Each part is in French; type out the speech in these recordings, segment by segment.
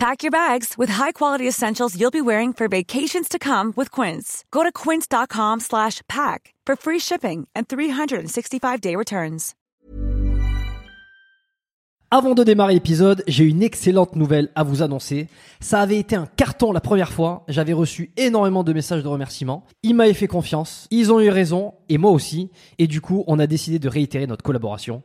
Pack your bags with high-quality essentials you'll be wearing for vacations to come with Quince. Go to quince.com slash pack for free shipping and 365-day returns. Avant de démarrer l'épisode, j'ai une excellente nouvelle à vous annoncer. Ça avait été un carton la première fois. J'avais reçu énormément de messages de remerciements. Ils m'avaient fait confiance. Ils ont eu raison. Et moi aussi. Et du coup, on a décidé de réitérer notre collaboration.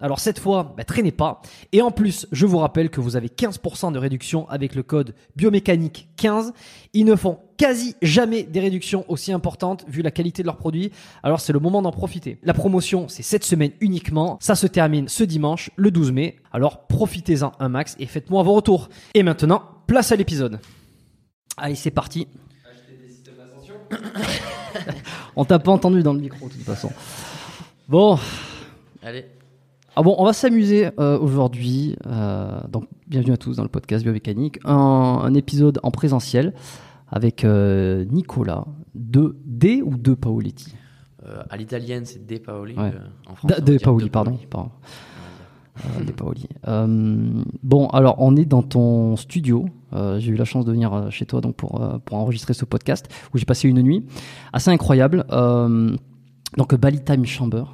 Alors cette fois, bah, traînez pas. Et en plus, je vous rappelle que vous avez 15% de réduction avec le code biomécanique 15. Ils ne font quasi jamais des réductions aussi importantes vu la qualité de leurs produits. Alors c'est le moment d'en profiter. La promotion, c'est cette semaine uniquement. Ça se termine ce dimanche, le 12 mai. Alors profitez-en un max et faites-moi vos retours. Et maintenant, place à l'épisode. Allez, c'est parti. On t'a pas entendu dans le micro de toute façon. Bon. Allez. Ah bon, on va s'amuser euh, aujourd'hui. Euh, donc, bienvenue à tous dans le podcast Biomécanique. Un, un épisode en présentiel avec euh, Nicolas de D ou de Paoletti? À l'italienne, c'est De Paoli. Ouais. en France, De, Paoli, De pardon. Paoli. pardon. Euh, Paoli. Euh, bon, alors on est dans ton studio. Euh, j'ai eu la chance de venir chez toi donc pour, pour enregistrer ce podcast où j'ai passé une nuit assez incroyable. Donc Bali Time Chamber.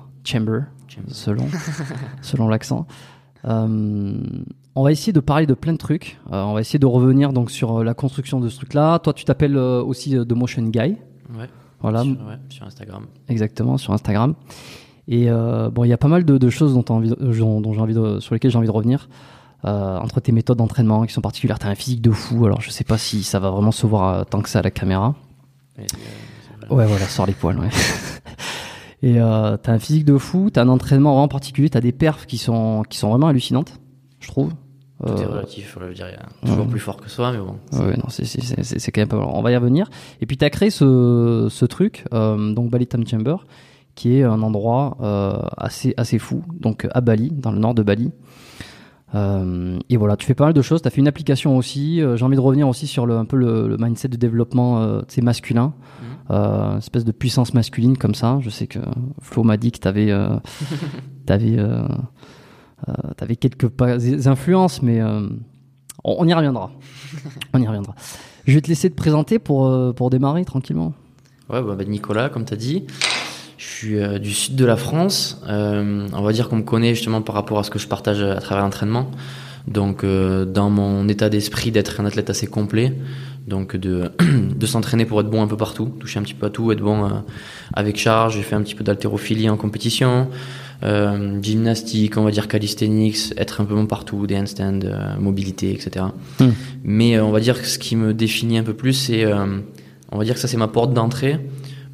Selon, selon l'accent. Euh, on va essayer de parler de plein de trucs. Euh, on va essayer de revenir donc sur euh, la construction de ce truc-là. Toi, tu t'appelles euh, aussi The Motion Guy. Ouais. Voilà, Sur, ouais, sur Instagram. exactement sur Instagram. Et bon, il y a pas mal de, de choses dont, envie de- dont, dont j'ai envie de, sur lesquelles j'ai envie de revenir. Entre tes méthodes d'entraînement qui sont particulières, t'as un physique de fou. Alors je sais pas si ça va vraiment se voir tant que ça à la caméra. Et. Ouais, voilà, sors les poils. Ouais. Et euh, t'as un physique de fou, t'as un entraînement vraiment particulier, t'as des perfs qui sont qui sont vraiment hallucinantes, je trouve. Tout est Euh, relatif, je a Toujours ouais. plus fort que soi, mais bon. Ouais, non, c'est, c'est, c'est, c'est- quand même pas mal. On va y revenir. Et puis, tu as créé ce, ce truc, euh, donc Bali Time Chamber, qui est un endroit euh, assez, assez fou, donc à Bali, dans le nord de Bali. Euh, et voilà, tu fais pas mal de choses. Tu as fait une application aussi. Euh, j'ai envie de revenir aussi sur le, un peu le, le mindset de développement euh, masculin, Mhm. Euh, espèce de puissance masculine comme ça. Je sais que Flo m'a dit que tu avais, euh, t'avais, euh, euh, t'avais quelques pas- influences, mais euh, on, on y reviendra. on y reviendra. Je vais te laisser te présenter pour, euh, pour démarrer tranquillement. Ouais, bah, bah, Nicolas, comme tu as dit. Je suis euh, du sud de la France. Euh, on va dire qu'on me connaît justement par rapport à ce que je partage à travers l'entraînement. Donc, euh, dans mon état d'esprit d'être un athlète assez complet, Donc de, de s'entraîner pour être bon un peu partout, toucher un petit peu à tout, être bon euh, avec charge. J'ai fait un petit peu d'haltérophilie en compétition, euh, gymnastique, on va dire calisthenics, être un peu bon partout, des handstands, euh, mobilité, etc. Hmm. Mais euh, on va dire que ce qui me définit un peu plus, c'est, on va dire que ça c'est ma porte d'entrée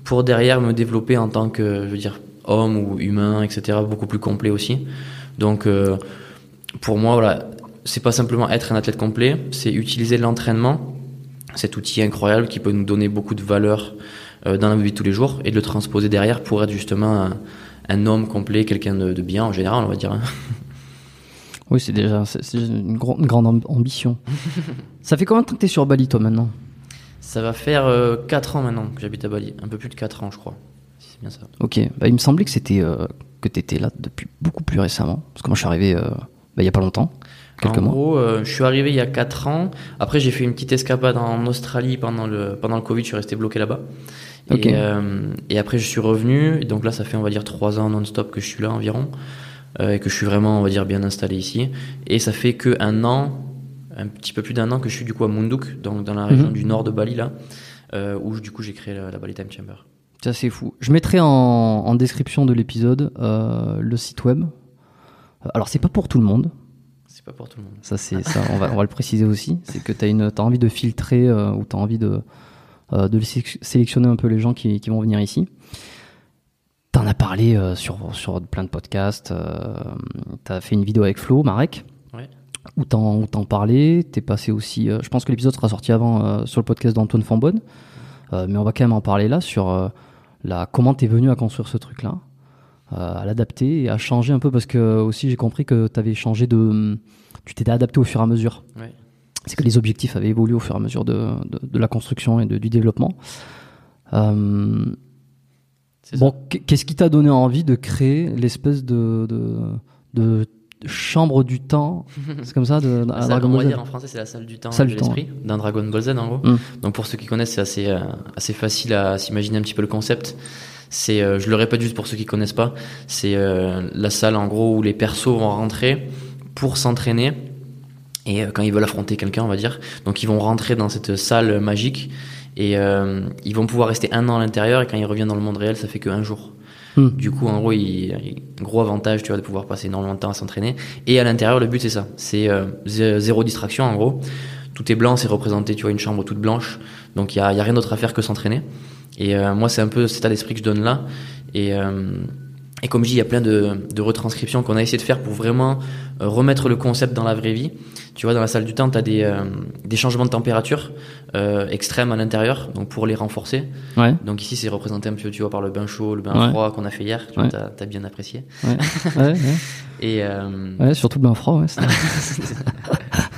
pour derrière me développer en tant que, je veux dire, homme ou humain, etc. Beaucoup plus complet aussi. Donc pour moi, voilà, c'est pas simplement être un athlète complet, c'est utiliser l'entraînement, cet outil incroyable qui peut nous donner beaucoup de valeur euh, dans la vie de tous les jours et de le transposer derrière pour être justement un, un homme complet, quelqu'un de, de bien en général, on va dire. hein. Oui, c'est déjà une, grande amb- ambition. ça fait combien de temps que t'es sur Bali, toi, maintenant? Ça va faire 4 ans maintenant que j'habite à Bali, un peu plus de 4 ans je crois. Si c'est bien ça. Ok, bah, il me semblait que c'était euh, que t'étais là depuis beaucoup plus récemment. Parce que moi, je suis arrivé euh, bah, il y a pas longtemps, quelques en mois. gros, euh, je suis arrivé il y a 4 ans. Après, j'ai fait une petite escapade en Australie pendant le, pendant le Covid. Je suis resté bloqué là-bas. Et, euh, et après, je suis revenu. Et donc là, ça fait, on va dire, 3 ans non-stop que je suis là environ. euh, et que je suis vraiment, on va dire, bien installé ici. Et ça fait que un an, un petit peu plus d'un an que je suis du coup à Munduk, donc dans la région Mhm. du nord de Bali, là, où du coup j'ai créé la, la Bali Time Chamber. Ça, c'est fou. Je mettrai en, en description de l'épisode euh, le site web. Alors, c'est pas pour tout le monde. C'est pas pour tout le monde. Ça, c'est ça. On va, on va le préciser aussi. C'est que t'as une, as envie de filtrer euh, ou t'as envie de euh, de sé- sélectionner un peu les gens qui, qui vont venir ici. T'en as parlé euh, sur sur plein de podcasts. Euh, t'as fait une vidéo avec Flo, Marek. Ouais. Où t'en où t'en parlais. T'es passé aussi. je pense que l'épisode sera sorti avant sur le podcast d'Antoine Fambonne. Mais on va quand même en parler là sur la comment t'es venu à construire ce truc là, à l'adapter et à changer un peu parce que aussi j'ai compris que t'avais changé de, tu t'étais adapté au fur et à mesure. Ouais. C'est que les objectifs avaient évolué au fur et à mesure de, de, de la construction et de- du développement. Euh, bon, qu- qu'est-ce qui t'a donné envie de créer l'espèce de, de, chambre du temps C'est comme ça de, La salle, on va dire en français, c'est la salle du temps Salle de l'esprit, d'un Dragon Ball Z en gros. Mm. Donc pour ceux qui connaissent, c'est assez, euh, assez facile à s'imaginer un petit peu le concept. C'est, euh, je le répète juste pour ceux qui connaissent pas, c'est euh, la salle en gros où les persos vont rentrer pour s'entraîner et euh, quand ils veulent affronter quelqu'un, on va dire. Donc ils vont rentrer dans cette salle magique et euh, ils vont pouvoir rester un an à l'intérieur et quand ils reviennent dans le monde réel, ça fait que un jour. Hmm. Du coup, en gros, il, il- gros avantage, tu vois, de pouvoir passer énormément de temps à s'entraîner. Et à l'intérieur, le but c'est ça, c'est euh, zé- zéro distraction en gros. Tout est blanc, c'est représenté, tu vois, une chambre toute blanche. Donc il y a, il y a rien d'autre à faire que s'entraîner. Et euh, moi, c'est un peu cet état d'esprit que je donne là. Et euh, et comme je dis, il y a plein de, de retranscriptions qu'on a essayé de faire pour vraiment euh, remettre le concept dans la vraie vie. Tu vois, dans la salle du temps, tu as des, euh, des changements de température euh, extrêmes à l'intérieur, donc pour les renforcer. Ouais, Donc ici, c'est représenté un peu, tu vois, par le bain chaud, le bain Ouais. froid qu'on a fait hier. Tu Ouais. vois, t'as as bien apprécié. ouais, ouais. Et euh, Ouais, surtout le bain froid, ouais.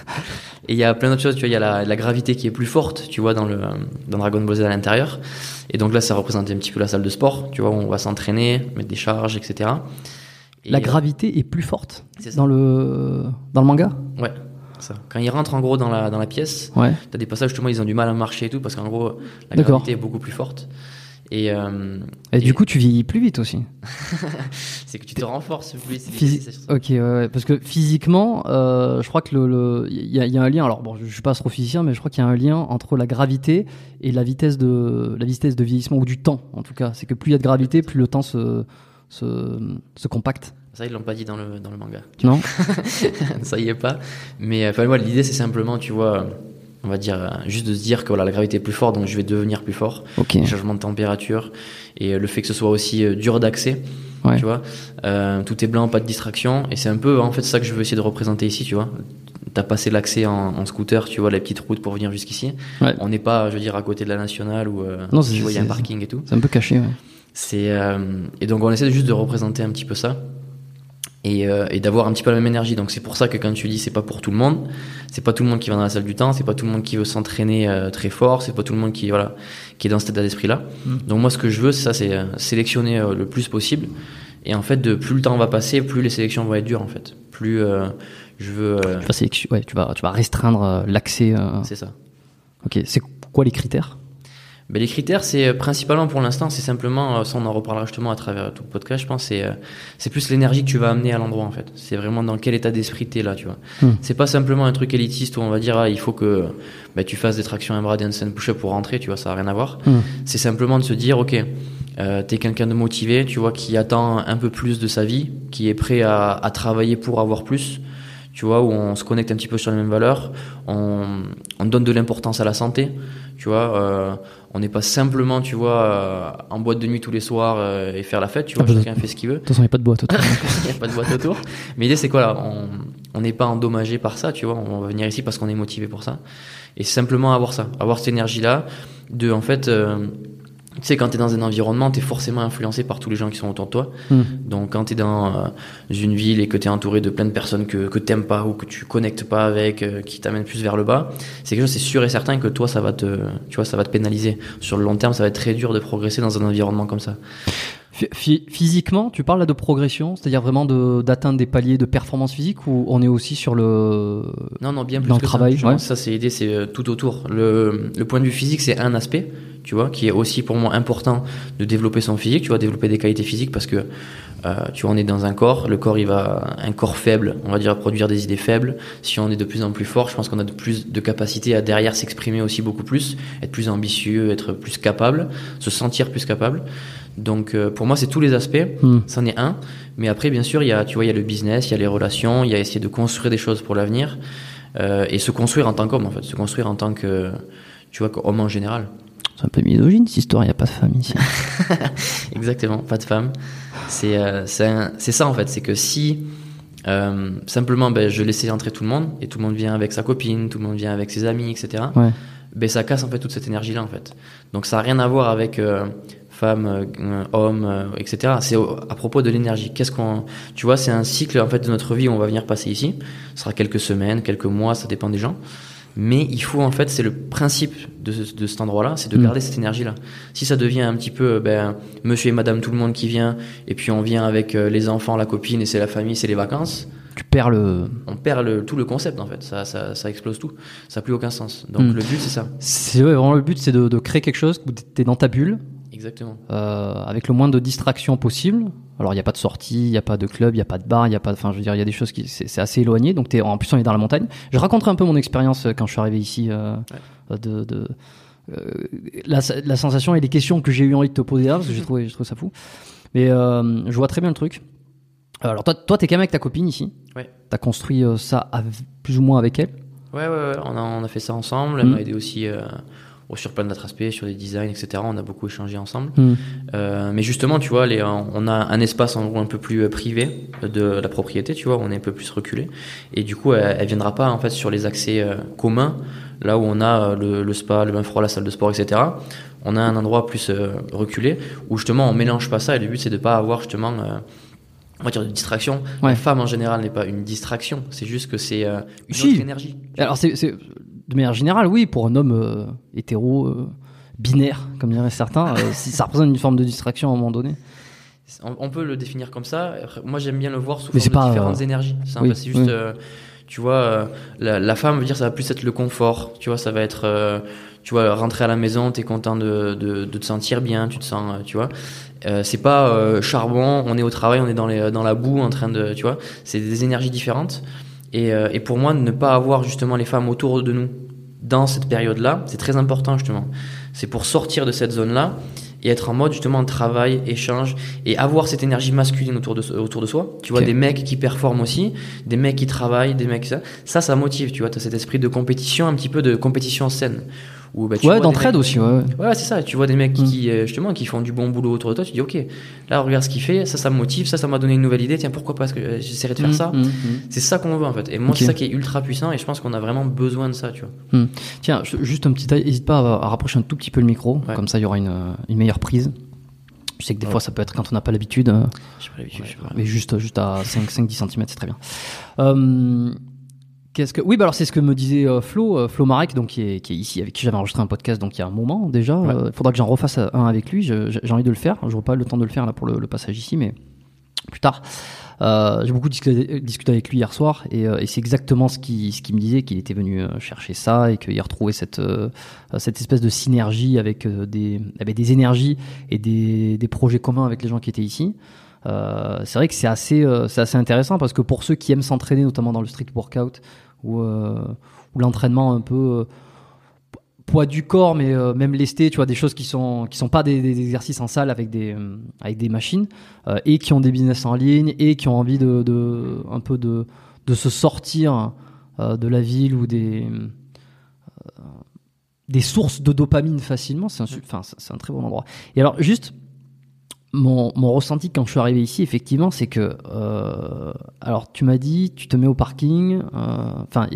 et il y a plein d'autres choses. Tu vois, il y a la, la gravité qui est plus forte, tu vois, dans le dans Dragon Ball Z à l'intérieur. Et donc là, ça représente un petit peu la salle de sport, tu vois, où on va s'entraîner, mettre des charges, etc. Et, La euh, gravité est plus forte c'est ça. dans le dans le manga? Ouais, ça. Quand ils rentrent en gros dans la dans la pièce, Ouais. T'as des passages justement ils ont du mal à marcher et tout parce qu'en gros la gravité est beaucoup plus forte et, euh, Et, Et- du coup, tu vieillis plus vite aussi. c'est que tu te renforces plus Physi- Ok, ouais, ouais, parce que physiquement, euh, je crois que le, il y, a, il y a un lien. Alors bon, je, je suis pas astrophysicien, mais je crois qu'il y a un lien entre la gravité et la vitesse de la vitesse de vieillissement ou du temps, en tout cas. C'est que plus il y a de gravité, plus le temps se se, se compacte. ça ils l'ont pas dit dans le dans le manga Non ça y est pas mais euh, enfin moi l'idée c'est simplement tu vois on va dire juste de se dire que voilà la gravité est plus forte donc je vais devenir plus fort Ok. les changements de température et le fait que ce soit aussi euh, dur d'accès Ouais. tu vois Euh, tout est blanc pas de distraction et c'est un peu en fait ça que je veux essayer de représenter ici tu vois t'as passé l'accès en, en scooter tu vois la petite route pour venir jusqu'ici Ouais. on n'est pas je veux dire à côté de la nationale où euh, Non, c'est- tu vois il y a un parking et tout C'est un peu caché. Ouais. c'est euh, et donc on essaie juste de représenter un petit peu ça et, euh, et d'avoir un petit peu la même énergie. Donc c'est pour ça que quand tu dis c'est pas pour tout le monde, c'est pas tout le monde qui va dans la salle du temps, c'est pas tout le monde qui veut s'entraîner euh, très fort, c'est pas tout le monde qui voilà qui est dans cet état d'esprit là. Mm. Donc moi ce que je veux c'est ça, c'est euh, sélectionner euh, le plus possible. Et en fait de plus le temps va passer, plus les sélections vont être dures en fait. Plus euh, je veux, euh, Tu vas, sélection- ouais, tu vas tu vas restreindre euh, l'accès. euh, c'est ça. Ok. C'est quoi les critères? Ben, les critères, c'est euh, principalement pour l'instant, c'est simplement, euh, ça on en reparlera justement à travers tout le podcast, je pense, c'est, euh, c'est plus l'énergie que tu vas amener à l'endroit en fait. C'est vraiment dans quel état d'esprit t'es là, tu vois. Hmm. C'est pas simplement un truc élitiste où on va dire, ah, il faut que ben, tu fasses des tractions un bras, des handstand push-up pour rentrer, tu vois, ça a rien à voir. Hmm. C'est simplement de se dire, ok, euh, t'es quelqu'un de motivé, tu vois, qui attend un peu plus de sa vie, qui est prêt à, à travailler pour avoir plus, tu vois, où on se connecte un petit peu sur les mêmes valeurs, on, on donne de l'importance à la santé, tu vois, euh, on n'est pas simplement, tu vois, euh, en boîte de nuit tous les soirs euh, et faire la fête, tu vois, Ah, chacun fait ce qu'il veut. De toute façon, il n'y a pas de boîte. autour. Il n'y a pas de boîte autour. Mais l'idée, c'est quoi là On on n'est pas endommagé par ça, tu vois. On va venir ici parce qu'on est motivé pour ça. Et simplement avoir ça, avoir cette énergie-là, de en fait. Tu sais, quand tu es dans un environnement, tu es forcément influencé par tous les gens qui sont autour de toi. Hmm. Donc, quand tu es dans euh, une ville et que tu es entouré de plein de personnes que, que tu pas ou que tu connectes pas avec, euh, qui t'amènent plus vers le bas, c'est quelque chose, c'est sûr et certain que toi, ça va te, tu vois, ça va te pénaliser. Sur le long terme, ça va être très dur de progresser dans un environnement comme ça. Phy- phy- Physiquement, tu parles là de progression, c'est-à-dire vraiment de- d'atteindre des paliers de performance physique ou on est aussi sur le. Non, non, bien plus Dans le travail, ça. Je ouais. ça, c'est l'idée, c'est euh, tout autour. Le, le point de vue physique, c'est un aspect, tu vois, qui est aussi pour moi important de développer son physique, tu vois, développer des qualités physiques parce que, euh, tu vois, on est dans un corps, le corps, il va, un corps faible, on va dire, produire des idées faibles. Si on est de plus en plus fort, je pense qu'on a de plus de capacité à derrière s'exprimer aussi beaucoup plus, être plus ambitieux, être plus capable, se sentir plus capable. Donc, euh, pour moi, c'est tous les aspects. Hmm. C'en est un. Mais après, bien sûr, il y a, tu vois, il y a le business, il y a les relations, il y a essayer de construire des choses pour l'avenir. Euh, et se construire en tant qu'homme, en fait. Se construire en tant que, tu vois, qu'homme en général. C'est un peu misogyne cette histoire, il n'y a pas de femme ici. Exactement, pas de femme. C'est euh, c'est ça, en fait. C'est que si, euh, simplement, ben, je laissais entrer tout le monde, et tout le monde vient avec sa copine, tout le monde vient avec ses amis, etc., Ouais. ben, ça casse, en fait, toute cette énergie-là, en fait. Donc, ça n'a rien à voir avec euh, femme, euh, homme, etc. C'est à propos de l'énergie. Qu'est-ce qu'on, tu vois, c'est un cycle, en fait, de notre vie où on va venir passer ici. Ce sera quelques semaines, quelques mois, ça dépend des gens. Mais il faut, en fait, c'est le principe de, ce- de cet endroit-là, c'est de Mm. garder cette énergie-là. Si ça devient un petit peu, ben, monsieur et madame, tout le monde qui vient, et puis on vient avec euh, les enfants, la copine, et c'est la famille, c'est les vacances, Tu perds le. on perd le, tout le concept, en fait. Ça, ça, ça explose tout. Ça n'a plus aucun sens. Donc, Mm. le but, c'est ça. C'est ouais, vraiment le but, c'est de, de créer quelque chose où tu es dans ta bulle, Exactement. euh, avec le moins de distractions possible. Alors, il n'y a pas de sortie, il n'y a pas de club, il n'y a pas de bar, il y a pas. Enfin, je veux dire, il y a des choses qui. C'est assez éloigné. Donc, t'es, en plus, on est dans la montagne. Je raconterai un peu mon expérience euh, quand je suis arrivé ici. euh, de, de euh, la, la sensation et les questions que j'ai eu envie de te poser là, parce que j'ai trouvé, trouvé ça fou. Mais euh, je vois très bien le truc. Alors, toi, toi, t'es quand même avec ta copine ici. Ouais. T'as construit euh, ça plus ou moins avec elle. Ouais, ouais, ouais, on a, on a fait ça ensemble. Elle Mm. m'a aidé aussi au- sur plein d'autres aspects, sur des designs, etc. On a beaucoup échangé ensemble. Hmm. Euh, mais justement, tu vois, les, on a un espace en gros un peu plus euh, privé de la propriété, tu vois, où on est un peu plus reculé. Et du coup, elle, elle viendra pas en fait sur les accès euh, communs, là où on a euh, le, le spa, le bain froid, la salle de sport, etc. On a un endroit plus euh, reculé où justement on mélange pas ça. Et le but c'est de pas avoir justement euh, on va dire de distraction. Ouais. La femme en général n'est pas une distraction, c'est juste que c'est euh, une Si. autre énergie. Alors, c'est- de manière générale, oui, pour un homme euh, hétéro, euh, binaire, comme diraient certains, euh, ça représente une forme de distraction à un moment donné. On, peut le définir comme ça. Moi, j'aime bien le voir sous Mais forme c'est de pas, différentes euh, énergies. C'est oui, juste, oui. tu vois, la, la femme veut dire ça va plus être le confort. Tu vois, ça va être, tu vois, rentrer à la maison, t'es content de, de, de te sentir bien, tu te sens, tu vois. Euh, c'est pas euh, charbon, on est au travail, on est dans, les, dans la boue, en train de, tu vois. C'est des énergies différentes. Et, euh, et pour moi, ne pas avoir justement les femmes autour de nous dans cette période-là, c'est très important justement. C'est pour sortir de cette zone-là et être en mode justement travail, échange et avoir cette énergie masculine autour de, autour de soi. Tu vois, des mecs qui performent aussi, des mecs qui travaillent, des mecs ça. Ça, ça motive, tu vois. Tu as cet esprit de compétition, un petit peu de compétition saine. Où, bah, tu ouais, d'entraide aussi, ouais. ouais. C'est ça. Tu vois des mecs Mm. qui, euh, justement, qui font du bon boulot autour de toi. Tu dis, ok, là, regarde ce qu'il fait. Ça, ça me motive. Ça, ça m'a donné une nouvelle idée. Tiens, pourquoi pas euh, j'essaierai de faire Mm, ça mm, mm. C'est ça qu'on veut, en fait. Et moi, c'est ça qui est ultra puissant. Et je pense qu'on a vraiment besoin de ça, tu vois. Tiens, juste un petit détail, n'hésite pas à, à rapprocher un tout petit peu le micro, Ouais. comme ça il y aura une, euh, une meilleure prise. Je sais que des fois ça peut être quand on n'a pas l'habitude, J'ai pas mais juste, juste à 5-10 cm, c'est très bien. Euh, Qu'est-ce que oui bah alors c'est ce que me disait euh, Flo euh, Flo Marek donc qui est, qui est ici avec qui j'avais enregistré un podcast donc il y a un moment déjà Ouais. il faudra que j'en refasse un avec lui j'ai envie de le faire je n'aurai pas le temps de le faire là pour le, le passage ici mais plus tard. Euh, j'ai beaucoup discuté, discuté, avec lui hier soir et, euh, et c'est exactement ce qu'il ce qui me disait qu'il était venu euh, chercher ça et qu'il retrouvait cette euh, cette espèce de synergie avec des avec des énergies et des, des projets communs avec les gens qui étaient ici. c'est vrai que c'est assez c'est assez intéressant parce que pour ceux qui aiment s'entraîner notamment dans le street workout ou ou l'entraînement un peu poids du corps, mais euh, même lesté, tu vois, des choses qui sont qui sont pas des, des exercices en salle avec des euh, avec des machines euh, et qui ont des business en ligne et qui ont envie de, de un peu de de se sortir de la ville ou des des sources de dopamine facilement. C'est un, enfin, c'est un très bon endroit. Et alors juste mon, mon, ressenti quand je suis arrivé ici, effectivement, c'est que, euh, alors tu m'as dit, tu te mets au parking, euh, enfin,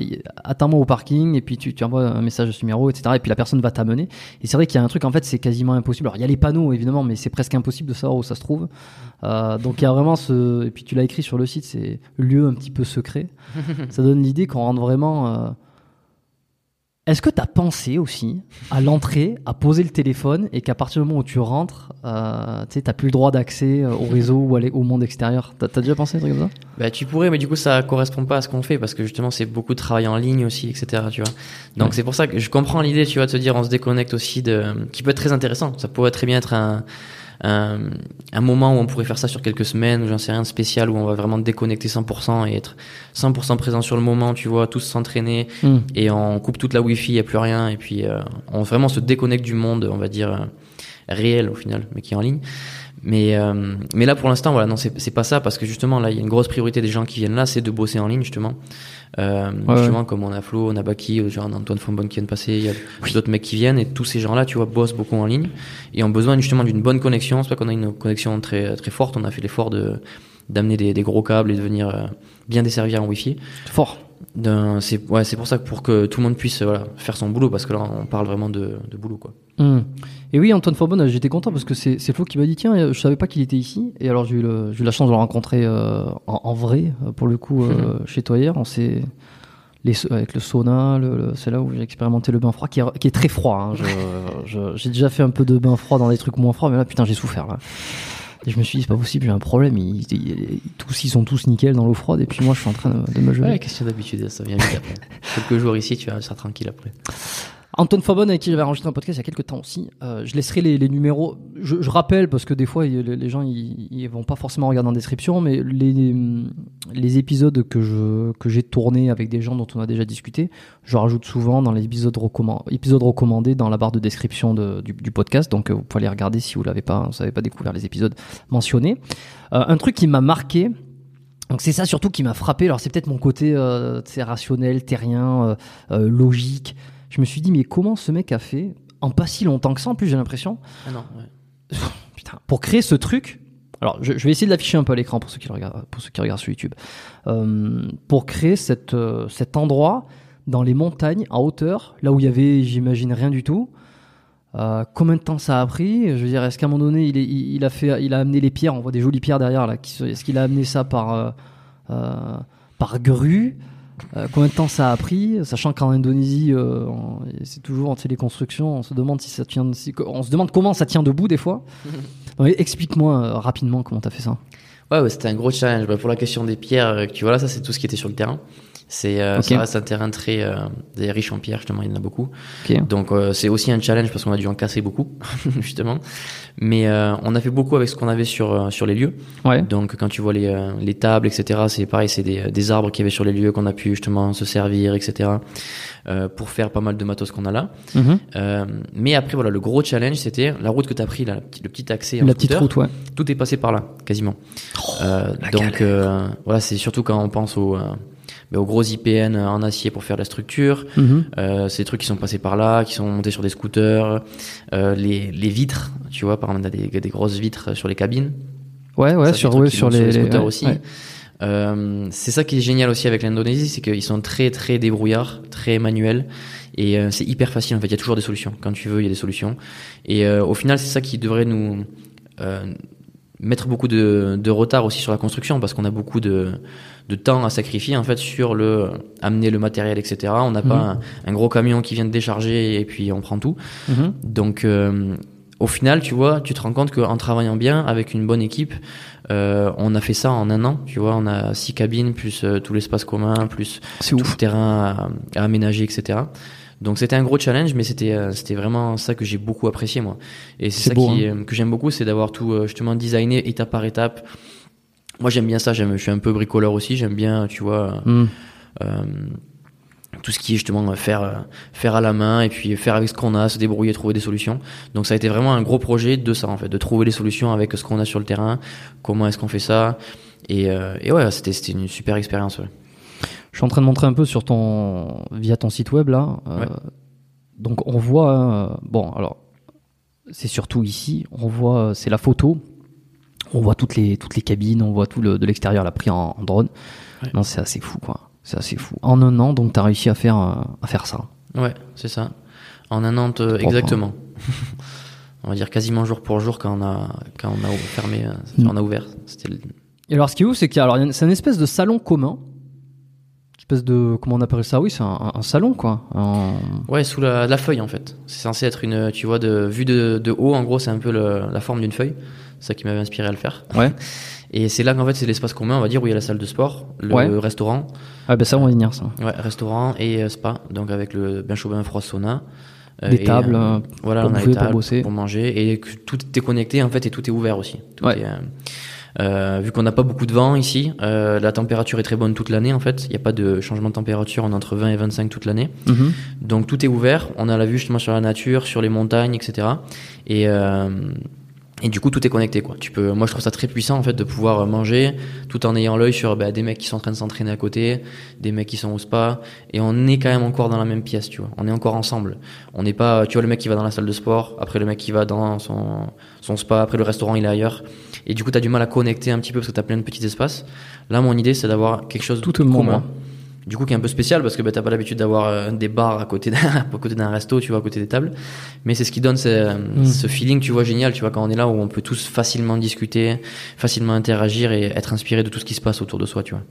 attends-moi au parking, et puis tu, tu envoies un message de ce numéro, etc. Et puis la personne va t'amener. Et c'est vrai qu'il y a un truc, en fait, c'est quasiment impossible. Alors il y a les panneaux, évidemment, mais c'est presque impossible de savoir où ça se trouve. Euh, donc il y a vraiment ce, et puis tu l'as écrit sur le site, c'est lieu un petit peu secret. ça donne l'idée qu'on rentre vraiment euh, est-ce que tu as pensé aussi à l'entrée, à poser le téléphone et qu'à partir du moment où tu rentres, euh, tu n'as plus le droit d'accès euh, au réseau ou au monde extérieur? Tu as, déjà pensé à un truc comme ça? Bah, Tu pourrais, mais du coup, ça correspond pas à ce qu'on fait parce que justement, c'est beaucoup de travail en ligne aussi, etc. Tu vois Donc, c'est pour ça que je comprends l'idée, tu vois, de se dire on se déconnecte aussi, de, qui peut être très intéressant. Ça pourrait très bien être un, un, un, moment où on pourrait faire ça sur quelques semaines, j'en sais rien de spécial, où on va vraiment déconnecter 100% et être 100% présent sur le moment, tu vois, tous s'entraîner, hmm. et on coupe toute la wifi, il n'y a plus rien, et puis euh, on vraiment se déconnecte du monde, on va dire, euh, réel au final, mais qui est en ligne. Mais, euh, mais là, pour l'instant, voilà, non, c'est pas ça, parce que justement, là, il y a une grosse priorité des gens qui viennent là, c'est de bosser en ligne, justement. Euh, justement, comme on a Flo, on a Baki, genre Antoine Fonbonne qui vient de passer, il y a d'autres mecs qui viennent, et tous ces gens-là, tu vois, bossent beaucoup en ligne, et ont besoin justement d'une bonne connexion. C'est pas qu'on a une connexion très, très forte, on a fait l'effort de d'amener des, des, gros câbles et de venir euh, bien desservir en Wi-Fi. Fort c'est ouais, c'est pour ça que pour que tout le monde puisse voilà, faire son boulot, parce que là on parle vraiment de, de boulot quoi. Hmm. Et oui, Antoine Forbonne, j'étais content parce que c'est Flo qui m'a dit tiens, je savais pas qu'il était ici. Et alors j'ai eu, eu, la chance de le rencontrer euh, en, en, vrai, euh, pour le coup, euh, chez toi hier. On s'est avec le sauna, le, c'est là où j'ai expérimenté le bain froid, qui est, qui est très froid. Hein. j'ai déjà fait un peu de bain froid dans des trucs moins froids, mais là putain j'ai souffert. Là. Et je me suis dit, c'est pas possible, j'ai un problème. Ils, tous, ils sont tous nickel dans l'eau froide, et puis moi, je suis en train de, me geler. Ouais, question d'habitude, ça vient vite après. Quelques jours ici, tu vas être tranquille après. Antoine Fabon, avec qui j'avais enregistré un podcast il y a quelques temps aussi. Euh, je laisserai les, les numéros. Je, je, rappelle parce que des fois les, les gens ils, ils, vont pas forcément regarder en description, mais les, les épisodes que je que j'ai tournés avec des gens dont on a déjà discuté, je rajoute souvent dans les épisodes, recommand, épisodes recommandés dans la barre de description de, du, podcast. Donc euh, vous pouvez les regarder si vous l'avez pas, vous n'avez pas découvert les épisodes mentionnés. Euh, un truc qui m'a marqué. Donc c'est ça surtout qui m'a frappé. Alors c'est peut-être mon côté euh, rationnel, terrien, euh, logique je me suis dit, mais comment ce mec a fait, en pas si longtemps que ça, en plus j'ai l'impression. Ah non, Putain, pour créer ce truc. Alors, je, vais essayer de l'afficher un peu à l'écran pour ceux qui regardent, pour ceux qui regardent sur YouTube. Euh, pour créer cette, euh, cet endroit dans les montagnes, en hauteur, là où il y avait, j'imagine, rien du tout. Euh, combien de temps ça a pris? Je veux dire, est-ce qu'à un moment donné, il, est, il, a fait, il a amené les pierres? On voit des jolies pierres derrière là. Est-ce qu'il a amené ça par par grue? Euh, combien de temps ça a pris, sachant qu'en Indonésie, euh, c'est toujours en téléconstruction, on se demande si ça tient, si, on se demande comment ça tient debout des fois. Explique-moi euh, rapidement comment tu as fait ça. Ouais, ouais c'était un gros challenge. Bah, pour la question des pierres, tu vois là, ça c'est tout ce qui était sur le terrain. C'est euh, ça reste un terrain très euh, riche en pierre justement, il y en a beaucoup. Donc euh, c'est aussi un challenge parce qu'on a dû en casser beaucoup justement. Mais euh, on a fait beaucoup avec ce qu'on avait sur euh, sur les lieux. Ouais. Donc quand tu vois les les tables etc, c'est pareil, c'est des des arbres qu'il y avait sur les lieux qu'on a pu justement se servir etc. pour faire pas mal de matos qu'on a là. Mm-hmm. mais après voilà, le gros challenge c'était la route que tu as pris là, le petit accès. En la petite route, ouais. Tout est passé par là quasiment. Oh, donc voilà, c'est surtout quand on pense au mais aux gros IPN en acier pour faire la structure. Mhm. Euh, ces trucs qui sont passés par là, qui sont montés sur des scooters, euh, les, les vitres, tu vois, par exemple, on a des, des grosses vitres sur les cabines. Ouais, ouais, sur, ouais, sur, les, scooters aussi. Euh, c'est ça qui est génial aussi avec l'Indonésie, c'est qu'ils sont très très débrouillards, très manuels, et euh, c'est hyper facile. En fait, il y a toujours des solutions. Quand tu veux, il y a des solutions. Et euh, au final, c'est ça qui devrait nous euh, mettre beaucoup de, de, retard aussi sur la construction, parce qu'on a beaucoup de de temps à sacrifier en fait sur le amener le matériel etc on n'a pas mhm. un, gros camion qui vient de décharger et puis on prend tout mhm. donc euh, au final tu vois tu te rends compte qu'en travaillant bien avec une bonne équipe Euh, on a fait ça en un an, tu vois. On a six cabines plus euh, tout l'espace commun, plus tout ouf. le terrain à, à aménager, etc. Donc c'était un gros challenge, mais c'était euh, c'était vraiment ça que j'ai beaucoup apprécié moi. Et c'est ça beau, qui, hein. euh, que j'aime beaucoup, c'est d'avoir tout euh, justement designé étape par étape. Moi j'aime bien ça, j'aime, je suis un peu bricoleur aussi, j'aime bien, tu vois, Hmm. euh, tout ce qui est justement faire faire à la main et puis faire avec ce qu'on a, se débrouiller, trouver des solutions. Donc ça a été vraiment un gros projet de ça en fait, de trouver les solutions avec ce qu'on a sur le terrain, comment est-ce qu'on fait ça. Et, euh, et ouais, c'était c'était une super expérience. Ouais. Je suis en train de montrer un peu sur ton via ton site web là. Euh, Ouais. Donc on voit euh, bon alors c'est surtout ici on voit euh, c'est la photo. On voit toutes les toutes les cabines, on voit tout le de l'extérieur là pris en, en drone. Ouais. Non c'est assez fou quoi. C'est assez fou. En un an donc t'as réussi à faire à faire ça. Ouais, c'est ça. En un an, exactement. on va dire quasiment jour pour jour quand on a quand on a fermé, euh, Mm. on a ouvert. C'était le- Et alors, ce qui est ouf, c'est qu'il y a, alors, c'est une espèce de salon commun. Espèce de, comment on appelle ça? Oui, c'est un, salon, quoi. Un- ouais sous la, la feuille en fait. C'est censé être une, tu vois, de vue de, de haut. En gros, c'est un peu le- la forme d'une feuille. C'est ça qui m'avait inspiré à le faire. Ouais. Et c'est là qu'en fait c'est l'espace commun, on va dire, où il y a la salle de sport, le Ouais. restaurant, Ah, ben ça, on va y venir, ça. ouais, restaurant et euh, spa, donc avec le bain chaud, bain froid, sauna. Euh, Des et, tables, euh, euh, voilà, pour on a les pour bosser. pour manger et que tout est connecté en fait et tout est ouvert aussi. Tout Ouais. est, euh, euh, vu qu'on n'a pas beaucoup de vent ici, euh, la température est très bonne toute l'année en fait. Il n'y a pas de changement de température, on est entre 20 et 25 toute l'année. Mhm. Donc tout est ouvert, on a la vue justement sur la nature, sur les montagnes, etc. Et, euh, et du coup tout est connecté quoi. Tu peux, moi je trouve ça très puissant en fait de pouvoir manger tout en ayant l'œil sur bah, des mecs qui sont en train de s'entraîner à côté, des mecs qui sont au spa, et on est quand même encore dans la même pièce, tu vois. On est encore ensemble. On n'est pas, tu vois le mec qui va dans la salle de sport, après le mec qui va dans son, son spa, après le restaurant il est ailleurs. Et du coup t'as du mal à connecter un petit peu parce que t'as plein de petits espaces. Là mon idée c'est d'avoir quelque chose Tout de monde, commun. hein. Du coup, qui est un peu spécial parce que bah, t'as pas l'habitude d'avoir euh, des bars à côté d'un, à côté d'un resto, tu vois, à côté des tables. Mais c'est ce qui donne ce, Mm. ce feeling, tu vois, génial, tu vois, quand on est là où on peut tous facilement discuter, facilement interagir et être inspiré de tout ce qui se passe autour de soi, tu vois.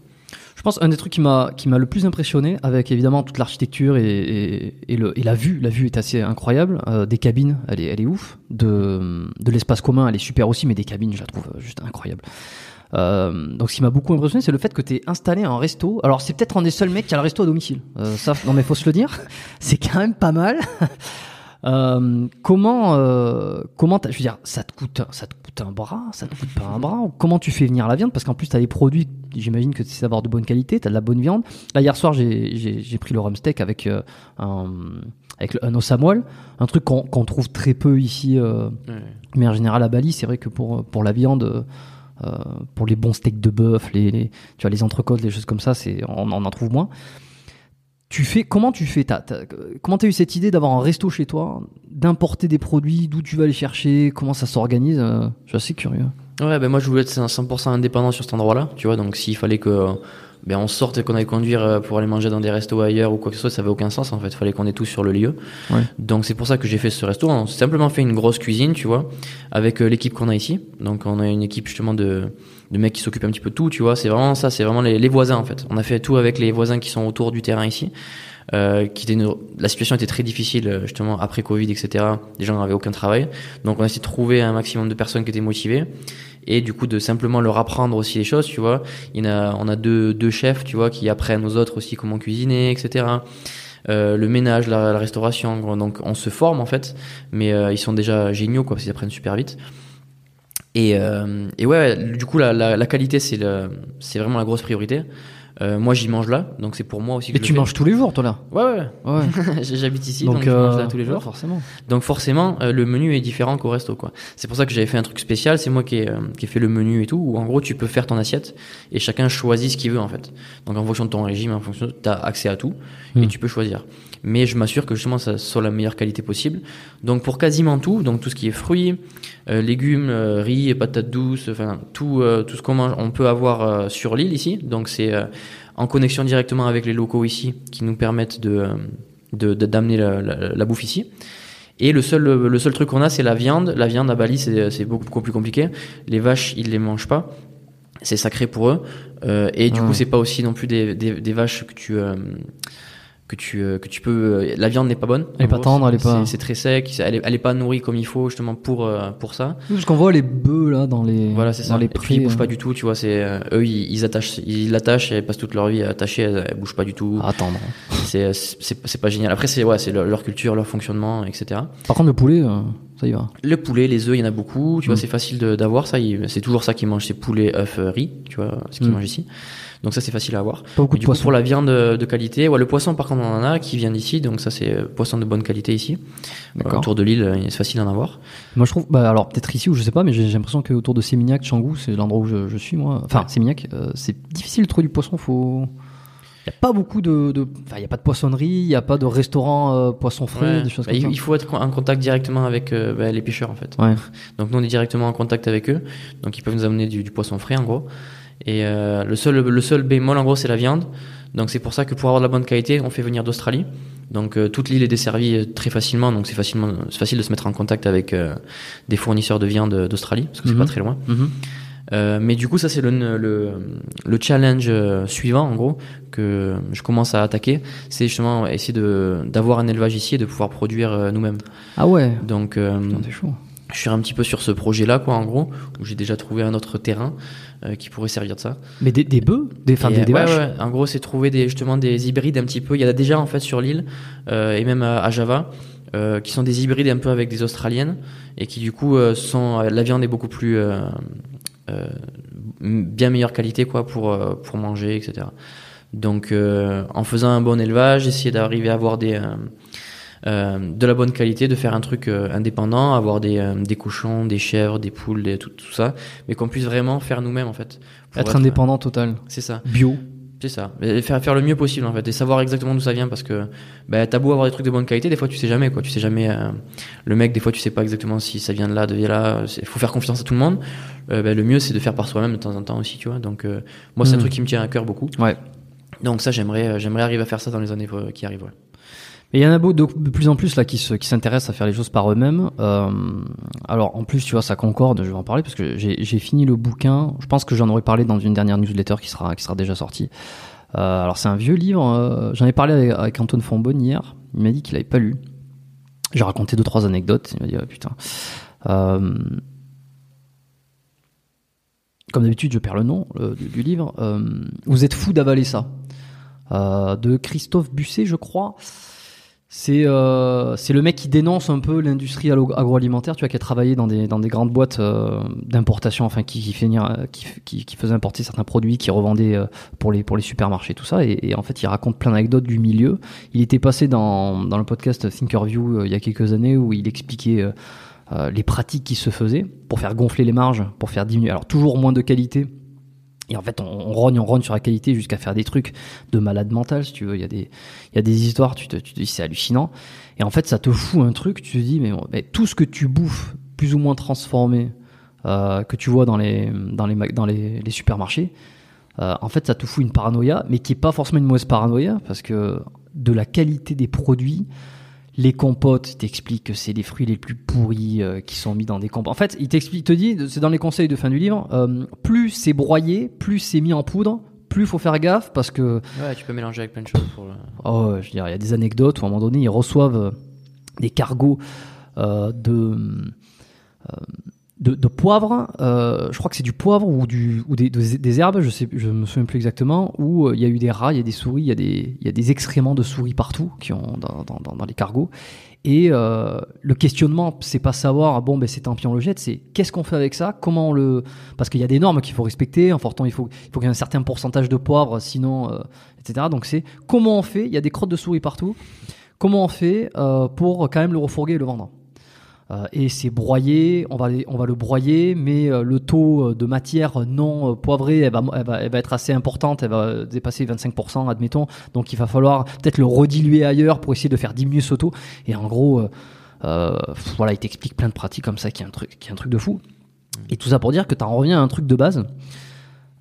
Je pense un des trucs qui m'a qui m'a le plus impressionné, avec évidemment toute l'architecture et, et, et le, et la vue, la vue est assez incroyable. euh, des cabines, elle est, elle est ouf. De, de l'espace commun, elle est super aussi, mais des cabines, je la trouve euh, juste incroyable. Euh, donc ce qui m'a beaucoup impressionné, c'est le fait que tu es installé un resto. Alors c'est peut-être un des seuls mecs qui a le resto à domicile. Euh, ça, non mais faut se le dire, c'est quand même pas mal. Euh, comment, euh, comment je veux dire, ça te coûte, ça te coûte un bras, ça te coûte pas un bras. Comment tu fais venir la viande? Parce qu'en plus, t'as des produits. J'imagine que tu sais avoir de bonne qualité, t'as de la bonne viande. Là, hier soir, j'ai- pris le rum steak avec euh, un, avec un os à moelle, un truc qu'on trouve très peu ici. euh, mais en général à Bali, c'est vrai que pour pour la viande, euh, pour les bons steaks de bœuf, les, les- tu vois les entrecôtes, les choses comme ça, on en trouve moins. Tu fais comment tu fais t'as, Comment t'as eu cette idée d'avoir un resto chez toi, d'importer des produits, d'où tu vas les chercher, comment ça s'organise euh, Je suis assez curieux. Ouais, ben moi je voulais être 100% indépendant sur cet endroit-là, tu vois, donc s'il fallait que ben on sorte et qu'on aille conduire euh, pour aller manger dans des restos ailleurs ou quoi que ce soit, ça avait aucun sens en fait, fallait qu'on ait tous sur le lieu. Ouais. Donc c'est pour ça que j'ai fait ce resto, on s'est simplement fait une grosse cuisine, tu vois, avec euh, l'équipe qu'on a ici. Donc on a une équipe justement de de mecs qui s'occupent un petit peu de tout, tu vois, c'est vraiment ça, c'est vraiment les, les voisins en fait. On a fait tout avec les voisins qui sont autour du terrain ici. Euh, qui était une- la situation était très difficile euh, justement après Covid etc les gens n'avaient aucun travail. Donc on a essayé de trouver un maximum de personnes qui étaient motivées. Et du coup de simplement leur apprendre aussi les choses tu vois. Il y a on a deux deux chefs tu vois qui apprennent aux autres aussi comment cuisiner etc euh, le ménage la, la restauration donc on se forme en fait. Mais euh, ils sont déjà géniaux quoi. Parce qu'ils apprennent super vite. Et, euh, et ouais du coup la, la, la qualité c'est vraiment la grosse priorité euh, moi j'y mange là donc c'est pour moi aussi que Et je tu fais. manges tous les jours, toi là ouais ouais Ouais. j'habite ici donc, je euh, mange là tous les ouais, jours forcément. donc forcément, euh, le menu est différent qu'au resto, quoi. C'est pour ça que j'avais fait un truc spécial. C'est moi qui ai, euh, qui ai fait le menu et tout. Où en gros, tu peux faire ton assiette et chacun choisit ce qu'il veut en fait. Donc en fonction de ton régime, en fonction, t'as accès à tout et Hmm. tu peux choisir. Mais je m'assure que justement ça soit la meilleure qualité possible. Donc pour quasiment tout, donc tout ce qui est fruits, euh, légumes, euh, riz, et patates douces, enfin tout, euh, tout ce qu'on mange, on peut avoir euh, sur l'île ici. Donc c'est en connexion directement avec les locaux ici qui nous permettent de d'amener la, la- la bouffe ici. Et le seul, le seul truc qu'on a, c'est la viande. La viande à Bali, c'est beaucoup plus compliqué. Les vaches, ils les mangent pas. C'est sacré pour eux. Euh, et du Ah. coup, c'est pas aussi non plus des, des, des vaches que tu, euh, que tu euh, que tu peux euh, la viande n'est pas bonne Elle est pas gros, tendre, elle est pas- c'est très sec elle est, elle est pas nourrie comme il faut justement pour euh, pour ça. Oui, Parce qu'on voit les bœufs là dans les voilà c'est ça. les et puis prés. ils bougent pas du tout tu vois c'est eux ils, ils attachent ils l'attachent et elles passent toute leur vie attachées elles, elles bougent pas du tout. À attendre. c'est c'est c'est pas génial. Après c'est ouais c'est leur, leur culture leur fonctionnement etc Par contre le poulet, euh, ça y va. le poulet les œufs il y en a beaucoup tu vois Mm. c'est facile d'avoir ça c'est toujours ça qu'ils mangent c'est poulet œufs euh, riz tu vois ce qu'ils Mm. mangent ici donc ça c'est facile à avoir Pas beaucoup de du coup, pour la viande de, de qualité, ouais, le poisson par contre on en a qui vient d'ici, donc ça c'est euh, poisson de bonne qualité ici. D'accord. Autour de l'île, euh, c'est facile d'en avoir. Moi je trouve, bah alors peut-être ici ou je sais pas, mais j'ai l'impression que autour de Sémignac, Canggu, c'est l'endroit où je, je suis moi. Enfin. Sémignac, euh, c'est difficile de trouver du poisson. Faut, il y a pas beaucoup de, de- il y a pas de poissonnerie, il y a pas de restaurant euh, poisson frais, Ouais. des choses Bah, comme il, ça. il faut être en contact directement avec euh, bah, les pêcheurs en fait. Ouais. Donc nous on est directement en contact avec eux, donc ils peuvent nous amener du, du poisson frais en gros. Et euh, le seul le seul bémol en gros c'est la viande. Donc c'est pour ça que pour avoir de la bonne qualité, on fait venir d'Australie. Donc euh, toute l'île est desservie très facilement, donc c'est facilement facile de se mettre en contact avec des fournisseurs de viande d'Australie parce que c'est Mhm. pas très loin. Mhm. Euh, mais du coup, ça c'est le, le, le challenge euh, suivant, en gros, que je commence à attaquer, c'est justement essayer de d'avoir un élevage ici et de pouvoir produire euh, nous-mêmes. Ah ouais. Donc, euh, Putain, t'es chaud. je suis un petit peu sur ce projet-là, quoi, en gros, où j'ai déjà trouvé un autre terrain euh, qui pourrait servir de ça. Mais des, des bœufs, des, enfin, Et, des, des ouais, vaches. ouais, en gros, c'est trouver des, justement des hybrides un petit peu. Il y en a déjà en fait sur l'île euh, et même à, à Java. euh, qui sont des hybrides un peu avec des australiennes et qui du coup euh, sont la viande est beaucoup plus euh, euh, bien meilleure qualité quoi pour euh, pour manger etc donc euh, en faisant un bon élevage essayer d'arriver à avoir des euh, euh, de la bonne qualité de faire un truc indépendant avoir des des cochons des chèvres des poules des, tout, tout ça mais qu'on puisse vraiment faire nous-mêmes en fait Pour Être indépendant total. c'est ça Bio. C'est ça. Et faire, faire le mieux possible en fait et savoir exactement d'où ça vient parce que bah, t'as beau avoir des trucs de bonne qualité, des fois tu sais jamais quoi. Tu sais jamais euh, le mec, des fois tu sais pas exactement si ça vient de là, de là. Il faut faire confiance à tout le monde. Euh, bah, le mieux c'est de faire par soi-même de temps en temps aussi, tu vois. Donc euh, moi c'est un Mm. truc qui me tient à cœur beaucoup. Ouais. Donc ça j'aimerais euh, j'aimerais arriver à faire ça dans les années euh, qui arrivent. ouais. Mais il y en a beau- de, plus en plus là qui se, qui s'intéressent à faire les choses par eux-mêmes. Euh, alors en plus, tu vois, ça concorde. Je vais en parler parce que j'ai, fini le bouquin. Je pense que j'en aurais parlé dans une dernière newsletter qui sera, qui sera déjà sortie. Euh, alors c'est un vieux livre. euh, j'en ai parlé avec, Antoine Fambonne hier. Il m'a dit qu'il avait pas lu. J'ai raconté deux trois anecdotes. Il m'a dit ah, putain. Euh, comme d'habitude, je perds le nom du, livre. Vous êtes fou d'avaler ça. De Christophe Busset, je crois. C'est euh, c'est le mec qui dénonce un peu l'industrie agro- agroalimentaire, tu vois, qui a travaillé dans des dans des grandes boîtes euh, d'importation, enfin qui qui, qui qui faisait importer certains produits, qui revendait euh, pour les pour les supermarchés, tout ça. Et, et en fait, il raconte plein d'anecdotes du milieu. Il était passé dans dans le podcast Thinkerview euh, il y a quelques années où il expliquait euh, euh, les pratiques qui se faisaient pour faire gonfler les marges, pour faire diminuer. Alors toujours moins de qualité. Et en fait, on, on rogne, on rogne sur la qualité jusqu'à faire des trucs de malade mental, si tu veux. Il y a des, il y a des histoires, tu te, tu te dis c'est hallucinant. Et en fait, ça te fout un truc, tu te dis, mais, mais tout ce que tu bouffes, plus ou moins transformé, euh, que tu vois dans les, dans les, dans les, les supermarchés, euh, en fait, ça te fout une paranoïa, mais qui est pas forcément une mauvaise paranoïa, parce que de la qualité des produits, les compotes, il t'explique que c'est les fruits les plus pourris euh, qui sont mis dans des compotes. En fait, il t'explique, te dit, c'est dans les conseils de fin du livre, euh, plus c'est broyé, plus c'est mis en poudre, plus il faut faire gaffe parce que Ouais, tu peux mélanger avec plein de choses pour. le- Oh, je veux dire, il y a des anecdotes où à un moment donné, ils reçoivent euh, des cargos de, de, de poivre. euh, je crois que c'est du poivre ou, du, ou des, des, herbes, je sais, je me souviens plus exactement, où euh, il y a eu des rats, il y a des souris, il y a des, y a des excréments de souris partout qui ont dans, dans, dans, les cargos. Et euh, le questionnement, c'est pas savoir, bon, ben c'est tant pis, on le jette, c'est qu'est-ce qu'on fait avec ça, comment on le. Parce qu'il y a des normes qu'il faut respecter, en fortant, il faut, il faut qu'il y ait un certain pourcentage de poivre, sinon, euh, etc. Donc c'est comment on fait, il y a des crottes de souris partout, comment on fait euh, pour quand même le refourguer et le vendre? Et c'est broyé, on va, on va le broyer, mais euh, le taux euh, de matière non euh, poivrée, elle va, elle, va, elle va être assez importante, elle va dépasser 25%, admettons. Donc il va falloir peut-être le rediluer ailleurs pour essayer de faire diminuer ce taux. Et en gros, euh, euh, voilà, il t'explique plein de pratiques comme ça qui est un truc, qui est un truc de fou. Et tout ça pour dire que tu en reviens à un truc de base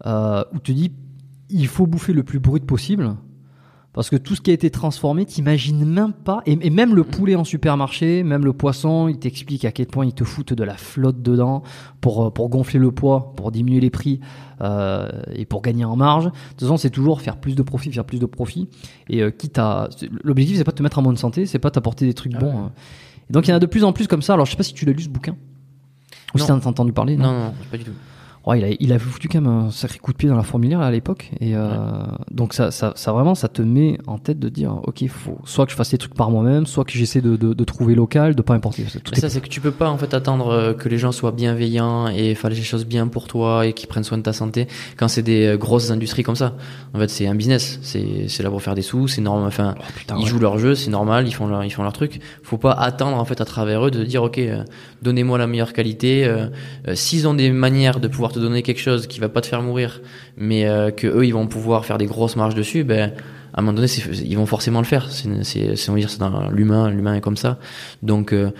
euh, où tu dis il faut bouffer le plus brut possible Parce que tout ce qui a été transformé, t'imagines même pas. Et, et même le Mm. poulet en supermarché, même le poisson, il t'explique à quel point ils te foutent de la flotte dedans pour, euh, pour gonfler le poids, pour diminuer les prix euh, et pour gagner en marge. De toute façon, c'est toujours faire plus de profit, faire plus de profit. Et euh, quitte à. L'objectif, c'est pas de te mettre en bonne santé, c'est pas t'apporter des trucs Ah bons. hein. Et donc, il y en a de plus en plus comme ça. Alors, je sais pas si tu l'as lu ce bouquin. Ou si Non. t'en as entendu parler. Non, non, pas du tout. Ouais, il, a, il a foutu quand même un sacré coup de pied dans la fourmilière à l'époque. Et euh, donc ça, ça, ça vraiment, ça te met en tête de dire, ok, faut soit que je fasse les trucs par moi-même, soit que j'essaie de, de, de trouver local, de pas importer. Tout est- ça, c'est que tu peux pas en fait attendre euh, que les gens soient bienveillants et fassent les choses bien pour toi et qu'ils prennent soin de ta santé quand c'est des euh, grosses industries comme ça. En fait, c'est un business. C'est c'est là pour faire des sous. C'est normal. Enfin, Oh, putain, ils ouais. jouent leur jeu, c'est normal. Ils font leur ils font leur truc. Faut pas attendre en fait à travers eux de dire ok, euh, donnez-moi la meilleure qualité. euh, S'ils ont des manières de pouvoir te donner quelque chose qui va pas te faire mourir, mais euh, que eux ils vont pouvoir faire des grosses marges dessus, ben à un moment donné, ils vont forcément le faire. C'est, on va dire, c'est dans l'humain, l'humain est comme ça. Donc, euh,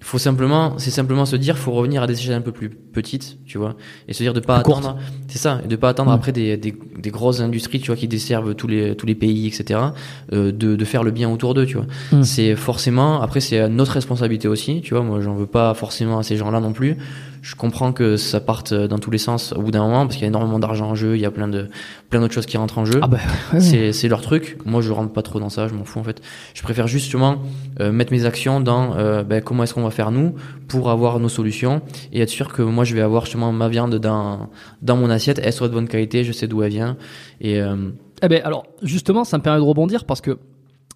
faut simplement, c'est simplement se dire, faut revenir à des échelles un peu plus petites, tu vois, et se dire de pas Plus attendre. C'est ça, et de pas attendre Mm. après des, des, des grosses industries, tu vois, qui desservent tous les tous les pays, etc. euh, de, de faire le bien autour d'eux, tu vois. Mm. C'est forcément, après, c'est notre responsabilité aussi, tu vois. Moi, j'en veux pas forcément à ces gens-là non plus. Je comprends que ça parte dans tous les sens au bout d'un moment, parce qu'il y a énormément d'argent en jeu, il y a plein de plein d'autres choses qui rentrent en jeu. Ah bah, ouais, ouais. C'est, c'est leur truc. Moi, je rentre pas trop dans ça. Je m'en fous en fait. Je préfère justement euh, mettre mes actions dans euh, ben, comment est-ce qu'on va faire nous pour avoir nos solutions et être sûr que moi, je vais avoir justement ma viande dans dans mon assiette. Elle soit de bonne qualité. Je sais d'où elle vient. Et euh, Eh ben alors justement, ça me permet de rebondir parce que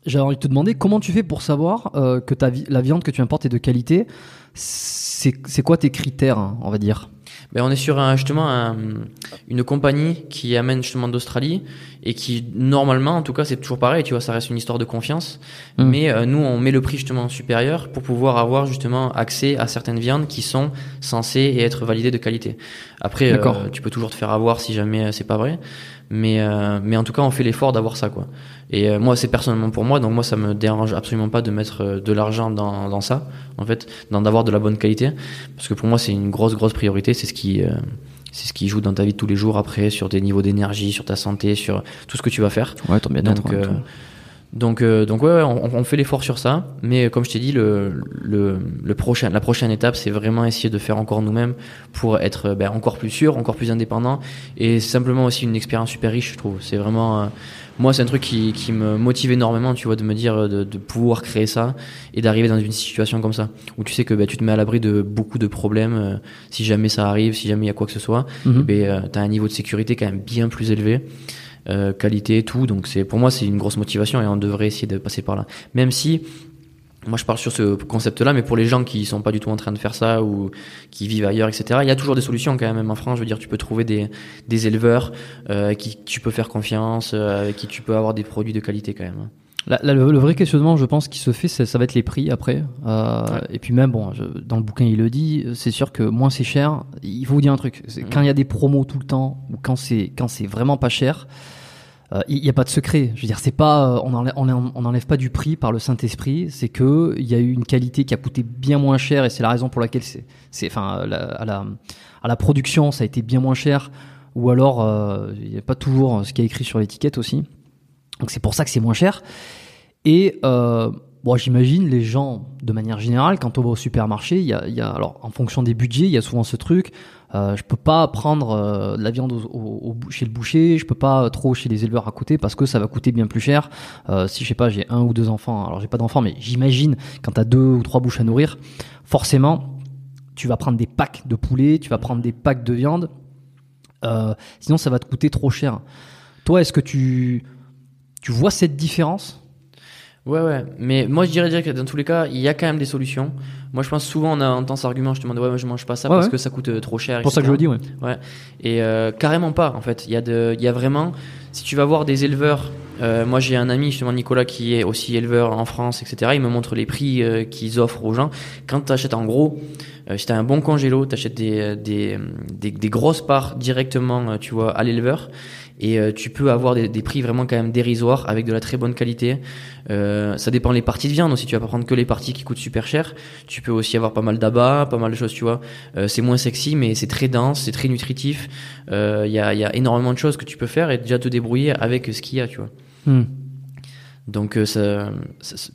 j'avais envie de te demander comment tu fais pour savoir euh, que ta vi- la viande que tu importes est de qualité? C'est quoi tes critères, hein, on va dire? Ben, on est sur un, justement un- une compagnie qui amène justement d'Australie et qui normalement, en tout cas, c'est toujours pareil. Tu vois, ça reste une histoire de confiance. Mm. Mais euh, nous, on met le prix justement supérieur pour pouvoir avoir justement accès à certaines viandes qui sont censées être validées de qualité. Après, euh, tu peux toujours te faire avoir si jamais euh, c'est pas vrai. Mais euh, mais en tout cas, on fait l'effort d'avoir ça quoi. Et euh, moi, c'est personnellement pour moi, donc moi, ça me dérange absolument pas de mettre euh, de l'argent dans dans ça, en fait, dans d'avoir de la bonne qualité, parce que pour moi, c'est une grosse grosse priorité. C'est ce qui euh, c'est ce qui joue dans ta vie de tous les jours après sur tes niveaux d'énergie, sur ta santé, sur tout ce que tu vas faire. Ouais, ton bien-être. Donc, euh, donc, euh, donc ouais, ouais, on, on fait l'effort sur ça. Mais comme je t'ai dit, le, le, le prochain, la prochaine étape, c'est vraiment essayer de faire encore nous-mêmes pour être ben, encore plus sûr, encore plus indépendant. Et c'est simplement aussi une expérience super riche, je trouve. C'est vraiment, euh, moi, c'est un truc qui, qui me motive énormément, tu vois, de me dire euh, de, de pouvoir créer ça et d'arriver dans une situation comme ça où tu sais que ben, tu te mets à l'abri de beaucoup de problèmes euh, si jamais ça arrive, si jamais il y a quoi que ce soit. Ben, euh, t'as un niveau de sécurité quand même bien plus élevé euh, qualité, tout. Donc c'est pour moi c'est une grosse motivation et on devrait essayer de passer par là. Même si moi je parle sur ce concept-là, mais pour les gens qui sont pas du tout en train de faire ça ou qui vivent ailleurs, etc. Il y a toujours des solutions quand même, en France. Je veux dire, tu peux trouver des, des éleveurs euh, qui tu peux faire confiance, euh, avec qui tu peux avoir des produits de qualité quand même. Là, là, le, le vrai questionnement, je pense, qui se fait, ça va être les prix après. Euh, Ouais. Et puis même, bon, je- dans le bouquin, il le dit, c'est sûr que moins c'est cher. Il faut vous dire un truc. Mhm. Quand il y a des promos tout le temps, ou quand c'est quand c'est vraiment pas cher, il n'y a pas de secret. Je veux dire, c'est pas, euh, on enlève, on pas du prix par le Saint Esprit. C'est que il y a eu une qualité qui a coûté bien moins cher, et c'est la raison pour laquelle c'est, enfin, à la à la production, ça a été bien moins cher. Ou alors, euh, il n'y a pas toujours ce qui est écrit sur l'étiquette aussi. Donc c'est pour ça que c'est moins cher. Et euh, bon, j'imagine les gens, de manière générale, quand on va au supermarché, il y a, y a alors en fonction des budgets, il y a souvent ce truc. Euh, je peux pas prendre euh, de la viande chez le boucher, je peux pas trop chez les éleveurs à côté parce que ça va coûter bien plus cher. Euh, si je sais pas, j'ai un ou deux enfants, alors j'ai pas d'enfants, mais j'imagine quand tu as deux ou trois bouches à nourrir, forcément, tu vas prendre des packs de poulet, tu vas prendre des packs de viande. Euh, sinon, ça va te coûter trop cher. Toi, est-ce que tu tu vois cette différence? Ouais, ouais. Mais moi, je dirais dire que dans tous les cas, il y a quand même des solutions. Moi, je pense souvent on a entend cet argument justement de ouais, moi, je mange pas ça Ouais, parce ouais. que ça coûte euh, trop cher. C'est pour ça que je le dis, ouais. Ouais. Et euh, carrément pas, en fait. Il y, a de, il y a vraiment. Si tu vas voir des éleveurs. euh, moi, j'ai un ami, justement, Nicolas, qui est aussi éleveur en France, etc. Il me montre les prix euh, qu'ils offrent aux gens. Quand tu achètes en gros, euh, si tu as un bon congélo, tu achètes des, des, des, des grosses parts directement, euh, tu vois, à l'éleveur. Et euh, tu peux avoir des, des prix vraiment quand même dérisoires avec de la très bonne qualité. Euh, ça dépend les parties de viande aussi. Tu vas pas prendre que les parties qui coûtent super cher. Tu peux aussi avoir pas mal d'abats, pas mal de choses, tu vois. Euh, c'est moins sexy, mais c'est très dense, c'est très nutritif. Il y, a, y a énormément de choses que tu peux faire et déjà te débrouiller avec ce qu'il y a, tu vois. Hmm. Donc euh, ça,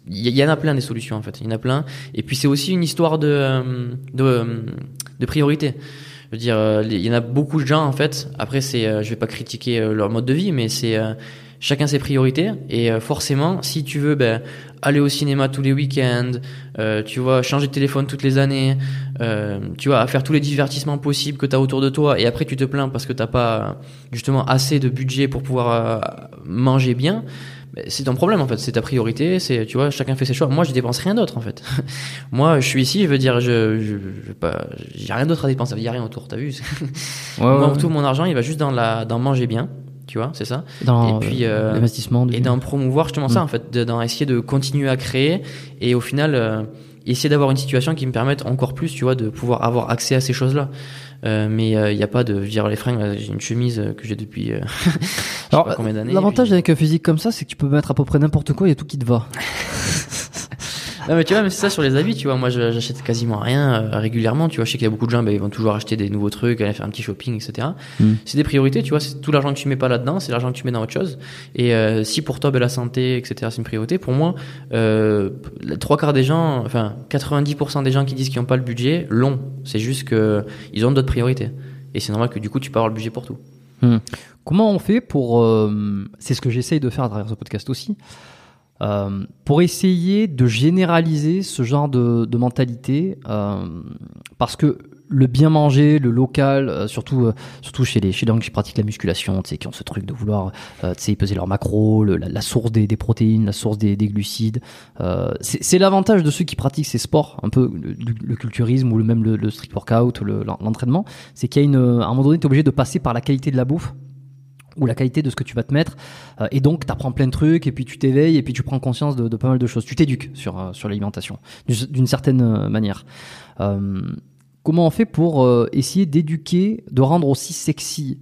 il y, en a plein des solutions en fait, il y en a plein. Et puis c'est aussi une histoire de euh, de, euh, de priorité. Je veux dire, euh, il y en a beaucoup de gens en fait. Après c'est, euh, je vais pas critiquer euh, leur mode de vie, mais c'est chacun ses priorités. Et forcément, si tu veux ben, aller au cinéma tous les week-ends, tu vois, changer de téléphone toutes les années, tu vois, faire tous les divertissements possibles que tu as autour de toi, et après tu te plains parce que t'as pas justement assez de budget pour pouvoir manger bien. C'est ton problème en fait, c'est ta priorité, c'est tu vois, chacun fait ses choix. Moi, je dépense rien d'autre en fait. Moi, je suis ici, je veux dire, je, je, je pas, j'ai rien d'autre à dépenser, il y a rien autour, t'as vu? Moi, Tout mon argent, il va juste dans la, dans manger bien, tu vois, c'est ça? Dans Et puis, euh, l'investissement. Et d'en promouvoir justement ça Mm. en fait, de- d'en essayer de continuer à créer et au final euh, essayer d'avoir une situation qui me permette encore plus, tu vois, de pouvoir avoir accès à ces choses-là. Euh, mais il n'y a pas de, dire les fringues, j'ai une chemise euh, que j'ai depuis, euh, Alors, pas combien d'années. L'avantage puis- avec un physique comme ça, c'est que tu peux mettre à peu près n'importe quoi, il y a tout qui te va. Non mais tu vois, mais c'est ça sur les habits, tu vois. Moi, j'achète quasiment rien euh, régulièrement. Tu vois, je sais qu'il y a beaucoup de gens, ben, ils vont toujours acheter des nouveaux trucs, aller faire un petit shopping, etc. Mm. C'est des priorités, tu vois. C'est tout l'argent que tu mets pas là-dedans, c'est l'argent que tu mets dans autre chose. Et euh, si pour toi, ben, la santé, etc. C'est une priorité. Pour moi, euh, trois quarts des gens, enfin 90% des gens qui disent qu'ils n'ont pas le budget l'ont. C'est juste que ils ont d'autres priorités. Et c'est normal que du coup, tu peux avoir le budget pour tout. Comment on fait pour... euh, c'est ce que j'essaye de faire à travers ce podcast aussi. Euh, pour essayer de généraliser ce genre de, de mentalité, euh, parce que le bien manger, le local, euh, surtout, euh, surtout chez les, chez gens qui pratiquent la musculation, qui ont ce truc de vouloir euh, tu sais, peser leur macro, le- la, la source des, des protéines, la source des, des glucides. Euh, c'est l'avantage de ceux qui pratiquent ces sports, un peu le, le culturisme ou le, même le, le street workout, le- l'entraînement, c'est qu'il y a une, à un moment donné, tu es obligé de passer par la qualité de la bouffe ou la qualité de ce que tu vas te mettre. Euh, et donc, tu apprends plein de trucs, et puis tu t'éveilles, et puis tu prends conscience de, pas mal de choses. Tu t'éduques sur, euh, l'alimentation, d'une- certaine euh, manière. Comment on fait pour essayer d'éduquer, de rendre aussi sexy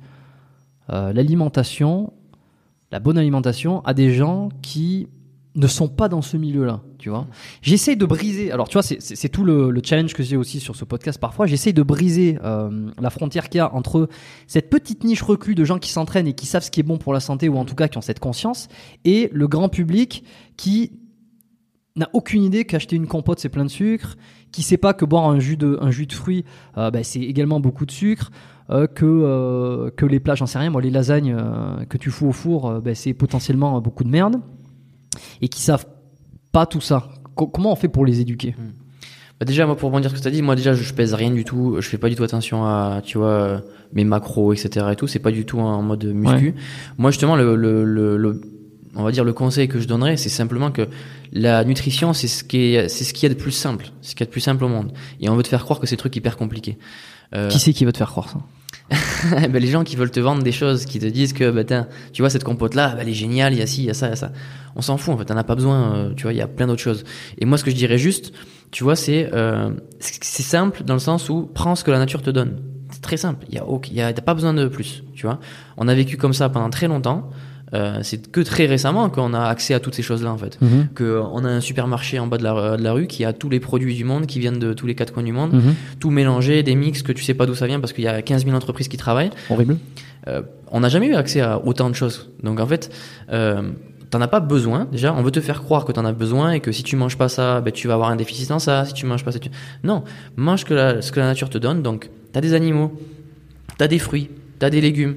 l'alimentation, la bonne alimentation, à des gens qui ne sont pas dans ce milieu-là, tu vois. J'essaye de briser, alors tu vois, c'est- tout le, le challenge que j'ai aussi sur ce podcast parfois, j'essaye de briser euh, la frontière qu'il y a entre cette petite niche reclue de gens qui s'entraînent et qui savent ce qui est bon pour la santé, ou en tout cas qui ont cette conscience, et le grand public qui n'a aucune idée qu'acheter une compote c'est plein de sucre, qui sait pas que boire un jus de, un jus de fruits euh, bah, c'est également beaucoup de sucre, euh, que, euh, que les plats, j'en sais rien, moi les lasagnes euh, que tu fous au four, euh, bah, c'est potentiellement beaucoup de merde, et qui savent pas tout ça. Co- comment on fait pour les éduquer? Bah déjà, moi, pour rebondir ce que tu as dit, moi, déjà, je, pèse rien du tout. Je fais pas du tout attention à, tu vois, euh, mes macros, etc. et tout. C'est pas du tout en mode muscu. Moi, justement, le, le, le, le- on va dire, le conseil que je donnerais, c'est simplement que la nutrition, c'est ce qui est, c'est ce qu'il y a de plus simple. C'est ce qu'il y a de plus simple au monde. Et on veut te faire croire que c'est des trucs hyper compliqués. Euh, Qui c'est qui va te faire croire ça? ben, les gens qui veulent te vendre des choses, qui te disent que bah, tiens, tu vois cette compote là, elle est géniale, il y a ci, il y a ça, il y a ça. On s'en fout en fait, t'en as pas besoin, euh, tu vois, il y a plein d'autres choses. Et moi ce que je dirais juste, tu vois, c'est euh, c'est simple dans le sens où prends ce que la nature te donne. C'est très simple, il y a, y a t'as pas besoin de plus, tu vois. On a vécu comme ça pendant très longtemps. Euh, c'est que très récemment qu'on a accès à toutes ces choses-là en fait. Que euh, on a un supermarché en bas de la, de la rue qui a tous les produits du monde, qui viennent de tous les quatre coins du monde, Mhm. tout mélangé, des mix que tu sais pas d'où ça vient parce qu'il y a 15 000 entreprises qui travaillent. Horrible. Euh, on n'a jamais eu accès à autant de choses. Donc en fait, euh, t'en as pas besoin. Déjà, on veut te faire croire que t'en as besoin et que si tu manges pas ça, ben, tu vas avoir un déficit dans ça. Si tu manges pas ça, tu... non, mange que la- ce que la nature te donne. Donc, t'as des animaux, t'as des fruits, t'as des légumes.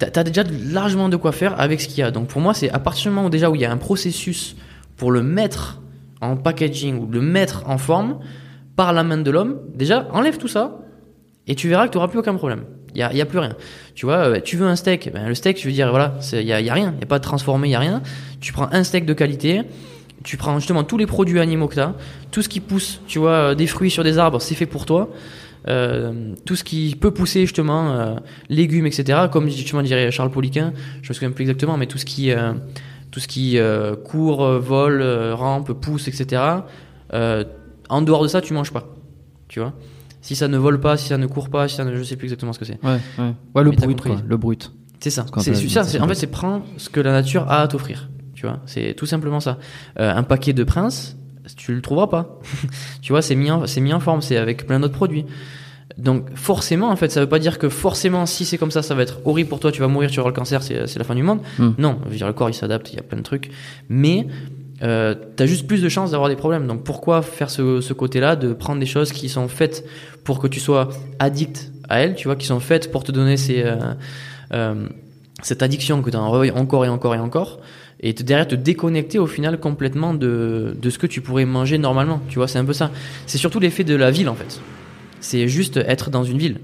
T'as as déjà largement de quoi faire avec ce qu'il y a. Donc pour moi, c'est à partir du moment où déjà où il y a un processus pour le mettre en packaging ou le mettre en forme par la main de l'homme, déjà enlève tout ça et tu verras que tu n'auras plus aucun problème. Il y a, y a plus rien. Tu vois, euh, tu veux un steak, ben, le steak, je veux dire, voilà, il y a, y a rien, il y a pas de transformé, il y a rien. Tu prends un steak de qualité, tu prends justement tous les produits animaux que tu as, tout ce qui pousse, tu vois, euh, des fruits sur des arbres, c'est fait pour toi. Euh, tout ce qui peut pousser justement, euh, légumes, etc. Comme justement dirait Charles Poliquin, je me souviens plus exactement, mais tout ce qui, euh, tout ce qui court, vole, rampe, pousse, etc. en dehors de ça, tu manges pas. Tu vois. Si ça ne vole pas, si ça ne court pas, si ça ne, je sais plus exactement ce que c'est. Ouais, ouais. Ouais, le Mais brut, quoi. Le brut. C'est ça. C'est En fait, c'est prends ce que la nature a à t'offrir. Tu vois. C'est tout simplement ça. Un paquet de Prince, tu le trouveras pas. tu vois, c'est mis en, c'est mis en forme. C'est avec plein d'autres produits. Donc forcément, en fait, ça veut pas dire que forcément, si c'est comme ça, ça va être horrible pour toi, tu vas mourir, tu auras le cancer, c'est c'est la fin du monde. Hmm. Non, je veux dire, le corps il s'adapte, il y a plein de trucs, mais euh, t'as juste plus de chances d'avoir des problèmes. Donc pourquoi faire ce, ce côté-là, de prendre des choses qui sont faites pour que tu sois addict à elles, tu vois, qui sont faites pour te donner ces, euh, euh, cette addiction que tu as encore et encore et encore, et te, derrière te déconnecter au final complètement de, de ce que tu pourrais manger normalement. Tu vois, c'est un peu ça. C'est surtout l'effet de la ville en fait. C'est juste être dans une ville.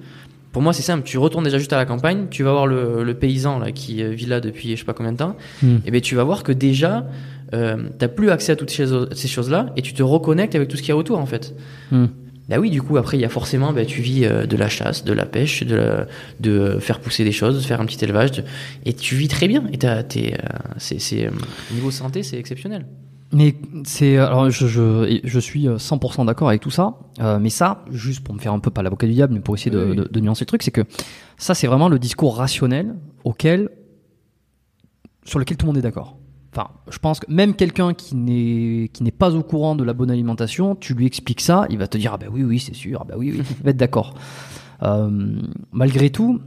Pour moi, c'est simple. Tu retournes déjà juste à la campagne, tu vas voir le, le paysan là qui euh, vit là depuis je sais pas combien de temps, Hmm. et bien tu vas voir que déjà euh, t'as plus accès à toutes ces, ces choses-là et tu te reconnectes avec tout ce qu'il y a autour en fait. Hmm. Bah oui, du coup, après, il y a forcément, bah, tu vis euh, de la chasse, de la pêche, de, la- de faire pousser des choses, de faire un petit élevage, de- et tu vis très bien. Et t'as, t'es, euh, c'est, c'est, euh, niveau santé, c'est exceptionnel. Mais c'est alors je, je, je suis 100% d'accord avec tout ça, euh, mais ça juste pour me faire un peu pas l'avocat du diable, mais pour essayer de, oui. de- de nuancer le truc, c'est que ça c'est vraiment le discours rationnel auquel sur lequel tout le monde est d'accord. Enfin, je pense que même quelqu'un qui n'est qui n'est pas au courant de la bonne alimentation, tu lui expliques ça, il va te dire ah bah oui oui c'est sûr, ah bah oui oui, il va être d'accord. Euh, malgré tout,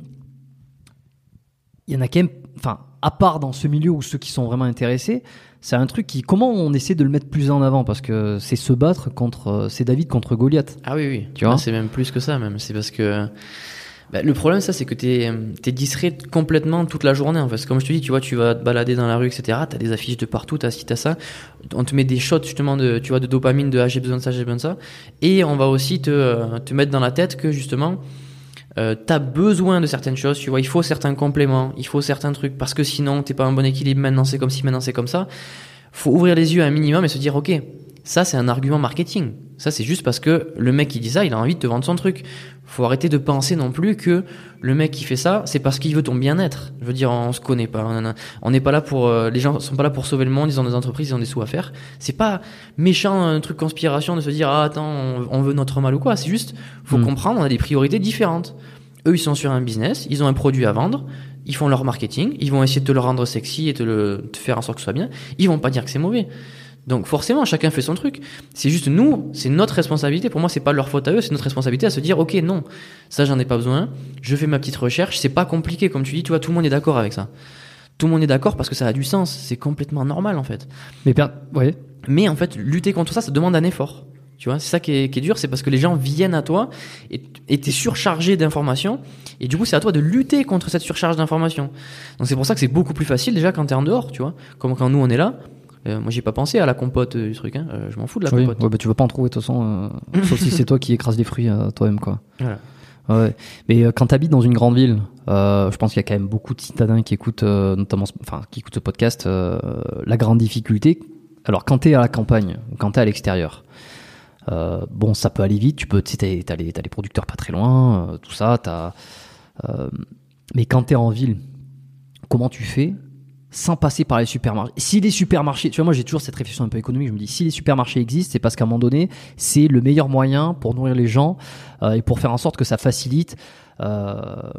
il y en a quand même, enfin, à part dans ce milieu où ceux qui sont vraiment intéressés, c'est un truc qui, comment on essaie de le mettre plus en avant? Parce que c'est se battre contre, euh, c'est David contre Goliath. Ah oui, oui. Tu vois? Ah, C'est même plus que ça, même. C'est parce que. Bah, le problème, ça, c'est que t'es, t'es distrait complètement toute la journée, en fait. Comme je te dis, tu vois, tu vas te balader dans la rue, etc. T'as des affiches de partout, t'as ci, t'as ça. On te met des shots, justement, de, tu vois, de dopamine, de ah, j'ai besoin de ça, j'ai besoin de ça. Et on va aussi te, euh, te mettre dans la tête que, justement, euh, t'as besoin de certaines choses, tu vois, il faut certains compléments, il faut certains trucs, parce que sinon, t'es pas en bon équilibre, maintenant c'est comme ci, maintenant c'est comme ça. Faut ouvrir les yeux un minimum et se dire, ok, ça c'est un argument marketing. Ça c'est juste parce que le mec qui dit ça, il a envie de te vendre son truc. Faut arrêter de penser non plus que le mec qui fait ça, c'est parce qu'il veut ton bien-être. Je veux dire, on se connaît pas. On n'est pas là pour, euh, les gens sont pas là pour sauver le monde. Ils ont des entreprises, ils ont des sous à faire. C'est pas méchant, un truc conspiration de se dire, ah attends, on, on veut notre mal ou quoi. C'est juste, faut Mm. comprendre, on a des priorités différentes. Eux, ils sont sur un business, ils ont un produit à vendre, ils font leur marketing, ils vont essayer de te le rendre sexy et te le te faire en sorte que ce soit bien. Ils vont pas dire que c'est mauvais. Donc forcément, chacun fait son truc. C'est juste nous, c'est notre responsabilité. Pour moi, c'est pas leur faute à eux, c'est notre responsabilité à se dire, ok, non, ça j'en ai pas besoin. Je fais ma petite recherche. C'est pas compliqué, comme tu dis. Tu vois, tout le monde est d'accord avec ça. Tout le monde est d'accord parce que ça a du sens. C'est complètement normal en fait. Mais per... ouais. Mais en fait, lutter contre ça, ça demande un effort. Tu vois, c'est ça qui est, qui est dur, c'est parce que les gens viennent à toi et et t'es surchargé d'informations. Et du coup, c'est à toi de lutter contre cette surcharge d'informations. Donc c'est pour ça que c'est beaucoup plus facile déjà quand t'es en dehors, tu vois. Comme quand nous on est là. Euh, moi, j'ai pas pensé à la compote euh, du truc. Hein. Euh, je m'en fous de la Oui, compote. ouais, bah, tu vas pas en trouver de toute façon, euh, sauf si c'est toi qui écrases les fruits toi-même quoi. Voilà. Ouais. Mais quand tu habites dans une grande ville, je pense qu'il y a quand même beaucoup de citadins qui écoutent, notamment, ce- enfin, qui écoutent ce podcast. la grande difficulté, alors quand t'es à la campagne ou quand t'es à l'extérieur, bon, ça peut aller vite. Tu peux, tu sais, t'as- les, les producteurs pas très loin, tout ça. T'as, mais quand t'es en ville, comment tu fais sans passer par les supermarchés Si les supermarchés, tu vois, moi j'ai toujours cette réflexion un peu économique. Je me dis, si les supermarchés existent, c'est parce qu'à un moment donné, c'est le meilleur moyen pour nourrir les gens euh, et pour faire en sorte que ça facilite euh,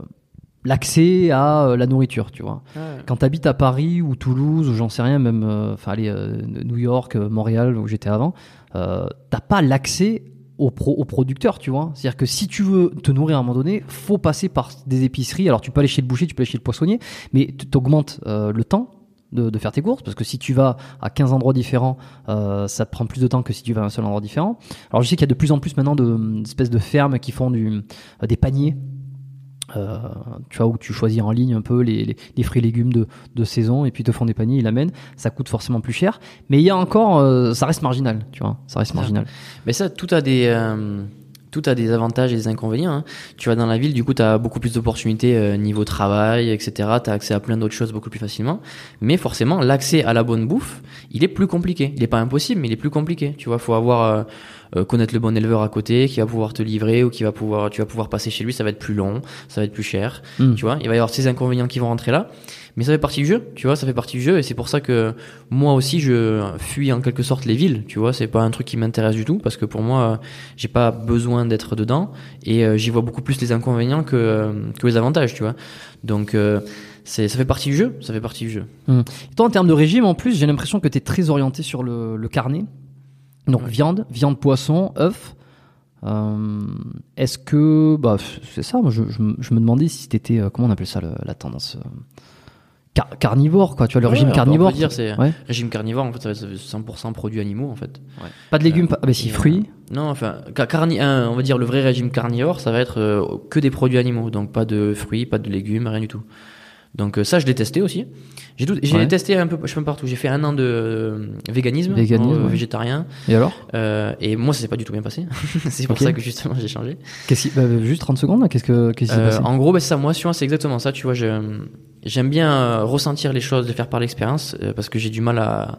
l'accès à euh, la nourriture, tu vois. Quand tu habites à Paris ou Toulouse ou j'en sais rien, même euh, enfin allez, euh, New York, Montréal où j'étais avant, euh, t'as pas l'accès aux, pro- aux producteurs, tu vois. C'est-à-dire que si tu veux te nourrir à un moment donné, faut passer par des épiceries. Alors tu peux aller chez le boucher, tu peux aller chez le poissonnier, mais tu t'augmentes euh, le temps. De, de faire tes courses parce que si tu vas à 15 endroits différents euh, ça te prend plus de temps que si tu vas à un seul endroit différent alors je sais qu'il y a de plus en plus maintenant de- d'espèces de fermes qui font du, euh, des paniers euh, tu vois, où tu choisis en ligne un peu les, les, les fruits et légumes de, de saison et puis ils te font des paniers, ils l'amènent. Ça coûte forcément plus cher, mais il y a encore, euh, ça reste marginal, tu vois, ça reste marginal. Mais ça, tout a des, euh, tout a des avantages et des inconvénients. hein. Tu vas dans la ville, du coup, tu as beaucoup plus d'opportunités euh, niveau travail, etc. Tu as accès à plein d'autres choses beaucoup plus facilement. Mais forcément, l'accès à la bonne bouffe, il est plus compliqué. Il est pas impossible, mais il est plus compliqué. Tu vois, faut avoir euh, euh, connaître le bon éleveur à côté qui va pouvoir te livrer ou qui va pouvoir, tu vas pouvoir passer chez lui. Ça va être plus long, ça va être plus cher. Mm. Tu vois, il va y avoir ces inconvénients qui vont rentrer là. Mais ça fait partie du jeu, tu vois, ça fait partie du jeu et c'est pour ça que moi aussi je fuis en quelque sorte les villes, tu vois, c'est pas un truc qui m'intéresse du tout parce que pour moi j'ai pas besoin d'être dedans et euh, j'y vois beaucoup plus les inconvénients que, euh, que les avantages, tu vois. Donc euh, ça fait partie du jeu, ça fait partie du jeu. Et toi, en termes de régime, en plus, j'ai l'impression que tu es très orienté sur le, le carnet. Donc Ouais. viande, viande, poisson, œuf. Euh, Est-ce que, bah, c'est ça. Moi, je, je, me- je me demandais si c'était, euh, comment on appelle ça, le- la tendance euh, car- carnivore, quoi. Tu vois, le Ouais, régime carnivore. On peut dire c'est Ouais. régime carnivore en fait ça va être 100% produits animaux en fait. Pas de légumes, pas, ah, bah, si euh, fruits. Non, enfin, ca- carni- on va dire le vrai régime carnivore, ça va être euh, que des produits animaux, donc pas de fruits, pas de légumes, rien du tout. Donc euh, ça, je l'ai testé aussi. J'ai tout- j'ai Ouais. testé un peu, je sais pas partout. J'ai fait un an de euh, véganisme, Véganisme, euh, ouais. végétarien, Et alors? Euh, et moi, ça s'est pas du tout bien passé. c'est pour ça que justement j'ai changé. Qu'est-ce qui, bah, juste 30 secondes. là, Qu'est-ce que, qu'est-ce qui s'est Euh, passé? en gros, bah, c'est ça, moi, souvent, c'est exactement ça. Tu vois, je, j'aime bien euh, ressentir les choses, les faire par l'expérience, euh, parce que j'ai du mal à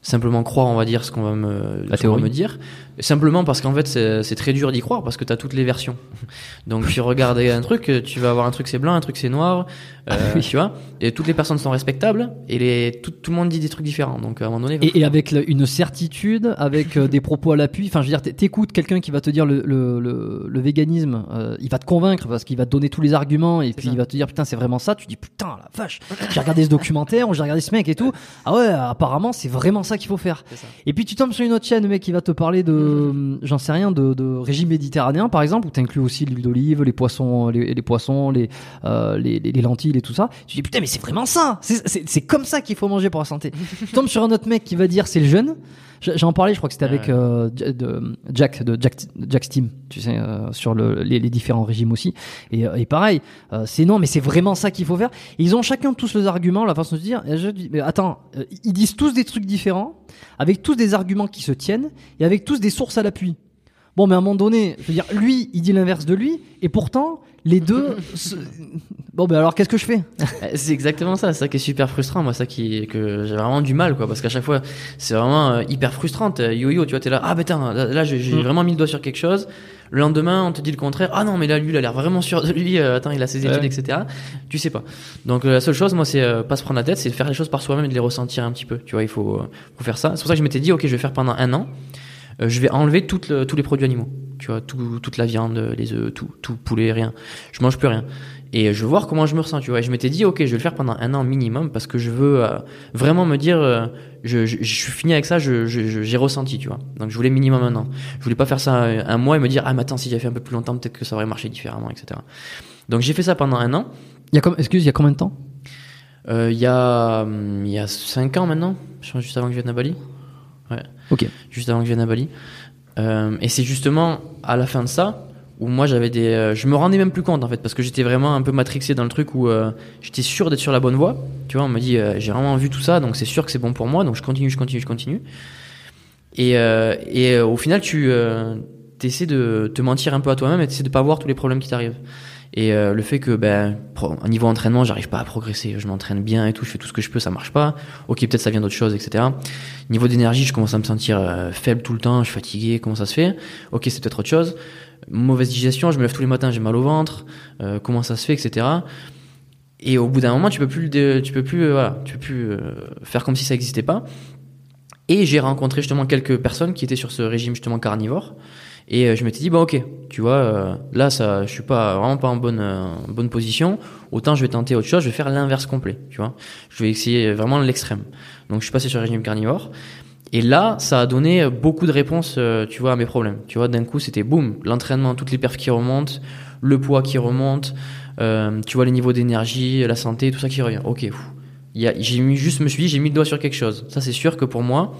simplement croire, on va dire, ce qu'on va me, La théorie. me dire. Simplement parce qu'en fait, c'est, c'est très dur d'y croire, parce que tu as toutes les versions. Donc, tu regardes un truc, tu vas avoir un truc c'est blanc, un truc c'est noir, euh, oui. tu vois. Et toutes les personnes sont respectables, et les, tout, tout le monde dit des trucs différents. Donc, à un moment donné, Et, et avec une certitude, avec euh, des propos à l'appui. Enfin, je veux dire, t'écoutes quelqu'un qui va te dire le, le, le, le véganisme, euh, il va te convaincre parce qu'il va te donner tous les arguments et puis ça. il va te dire putain c'est vraiment ça. Tu dis putain la vache, j'ai regardé ce documentaire ou j'ai regardé ce mec et tout. Ah ouais, apparemment c'est vraiment ça qu'il faut faire. Et puis tu tombes sur une autre chaîne, mec qui va te parler de, j'en sais rien, de, de régime méditerranéen par exemple, où t'inclus aussi l'huile d'olive, les poissons, les, les poissons, les, les, les, les lentilles et tout ça. Tu dis putain mais c'est vraiment ça. C'est- comme ça qu'il faut manger pour la santé. tu tombes sur un autre mec qui va dire c'est le jeûne. J'en parlais, je crois que c'était avec euh, de Jack de Jack, Jack Steam, tu sais, euh, sur le, les, les différents régimes aussi. Et, euh, et pareil, euh, c'est non, mais c'est vraiment ça qu'il faut faire. Et ils ont chacun tous leurs arguments, la façon de se dire. Et je dis, mais attends, ils disent tous des trucs différents, avec tous des arguments qui se tiennent et avec tous des sources à l'appui. Bon, mais à un moment donné, je veux dire, lui, il dit l'inverse de lui, et pourtant, les deux. se- Bon, ben alors, qu'est-ce que je fais? Euh, C'est exactement ça, c'est ça qui est super frustrant, moi, ça qui que j'ai vraiment du mal, quoi, parce qu'à chaque fois, c'est vraiment euh, hyper frustrant. t'es Yo-yo, tu vois, t'es là, ah putain, là, là, j'ai j'ai Mm. vraiment mis le doigt sur quelque chose. Le lendemain, on te dit le contraire. Ah non, mais là, lui, il a l'air vraiment sûr de lui. euh, attends, il a ses études, Ouais. etc. Tu sais pas. Donc euh, la seule chose, moi, c'est euh, pas se prendre la tête, c'est de faire les choses par soi-même et de les ressentir un petit peu. Tu vois, il faut, euh, faut faire ça. C'est pour ça que je m'étais dit, ok, je vais faire pendant un an. Euh, je vais enlever toutes le- tous les produits animaux. Tu vois, tout, toute la viande, les œufs, tout, tout poulet, rien. Je mange plus rien. Et je veux voir comment je me ressens, tu vois. Et je m'étais dit, ok, je vais le faire pendant un an minimum parce que je veux euh, vraiment me dire, euh, je, je, je suis fini avec ça, je, je- je- j'ai ressenti, tu vois. Donc je voulais minimum un an. Je voulais pas faire ça un, un mois et me dire, ah mais attends, si j'avais fait un peu plus longtemps, peut-être que ça aurait marché différemment, etc. Donc j'ai fait ça pendant un an. il y a comme, Excuse, il y a combien de temps? Euh, Il y a, hum, il y a cinq ans maintenant, juste avant que je vienne à Bali. Ouais. Ok. Juste avant que je vienne à Bali. Euh, et c'est justement à la fin de ça où moi j'avais des, euh, je me rendais même plus compte en fait parce que j'étais vraiment un peu matrixé dans le truc où euh, j'étais sûr d'être sur la bonne voie. Tu vois, on me dit euh, j'ai vraiment vu tout ça donc c'est sûr que c'est bon pour moi donc je continue, je continue, je continue. Et, euh, et euh, au final tu euh, essaies de te mentir un peu à toi-même et tu de pas voir tous les problèmes qui t'arrivent. Et euh, le fait que, ben, niveau entraînement, j'arrive pas à progresser. Je m'entraîne bien et tout, je fais tout ce que je peux, ça marche pas. Ok, peut-être ça vient d'autre chose, etc. Niveau d'énergie, je commence à me sentir euh, faible tout le temps, je suis fatigué, comment ça se fait? Ok, c'est peut-être autre chose. Mauvaise digestion, je me lève tous les matins, j'ai mal au ventre, euh, comment ça se fait, etc. Et au bout d'un moment, tu peux plus, tu peux plus, tu peux plus faire comme si ça n'existait pas. Et j'ai rencontré justement quelques personnes qui étaient sur ce régime justement carnivore. Et euh, je m'étais dit, bah ok, tu vois, euh, là, ça, je suis pas vraiment pas en bonne, euh, bonne position. Autant je vais tenter autre chose, je vais faire l'inverse complet, tu vois. Je vais essayer vraiment l'extrême. Donc je suis passé sur le régime carnivore. Et là, ça a donné beaucoup de réponses, tu vois, à mes problèmes. Tu vois, d'un coup, c'était boum, l'entraînement, toutes les perfs qui remontent, le poids qui remonte, euh, tu vois, les niveaux d'énergie, la santé, tout ça qui revient. Ok, j'ai mis juste, me suis dit, j'ai mis le doigt sur quelque chose. Ça, c'est sûr que pour moi,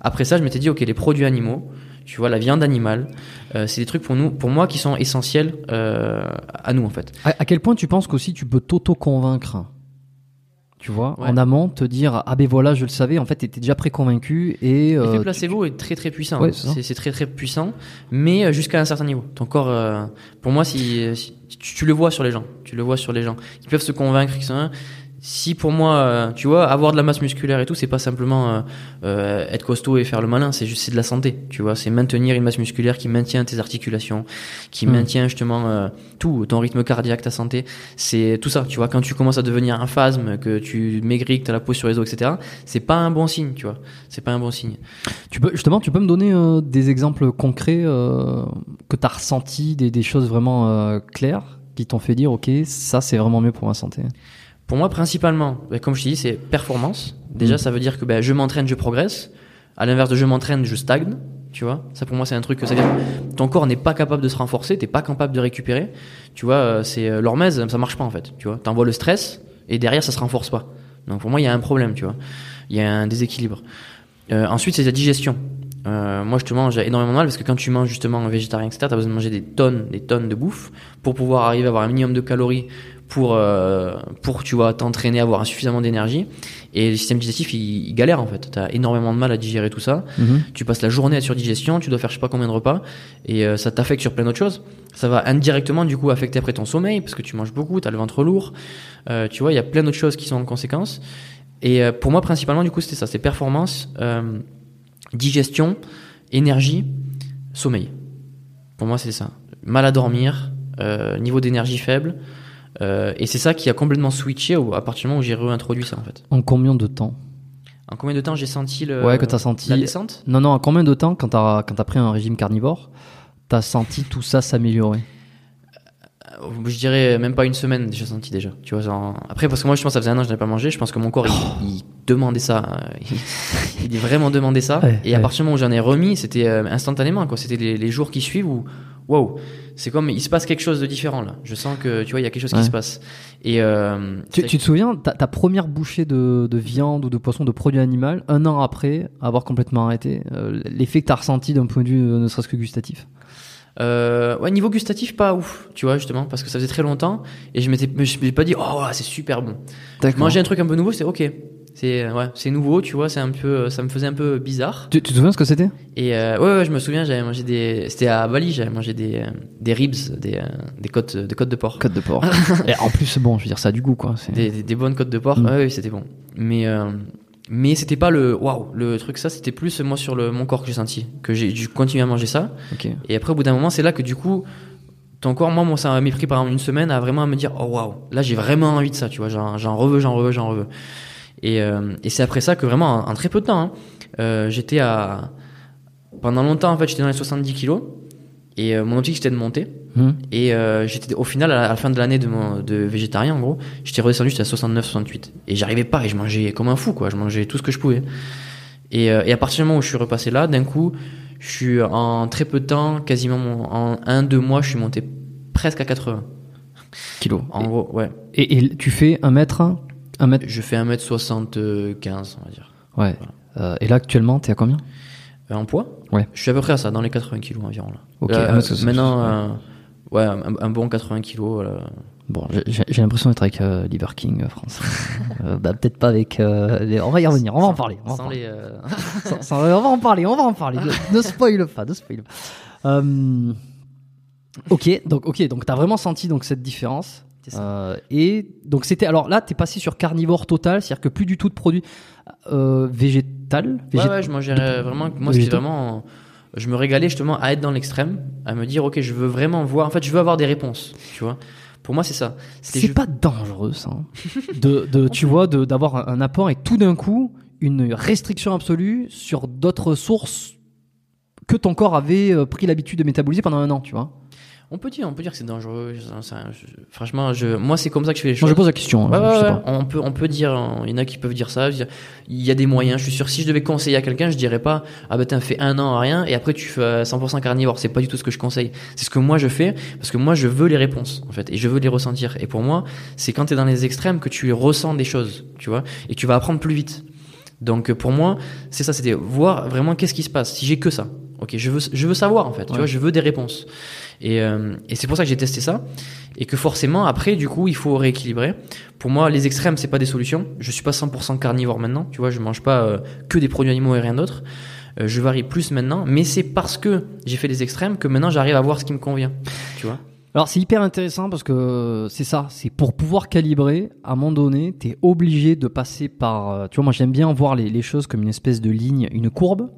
après ça, je m'étais dit, ok, les produits animaux, tu vois, la viande animale, euh, c'est des trucs pour nous, pour moi, qui sont essentiels euh, à nous en fait. À, à quel point tu penses qu'aussi tu peux t'auto-convaincre? Tu vois, Ouais. en amont, te dire ah ben voilà, je le savais, en fait, t'étais déjà préconvaincu et. euh, L'effet tu- placebo est très très puissant. Ouais, c'est très très puissant, mais euh, jusqu'à un certain niveau. Ton corps, euh, pour moi, si, si- tu, tu le vois sur les gens, tu le vois sur les gens, ils peuvent se convaincre sont. Si pour moi, euh, tu vois, avoir de la masse musculaire et tout, c'est pas simplement euh, euh, être costaud et faire le malin, c'est juste c'est de la santé, tu vois, c'est maintenir une masse musculaire qui maintient tes articulations, qui Hmm. maintient justement euh, tout, ton rythme cardiaque, ta santé, c'est tout ça, tu vois. Quand tu commences à devenir un phasme, que tu maigris, que t'as la peau sur les os, etc., c'est pas un bon signe, tu vois. C'est pas un bon signe. Tu peux justement, tu peux me donner euh, des exemples concrets euh, que tu as ressenti, des, des choses vraiment euh, claires qui t'ont fait dire ok, ça c'est vraiment mieux pour ma santé? Pour moi, principalement, ben, comme je te dis, c'est performance. Déjà, Mm. ça veut dire que ben, je m'entraîne, je progresse. À l'inverse de je m'entraîne, je stagne. Tu vois, ça pour moi c'est un truc que ça dire ton corps n'est pas capable de se renforcer, t'es pas capable de récupérer. Tu vois, euh, c'est euh, l'hormèse, ça marche pas en fait. Tu vois, t'envoies le stress et derrière ça se renforce pas. Donc pour moi il y a un problème, tu vois, il y a un déséquilibre. Euh, ensuite c'est la digestion. Euh, moi justement j'ai énormément de mal parce que quand tu manges justement végétarien etc, t'as besoin de manger des tonnes, des tonnes de bouffe pour pouvoir arriver à avoir un minimum de calories pour euh, pour tu vois t'entraîner, avoir suffisamment d'énergie. Et le système digestif il, il galère en fait. T'as énormément de mal à digérer tout ça. Mhm. Tu passes la journée à être sur digestion, tu dois faire je sais pas combien de repas et euh, ça t'affecte sur plein d'autres choses. Ça va indirectement du coup affecter après ton sommeil parce que tu manges beaucoup, t'as le ventre lourd. Euh, tu vois, il y a plein d'autres choses qui sont en conséquence. Et euh, pour moi principalement du coup c'était ça, c'est performance, euh, digestion, énergie, sommeil. Pour moi c'est ça. Mal à dormir, euh, niveau d'énergie faible. Euh, et c'est ça qui a complètement switché à partir du moment où j'ai réintroduit ça en fait. En combien de temps? En combien de temps j'ai senti le Ouais, que t'as senti- la descente? Non, non, en combien de temps, quand t'as quand pris un régime carnivore, t'as senti tout ça s'améliorer? Euh, Je dirais même pas une semaine, j'ai senti déjà. Tu vois, genre... Après, parce que moi, je pense que ça faisait un an que je n'avais pas mangé. Je pense que mon corps, il, il demandait ça. Il, il vraiment demandait ça. Ouais, et à ouais. partir du moment où j'en ai remis, c'était euh, instantanément. quoi. C'était les, les jours qui suivent où, waouh, c'est comme il se passe quelque chose de différent là. Je sens que tu vois, il y a quelque chose Ouais. qui se passe. Et euh, Tu, tu te souviens, ta, ta première bouchée de, de viande ou de poisson, de produit animal, un an après avoir complètement arrêté, euh, l'effet que t'as ressenti d'un point de vue euh, ne serait-ce que gustatif? Euh, ouais, niveau gustatif, pas ouf, tu vois, justement, parce que ça faisait très longtemps et je m'étais, je me suis pas dit, oh, c'est super bon. Manger un truc un peu nouveau, c'est ok. C'est, ouais, c'est nouveau, tu vois, c'est un peu, ça me faisait un peu bizarre. Tu, tu te souviens ce que c'était? Et euh, ouais, ouais, je me souviens, j'avais mangé des, c'était à Bali, j'avais mangé des, euh, des ribs, des, euh, des côtes, des côtes de porc. Côte de porc. Et en plus, bon, je veux dire, ça a du goût, quoi. c'est- Des, des, des bonnes côtes de porc, Mm. ouais, ouais, c'était bon. Mais, euh, mais c'était pas le, waouh, le truc, ça, c'était plus moi sur le, mon corps que j'ai senti, que j'ai dû continuer à manger ça. Ok. Et après, au bout d'un moment, c'est là que du coup, ton corps, moi, moi ça m'a pris par exemple une semaine à vraiment me dire, oh waouh, là j'ai vraiment envie de ça, tu vois, j'en j'en reveux, j'en reveux, j'en reveux. Et, euh, et c'est après ça que vraiment, en, en très peu de temps, hein, euh, j'étais à. Pendant longtemps, en fait, j'étais dans les 70 kilos. Et euh, mon objectif, c'était de monter. Hum. Et euh, j'étais au final, à la, à la fin de l'année de, mon- de végétarien, en gros, j'étais redescendu, j'étais à 69, 68. Et j'arrivais pas, et je mangeais comme un fou, quoi. Je mangeais tout ce que je pouvais. Et, euh, et à partir du moment où je suis repassé là, d'un coup, je suis en très peu de temps, quasiment mon- en un, deux mois, je suis monté presque à 80. Kilos. En gros, ouais. Et, et tu fais un mètre, un mètre. Je fais 1m75, on va dire. Ouais. Euh, et là, actuellement, t'es à combien? Euh, en poids? Ouais. Je suis à peu près à ça, dans les 80 kilos environ. Là. Ok, Là, ça- maintenant, ouais. euh, ouais, un, un bon 80 kilos. là. Bon, j'ai- l'impression d'être avec euh, Liver King euh, France. Euh, bah, peut-être pas avec. euh, les- On va y revenir, on va en parler. On va en Sans parler. les, euh, Sans- sans- on va en parler, on va en parler. Ne, ne spoil pas, ne spoil pas. Euh, ok, donc ok, donc t'as vraiment senti donc cette différence. Ça. Euh, et donc c'était alors là t'es passé sur carnivore total, c'est-à-dire que plus du tout de produits euh, végétal. Ouais, végét- ouais, je mangeais vraiment. Moi, c'était vraiment. Je me régalais justement à être dans l'extrême, à me dire, ok, je veux vraiment voir. En fait, je veux avoir des réponses, tu vois. Pour moi, c'est ça. C'est pas dangereux ça. hein. De, de tu vois d'avoir un, un apport et tout d'un coup une restriction absolue sur d'autres sources que ton corps avait euh, pris l'habitude de métaboliser pendant un an, tu vois. On peut dire, on peut dire que c'est dangereux. franchement, je, moi, c'est comme ça que je fais les Moi choses. je pose la question. Ouais, hein, ouais, je sais pas. On peut, on peut dire, il y en a qui peuvent dire ça. dire, Il y a des moyens. Je suis sûr, si je devais conseiller à quelqu'un, je dirais pas, ah ben t'as fait un an à rien et après tu fais euh, 100% carnivore. C'est pas du tout ce que je conseille. C'est ce que moi je fais parce que moi je veux les réponses en fait et je veux les ressentir. Et pour moi, c'est quand t'es dans les extrêmes que tu ressens des choses, tu vois, et tu vas apprendre plus vite. Donc euh, pour moi, c'est ça, c'était voir vraiment qu'est-ce qui se passe. Si j'ai que ça, ok, je veux, je veux savoir en fait. Tu vois, je veux des réponses. Et, euh, et c'est pour ça que j'ai testé ça et que forcément après du coup il faut rééquilibrer. Pour moi les extrêmes c'est pas des solutions. Je suis pas 100% carnivore maintenant, tu vois, je mange pas euh, que des produits animaux et rien d'autre. Euh, je varie plus maintenant, mais c'est parce que j'ai fait des extrêmes que maintenant j'arrive à voir ce qui me convient, tu vois? Alors c'est hyper intéressant parce que c'est ça, c'est pour pouvoir calibrer, à un moment donné, tu es obligé de passer par... Tu vois, moi j'aime bien voir les, les choses comme une espèce de ligne, une courbe,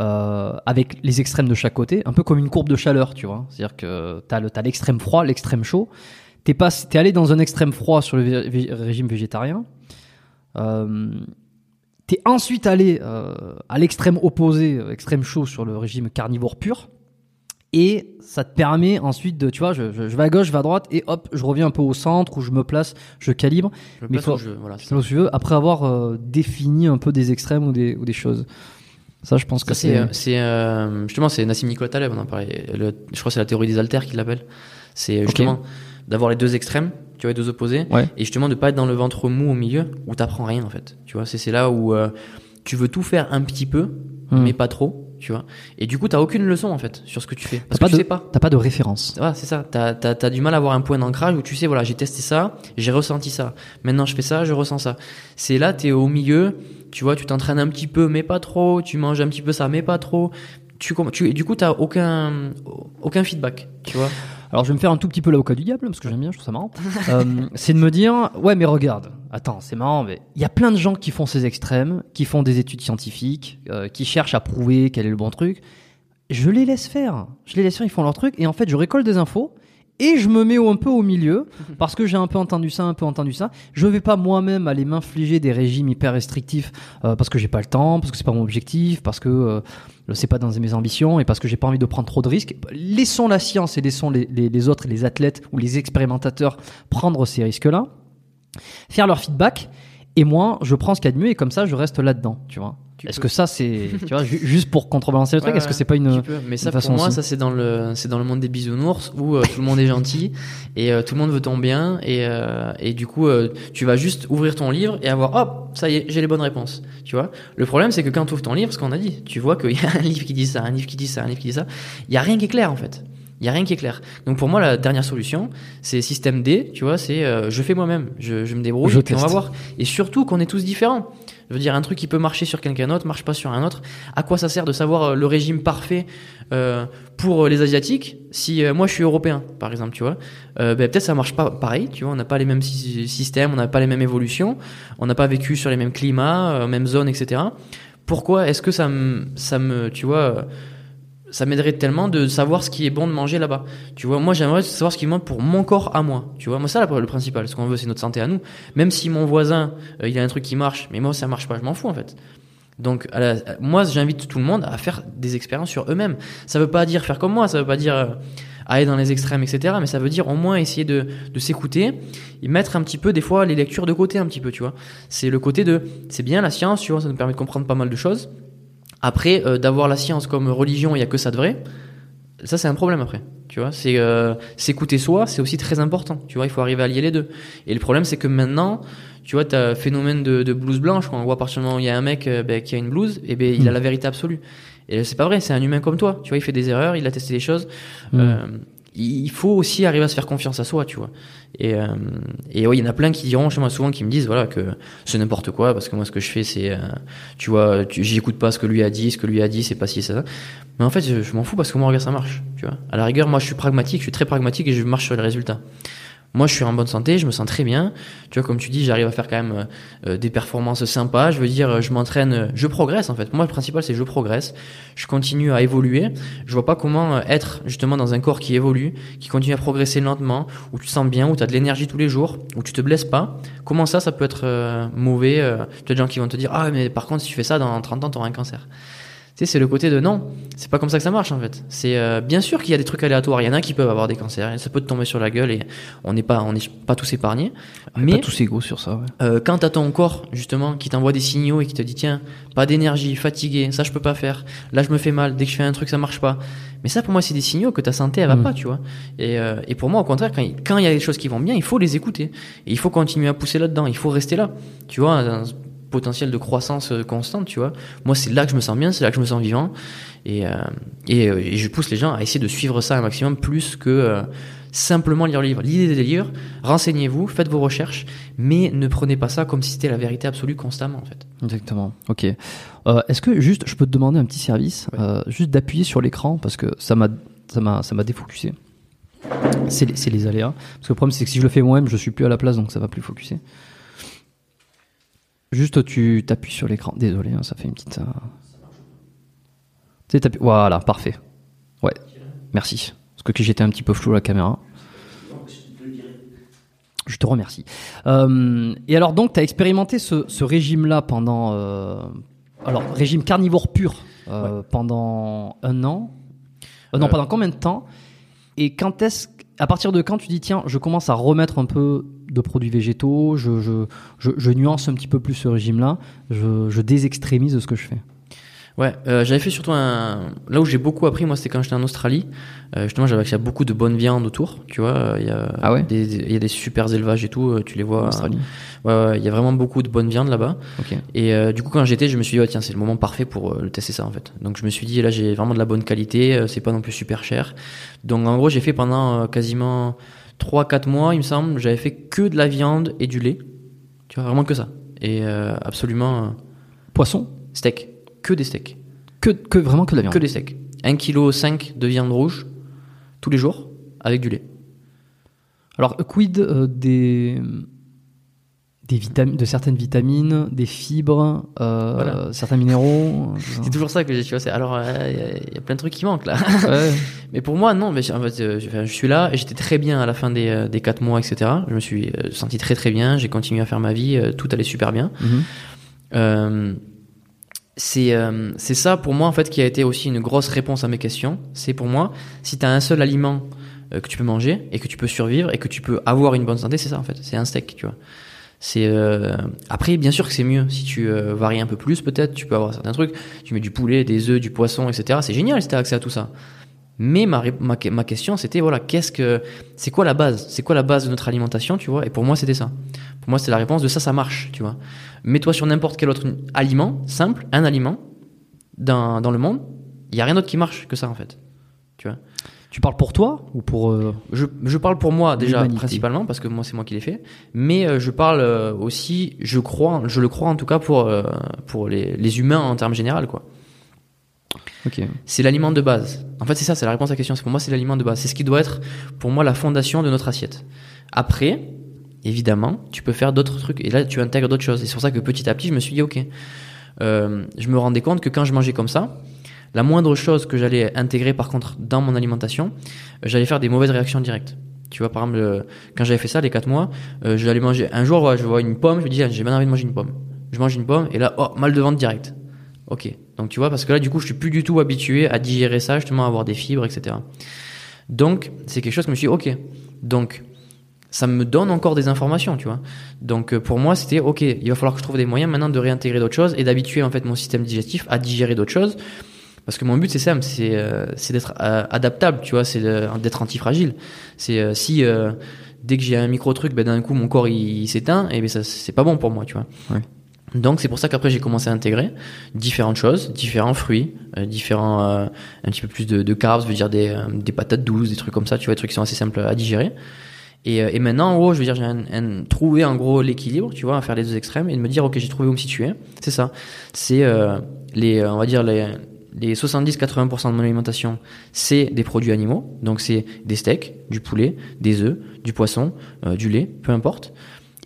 euh, avec les extrêmes de chaque côté, un peu comme une courbe de chaleur, tu vois. C'est-à-dire que tu as l'extrême froid, l'extrême chaud. T'es pas, t'es allé dans un extrême froid sur le vé- régime végétarien. Euh, t'es ensuite allé euh, à l'extrême opposé, euh, extrême chaud sur le régime carnivore pur. Et ça te permet ensuite de, tu vois, je, je, je vais à gauche, je vais à droite, et hop, je reviens un peu au centre où je me place, je calibre, Je me Mais place faut- voilà, c'est ça. selon ce que tu veux, après avoir défini un peu des extrêmes ou des, ou des choses. Ça, je pense que c'est, c'est. euh, c'est euh, justement, c'est Nassim Nicolas Taleb, on en parlait. Le- je crois que c'est la théorie des haltères qu'il l'appelle. C'est justement d'avoir les deux extrêmes, tu vois, les deux opposés, Ouais. et justement de pas être dans le ventre mou au milieu où t'apprends rien en fait. Tu vois, c'est, c'est là où euh, tu veux tout faire un petit peu, Hmm. mais pas trop, tu vois. Et du coup, t'as aucune leçon en fait sur ce que tu fais parce que pas tu de- sais pas. T'as pas de référence. Voilà, c'est ça. T'as, t'as, t'as du mal à avoir un point d'ancrage où tu sais, voilà, j'ai testé ça, j'ai ressenti ça. Maintenant, je fais ça, je ressens ça. C'est là, t'es au milieu, tu vois, tu t'entraînes un petit peu, mais pas trop, tu manges un petit peu ça, mais pas trop. Tu, tu, et du coup, t'as aucun, aucun feedback, tu vois. Alors je vais me faire un tout petit peu l'avocat du diable parce que j'aime bien, je trouve ça marrant. Euh, c'est de me dire ouais mais regarde, attends c'est marrant mais il y a plein de gens qui font ces extrêmes, qui font des études scientifiques, euh, qui cherchent à prouver quel est le bon truc. Je les laisse faire, je les laisse faire, ils font leur truc et en fait je récolte des infos et je me mets un peu au milieu parce que j'ai un peu entendu ça, un peu entendu ça. Je vais pas moi-même aller m'infliger des régimes hyper restrictifs euh, parce que j'ai pas le temps, parce que c'est pas mon objectif, parce que euh, c'est pas dans mes ambitions et parce que j'ai pas envie de prendre trop de risques. Laissons la science et laissons les, les, les autres, les athlètes ou les expérimentateurs prendre ces risques-là, faire leur feedback. Et moi, je prends ce qu'il y a de mieux et comme ça, je reste là-dedans, tu vois. Est-ce que ça, c'est, tu vois, ju- juste pour contrebalancer le truc, Ouais, est-ce que c'est pas une, Tu peux. Mais ça, une façon pour moi, ça c'est dans le, c'est dans le monde des bisounours où euh, tout le monde est gentil et euh, tout le monde veut ton bien et euh, et du coup, tu vas juste ouvrir ton livre et avoir, hop, ça y est, j'ai les bonnes réponses. Tu vois. Le problème, c'est que quand tu ouvres ton livre, ce qu'on a dit, tu vois qu'il y a un livre qui dit ça, un livre qui dit ça, un livre qui dit ça. Il y a rien qui est clair en fait. Il y a rien qui est clair. Donc pour moi, la dernière solution, c'est système D. Tu vois, c'est euh, je fais moi-même, je, je me débrouille Je et puis on va voir. Et surtout qu'on est tous différents. Je veux dire, un truc qui peut marcher sur quelqu'un d'autre marche pas sur un autre. À quoi ça sert de savoir euh, le régime parfait euh, pour euh, les asiatiques si euh, moi je suis européen, par exemple, tu vois? Euh, ben, Peut-être ça marche pas pareil, tu vois? On n'a pas les mêmes sy- systèmes, on n'a pas les mêmes évolutions, on n'a pas vécu sur les mêmes climats, euh, mêmes zones, etc. Pourquoi est-ce que ça me, ça me, tu vois euh, ça m'aiderait tellement de savoir ce qui est bon de manger là-bas. Tu vois, moi j'aimerais savoir ce qui manque pour mon corps à moi. Tu vois, moi ça le principal. Ce qu'on veut, c'est notre santé à nous. Même si mon voisin, euh, il a un truc qui marche, mais moi ça marche pas, je m'en fous en fait. Donc, moi, j'invite tout le monde à faire des expériences sur eux-mêmes. Ça veut pas dire faire comme moi, ça veut pas dire euh, aller dans les extrêmes, etc. Mais ça veut dire au moins essayer de, de s'écouter et mettre un petit peu, des fois, les lectures de côté un petit peu, tu vois. C'est le côté de, c'est bien la science, tu vois, ça nous permet de comprendre pas mal de choses. Après, euh, d'avoir la science comme religion, il y a que ça de vrai. Ça, c'est un problème après. Tu vois, c'est euh, s'écouter soi, c'est aussi très important. Tu vois, il faut arriver à lier les deux. Et le problème, c'est que maintenant, tu vois, t'as un phénomène de, de blouse blanche. Quand on voit à partir du moment où il y a un mec euh, ben, qui a une blouse, et ben il a la vérité absolue. Et c'est pas vrai, c'est un humain comme toi. Tu vois, il fait des erreurs, il a testé des choses. Mm. Il faut aussi arriver à se faire confiance à soi, tu vois. Et, euh, et oui, il y en a plein qui diront chez moi souvent, qui me disent voilà que c'est n'importe quoi parce que moi ce que je fais c'est, euh, tu vois, j'écoute pas ce que lui a dit, ce que lui a dit c'est pas ci c'est ça. Mais en fait je, je m'en fous parce que moi regarde ça marche, tu vois. À la rigueur moi je suis pragmatique, je suis très pragmatique et je marche sur les résultats. Moi, je suis en bonne santé, je me sens très bien. Tu vois, comme tu dis, j'arrive à faire quand même euh, euh, des performances sympas. Je veux dire, euh, je m'entraîne, euh, je progresse en fait. Moi, le principal, c'est je progresse. Je continue à évoluer. Je vois pas comment être justement dans un corps qui évolue, qui continue à progresser lentement, où tu te sens bien, où tu as de l'énergie tous les jours, où tu te blesses pas. Comment ça, ça peut être euh, mauvais Tu as des gens qui vont te dire, ah, mais par contre, si tu fais ça, dans 30 ans, tu auras un cancer. Sais, c'est le côté de non, c'est pas comme ça que ça marche en fait. C'est euh, bien sûr qu'il y a des trucs aléatoires. Il y en a qui peuvent avoir des cancers, ça peut te tomber sur la gueule et on n'est pas, on n'est pas tous épargnés. Mais Mais pas tous égaux sur ça. Ouais. euh, quand t'as ton corps justement qui t'envoie des signaux et qui te dit tiens, pas d'énergie, fatigué, ça je peux pas faire. Là je me fais mal, dès que je fais un truc ça marche pas. Mais ça pour moi c'est des signaux que ta santé elle va Mm. pas, tu vois. Et, euh, et pour moi au contraire quand il, quand y a des choses qui vont bien, il faut les écouter et il faut continuer à pousser là-dedans. Il faut rester là, tu vois. Potentiel de croissance euh, constante, tu vois. Moi, c'est là que je me sens bien, c'est là que je me sens vivant. Et, euh, et, euh, et je pousse les gens à essayer de suivre ça un maximum plus que euh, simplement lire le livre. Lisez des livres, renseignez-vous, faites vos recherches, mais ne prenez pas ça comme si c'était la vérité absolue constamment, en fait. Exactement. Ok. Euh, Est-ce que juste, je peux te demander un petit service, Ouais. juste d'appuyer sur l'écran parce que ça m'a, ça m'a, défocusé. C'est les, c'est les aléas. Parce que le problème, c'est que si je le fais moi-même, je suis plus à la place, donc ça va plus focuser. Juste, tu t'appuies sur l'écran. Désolé, hein, ça fait une petite. euh, Voilà, parfait. Ouais. Merci. Parce que j'étais un petit peu flou à la caméra. Je te remercie. Euh, et alors donc, tu as expérimenté ce, ce régime-là pendant... euh, alors, régime carnivore pur pendant un an. Non, pendant combien de temps? Et quand est-ce... À partir de quand tu dis, tiens, je commence à remettre un peu de produits végétaux, je, je, je, je nuance un petit peu plus ce régime-là, je, je désextrémise ce que je fais Ouais, euh, j'avais fait surtout un. Là où j'ai beaucoup appris, moi, c'était quand j'étais en Australie. Euh, justement, j'avais accès à beaucoup de bonnes viandes autour, tu vois. Il y a Ah ouais? des, il y a des super élevages et tout, euh, tu les vois. En Australie. Ouais, ouais, il y a vraiment beaucoup de bonnes viandes là-bas. Ok. Et euh, du coup, quand j'étais, je me suis dit, tiens, c'est le moment parfait pour euh, le tester ça, en fait. Donc, je me suis dit, là, j'ai vraiment de la bonne qualité, euh, c'est pas non plus super cher. Donc, en gros, j'ai fait pendant euh, quasiment 3-4 mois, il me semble, j'avais fait que de la viande et du lait. Tu vois, vraiment que ça. Et euh, absolument euh, Poisson? steak. Que des steaks. que, que vraiment que de la viande. Que des steaks. 1,5 kg de viande rouge tous les jours avec du lait. Alors, quid euh, des, des vitamines, de certaines vitamines, des fibres, euh, Voilà. certains minéraux euh, C'est toujours ça que j'ai, tu vois. c'est- Alors, euh, il y a- il y, a plein de trucs qui manquent là. Ouais. Mais pour moi, non. Mais en fait, euh, je, suis là et j'étais très bien à la fin des, des 4 mois, etc. Je me suis senti très très bien. J'ai continué à faire ma vie. tout allait super bien. Mhm. C'est c'est ça pour moi en fait qui a été aussi une grosse réponse à mes questions. C'est pour moi, si tu as un seul aliment que tu peux manger et que tu peux survivre et que tu peux avoir une bonne santé, c'est ça en fait. C'est un steak, tu vois. C'est euh, après bien sûr que c'est mieux si tu euh, varies un peu plus peut-être. Tu peux avoir certains trucs. Tu mets du poulet, des œufs, du poisson, etc. C'est génial si accès à tout ça. Mais ma, ma, ma question c'était voilà qu'est-ce que c'est quoi la base? C'est quoi la base de notre alimentation, tu vois? Et pour moi c'était ça. Pour moi c'était la réponse de ça ça marche, tu vois. Mets-toi sur n'importe quel autre aliment simple, un aliment dans, dans le monde, il y a rien d'autre qui marche que ça en fait. Tu vois? Tu parles pour toi ou pour. euh, Je, je parle pour moi déjà principalement parce que moi c'est moi qui l'ai fait, mais euh, je parle euh, aussi, je crois, je le crois en tout cas pour euh, pour les, les humains en termes général quoi. Ok. C'est l'aliment de base. En fait c'est ça, c'est la réponse à la question. C'est pour moi c'est l'aliment de base. C'est ce qui doit être pour moi la fondation de notre assiette. Après, évidemment, tu peux faire d'autres trucs et là tu intègres d'autres choses. Et c'est pour ça que petit à petit je me suis dit ok, euh, je me rendais compte que quand je mangeais comme ça, la moindre chose que j'allais intégrer par contre dans mon alimentation, euh, j'allais faire des mauvaises réactions directes. Tu vois, par exemple, euh, quand j'avais fait ça les 4 mois, euh, j'allais manger. Un jour, je vois une pomme, je me dis, ah, j'ai bien envie de manger une pomme. Je mange une pomme et là, oh, mal de ventre direct. Ok. Donc tu vois, parce que là, du coup, je suis plus du tout habitué à digérer ça, justement, à avoir des fibres, etc. Donc, c'est quelque chose que je me suis dit, ok. Donc, ça me donne encore des informations, tu vois. Donc pour moi, c'était ok, il va falloir que je trouve des moyens maintenant de réintégrer d'autres choses et d'habituer en fait mon système digestif à digérer d'autres choses. Parce que mon but c'est simple, c'est euh, d'être euh, adaptable, tu vois, c'est d'être antifragile. C'est euh, si euh, dès que j'ai un micro truc, ben d'un coup mon corps il, il s'éteint, et ben ça c'est pas bon pour moi, tu vois. Ouais. Donc c'est pour ça qu'après j'ai commencé à intégrer différentes choses, différents fruits, euh, différents euh, un petit peu plus de, de carbs, je veux dire des, euh, des patates douces, des trucs comme ça, tu vois, des trucs qui sont assez simples à digérer. Et, euh, et maintenant, en gros, je veux dire, j'ai un, un- trouvé en gros l'équilibre, tu vois, à faire les deux extrêmes et de me dire, ok, j'ai trouvé où me situer. C'est ça. C'est les, on va dire les, les 70-80% de mon alimentation, c'est des produits animaux. Donc c'est des steaks, du poulet, des œufs, du poisson, euh, du lait, peu importe.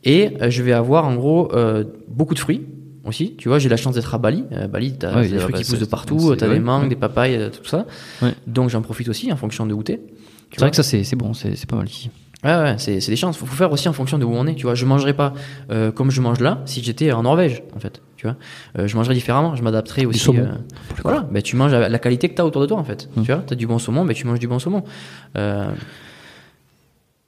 Et euh, je vais avoir en gros euh, beaucoup de fruits aussi. Tu vois, j'ai la chance d'être à Bali. Euh, Bali, t'as Ouais, des fruits bah, qui poussent de partout. T'as ouais, des mangues, ouais. des papayes, euh, tout ça. Ouais. Donc j'en profite aussi en fonction de où t'es. C'est vrai que ça, c'est bon, c'est pas mal ici. Ouais, ouais, c'est, c'est des chances. Faut, faut faire aussi en fonction de où on est. Tu vois, je mangerais pas euh, comme je mange là si j'étais en Norvège, en fait. Tu vois, euh, je mangerais différemment. Je m'adapterais aussi. saumon. euh, voilà, ben tu manges la qualité que t'as autour de toi, en fait. Mm. Tu vois, t'as du bon saumon, ben tu manges du bon saumon. Euh,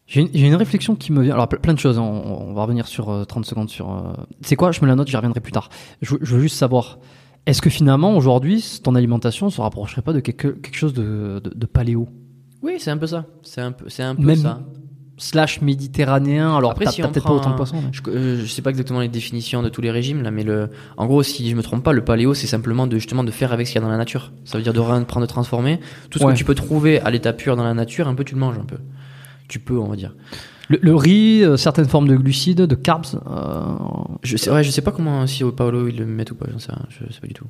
J'ai une, réflexion qui me vient. Alors, ple- plein de choses. hein. On, on va revenir sur euh, 30 secondes sur. C'est quoi? Je me la note, j'y reviendrai plus tard. Je, je veux juste savoir. Est-ce que finalement, aujourd'hui, ton alimentation se rapprocherait pas de quelque, quelque chose de, de, de paléo? Oui, c'est un peu ça. C'est un peu, c'est un peu Même ça. Slash méditerranéen. Alors, Après, si peut-être pas autant de poissons. mais- Je, euh, je sais pas exactement les définitions de tous les régimes là, mais le, en gros, si je me trompe pas, le paléo, c'est simplement de justement de faire avec ce qu'il y a dans la nature. Ça veut dire de rien prendre, de transformer. Tout ce Ouais. que tu peux trouver à l'état pur dans la nature, un peu tu le manges un peu. Tu peux, on va dire. Le, le riz, euh, certaines formes de glucides, de carbs. euh, Je sais, ouais, je sais pas comment si au Paolo ils le mettent ou pas, j'en sais je sais pas du tout.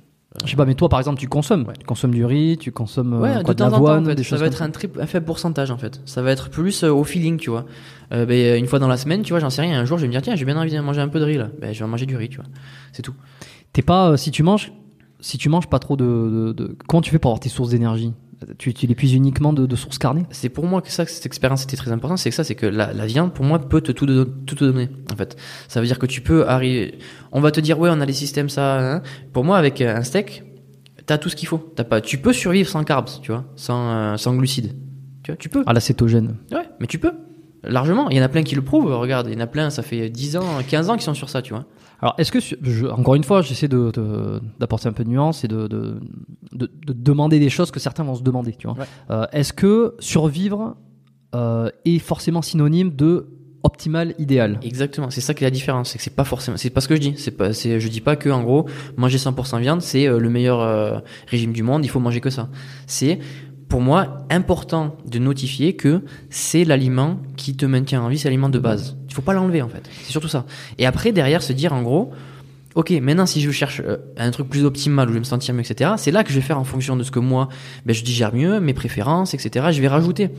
Je sais pas, mais toi, par exemple, tu consommes. Ouais. Tu consommes du riz, tu consommes euh, Ouais, quoi, de temps l'avoine, en fait. des ça va être un, très, un faible pourcentage en fait. Ça va être plus euh, au feeling, tu vois. Euh, ben, une fois dans la semaine, tu vois, j'en sais rien. Un jour, je vais me dire tiens, j'ai bien envie de manger un peu de riz là. Ben, je vais manger du riz, tu vois. C'est tout. T'es pas, euh, si tu manges, si tu manges pas trop de, de, de- comment tu fais pour avoir tes sources d'énergie? Tu, tu les puises uniquement de, de sources carnées? C'est pour moi que ça, que cette expérience était très importante. C'est que ça, c'est que la, la viande, pour moi, peut te tout, tout te donner. En fait, ça veut dire que tu peux arriver. On va te dire ouais, on a les systèmes ça. hein. Pour moi, avec euh, un steak, t'as tout ce qu'il faut. T'as pas. Tu peux survivre sans carbs, tu vois, sans euh, sans glucides. Tu vois, tu peux. Ah, la cétogène. Ouais, mais tu peux. Largement. Il y en a plein qui le prouvent. Regarde, il y en a plein, ça fait 10 ans, 15 ans qui sont sur ça, tu vois. Alors, est-ce que, je, encore une fois, j'essaie de, de- d'apporter un peu de nuance et de, de, de- de demander des choses que certains vont se demander, tu vois. Ouais. Euh, est-ce que survivre euh, est forcément synonyme de optimal, idéal? Exactement, c'est ça qui est la différence, c'est que c'est pas forcément, c'est pas ce que je dis, c'est pas, c'est, je dis pas que en gros manger 100% viande c'est euh, le meilleur euh, régime du monde, il faut manger que ça. C'est pour moi important de notifier que c'est l'aliment qui te maintient en vie, c'est l'aliment de base. Il faut pas l'enlever en fait, c'est surtout ça. Et après derrière se dire en gros, ok, maintenant si je cherche euh, un truc plus optimal où je vais me sentir mieux, etc. C'est là que je vais faire en fonction de ce que moi, ben, je digère mieux, mes préférences, etc. Je vais rajouter.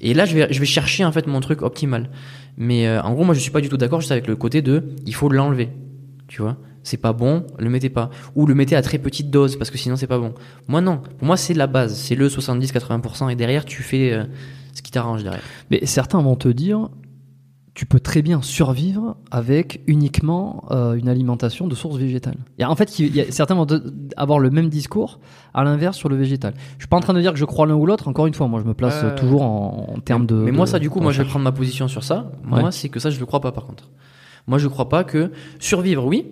Et là, je vais, je vais chercher en fait mon truc optimal. Mais euh, en gros, moi, je suis pas du tout d'accord juste avec le côté de, il faut l'enlever. Tu vois, c'est pas bon, le mettez pas. Ou le mettez à très petite dose parce que sinon c'est pas bon. Moi non. Pour moi, c'est la base, c'est le 70-80% et derrière, tu fais euh, ce qui t'arrange derrière. Mais certains vont te dire, tu peux très bien survivre avec uniquement euh, une alimentation de source végétale. Et en fait, il y a, certains vont avoir le même discours à l'inverse sur le végétal. Je suis pas en train de dire que je crois l'un ou l'autre. Encore une fois, moi, je me place Euh, toujours en, en termes de. Mais moi, de- ça, du coup, moi, je vais prendre ma position sur ça. Moi, Ouais. c'est que ça, je le crois pas, par contre. Moi, je crois pas que survivre, oui.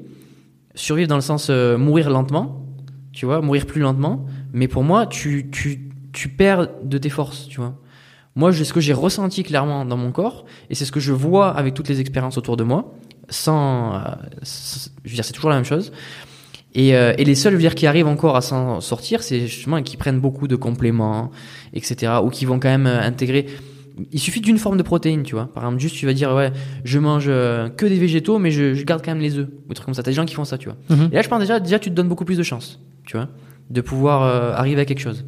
Survivre dans le sens euh, mourir lentement, tu vois, mourir plus lentement. Mais pour moi, tu, tu, tu perds de tes forces, tu vois. Moi, c'est ce que j'ai ressenti clairement dans mon corps, et c'est ce que je vois avec toutes les expériences autour de moi, sans, euh, je veux dire, c'est toujours la même chose. Et, euh, et les seuls, je veux dire, qui arrivent encore à s'en sortir, c'est justement qui prennent beaucoup de compléments, etc., ou qui vont quand même euh, intégrer. Il suffit d'une forme de protéine, tu vois. Par exemple, juste tu vas dire ouais, je mange euh, que des végétaux, mais je, je garde quand même les œufs, ou des trucs comme ça. T'as des gens qui font ça, tu vois. Mhm. Et là, je pense déjà, déjà, tu te donnes beaucoup plus de chance, tu vois, de pouvoir euh, arriver à quelque chose.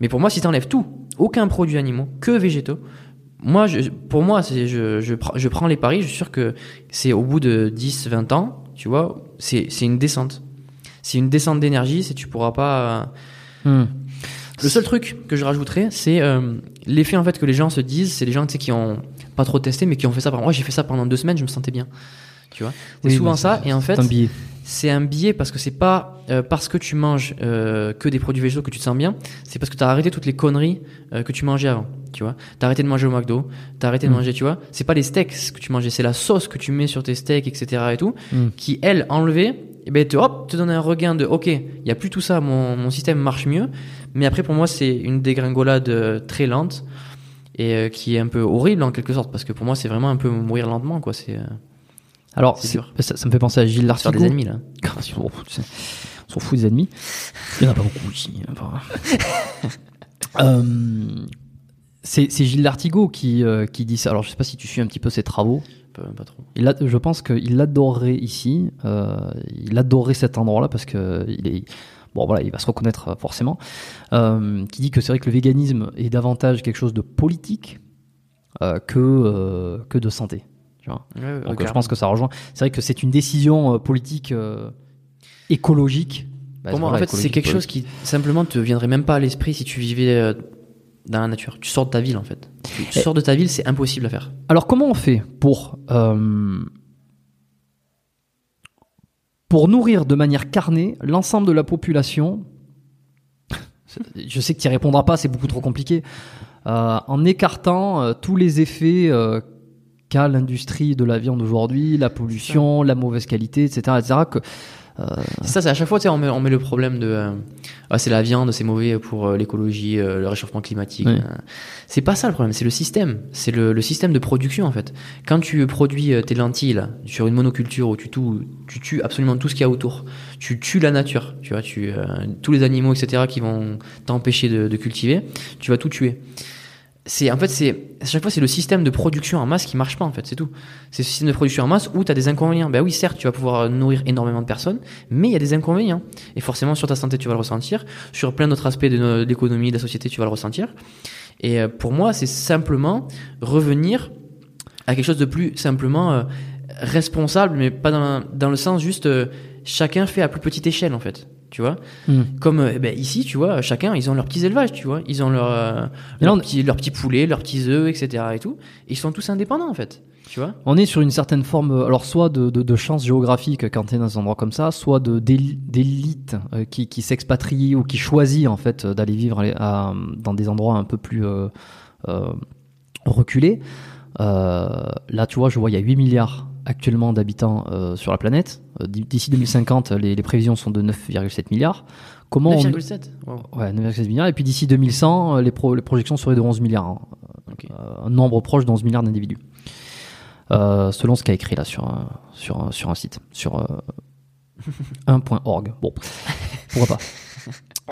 Mais pour moi, si t'enlèves tout, aucun produit animaux, que végétaux, moi, je, pour moi, c'est, je, je, prends- je prends les paris, je suis sûr que c'est au bout de 10, 20 ans, tu vois, c'est, c'est une descente. C'est une descente d'énergie, c'est tu pourras pas. euh, Hmm. Le seul truc que je rajouterais, c'est euh, l'effet en fait que les gens se disent, c'est les gens tu sais, qui ont pas trop testé, mais qui ont fait ça. Par moi, j'ai fait ça pendant deux semaines, je me sentais bien. Tu vois, c'est Oui, souvent mais ça. Et en fait, C'est un billet. biais parce que c'est pas euh, parce que tu manges euh, que des produits végétaux que tu te sens bien, c'est parce que tu as arrêté toutes les conneries euh, que tu mangeais avant, tu vois. Tu arrêté de manger au McDo, tu as arrêté de Mm. manger, tu vois. C'est pas les steaks que tu mangeais, c'est la sauce que tu mets sur tes steaks, etc. et tout, Mm. qui, elle, enlevée, et ben, te, hop, te donne un regain de, ok, il y a plus tout ça, mon, mon système marche mieux. Mais après, pour moi, c'est une dégringolade très lente et qui est un peu horrible en quelque sorte parce que pour moi, c'est vraiment un peu mourir lentement, quoi. C'est Alors, c'est dur. ça, ça me fait penser à Gilles Lartigot. faire des ennemis, là. On s'en fout des ennemis. Il n'y en a pas beaucoup ici. hein, Euh, c'est Gilles Lartigot qui, euh, qui dit ça. Alors, je sais pas si tu suis un petit peu ses travaux. Pas, pas trop. Il a- je pense qu'il adorerait ici. euh, il adorerait cet endroit-là parce que il est. Bon, voilà, il va se reconnaître forcément. Euh, qui dit que c'est vrai que le véganisme est davantage quelque chose de politique euh, que, euh, que de santé. Tu vois Ouais, ouais, Donc, euh, je pense que ça rejoint. C'est vrai que c'est une décision euh, politique euh, écologique. Bah, Pour moi, voilà, en fait, c'est quelque chose qui simplement te viendrait même pas à l'esprit si tu vivais euh, dans la nature. Tu sors de ta ville, en fait. Tu, tu Et- sors de ta ville, c'est impossible à faire. Alors, comment on fait pour euh, pour nourrir de manière carnée l'ensemble de la population? Je sais que tu y répondras pas, c'est beaucoup trop compliqué. Euh, en écartant euh, tous les effets euh, qu'a l'industrie de la viande aujourd'hui, la pollution, la mauvaise qualité, etc., etc. Que, C'est ça, c'est à chaque fois, tu sais, on met, on met le problème de. euh, ah, c'est la viande, c'est mauvais pour euh, l'écologie, euh, le réchauffement climatique. Oui. euh. C'est pas ça le problème, c'est le système. C'est le, le système de production, en fait. Quand tu produis euh, tes lentilles là, sur une monoculture où tu, tout, tu tues absolument tout ce qu'il y a autour, tu tues la nature, tu vois, tu, euh, tous les animaux, etc., qui vont t'empêcher de, de cultiver, tu vas tout tuer. C'est en fait c'est à chaque fois c'est le système de production en masse qui marche pas en fait c'est tout. C'est ce système de production en masse où tu as des inconvénients. Ben oui certes tu vas pouvoir nourrir énormément de personnes mais il y a des inconvénients. Et forcément sur ta santé tu vas le ressentir. Sur plein d'autres aspects de l'économie de la société tu vas le ressentir. Et euh, pour moi c'est simplement revenir à quelque chose de plus simplement euh, responsable mais pas dans, dans le sens juste euh, chacun fait à plus petite échelle en fait tu vois Hmm. comme euh, ben, ici tu vois chacun ils ont leurs petits élevages tu vois ils ont leur, euh, leurs on- petits leurs petits poulets leurs petits œufs etc et tout et ils sont tous indépendants en fait tu vois On est sur une certaine forme, euh, alors soit de, de, de chance géographique quand tu es dans un endroit comme ça, soit d'élite euh, qui, qui s'expatrie ou qui choisit en fait d'aller vivre à- à- dans des endroits un peu plus reculés. Là, tu vois, je vois, il y a 8 milliards actuellement d'habitants euh, sur la planète. Euh, D'ici 2050, les, les prévisions sont de 9,7 milliards. Comment on- 9,7 Wow. Ouais, 9,7 milliards. Et puis d'ici 2100, euh, les, pro- les projections seraient de 11 milliards. hein. Un nombre proche d'11 milliards d'individus. Selon ce qu'a écrit là sur, un- sur, sur un site, sur euh, 1.org. Bon, pourquoi pas.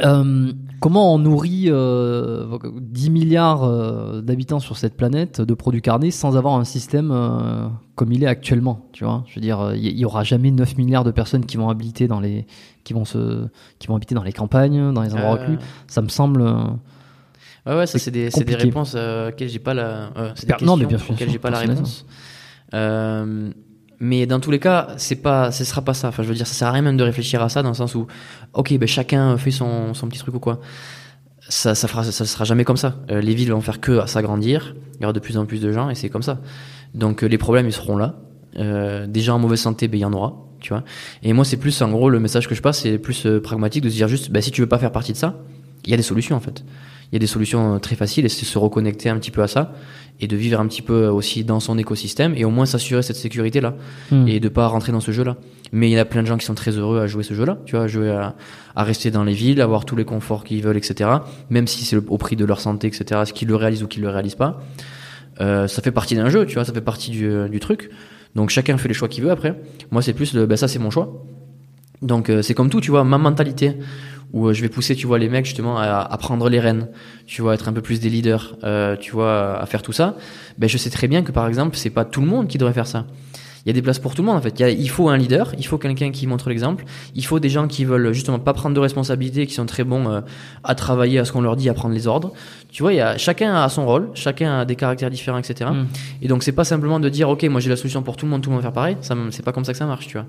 Euh, comment on nourrit euh, 10 milliards euh, d'habitants sur cette planète de produits carnés sans avoir un système euh, comme il est actuellement Tu vois, je veux dire, il y, y aura jamais 9 milliards de personnes qui vont habiter dans les qui vont se qui vont habiter dans les campagnes, dans les endroits reclus. Ça me semble. Ouais, ouais, ça C'est des, c'est des réponses auxquelles j'ai pas la. euh, c'est des Per- non, mais questions bien sûr, auxquelles j'ai pas la réponse. Euh, mais dans tous les cas, c'est pas, ce sera pas ça. Enfin, je veux dire, ça sert à rien même de réfléchir à ça dans le sens où, ok, ben chacun fait son, son petit truc ou quoi. Ça, ça fera, ça sera jamais comme ça. Euh, les villes vont faire que à s'agrandir. Il y aura de plus en plus de gens et c'est comme ça. Donc euh, les problèmes ils seront là. Euh, des gens en mauvaise santé, ben il y en aura, tu vois. Et moi c'est plus en gros le message que je passe, c'est plus euh, pragmatique de se dire juste, ben si tu veux pas faire partie de ça, il y a des solutions en fait. Il y a des solutions euh, très faciles et c'est se reconnecter un petit peu à ça et de vivre un petit peu aussi dans son écosystème et au moins s'assurer cette sécurité là hmm. et de pas rentrer dans ce jeu là. Mais il y a plein de gens qui sont très heureux à jouer ce jeu là, tu vois, à jouer à, à rester dans les villes, avoir tous les conforts qu'ils veulent, etc. Même si c'est au prix de leur santé, etc. Ce qu'ils le réalisent ou qu'ils le réalisent pas. Euh, ça fait partie d'un jeu, tu vois, ça fait partie du, du truc. Donc chacun fait les choix qu'il veut après. Moi c'est plus le, ben ça c'est mon choix. Donc euh, c'est comme tout, tu vois, ma mentalité où euh, je vais pousser, tu vois, les mecs justement à, à prendre les rênes, tu vois, être un peu plus des leaders, euh, tu vois, à faire tout ça. Ben je sais très bien que par exemple c'est pas tout le monde qui devrait faire ça. Il y a des places pour tout le monde en fait. Il, y a- il faut un leader, il faut quelqu'un qui montre l'exemple, il faut des gens qui veulent justement pas prendre de responsabilités, qui sont très bons euh, à travailler à ce qu'on leur dit, à prendre les ordres. Tu vois, il y a chacun a son rôle, chacun a des caractères différents, etc. Mm. Et donc c'est pas simplement de dire ok moi j'ai la solution pour tout le monde, tout le monde va faire pareil. Ça c'est pas comme ça que ça marche, tu vois.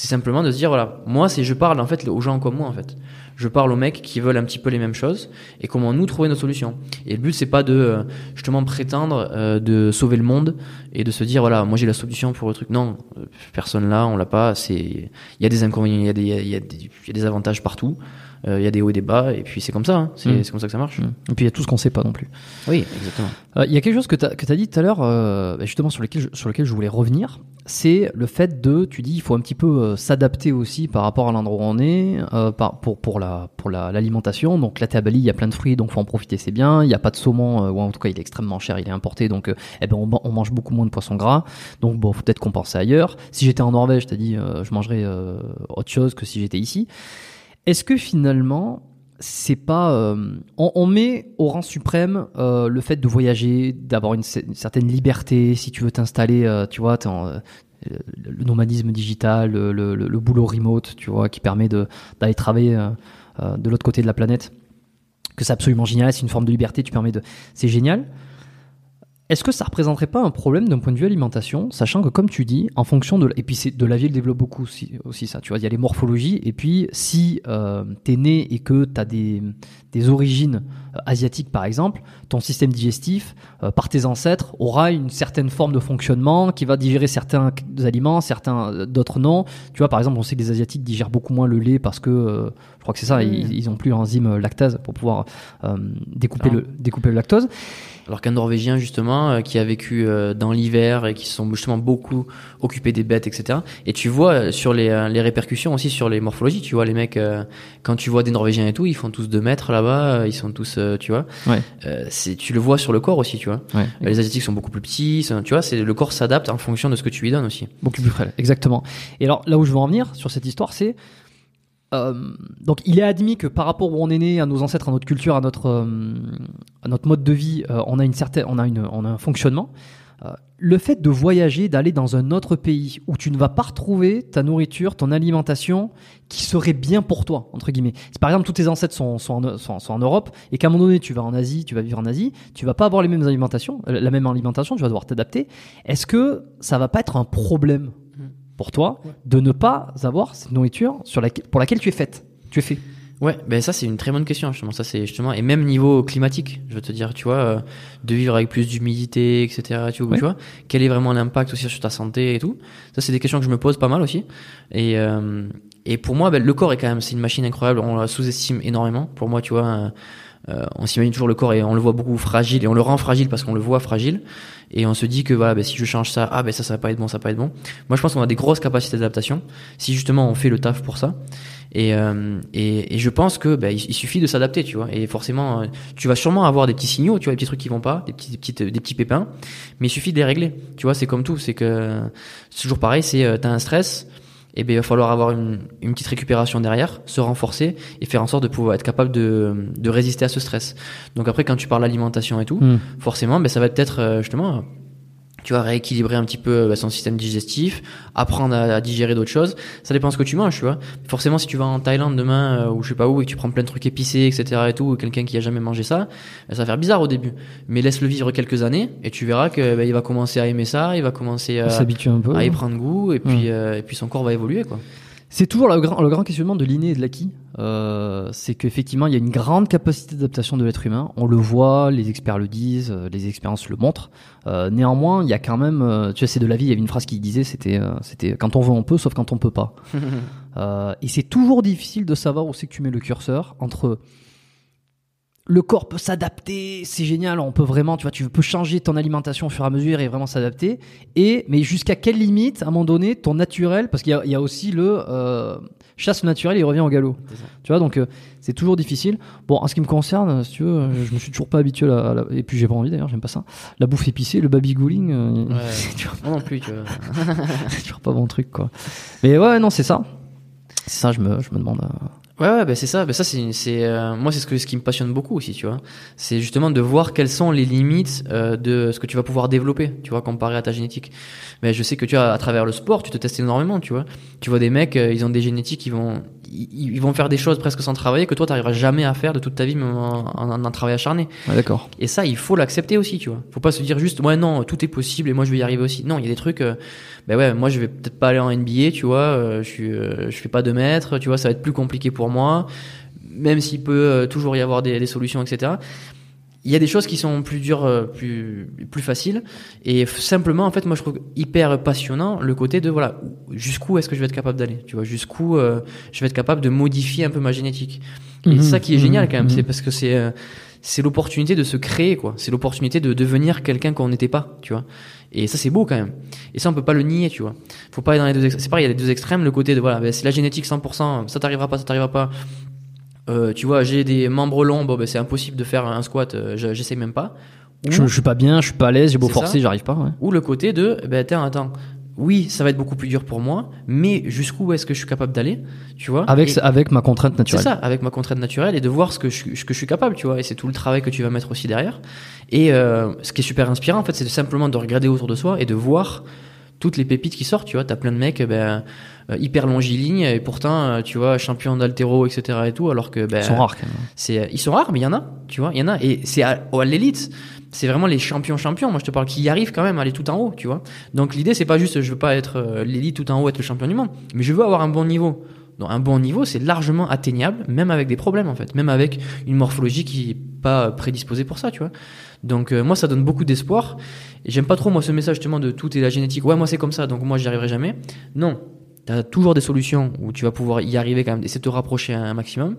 C'est simplement de se dire voilà moi c'est je parle en fait aux gens comme moi en fait. Je parle aux mecs qui veulent un petit peu les mêmes choses et comment nous trouver notre solution. Et le but c'est pas de euh, justement prétendre euh, de sauver le monde et de se dire voilà moi j'ai la solution pour le truc. Non, euh, personne là on l'a pas. C'est il y a des inconvénients, il y a des il y a des, il y a des avantages partout. Euh, Il y a des hauts et des bas et puis c'est comme ça. hein. C'est Mm. comme ça que ça marche. Hmm. Et puis il y a tout ce qu'on sait pas non plus. Oui exactement. Euh, Il y a quelque chose que tu as, dit tout à l'heure, euh, bah, justement sur lequel, je, sur lequel je voulais revenir, c'est le fait de, tu dis, il faut un petit peu euh, s'adapter aussi par rapport à l'endroit où on est, euh, par, pour, pour la pour la- l'alimentation. donc là, t'es à Bali, il y a plein de fruits, donc faut en profiter, c'est bien. Il n'y a pas de saumon, euh, ou en tout cas, il est extrêmement cher, il est importé, donc euh, eh ben, on, man- on mange beaucoup moins de poissons gras. Donc bon, faut peut-être compenser ailleurs. Si j'étais en Norvège, t'as dit, euh, je mangerais autre chose que si j'étais ici. Est-ce que finalement, c'est pas euh, on, met au rang suprême euh, le fait de voyager, d'avoir une, cer- une certaine liberté, si tu veux t'installer, euh, tu vois, en, le nomadisme digital, le, le- boulot remote, tu vois, qui permet d'aller travailler de l'autre côté de la planète, que c'est absolument génial, c'est une forme de liberté, tu permets de, c'est génial. Est-ce que ça représenterait pas un problème d'un point de vue alimentation, sachant que comme tu dis, en fonction de et puis c'est de la vie elle développe beaucoup aussi, aussi ça, tu vois, il y a les morphologies et puis si euh, t'es né et que t'as des des origines euh, asiatiques par exemple, ton système digestif euh, par tes ancêtres aura une certaine forme de fonctionnement qui va digérer certains aliments, certains euh, d'autres non. Tu vois par exemple, on sait que les asiatiques digèrent beaucoup moins le lait parce que euh, je crois que c'est ça, ils, ils ont plus l'enzyme lactase pour pouvoir euh, découper Ah. le découper le lactose. Alors qu'un Norvégien justement euh, qui a vécu euh, dans l'hiver et qui se sont justement beaucoup occupés des bêtes, etc. Et tu vois euh, sur les, les répercussions aussi sur les morphologies, tu vois les mecs quand tu vois des Norvégiens et tout, ils font tous deux mètres là-bas, ils sont tous, tu vois. Ouais. C'est tu le vois sur le corps aussi, tu vois. Ouais. Les asiatiques sont beaucoup plus petits, tu vois. C'est le corps s'adapte en fonction de ce que tu lui donnes aussi. Beaucoup plus frêle, exactement. Et alors là où je veux en venir sur cette histoire, c'est euh, donc il est admis que par rapport où on est né, à nos ancêtres, à notre culture, à notre euh, notre mode de vie, euh, on a une certaine, on a une, on a un fonctionnement. Le fait de voyager, d'aller dans un autre pays où tu ne vas pas retrouver ta nourriture, ton alimentation qui serait bien pour toi, entre guillemets. Par exemple tous tes ancêtres sont, en, sont, sont en Europe et qu'à un moment donné tu vas en Asie, tu vas vivre en Asie, tu vas pas avoir les mêmes alimentations, la même alimentation, tu vas devoir t'adapter. Est-ce que ça va pas être un problème pour toi de ne pas avoir cette nourriture sur laquelle, pour laquelle tu es faite, tu es fait Ouais, ben ça c'est une très bonne question justement. Ça c'est justement et même niveau climatique, je veux te dire, tu vois, euh, de vivre avec plus d'humidité, etc. Tu vois, Ouais. tu vois, quel est vraiment l'impact aussi sur ta santé et tout. Ça c'est des questions que je me pose pas mal aussi. Et euh, et pour moi, ben, le corps est quand même c'est une machine incroyable. On la sous-estime énormément. Pour moi, tu vois, un, euh, on s'imagine toujours le corps et on le voit beaucoup fragile et on le rend fragile parce qu'on le voit fragile et on se dit que voilà, ben, si je change ça, ah ben ça ça va pas être bon, ça va pas être bon. Moi je pense qu'on a des grosses capacités d'adaptation si justement on fait le taf pour ça. Et, euh, et, et, je pense que ben, il, suffit de s'adapter, tu vois. Et forcément, euh, tu vas sûrement avoir des petits signaux, tu vois, des petits trucs qui vont pas, des petits, des petites, des petits pépins, mais il suffit de les régler. Tu vois, c'est comme tout, c'est que c'est toujours pareil. C'est euh, t'as un stress, et ben il va falloir avoir une, une, petite récupération derrière, se renforcer et faire en sorte de pouvoir être capable de, de résister à ce stress. Donc après, quand tu parles d'alimentation et tout, hmm. forcément, ben ça va peut-être euh, justement tu vois, rééquilibrer un petit peu bah, son système digestif, apprendre à, digérer d'autres choses. Ça dépend de ce que tu manges, tu vois. Forcément, si tu vas en Thaïlande demain euh, ou je sais pas où et que tu prends plein de trucs épicés, etc. et tout, ou quelqu'un qui a jamais mangé ça, bah, ça va faire bizarre au début. Mais laisse-le vivre quelques années et tu verras que bah, il va commencer à aimer ça, il va commencer à, s'habituer un peu, à y prendre goût et puis euh, et puis son corps va évoluer, quoi. C'est toujours le grand, le grand questionnement de l'inné et de l'acquis. Euh, c'est qu'effectivement, il y a une grande capacité d'adaptation de l'être humain. On le voit, les experts le disent, euh, les expériences le montrent. Euh, néanmoins, il y a quand même, euh, tu vois, c'est de la vie. Il y avait une phrase qui disait, c'était, euh, c'était quand on veut, on peut, sauf quand on peut pas. et c'est toujours difficile de savoir où c'est que tu mets le curseur entre le corps peut s'adapter, c'est génial, on peut vraiment, tu vois, tu peux changer ton alimentation au fur et à mesure et vraiment s'adapter. Et mais jusqu'à quelle limite, à un moment donné, ton naturel, parce qu'il y, y, a aussi le euh, chasse naturel, il revient au galop. Tu vois, donc euh, c'est toujours difficile. Bon, en ce qui me concerne, si tu veux, je me suis toujours pas habitué à, la, et puis j'ai pas envie d'ailleurs, j'aime pas ça. La bouffe épicée, le babygooling, euh, ouais. tu vois, non plus, tu vois. pas bon truc quoi. Mais ouais, non, c'est ça. C'est ça, je me, je me demande. Ouais, ouais, bah c'est ça. Bah ça, c'est, c'est euh, moi, c'est ce, que, ce qui me passionne beaucoup aussi, tu vois. C'est justement de voir quelles sont les limites euh, de ce que tu vas pouvoir développer, tu vois, comparé à ta génétique. Mais je sais que tu as, à travers le sport, tu te testes énormément, tu vois. Tu vois des mecs, euh, ils ont des génétiques, ils vont, ils, vont faire des choses presque sans travailler que toi, tu n'arriveras jamais à faire de toute ta vie, même en, en, en travail acharné. Ouais, d'accord. Et ça, il faut l'accepter aussi, tu vois. Faut pas se dire juste, ouais, non, tout est possible et moi, je vais y arriver aussi. Non, il y a des trucs. Ben ouais, moi, je vais peut-être pas aller en NBA, tu vois. Euh, je suis, euh, je fais pas de mètres, tu vois. Ça va être plus compliqué pour moi, même s'il peut toujours y avoir des, des solutions, etc il y a des choses qui sont plus dures, plus plus faciles, et simplement en fait moi je trouve hyper passionnant le côté de voilà jusqu'où est-ce que je vais être capable d'aller, tu vois? Jusqu'où euh, je vais être capable de modifier un peu ma génétique. Et mmh, ça qui est génial quand même, mmh. c'est parce que c'est euh, c'est l'opportunité de se créer quoi, c'est l'opportunité de devenir quelqu'un qu'on n'était pas, tu vois? Et ça c'est beau quand même. Et ça on peut pas le nier, tu vois. Faut pas aller dans les deux c'est pareil, il y a les deux extrêmes, le côté de voilà, ben, c'est la génétique 100%, ça t'arrivera pas, ça t'arrivera pas euh, tu vois, j'ai des membres longs, bon, ben, c'est impossible de faire un squat, euh, j'essaie même pas. Ou, je, je, suis pas bien, je suis pas à l'aise, j'ai beau forcer, j'arrive pas. Ouais. Ou le côté de, ben attends, attends, oui, ça va être beaucoup plus dur pour moi, mais jusqu'où est-ce que je suis capable d'aller, tu vois? Avec et, avec ma contrainte naturelle. C'est ça, avec ma contrainte naturelle et de voir ce que je, ce que je suis capable, tu vois. Et c'est tout le travail que tu vas mettre aussi derrière. Et euh, ce qui est super inspirant, en fait, c'est simplement de regarder autour de soi et de voir toutes les pépites qui sortent, tu vois. T'as plein de mecs, ben euh, hyper longiligne et pourtant euh, tu vois champion d'altéro etc et tout alors que ben ils sont rares quand même. c'est euh, ils sont rares mais il y en a tu vois il y en a et c'est à, à l'élite c'est vraiment les champions champions. Moi je te parle qui y arrivent quand même à aller tout en haut tu vois. Donc l'idée c'est pas juste je veux pas être l'élite tout en haut être le champion du monde. Mais je veux avoir un bon niveau. Donc un bon niveau c'est largement atteignable même avec des problèmes en fait. Même avec une morphologie qui est pas prédisposée pour ça tu vois. Donc moi ça donne beaucoup d'espoir. J'aime pas trop moi ce message justement de tout est la génétique. Ouais moi c'est comme ça donc moi j'y arriverai jamais. Non. Tu as toujours des solutions où tu vas pouvoir y arriver quand même, essayer de te rapprocher un maximum.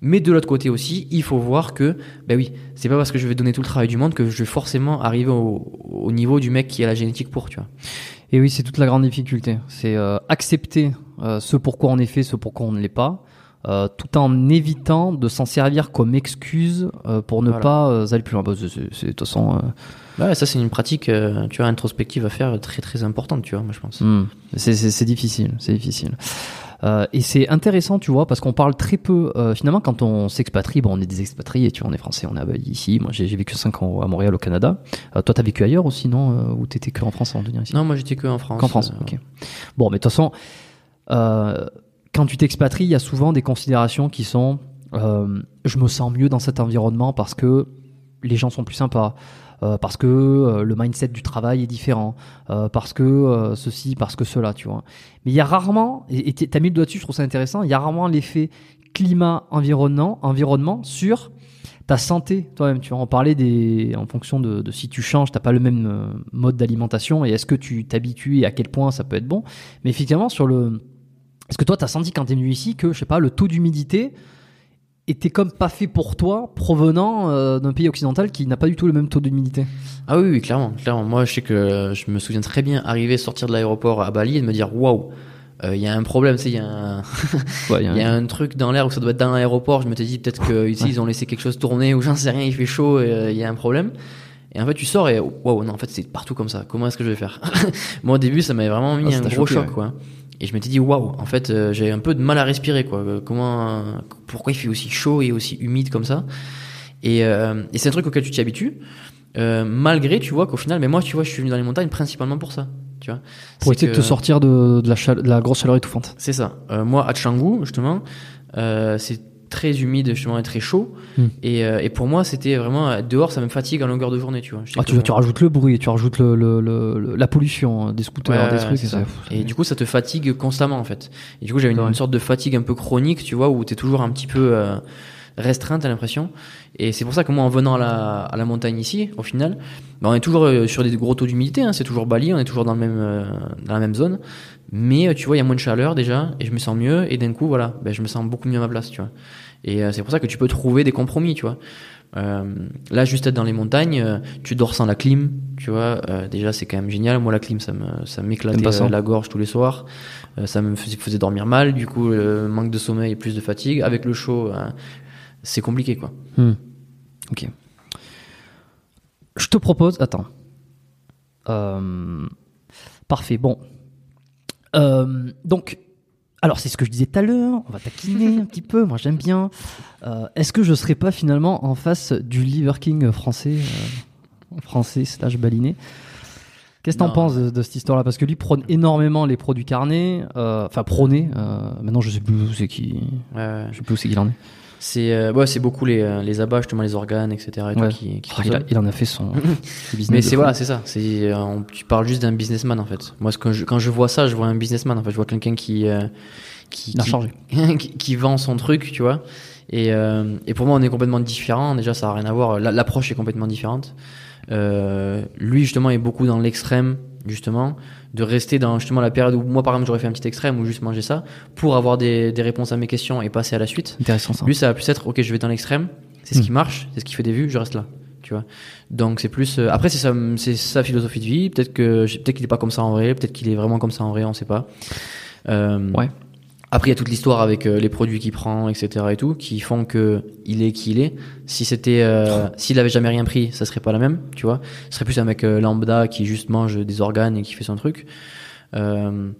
Mais de l'autre côté aussi, il faut voir que, ben oui, c'est pas parce que je vais donner tout le travail du monde que je vais forcément arriver au, au niveau du mec qui a la génétique pour, tu vois. Et oui, c'est toute la grande difficulté. C'est euh, accepter euh, ce pourquoi on est fait, ce pourquoi on ne l'est pas, euh, tout en évitant de s'en servir comme excuse euh, pour ne voilà. pas euh, aller plus loin. Bah, c'est de toute façon. Ouais, ça c'est une pratique, tu vois, introspective à faire très très importante, tu vois, moi je pense. Mmh. C'est difficile, c'est difficile. Euh, et c'est intéressant, tu vois, parce qu'on parle très peu. Euh, finalement, quand on s'expatrie, bon, on est des expatriés, tu vois, on est français, on est ici. Moi, j'ai vécu 5 ans à Montréal, au Canada. Euh, toi, t'as vécu ailleurs aussi, non Ou t'étais que en France avant de venir ici? Non, moi, j'étais que en France. Qu'en France, ok. Bon, mais de toute façon, quand tu t'expatries, il y a souvent des considérations qui sont je me sens mieux dans cet environnement parce que les gens sont plus sympas. Euh, parce que euh, le mindset du travail est différent, euh, parce que ceci, parce que cela, tu vois. Mais il y a rarement, et tu as mis le doigt dessus, je trouve ça intéressant, il y a rarement l'effet climat-environnement environnement sur ta santé toi-même. Tu vois, on parlait des, en fonction de, de si tu changes, t'as pas le même mode d'alimentation et est-ce que tu t'habitues et à quel point ça peut être bon. Mais effectivement, sur le, est-ce que toi, tu as senti quand tu es venu ici que, je sais pas, le taux d'humidité était comme pas fait pour toi, provenant euh, d'un pays occidental qui n'a pas du tout le même taux d'humidité. Ah oui, oui, clairement, clairement. Moi, je sais que je me souviens très bien arriver, sortir de l'aéroport à Bali et de me dire waouh, euh, il y a un problème, tu sais, il y a un, Ouais, il y a un truc dans l'air où ça doit être dans l'aéroport. Je me dit peut-être que ici ils ont laissé quelque chose tourner ou j'en sais rien, il fait chaud et euh, il y a un problème. Et en fait, tu sors et waouh, non, en fait, c'est partout comme ça. Comment est-ce que je vais faire? Moi, au début, ça m'avait vraiment mis Ah, un gros choqué, choc, ouais. quoi. Et je m'étais dit waouh, en fait, euh, j'ai un peu de mal à respirer, quoi. Euh, Comment, pourquoi il fait aussi chaud et aussi humide comme ça? Et, euh, et c'est un truc auquel tu t'y habitues, euh, malgré, tu vois, qu'au final, mais moi, tu vois, je suis venu dans les montagnes principalement pour ça, tu vois. Pour essayer de te sortir de, de la, chale- de la grosse chaleur étouffante. c'est ça. Euh, moi, à Canggu, justement, euh, c'est très humide, justement, et très chaud. Hmm. Et, euh, et pour moi, c'était vraiment euh, dehors, ça me fatigue à longueur de journée, tu vois. Ah, tu, rajoutes le bruit, tu rajoutes le, le- le- la pollution hein, des scooters, Ouais, des trucs. c'est et ça. Et du coup, ça te fatigue constamment, en fait. Et du coup, j'avais une, une sorte de fatigue un peu chronique, tu vois, où t'es toujours un petit peu euh, restreint, t'as l'impression. Et c'est pour ça que moi, en venant à la, à la montagne ici, au final, bah, on est toujours euh, sur des gros taux d'humidité, hein, c'est toujours Bali, on est toujours dans, le même, euh, dans la même zone. Mais euh, tu vois, il y a moins de chaleur déjà, et je me sens mieux, et d'un coup, voilà, ben, je me sens beaucoup mieux à ma place, tu vois. Et euh, c'est pour ça que tu peux trouver des compromis, tu vois. Euh, là, juste être dans les montagnes, euh, tu dors sans la clim, tu vois. euh, déjà, c'est quand même génial. Moi, la clim, ça me, ça m'éclatait euh, la gorge tous les soirs. Ça me faisait, faisait dormir mal. Du coup, manque de sommeil et plus de fatigue. Avec le chaud, euh, c'est compliqué, quoi. Hmm. Ok. Je te propose. Attends. Euh, Parfait. Bon. Euh, donc, alors c'est ce que je disais tout à l'heure. On va taquiner un petit peu. Moi, j'aime bien. Euh, Est-ce que je serais pas finalement en face du Liver King français, français slash baliné? Qu'est-ce que t'en penses de, de cette histoire-là? Parce que lui prône énormément les produits carnés. Enfin, prôné. euh, maintenant, je sais plus où c'est qui. Ouais, Je sais plus où c'est qu'il en est. c'est euh, ouais, c'est beaucoup les, euh, les abats, justement, les organes, etc. Et tout Ouais. qui, qui Oh, il, a, consomment. il en a fait son, business. Mais c'est voilà, c'est ça. C'est euh, on- tu parles juste d'un businessman en fait. Moi, que je, quand je vois ça, je vois un businessman. En fait, je vois quelqu'un qui euh, qui, qui- qui, vend son truc, tu vois. Et, euh, et pour moi, on est complètement différents. Déjà, ça a rien à voir. La- L'approche est complètement différente. Euh, lui, justement, est beaucoup dans l'extrême, justement, de rester dans justement la période où moi, par exemple, j'aurais fait un petit extrême ou juste manger ça pour avoir des, des réponses à mes questions et passer à la suite. Intéressant ça. Lui, ça va plus être, ok, je vais dans l'extrême, c'est ce Hmm. qui marche, c'est ce qui fait des vues, je reste là, tu vois. Donc c'est plus, euh, après c'est sa, c'est sa philosophie de vie. Peut-être que, peut-être qu'il est pas comme ça en vrai, peut-être qu'il est vraiment comme ça en vrai, on sait pas. Euh, Ouais. Après, il y a toute l'histoire avec euh, les produits qu'il prend, etc. et tout, qui font que il est qui il est. Si c'était, euh, s'il avait jamais rien pris, ça serait pas la même, tu vois. Ce serait plus un mec euh, lambda qui juste mange des organes et qui fait son truc. Euh,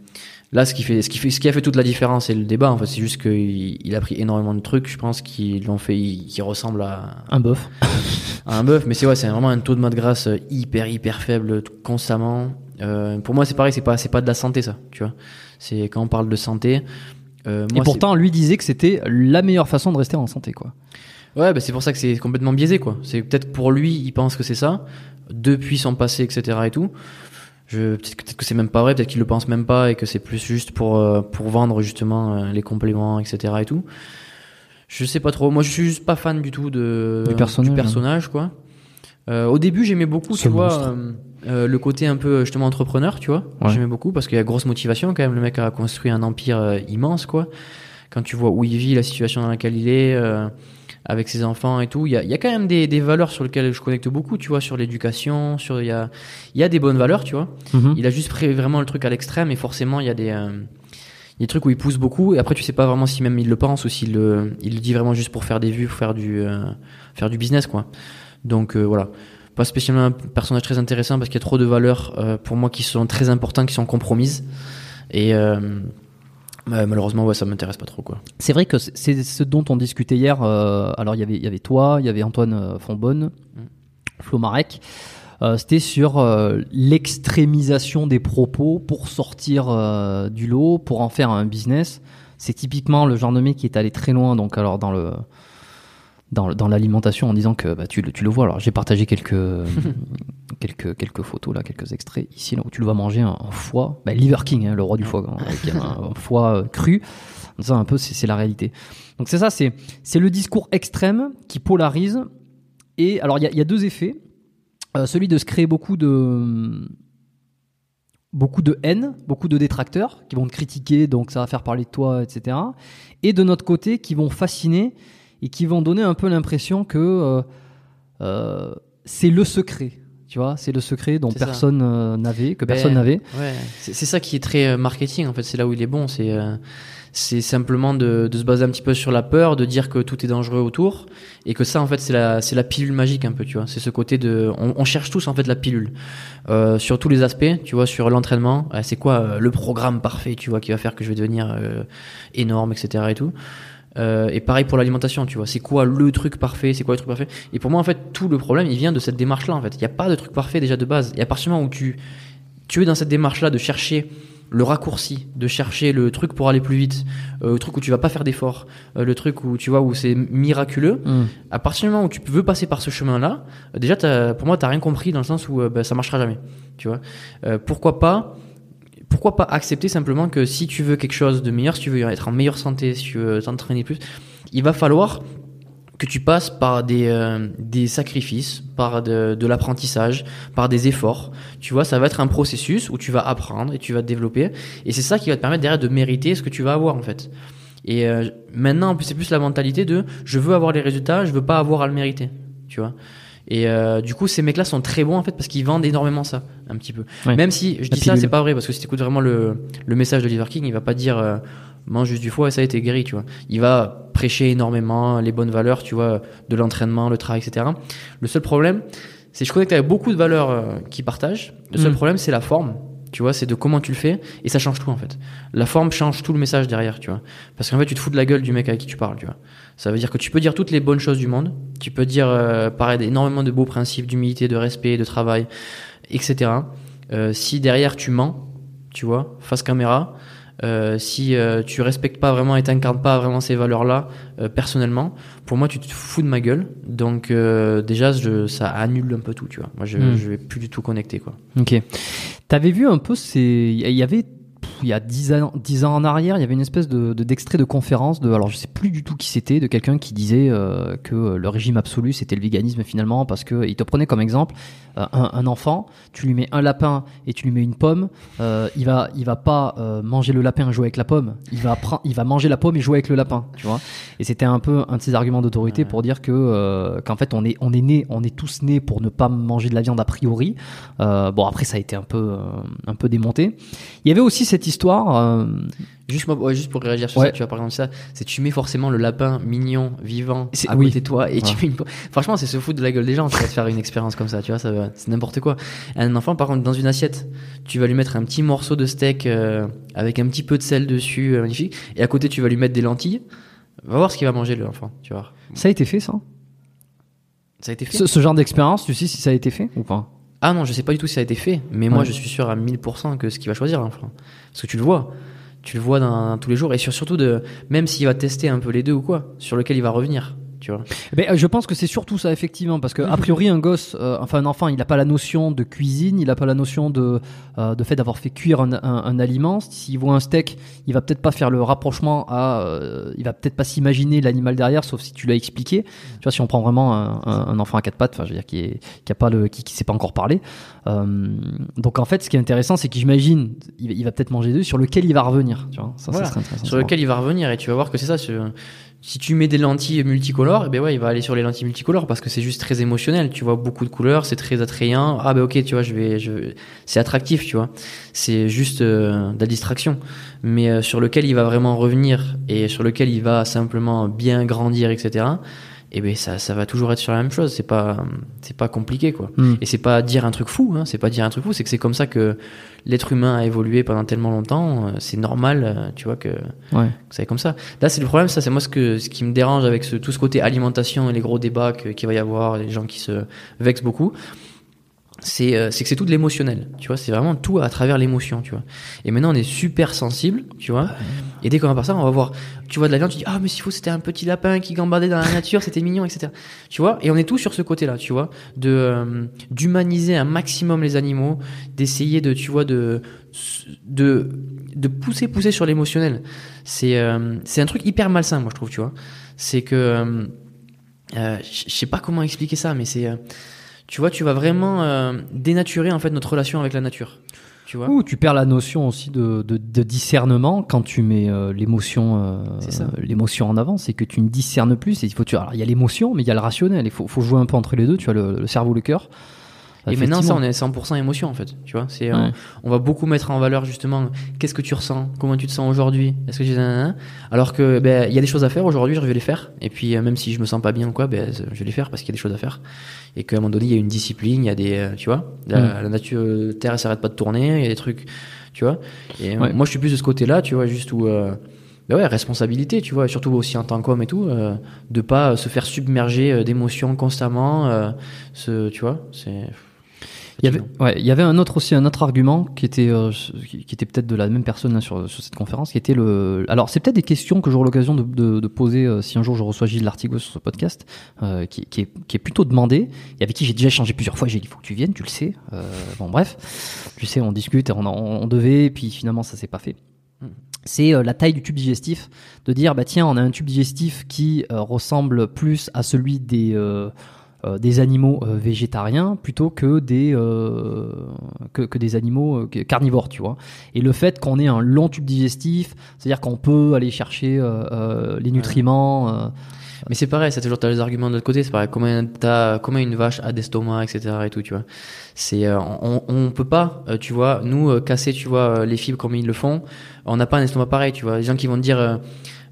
là, ce qui fait, ce qui fait, ce qui a fait toute la différence, c'est le débat. En fait, c'est juste qu'il il a pris énormément de trucs, je pense, qui l'ont fait, qui ressemblent à, Un bœuf. à un bœuf. Mais c'est ouais, c'est vraiment un taux de mode grasse hyper, hyper faible tout- constamment. Euh, pour moi, c'est pareil, c'est pas, c'est pas de la santé, ça, tu vois. C'est quand on parle de santé. Euh, Et pourtant, lui disait que c'était la meilleure façon de rester en santé, quoi. ouais, bah, c'est pour ça que c'est complètement biaisé, quoi. C'est peut-être pour lui, il pense que c'est ça, depuis son passé, etc. et tout. Je, peut-être, que- c'est même pas vrai, peut-être qu'il le pense même pas et que c'est plus juste pour, euh, pour vendre justement euh, les compléments, etc. et tout. Je sais pas trop. Moi, je suis juste pas fan du tout de, Du personnage, hein. personnage, quoi. Euh, au début, j'aimais beaucoup, Ce tu vois, euh, euh, le côté un peu justement entrepreneur, tu vois. Ouais. J'aimais beaucoup parce qu'il y a grosse motivation quand même. Le mec a construit un empire euh, immense, quoi. Quand tu vois où il vit, la situation dans laquelle il est, euh, avec ses enfants et tout, il y a, y a quand même des, des valeurs sur lesquelles je connecte beaucoup, tu vois, sur l'éducation, sur il y a, y a des bonnes valeurs, tu vois. Mhm. Il a juste pris vraiment le truc à l'extrême et forcément il y a des, euh, il y a des trucs où il pousse beaucoup et après tu sais pas vraiment si même il le pense ou s'il le, il le dit vraiment juste pour faire des vues, pour faire du, euh, faire du business quoi. Donc euh, voilà, pas spécialement un personnage très intéressant parce qu'il y a trop de valeurs euh, pour moi qui sont très importantes, qui sont compromises et euh, bah, malheureusement ouais ça m'intéresse pas trop quoi. C'est vrai que c'est- ce dont on discutait hier. euh, alors, il y avait, il y avait toi, il y avait Antoine Fonbonne, Flo Marek. Euh, C'était sur euh, l'extrémisation des propos pour sortir du lot, pour en faire un business. C'est typiquement le genre de mec qui est allé très loin. Donc, alors dans le dans, dans l'alimentation en disant que bah, tu, le- tu le vois. Alors, j'ai partagé quelques quelques quelques photos là, quelques extraits ici là où tu le vois manger un, un foie, bah, Liver King, hein, le roi du foie, avec un, un foie euh, cru. Ça, un peu, c'est la réalité. Donc c'est ça, c'est le discours extrême qui polarise. Et alors il y a, il y a deux effets. Euh, celui de se créer beaucoup de beaucoup de haine, beaucoup de détracteurs qui vont te critiquer, donc ça va faire parler de toi, etc. Et de notre côté, qui vont fasciner et qui vont donner un peu l'impression que euh, euh, c'est le secret. Tu vois, c'est le secret dont personne euh, n'avait, que Ben, personne n'avait. Ouais, c'est ça qui est très euh, marketing en fait, c'est là où il est bon, c'est euh, c'est simplement de, de se baser un petit peu sur la peur, de dire que tout est dangereux autour et que ça en fait c'est la c'est la pilule magique un peu, tu vois. C'est ce côté de on, on cherche tous en fait la pilule euh, sur tous les aspects, tu vois, sur l'entraînement, euh, c'est quoi le programme parfait, tu vois, qui va faire que je vais devenir euh, énorme, etc. et tout. Euh, et pareil pour l'alimentation, tu vois. C'est quoi le truc parfait C'est quoi le truc parfait? Et pour moi, en fait, tout le problème, il vient de cette démarche-là. En fait, il n'y a pas de truc parfait déjà de base. Et à partir du moment où tu tu es dans cette démarche-là de chercher le raccourci, de chercher le truc pour aller plus vite, euh, le truc où tu vas pas faire d'efforts, euh, le truc où tu vois où c'est miraculeux. Mm. À partir du moment où tu veux passer par ce chemin-là, déjà, pour moi, t'as rien compris dans le sens où bah, ça marchera jamais. Tu vois. Pourquoi pas pourquoi pas accepter simplement que si tu veux quelque chose de meilleur, si tu veux être en meilleure santé, si tu veux t'entraîner plus, il va falloir que tu passes par des, euh, des sacrifices, par de, de l'apprentissage, par des efforts. Tu vois, ça va être un processus où tu vas apprendre et tu vas te développer. Et c'est ça qui va te permettre derrière de mériter ce que tu vas avoir en fait. Et euh, maintenant, c'est plus la mentalité de je veux avoir les résultats, je veux pas avoir à le mériter. Tu vois. Et euh, du coup, ces mecs-là sont très bons en fait parce qu'ils vendent énormément ça, un petit peu. Ouais. Même si je dis ça, c'est pas vrai parce que si tu écoutes vraiment le, le message de Liver King, il va pas dire euh, mange juste du foie et ça a été guéri, tu vois. Il va prêcher énormément les bonnes valeurs, tu vois, de l'entraînement, le travail, etc. Le seul problème, c'est que je connecte avec beaucoup de valeurs euh, qui partagent. Le seul Mm. problème, c'est la forme. Tu vois, c'est de comment tu le fais et ça change tout en fait. La forme change tout le message derrière, tu vois. Parce qu'en fait, tu te fous de la gueule du mec avec qui tu parles, tu vois. Ça veut dire que tu peux dire toutes les bonnes choses du monde, tu peux dire euh, pareil énormément de beaux principes d'humilité, de respect, de travail, etc. Euh, si derrière tu mens, tu vois, face caméra, euh, si euh, tu respectes pas vraiment et t'incarnes pas vraiment ces valeurs-là euh, personnellement, pour moi tu te fous de ma gueule. Donc euh, déjà je, ça annule un peu tout, tu vois. Moi je, Mm. je vais plus du tout connecter quoi. Ok. T'avais vu un peu ces. Il y avait. Il y a 10 ans, 10 ans en arrière, il y avait une espèce de de- d'extrait de, conférence de, alors je sais plus du tout qui c'était, de quelqu'un qui disait euh, que le régime absolu c'était le véganisme finalement parce que il te prenait comme exemple euh, un, un enfant, tu lui mets un lapin et tu lui mets une pomme, euh, il va il va pas manger le lapin et jouer avec la pomme, il va il va manger la pomme et jouer avec le lapin, tu vois. Et c'était un peu un de ses arguments d'autorité Ouais. pour dire que qu'en fait on est on est né, on est tous nés pour ne pas manger de la viande a priori. Bon après ça a été un peu un peu démonté. Il y avait aussi cette histoire. euh, Juste, moi, ouais, juste pour réagir sur Ouais. ça, tu vois, par exemple, ça, c'est tu mets forcément le lapin mignon, vivant, à oui. côté de toi, et tu mets une... Franchement, c'est se foutre de la gueule des gens, tu vas te faire une expérience comme ça, tu vois, ça c'est n'importe quoi. Un enfant, par contre, dans une assiette, tu vas lui mettre un petit morceau de steak euh, avec un petit peu de sel dessus, euh, magnifique, et à côté, tu vas lui mettre des lentilles. Va voir ce qu'il va manger, l'enfant, tu vois. ça a été fait ça? Ça a été fait? Ce, ce genre d'expérience, tu sais si ça a été fait ou pas? Ah non, je sais pas du tout si ça a été fait, mais moi je suis sûr à 1000% que ce qu'il va choisir l'enfant. Parce que tu le vois. Tu le vois dans, dans tous les jours et sur, surtout de même s'il va tester un peu les deux ou quoi, sur lequel il va revenir, tu vois. Ben, euh, je pense que c'est surtout ça effectivement parce que a priori un gosse, euh, enfin un enfant, il n'a pas la notion de cuisine, il n'a pas la notion de euh, de fait d'avoir fait cuire un, un, un aliment. S'il voit un steak, il va peut-être pas faire le rapprochement à, euh, il va peut-être pas s'imaginer l'animal derrière, sauf si tu l'as expliqué. Tu vois, si on prend vraiment un, enfant à quatre pattes, enfin je veux dire qui est qui a pas le qui, qui sait pas encore parler. Donc en fait, ce qui est intéressant, c'est que j'imagine, il, va- il va peut-être manger deux sur lequel il va revenir. Tu vois, ça, ça Voilà. serait intéressant. Sur lequel il va revenir et tu vas voir que c'est ça. Si tu mets des lentilles multicolores, eh ben ouais, il va aller sur les lentilles multicolores parce que c'est juste très émotionnel. Tu vois beaucoup de couleurs, c'est très attrayant. Ah ben ok, tu vois, je vais, je, c'est attractif, tu vois. C'est juste euh, de la distraction, mais euh, sur lequel il va vraiment revenir et sur lequel il va simplement bien grandir, etc. Et ben ça, ça va toujours être sur la même chose. C'est pas, c'est pas compliqué quoi. Hmm. Et c'est pas dire un truc fou, hein, c'est pas dire un truc fou, c'est que c'est comme ça que l'être humain a évolué pendant tellement longtemps. euh, C'est normal, euh, tu vois, que, Ouais. que ça est comme ça. Là, c'est le problème, ça, c'est moi ce, que, ce qui me dérange avec ce, tout ce côté alimentation et les gros débats qu'il va y avoir, les gens qui se vexent beaucoup. C'est euh, c'est que c'est tout de l'émotionnel, tu vois, c'est vraiment tout à travers l'émotion, tu vois. Et maintenant, on est super sensible, tu vois. Et dès qu'on va par ça, on va voir, tu vois de la viande, tu dis, ah, mais s'il faut, c'était un petit lapin qui gambadait dans la nature, c'était mignon, etc. Tu vois, et on est tous sur ce côté-là, tu vois, de euh, d'humaniser un maximum les animaux, d'essayer de, tu vois, de de de pousser, pousser sur l'émotionnel. C'est euh, c'est un truc hyper malsain, moi je trouve, tu vois. C'est que euh, je sais pas comment expliquer ça, mais c'est tu vois, tu vas vraiment euh, dénaturer en fait notre relation avec la nature. Tu vois Ou tu perds la notion aussi de, de, de discernement quand tu mets euh, l'émotion euh, l'émotion en avant, c'est que tu ne discernes plus. Et il faut tu alors il y a l'émotion, mais il y a le rationnel. Il faut, faut jouer un peu entre les deux. Tu as le, le cerveau, le cœur. Et maintenant, ça, on est 100% émotion en fait. Tu vois, c'est, euh, Ouais. on va beaucoup mettre en valeur justement qu'est-ce que tu ressens, comment tu te sens aujourd'hui, est-ce que tu alors que ben il y a des choses à faire aujourd'hui, je vais les faire. Et puis euh, même si je me sens pas bien ou quoi, ben je vais les faire parce qu'il y a des choses à faire. Et qu'à un moment donné, il y a une discipline, il y a des, euh, tu vois, la, Mm. la nature, euh, terre, elle s'arrête pas de tourner, il y a des trucs, tu vois. Et Ouais. moi, je suis plus de ce côté-là, tu vois, juste où. Euh, ben ouais, responsabilité, tu vois, et surtout aussi en tant qu'homme et tout, euh, de pas se faire submerger d'émotions constamment, euh, ce, tu vois, c'est. Il y avait, ouais, il y avait un autre aussi un autre argument qui était euh, qui, qui était peut-être de la même personne hein, sur, sur cette conférence, qui était le. Alors c'est peut-être des questions que j'aurai l'occasion de, de, de poser euh, si un jour je reçois Gilles Lartigot sur ce podcast, euh, qui, qui, est, qui est plutôt demandé et avec qui j'ai déjà échangé plusieurs fois. J'ai dit il faut que tu viennes, tu le sais. Euh, bon bref, tu sais, on discute, on, on, on devait, et puis finalement ça s'est pas fait. C'est euh, la taille du tube digestif, de dire bah tiens on a un tube digestif qui euh, ressemble plus à celui des euh, des animaux euh, végétariens plutôt que des euh, que, que des animaux euh, carnivores tu vois et le fait qu'on ait un long tube digestif c'est à dire qu'on peut aller chercher euh, euh, les nutriments euh, Mais c'est pareil, c'est toujours t'as les arguments de l'autre côté, c'est pareil. Combien t'as, combien une vache a d'estomac, etc. et tout, tu vois. C'est, euh, on, on peut pas, euh, tu vois, nous euh, casser, tu vois, euh, les fibres comme ils le font. On n'a pas un estomac pareil, tu vois. Les gens qui vont te dire, euh,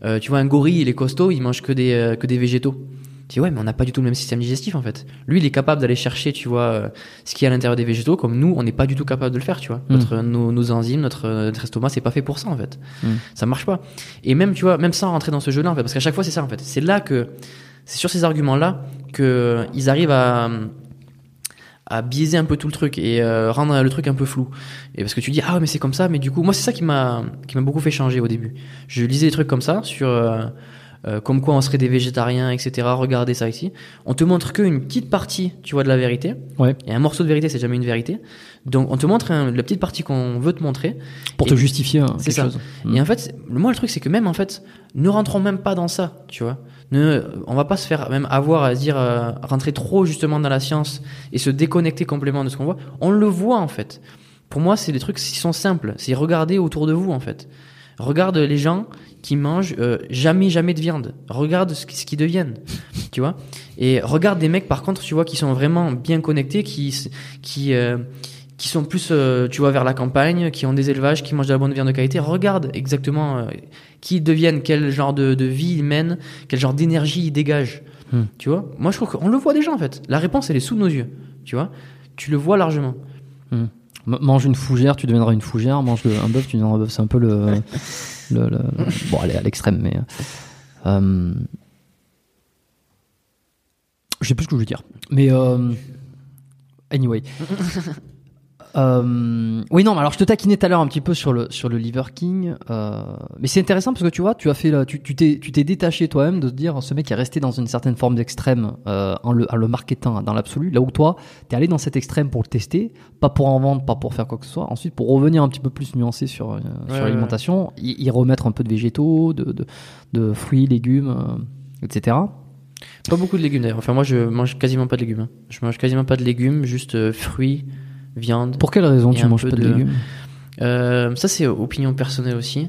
euh, tu vois, un gorille, il est costaud, il mange que des, euh, que des végétaux. Tu dis ouais, mais on n'a pas du tout le même système digestif en fait. Lui, il est capable d'aller chercher, tu vois, euh, ce qu'il y a à l'intérieur des végétaux, comme nous, on n'est pas du tout capable de le faire, tu vois. Mm. Notre, nos, nos enzymes, notre, euh, notre estomac, c'est pas fait pour ça en fait. Mm. Ça marche pas. Et même, tu vois, même sans rentrer dans ce jeu-là, en fait, parce qu'à chaque fois, c'est ça en fait. C'est là que, c'est sur ces arguments-là que euh, ils arrivent à à biaiser un peu tout le truc et euh, rendre le truc un peu flou. Et parce que tu dis ah ouais, mais c'est comme ça, mais du coup moi c'est ça qui m'a qui m'a beaucoup fait changer au début. Je lisais des trucs comme ça sur euh, euh, comme quoi on serait des végétariens, etc. Regardez ça ici. On te montre qu'une petite partie, tu vois, de la vérité. ouais Et un morceau de vérité, c'est jamais une vérité. Donc on te montre la petite partie qu'on veut te montrer. pour Et- te justifier hein, c'est quelque ça. chose Mm. Et en fait, moi le truc c'est que même en fait, ne rentrons même pas dans ça, tu vois. Ne, on va pas se faire même avoir à se dire euh, rentrer trop justement dans la science et se déconnecter complètement de ce qu'on voit. On le voit en fait. Pour moi, c'est des trucs qui sont simples. C'est regarder autour de vous en fait. Regarde les gens qui mangent euh, jamais jamais de viande. Regarde ce, ce qu'ils deviennent, tu vois. Et regarde des mecs par contre, tu vois, qui sont vraiment bien connectés, qui qui euh, qui sont plus, euh, tu vois, vers la campagne, qui ont des élevages, qui mangent de la bonne viande de qualité. Regarde exactement qui ils deviennent, quel genre de, de vie ils mènent, quel genre d'énergie ils dégagent. Hmm. Tu vois Moi, je trouve qu'on le voit déjà en fait. La réponse, elle est sous nos yeux. Tu vois Tu le vois largement. M- mange une fougère tu deviendras une fougère mange le- un bœuf tu deviendras un bœuf c'est un peu le, bon allez à l'extrême mais euh, je sais plus ce que je veux dire mais euh, anyway Euh, oui non mais alors je te taquinais tout à l'heure un petit peu sur le sur le Liver King euh, mais c'est intéressant parce que tu vois tu as fait la- tu tu t'es tu t'es détaché toi-même de te dire ce mec est resté dans une certaine forme d'extrême euh, en le en le marketant dans l'absolu là où toi t'es allé dans cet extrême pour le tester pas pour en vendre pas pour faire quoi que ce soit ensuite pour revenir un petit peu plus nuancé sur sur ouais, l'alimentation y, y remettre un peu de végétaux de de, de fruits légumes etc Pas beaucoup de légumes d'ailleurs. Enfin, moi, je mange quasiment pas de légumes. hein. Je mange quasiment pas de légumes, juste fruits, viande. pour quelle raison tu manges pas de, de- légumes Euh, ça, c'est opinion personnelle aussi.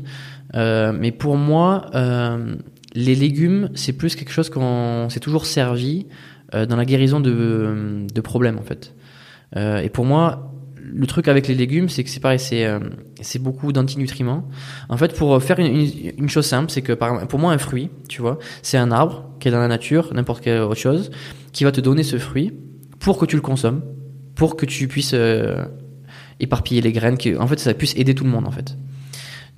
Euh, mais pour moi, euh, les légumes, c'est plus quelque chose qu'on s'est toujours servi euh, dans la guérison de, de problèmes, en fait. Euh, et pour moi, le truc avec les légumes, c'est que c'est pareil, c'est euh, c'est beaucoup d'antinutriments. En fait, pour faire une, une, une chose simple, c'est que par exemple, pour moi, un fruit, tu vois, c'est un arbre qui est dans la nature, n'importe quelle autre chose, qui va te donner ce fruit pour que tu le consommes, pour que tu puisses euh, éparpiller les graines, que, en fait, ça puisse aider tout le monde, en fait.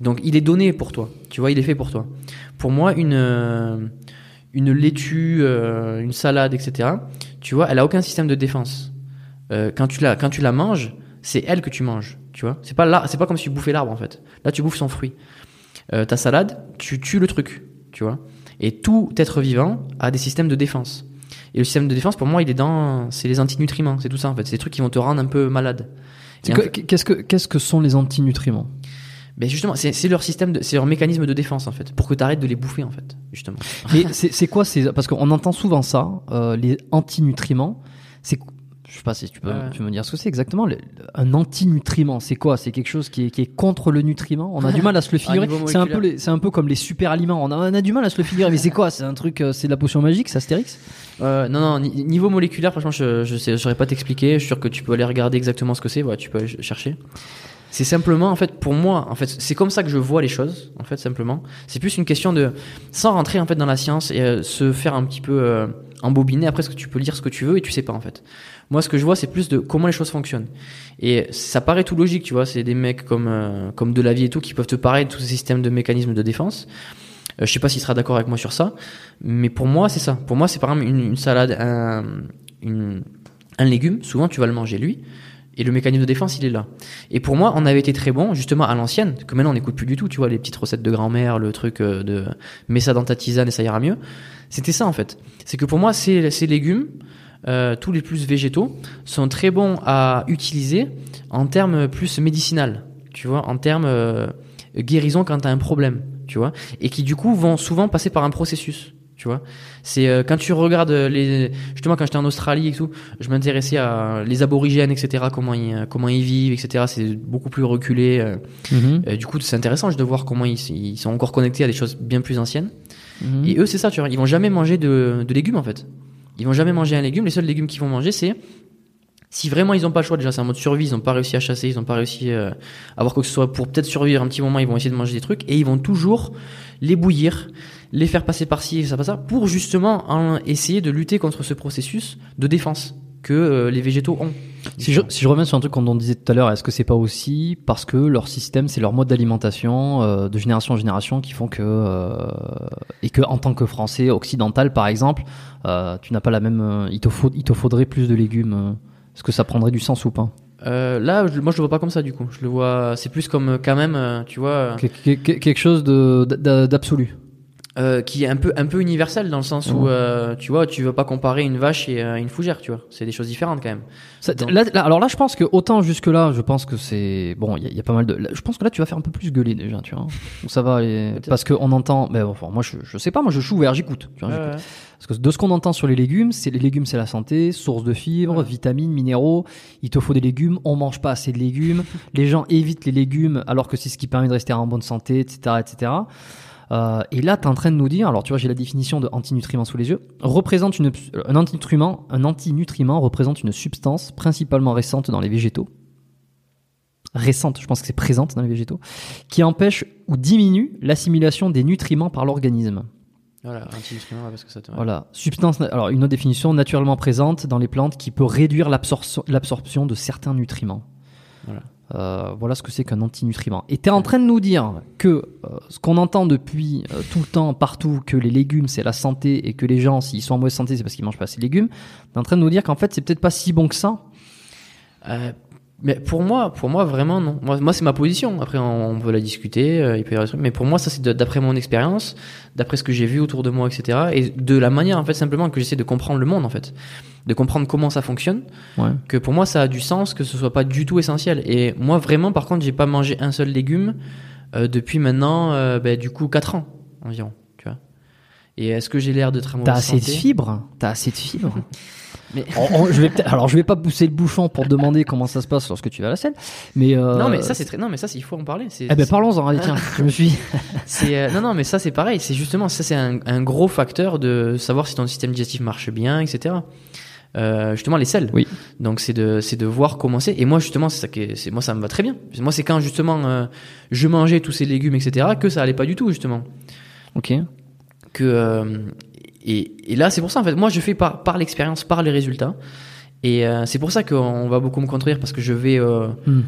Donc, il est donné pour toi, tu vois, il est fait pour toi. Pour moi, une, euh, une laitue, euh, une salade, etc., tu vois, elle a aucun système de défense. Quand, tu la, quand tu la manges, c'est elle que tu manges, tu vois. C'est pas, là, c'est pas comme si tu bouffais l'arbre, en fait. Là, tu bouffes son fruit. Ta salade, tu tues le truc, tu vois. Et tout être vivant a des systèmes de défense. Et le système de défense, pour moi, il est dans, c'est les antinutriments, c'est tout ça en fait. C'est des trucs qui vont te rendre un peu malade. Qu'est-ce que qu'est-ce que sont les antinutriments? Ben justement, c'est leur système, c'est leur mécanisme de défense en fait, pour que tu arrêtes de les bouffer en fait, justement. Mais c'est c'est quoi c'est parce qu'on entend souvent ça, euh, les antinutriments. C'est Je sais pas si tu peux, Ouais. tu peux me dire ce que c'est exactement. Le- un antinutriment, c'est quoi? C'est quelque chose qui est, qui est contre le nutriment? On a du mal à se le figurer. C'est un peu, moléculaire. les- c'est un peu comme les super aliments. On a, on a du mal à se le figurer. Mais c'est quoi? C'est un truc, euh, c'est de la potion magique, c'est Astérix? Euh, non, non, ni- niveau moléculaire, franchement, je, je sais, saurais pas t'expliquer. Je suis sûr que tu peux aller regarder exactement ce que c'est. Voilà, tu peux aller ch- chercher. C'est simplement, en fait, pour moi, en fait, c'est comme ça que je vois les choses, en fait, simplement. C'est plus une question de, sans rentrer, en fait, dans la science et euh, se faire un petit peu euh, embobiner. Après, ce que tu peux lire ce que tu veux et tu sais pas, en fait. Moi, ce que je vois, c'est plus de comment les choses fonctionnent. Et ça paraît tout logique, tu vois. C'est des mecs comme, euh, comme de la vie et tout qui peuvent te parler de tous ces systèmes de mécanismes de défense. Euh, je sais pas s'il sera d'accord avec moi sur ça, mais pour moi, c'est ça. Pour moi, c'est par exemple une, une salade, un, une- un légume. Souvent, tu vas le manger lui, et le mécanisme de défense, il est là. Et pour moi, on avait été très bon, justement, à l'ancienne, que maintenant on n'écoute plus du tout. Tu vois, les petites recettes de grand-mère, le truc euh, de mets ça dans ta tisane et ça ira mieux. C'était ça en fait. C'est que pour moi, ces, ces légumes, euh, tous les plus végétaux, sont très bons à utiliser en termes plus médicinal. Tu vois, en termes euh, guérison quand tu as un problème. Tu vois, et qui du coup vont souvent passer par un processus. Tu vois, c'est euh, quand tu regardes les justement quand j'étais en Australie et tout, je m'intéressais à les aborigènes, etc. Comment ils comment ils vivent, etc. C'est beaucoup plus reculé. euh, euh, du coup, c'est intéressant de voir comment ils, ils sont encore connectés à des choses bien plus anciennes. Mhm. Et eux, c'est ça, tu vois. Ils vont jamais manger de, de légumes, en fait. Ils vont jamais manger un légume. Les seuls légumes qu'ils vont manger, c'est si vraiment ils n'ont pas le choix, déjà c'est en mode survie, ils n'ont pas réussi à chasser, ils n'ont pas réussi euh, à avoir quoi que ce soit pour peut-être survivre un petit moment, ils vont essayer de manger des trucs et ils vont toujours les bouillir, les faire passer par-ci et ça par ça pour justement en- essayer de lutter contre ce processus de défense que euh, les végétaux ont. Si je, si je reviens sur un truc qu'on disait tout à l'heure, est-ce que c'est pas aussi parce que leur système, c'est leur mode d'alimentation euh, de génération en génération qui font que euh, et que en tant que Français occidental par exemple, euh, tu n'as pas la même, il te faut, il te faudrait plus de légumes. Est-ce que ça prendrait du sens ou pas? Là, je- moi je le vois pas comme ça du coup. Je le vois, c'est plus comme quand même, tu vois. Que- que- que- Quelque chose d'absolu. Euh, qui est un peu un peu universel dans le sens où Ouais. euh, tu vois tu veux pas comparer une vache et euh, une fougère tu vois c'est des choses différentes quand même Ça- Donc- là- là- alors là, je pense que autant jusque là, je pense que c'est bon. Il y, a- il y a pas mal de. là, je pense que là, tu vas faire un peu plus gueuler déjà, tu vois. Ça va aller parce qu'on entend. Mais bon, enfin, moi, je, je sais pas. Moi, je suis ouvert, j'écoute. tu vois, j'écoute. Parce que de ce qu'on entend sur les légumes, c'est les légumes, c'est la santé, source de fibres, Ouais. vitamines, minéraux. Il te faut des légumes. On mange pas assez de légumes. les gens évitent les légumes alors que c'est ce qui permet de rester en bonne santé, etc., etc. Euh, et là, tu es en train de nous dire, alors tu vois, j'ai la définition de antinutriment sous les yeux, représente une, un antinutriment, un antinutriment représente une substance principalement récente dans les végétaux, récente, je pense que c'est présente dans les végétaux, qui empêche ou diminue l'assimilation des nutriments par l'organisme. voilà anti-nutriment parce que ça te Voilà, substance. Alors une autre définition naturellement présente dans les plantes qui peut réduire l'absorption de certains nutriments. Voilà. Euh, voilà ce que c'est qu'un antinutriment. Et tu es en train de nous dire que euh, ce qu'on entend depuis euh, tout le temps, partout, que les légumes c'est la santé et que les gens, s'ils sont en mauvaise santé, c'est parce qu'ils mangent pas assez de légumes. Tu es en train de nous dire qu'en fait, c'est peut-être pas si bon que ça. Mais pour moi, pour moi vraiment non. Moi, moi c'est ma position. Après, on, on peut la discuter. euh, il peut y avoir des trucs. Mais pour moi, ça c'est d'après mon expérience, d'après ce que j'ai vu autour de moi, etc. Et de la manière en fait simplement que j'essaie de comprendre le monde en fait, de comprendre comment ça fonctionne. Ouais. Que pour moi, ça a du sens, que ce soit pas du tout essentiel. Et moi vraiment, par contre, j'ai pas mangé un seul légume euh, depuis maintenant, euh, ben, du coup, 4 ans environ. Tu vois. Et est-ce que j'ai l'air de très T'as mauvaise assez de fibres? T'as assez de fibres? Mais On- on- je vais alors je vais pas pousser le bouchon pour demander comment ça se passe lorsque tu vas à la scène, mais euh, non, mais ça c'est très. Non, mais ça, c'est- il faut en parler. Eh ben parlons-en. Allez tiens, je me suis. C'est euh, non non mais ça c'est pareil c'est justement ça c'est un, un gros facteur de savoir si ton système digestif marche bien etc euh, justement les sels Oui. donc c'est de c'est de voir comment c'est et moi justement c'est ça qui c'est moi ça me va très bien moi c'est quand justement euh, je mangeais tous ces légumes etc que ça allait pas du tout justement Ok. que et, et là c'est pour ça en fait moi je fais par par l'expérience par les résultats et euh, c'est pour ça qu'on va beaucoup me contredire parce que je vais euh, Hmm.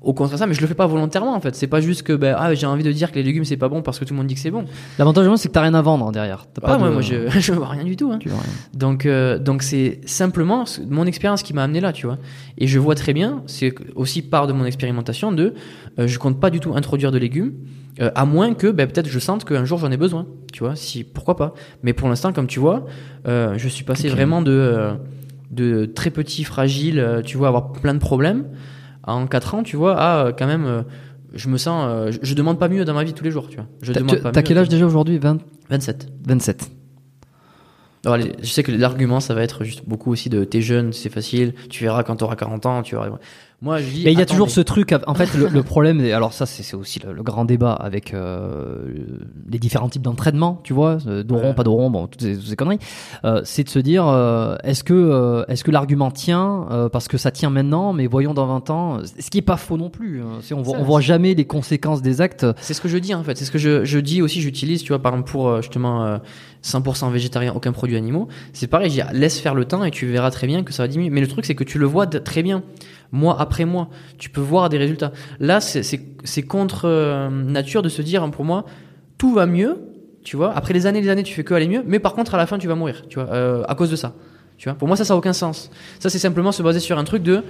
au contraire de ça mais je le fais pas volontairement en fait c'est pas juste que ben ah j'ai envie de dire que les légumes c'est pas bon parce que tout le monde dit que c'est bon L'avantage c'est que t'as rien à vendre derrière. T'as ah, pas moi, de- moi je je vois rien du tout hein. Tu vois rien. Donc, euh, donc c'est simplement mon expérience qui m'a amené là, tu vois. Et je vois très bien, c'est aussi part de mon expérimentation de, euh, je compte pas du tout introduire de légumes, euh, à moins que, ben, peut-être je sente qu'un jour j'en ai besoin, tu vois. Si, pourquoi pas. Mais pour l'instant, comme tu vois, euh, je suis passé vraiment de, euh, de très petit, fragile, euh, tu vois, avoir plein de problèmes, en 4 ans, tu vois, à euh, quand même, je me sens, je, je demande pas mieux dans ma vie tous les jours, tu vois. Je demande tu- pas T'as mieux. quel âge déjà aujourd'hui 20 27. 27. Alors, les- je sais que l'argument, ça va être juste beaucoup aussi de t'es jeune, c'est facile, tu verras quand t'auras 40 ans, tu verras. Moi, je dis. Mais il y a toujours ce truc. En fait, le, le problème, alors ça, c'est aussi le, le grand débat avec euh, les différents types d'entraînement, tu vois, euh, Doron, Ouais. pas Doron, bon, toutes ces, toutes ces conneries. Euh, c'est de se dire, euh, est-ce que, euh, est-ce que l'argument tient euh, parce que ça tient maintenant, mais voyons dans 20 ans, ce qui est pas faux non plus. hein. On, voit, Ça, on voit jamais les conséquences des actes. C'est ce que je dis en fait. C'est ce que je, je dis aussi, j'utilise, tu vois, par exemple pour justement euh, 100% végétarien, aucun produit animaux. C'est pareil, je dis, laisse faire le temps et tu verras très bien que ça va diminuer. Mais le truc, c'est que tu le vois très bien, mois après mois. Tu peux voir des résultats. Là, c'est- contre euh, nature de se dire, hein, pour moi, tout va mieux, tu vois. Après les années les années, tu fais que aller mieux. Mais par contre, à la fin, tu vas mourir, tu vois, euh, à cause de ça. Tu vois. Pour moi, ça, ça a aucun sens. Ça, c'est simplement se baser sur un truc de,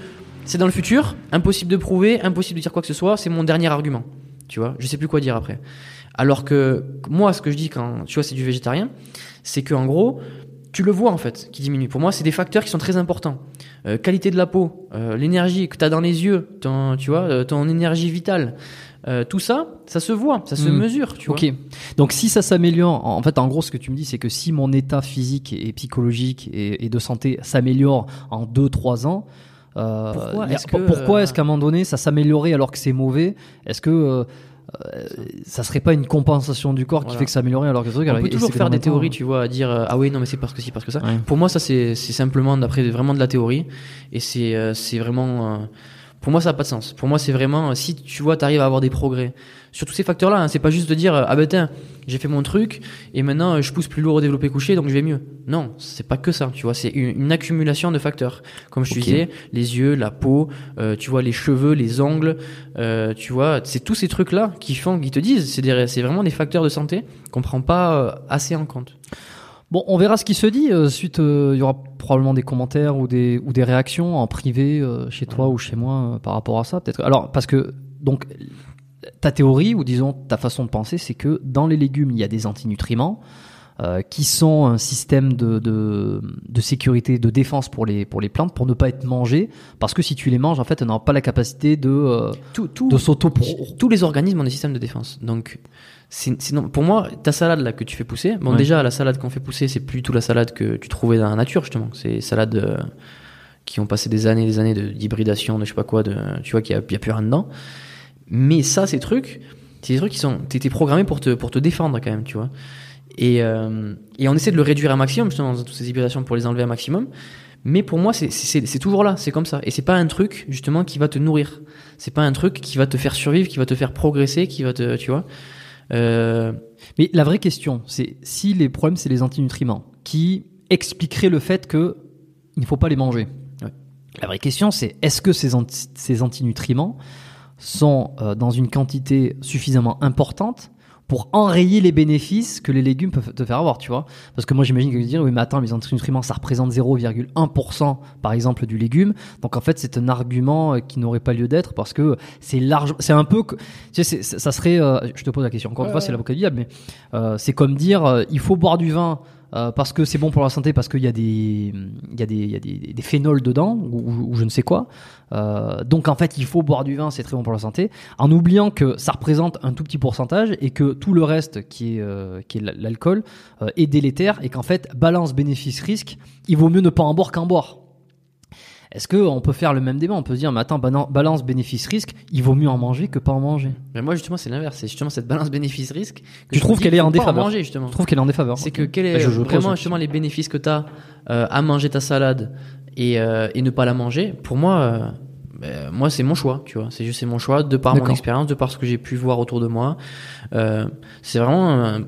c'est dans le futur, impossible de prouver, impossible de dire quoi que ce soit. C'est mon dernier argument. Tu vois, je sais plus quoi dire après. Alors que moi, ce que je dis quand tu vois c'est du végétarien, c'est que en gros, tu le vois en fait qui diminue. Pour moi, c'est des facteurs qui sont très importants. Euh, qualité de la peau, euh, l'énergie que tu as dans les yeux, ton, tu vois, euh, ton énergie vitale, euh, tout ça, ça se voit, ça se Hmm. mesure, tu vois. Ok. Donc si ça s'améliore, en fait, en gros, ce que tu me dis, c'est que si mon état physique et psychologique et, et de santé s'améliore en 2-3 ans, euh, Pourquoi est-ce euh, est-ce qu'à un moment donné, ça s'améliorait alors que c'est mauvais? Est-ce que euh, euh, ça serait pas une compensation du corps qui Voilà. fait que ça améliorait alors que le truc On peut toujours faire des théories, tu vois, à dire euh, ah oui non mais c'est parce que si parce que ça. Ouais. Pour moi ça c'est c'est simplement d'après vraiment de la théorie et c'est euh, c'est vraiment euh, pour moi ça n'a pas de sens. Pour moi c'est vraiment euh, si tu vois t'arrives à avoir des progrès sur tous ces facteurs là, c'est pas juste de dire euh, ah ben tiens j'ai fait mon truc et maintenant euh, je pousse plus lourd au développé couché donc je vais mieux. Non c'est pas que ça, tu vois c'est une, une accumulation de facteurs. Comme je te disais les yeux, la peau, euh, tu vois les cheveux, les ongles, euh, tu vois c'est tous ces trucs là qui font qui te disent c'est c'est vraiment des facteurs de santé qu'on prend pas euh, assez en compte. Bon, on verra ce qui se dit. euh, suite, euh, il y aura probablement des commentaires ou des ou des réactions en privé euh, chez toi ou chez moi par rapport à ça. Peut-être. Alors, parce que donc ta théorie ou disons ta façon de penser, c'est que dans les légumes il y a des antinutriments euh, qui sont un système de, de de sécurité, de défense pour les pour les plantes pour ne pas être mangées. Parce que si tu les manges, en fait, elles n'auront pas la capacité de euh, Tout, tout, de s'auto tous les organismes ont des systèmes de défense. Donc, sinon, pour moi, ta salade là que tu fais pousser, bon Ouais. déjà la salade qu'on fait pousser, c'est plus tout la salade que tu trouvais dans la nature justement. C'est salades euh, qui ont passé des années, et des années d'hybridation, de, je sais pas quoi, de, tu vois qu'il y a, a plus rien dedans. Mais ça, ces trucs, c'est des trucs qui sont, t'étais programmé pour te pour te défendre quand même, tu vois. Et, euh, et on essaie de le réduire un maximum justement dans toutes ces hybridations pour les enlever un maximum. Mais pour moi, c'est- c'est c'est toujours là, c'est comme ça. Et c'est pas un truc justement qui va te nourrir. C'est pas un truc qui va te faire survivre, qui va te faire progresser, qui va te, tu vois. Euh, Mais la vraie question, c'est si les problèmes, c'est les antinutriments, qui expliqueraient le fait que il ne faut pas les manger? Ouais. La vraie question, c'est est-ce que ces, anti- ces antinutriments sont euh, dans une quantité suffisamment importante pour enrayer les bénéfices que les légumes peuvent te faire avoir, tu vois Parce que moi, j'imagine que dire, oui, mais attends, les antinutriments, ça représente 0,1% par exemple du légume. Donc en fait, c'est un argument euh, qui n'aurait pas lieu d'être parce que c'est large, c'est un peu, que- tu sais, ça serait, euh, je te pose la question. Encore une fois, c'est l'avocat du diable, mais euh, c'est comme dire, euh, il faut boire du vin. Euh, parce que c'est bon pour la santé, parce qu'il y a des, il y a des, il y a des, des phénols dedans ou, ou- je ne sais quoi. Euh, donc en fait, il faut boire du vin, c'est très bon pour la santé, en oubliant que ça représente un tout petit pourcentage et que tout le reste, qui est, euh, qui est l'alcool, euh, est délétère et qu'en fait, balance bénéfice-risque, il vaut mieux ne pas en boire qu'en boire. Est-ce que on peut faire le même débat? On peut se dire, mais attends, balan- balance bénéfice-risque, il vaut mieux en manger que pas en manger. mais moi justement, c'est l'inverse. C'est justement cette balance bénéfice-risque. que Tu je trouves qu'elle est en défaveur? manger justement. Je trouve qu'elle est en défaveur? C'est que quel est Je- je pose vraiment justement les bénéfices que tu as à manger ta salade et, euh, et ne pas la manger? Pour moi, euh, ben, moi c'est mon choix, tu vois. C'est juste c'est mon choix de par mon expérience, de par ce que j'ai pu voir autour de moi. Euh, c'est vraiment euh,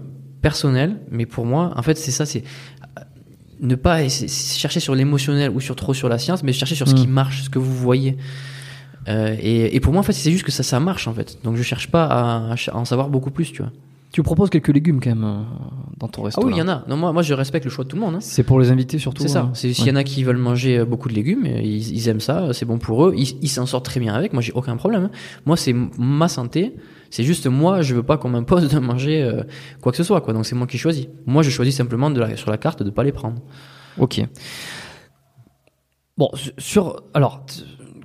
personnel, mais pour moi, en fait, c'est ça, c'est euh, ne pas essayer- chercher sur l'émotionnel ou sur trop sur la science, mais chercher sur ce Mm. qui marche, ce que vous voyez. Euh, et, et pour moi, en fait, c'est juste que ça, ça marche, en fait. Donc, je cherche pas à, à en savoir beaucoup plus, tu vois. Tu proposes quelques légumes quand même euh, dans ton Ah restaurant. oui, il y en a. Non, moi, moi, je respecte le choix de tout le monde. Hein. C'est pour les invités surtout. C'est ça. hein. S'il Ouais. y en a qui veulent manger euh, beaucoup de légumes, ils, ils aiment ça, c'est bon pour eux, ils s'en sortent très bien avec. Moi, j'ai aucun problème. hein. Moi, c'est ma santé. C'est juste moi, je veux pas qu'on m'impose de manger euh, quoi que ce soit. Donc c'est moi qui choisis. Moi, je choisis simplement sur la carte de pas les prendre. Ok. Bon, su- sur alors,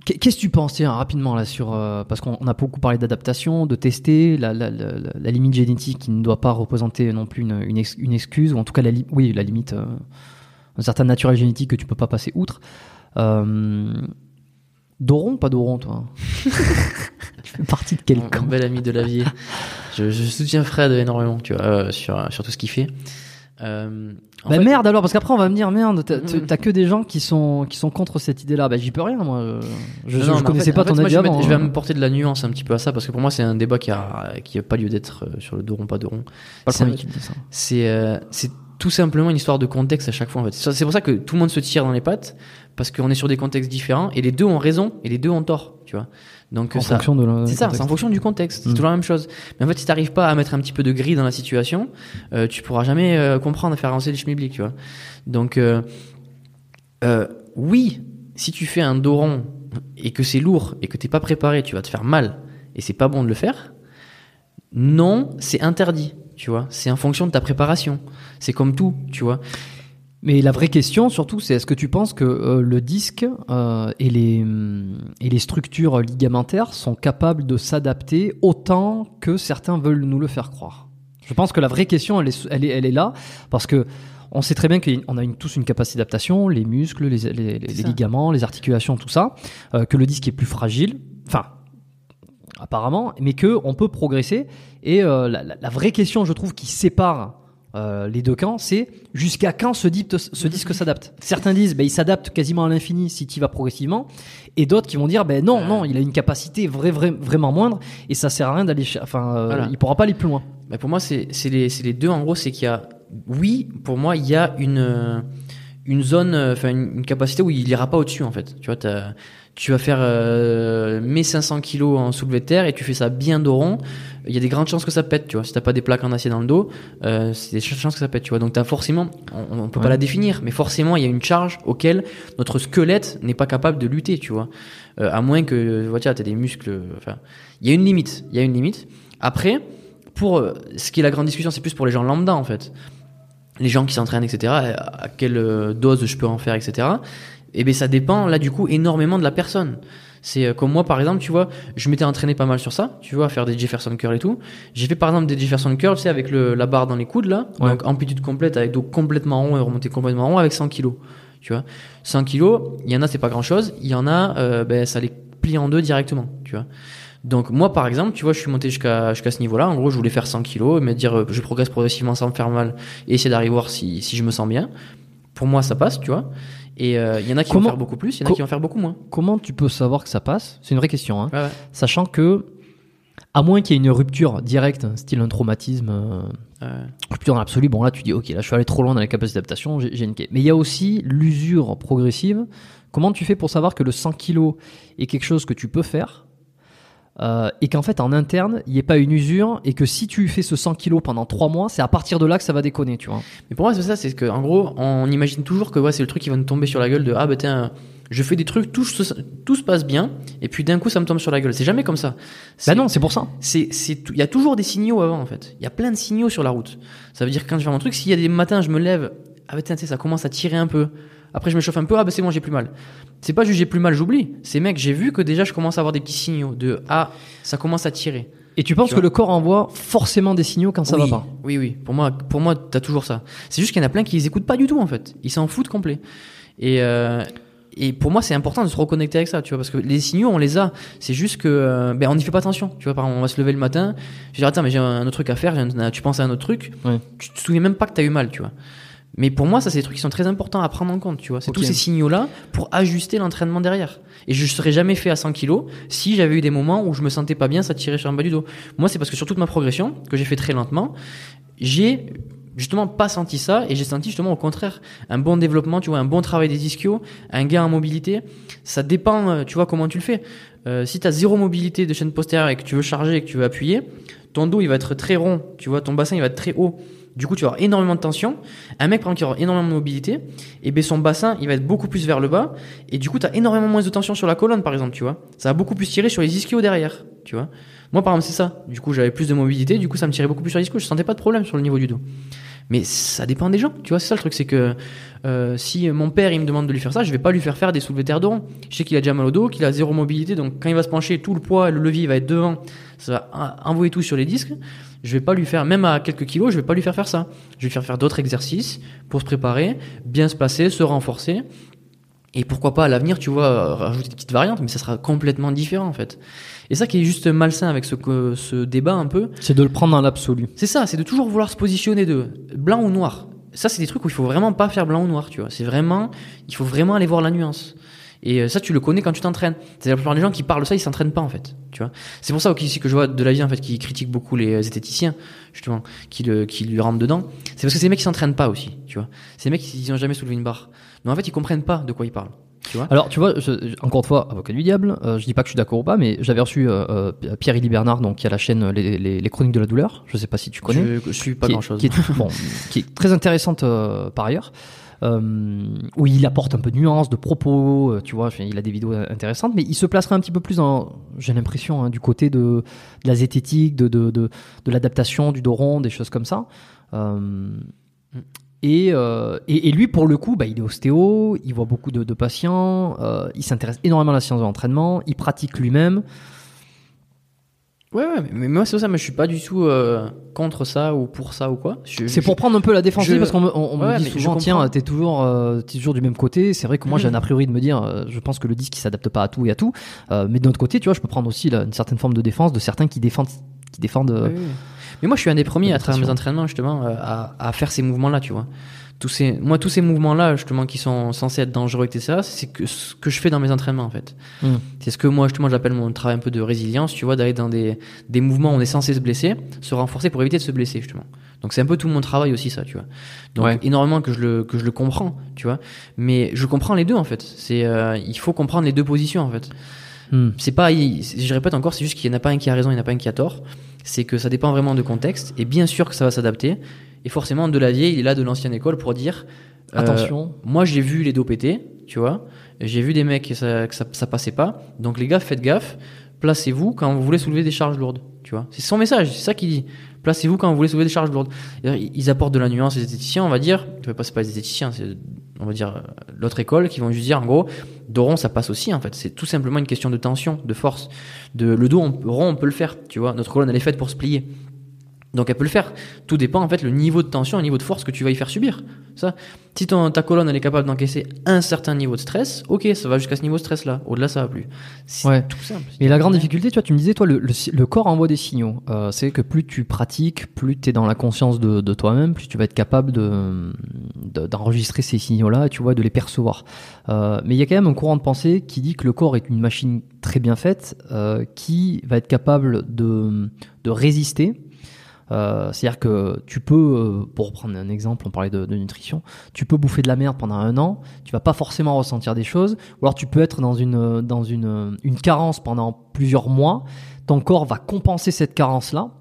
Qu'est-ce que tu penses, tiens, rapidement, là, sur. euh, parce qu'on on a beaucoup parlé d'adaptation, de tester, la, limite génétique qui ne doit pas représenter non plus une, une, ex- une excuse, ou en tout cas, la, oui, la limite. Euh, un certain naturel génétique que tu peux pas passer outre. Euh, Doron, pas Doron, toi Tu fais partie de quel camp bel ami de Lavier. je, je soutiens Fred énormément, tu vois, euh, sur, sur tout ce qu'il fait. Euh, Bah fait- merde alors, parce qu'après on va me dire merde, t'as t'as que des gens qui sont, qui sont contre cette idée-là. Bah j'y peux rien, moi. Je, je, Non, je en connaissais fait- pas en fait, ton moi, avis je vais, mettre- je vais hein. apporter de la nuance un petit peu à ça parce que pour moi c'est un débat qui a qui a pas lieu d'être euh, sur le dos rond pas le c'est-. C'est euh, tout simplement une histoire de contexte à chaque fois en fait. C'est pour ça que tout le monde se tire dans les pattes parce qu'on est sur des contextes différents et les deux ont raison et les deux ont tort, tu vois. Donc En ça fonction de la- c'est ça, c'est en fonction du contexte. C'est Mm. toujours la même chose. Mais en fait, si t'arrives pas à mettre un petit peu de gris dans la situation, euh, tu pourras jamais euh, comprendre et faire avancer les schmilblick, tu vois. Donc, euh, euh, oui, si tu fais un dos rond et que c'est lourd et que t'es pas préparé, tu vas te faire mal et c'est pas bon de le faire. Non, c'est interdit, tu vois. C'est en fonction de ta préparation. C'est comme tout, tu vois. Mais la vraie question, surtout, c'est est-ce que tu penses que euh, le disque euh, et, les, et les structures ligamentaires sont capables de s'adapter autant que certains veulent nous le faire croire? Je pense que la vraie question, elle est, elle est, elle est là, parce que on sait très bien qu'on a une- tous une capacité d'adaptation, les muscles, les, les- ligaments, les articulations, tout ça, euh, que le disque est plus fragile, enfin, apparemment, mais que on peut progresser. Et la, la- la vraie question, je trouve, qui sépare euh, les deux camps, c'est jusqu'à quand ce, ce disque s'adapte. Certains disent, ben, il s'adapte quasiment à l'infini si tu y vas progressivement, et d'autres qui vont dire, ben non, non, il a une capacité vrai, vrai- vraiment moindre, et ça sert à rien d'aller, enfin, euh, Voilà. il pourra pas aller plus loin. Bah, pour moi, c'est les, les deux. En gros, c'est qu'il y a, oui, pour moi, il y a une, une zone, euh, enfin, une, une capacité où il ira pas au-dessus, en fait. Tu vois, tu vas faire euh, 1500 kilos en soulevé de terre et tu fais ça bien dos rond. Il y a des grandes chances que ça pète, tu vois. Si t'as pas des plaques en acier dans le dos, euh, c'est des chances que ça pète, tu vois. Donc t'as forcément, on, on peut Ouais. pas la définir, mais forcément, il y a une charge auquel notre squelette n'est pas capable de lutter, tu vois. Euh, à moins que, tu as des muscles, enfin, il y a une limite, il y a une limite. Après, pour euh, ce qui est la grande discussion, c'est plus pour les gens lambda en fait. Les gens qui s'entraînent, etc. À quelle euh, dose je peux en faire, etc. Et ben ça dépend là du coup énormément de la personne. C'est euh, comme moi par exemple, tu vois, je m'étais entraîné pas mal sur ça, tu vois, à faire des Jefferson curls et tout. J'ai fait par exemple des Jefferson curls, tu sais, avec le, la barre dans les coudes là, Ouais. donc amplitude complète avec dos complètement rond et remonté complètement rond avec 100 kilos. Tu vois, 100 kilos, il y en a c'est pas grand chose, il y en a, euh, ben ça les plie en deux directement, tu vois. Donc moi par exemple, tu vois, je suis monté jusqu'à jusqu'à ce niveau-là. En gros, je voulais faire 100 kilos, me dire euh, je progresse progressivement sans me faire mal et essayer d'arriver voir si, si je me sens bien. Pour moi, ça passe, tu vois. Et euh, il y en a qui vont Comment- faire beaucoup plus, il y en a qui vont faire beaucoup moins. Comment tu peux savoir que ça passe? C'est une vraie question, hein. Ouais, ouais. Sachant que, à moins qu'il y ait une rupture directe, style un traumatisme, euh, rupture dans l'absolu, bon là tu dis ok, là je suis allé trop loin dans les capacités d'adaptation, j'ai niqué. Mais il y a aussi l'usure progressive. Comment tu fais pour savoir que le 100 kg est quelque chose que tu peux faire euh, et qu'en fait en interne il n'y ait pas une usure et que si tu fais ce 100 kg pendant 3 mois, c'est à partir de là que ça va déconner, tu vois. Mais pour moi, c'est ça, c'est que en gros, on imagine toujours que ouais, c'est le truc qui va nous tomber sur la gueule de ah bah tiens, je fais des trucs, tout se, tout se passe bien, et puis d'un coup ça me tombe sur la gueule. C'est jamais comme ça. Bah non, c'est pour ça. c'est il y a toujours des signaux avant en fait. Il y a plein de signaux sur la route. Ça veut dire quand je fais mon truc, s'il y a des matins je me lève, ah bah tiens, ça commence à tirer un peu. Après je me chauffe un peu, ah bah c'est bon, j'ai plus mal. C'est pas juste j'ai plus mal, j'oublie. C'est mec, j'ai vu que déjà je commence à avoir des petits signaux de ah, ça commence à tirer. Et tu penses Tu que le corps envoie forcément des signaux quand ça oui, va pas? Oui, oui. Pour moi, pour moi, t'as toujours ça. C'est juste qu'il y en a plein qui les écoutent pas du tout en fait. Ils s'en foutent complet. Et euh, et pour moi, c'est important de se reconnecter avec ça, tu vois, parce que les signaux, on les a. C'est juste que euh, ben on n'y fait pas attention. Tu vois, par exemple, on va se lever le matin. Je dis attends, mais j'ai un autre truc à faire. Tu penses à un autre truc. Ouais. Tu te souviens même pas que t'as eu mal, tu vois. Mais pour moi, ça, c'est des trucs qui sont très importants à prendre en compte, tu vois. C'est tous ces signaux-là pour ajuster l'entraînement derrière. Et je serais jamais fait à 100 kilos si j'avais eu des moments où je me sentais pas bien, ça tirait sur le bas du dos. Moi, c'est parce que sur toute ma progression, que j'ai fait très lentement, j'ai justement pas senti ça et j'ai senti justement au contraire un bon développement, tu vois, un bon travail des ischios, un gain en mobilité. Ça dépend, euh, tu vois, comment tu le fais. Euh, si tu as zéro mobilité de chaîne postérieure et que tu veux charger et que tu veux appuyer, ton dos il va être très rond, tu vois, ton bassin il va être très haut. Du coup, tu vas avoir énormément de tension. Un mec, par exemple, qui aura énormément de mobilité, et ben son bassin, il va être beaucoup plus vers le bas. Et du coup, tu as énormément moins de tension sur la colonne, par exemple, tu vois. Ça va beaucoup plus tirer sur les ischios derrière, tu vois. Moi, par exemple, c'est ça. Du coup, j'avais plus de mobilité. Du coup, ça me tirait beaucoup plus sur les ischios. Je sentais pas de problème sur le niveau du dos. Mais ça dépend des gens, tu vois. C'est ça le truc, c'est que euh, si mon père il me demande de lui faire ça, je vais pas lui faire faire des soulevés terre de rond. Je sais qu'il a déjà mal au dos, qu'il a zéro mobilité, donc quand il va se pencher, tout le poids, le levier va être devant, ça va envoyer tout sur les disques. Je vais pas lui faire, même à quelques kilos, je vais pas lui faire faire ça. Je vais lui faire faire d'autres exercices pour se préparer, bien se placer, se renforcer. Et pourquoi pas à l'avenir, tu vois, rajouter des petites variantes, mais ça sera complètement différent en fait. Et ça qui est juste malsain avec ce, ce débat un peu. C'est de le prendre dans l'absolu. C'est ça, c'est de toujours vouloir se positionner de blanc ou noir. Ça, c'est des trucs où il faut vraiment pas faire blanc ou noir, tu vois. C'est vraiment, il faut vraiment aller voir la nuance. Et euh, ça, tu le connais quand tu t'entraînes. C'est la plupart des gens qui parlent ça, ils s'entraînent pas en fait. Tu vois. C'est pour ça aussi que je vois de la vie en fait qui critique beaucoup les esthéticiens justement, qui le, qui lui rentrent dedans. C'est parce que ces mecs ils s'entraînent pas aussi. Tu vois. Ces mecs ils ont jamais soulevé une barre. Mais en fait ils comprennent pas de quoi ils parlent. Tu vois Alors, tu vois, encore une fois, avocat du diable, euh, je dis pas que je suis d'accord ou pas, mais j'avais reçu euh, euh Pierre-Élie Bernard, donc qui a la chaîne les, les, les, Chroniques de la douleur. Je sais pas si tu connais. Je, je suis pas grand-chose. Qui, est, bon, qui est très intéressante euh, par ailleurs. Euh, où il apporte un peu de nuance, de propos, tu vois, il a des vidéos intéressantes, mais il se placerait un petit peu plus, j'ai l'impression, hein, du côté de, la zététique, de, de, de, l'adaptation, du dos rond, des choses comme ça. Euh, euh, et, et, lui, pour le coup, bah, il est ostéo, il voit beaucoup de, patients, euh, il s'intéresse énormément à la science de l'entraînement, il pratique lui-même. Ouais, ouais, mais moi c'est ça, mais je suis pas du tout euh, contre ça ou pour ça ou quoi. C'est pour prendre un peu la défensive parce qu'on me, on, me dit souvent, tiens, t'es toujours, euh, es toujours du même côté. C'est vrai que moi j'ai un a priori de me dire, euh, je pense que le disque il s'adapte pas à tout et à tout, mais de notre côté, tu vois, je peux prendre aussi là, une certaine forme de défense de certains qui défendent, qui défendent. Mais moi, je suis un des premiers à travers mes entraînements justement euh, à, à faire ces mouvements-là, tu vois. Tous ces, moi, tous ces mouvements-là, justement, qui sont censés être dangereux, etc., c'est que ce que je fais dans mes entraînements, en fait. Hmm. C'est ce que moi, justement, j'appelle mon travail un peu de résilience, tu vois, d'aller dans des, des mouvements où on est censé se blesser, se renforcer pour éviter de se blesser, justement. Donc c'est un peu tout mon travail aussi, ça, tu vois. Donc énormément que je le que je le comprends, tu vois. Mais je comprends les deux, en fait. C'est, euh, il faut comprendre les deux positions, en fait. Hmm. C'est pas, je répète encore, c'est juste qu'il n'y en a pas un qui a raison, il n'y en a pas un qui a tort c'est que ça dépend vraiment de contexte, et bien sûr que ça va s'adapter. Et forcément, de la vieille, il est là de l'ancienne école pour dire euh, attention. Moi, j'ai vu les dos péter, tu vois. J'ai vu des mecs que ça, que ça, ça passait pas. Donc les gars, faites gaffe. Placez-vous quand vous voulez soulever des charges lourdes, tu vois. C'est son message, c'est ça qu'il dit. Placez-vous quand vous voulez soulever des charges lourdes. Ils apportent de la nuance, les esthéticiens, on va dire. C'est pas les esthéticiens, c'est, on va dire, l'autre école qui vont juste dire, en gros, dos rond, ça passe aussi, en fait. C'est tout simplement une question de tension, de force. De, le dos rond, on peut le faire, tu vois. Notre colonne, elle est faite pour se plier. Donc elle peut le faire. Tout dépend en fait le niveau de tension, le niveau de force que tu vas y faire subir. Ça, si ton, ta colonne elle est capable d'encaisser un certain niveau de stress, ok, ça va jusqu'à ce niveau de stress là. Au-delà, ça va plus. C'est ouais. tout simple. Et la grande difficulté, tu vois, tu me disais, toi, le, le, corps envoie des signaux. Euh, c'est que plus tu pratiques, plus tu es dans la conscience de, de toi-même, plus tu vas être capable de, d'enregistrer ces signaux-là, tu vois, de les percevoir. Euh, mais il y a quand même un courant de pensée qui dit que le corps est une machine très bien faite, euh, qui va être capable de, de résister euh, c'est-à-dire que tu peux, euh, pour prendre un exemple, on parlait de, nutrition, tu peux bouffer de la merde pendant un an, tu vas pas forcément ressentir des choses, ou alors tu peux être dans une dans une, une carence pendant plusieurs mois, ton corps va compenser cette carence là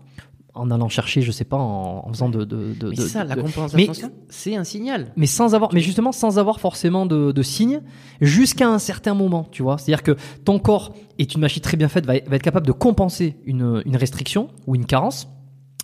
en allant chercher, je sais pas, en, faisant de, de, de mais c'est ça, la compensation, c'est un signal. Mais sans avoir, mais justement sans avoir forcément de, de signe, jusqu'à un certain moment, tu vois. C'est-à-dire que ton corps est une machine très bien faite, va, va être capable de compenser une, une restriction ou une carence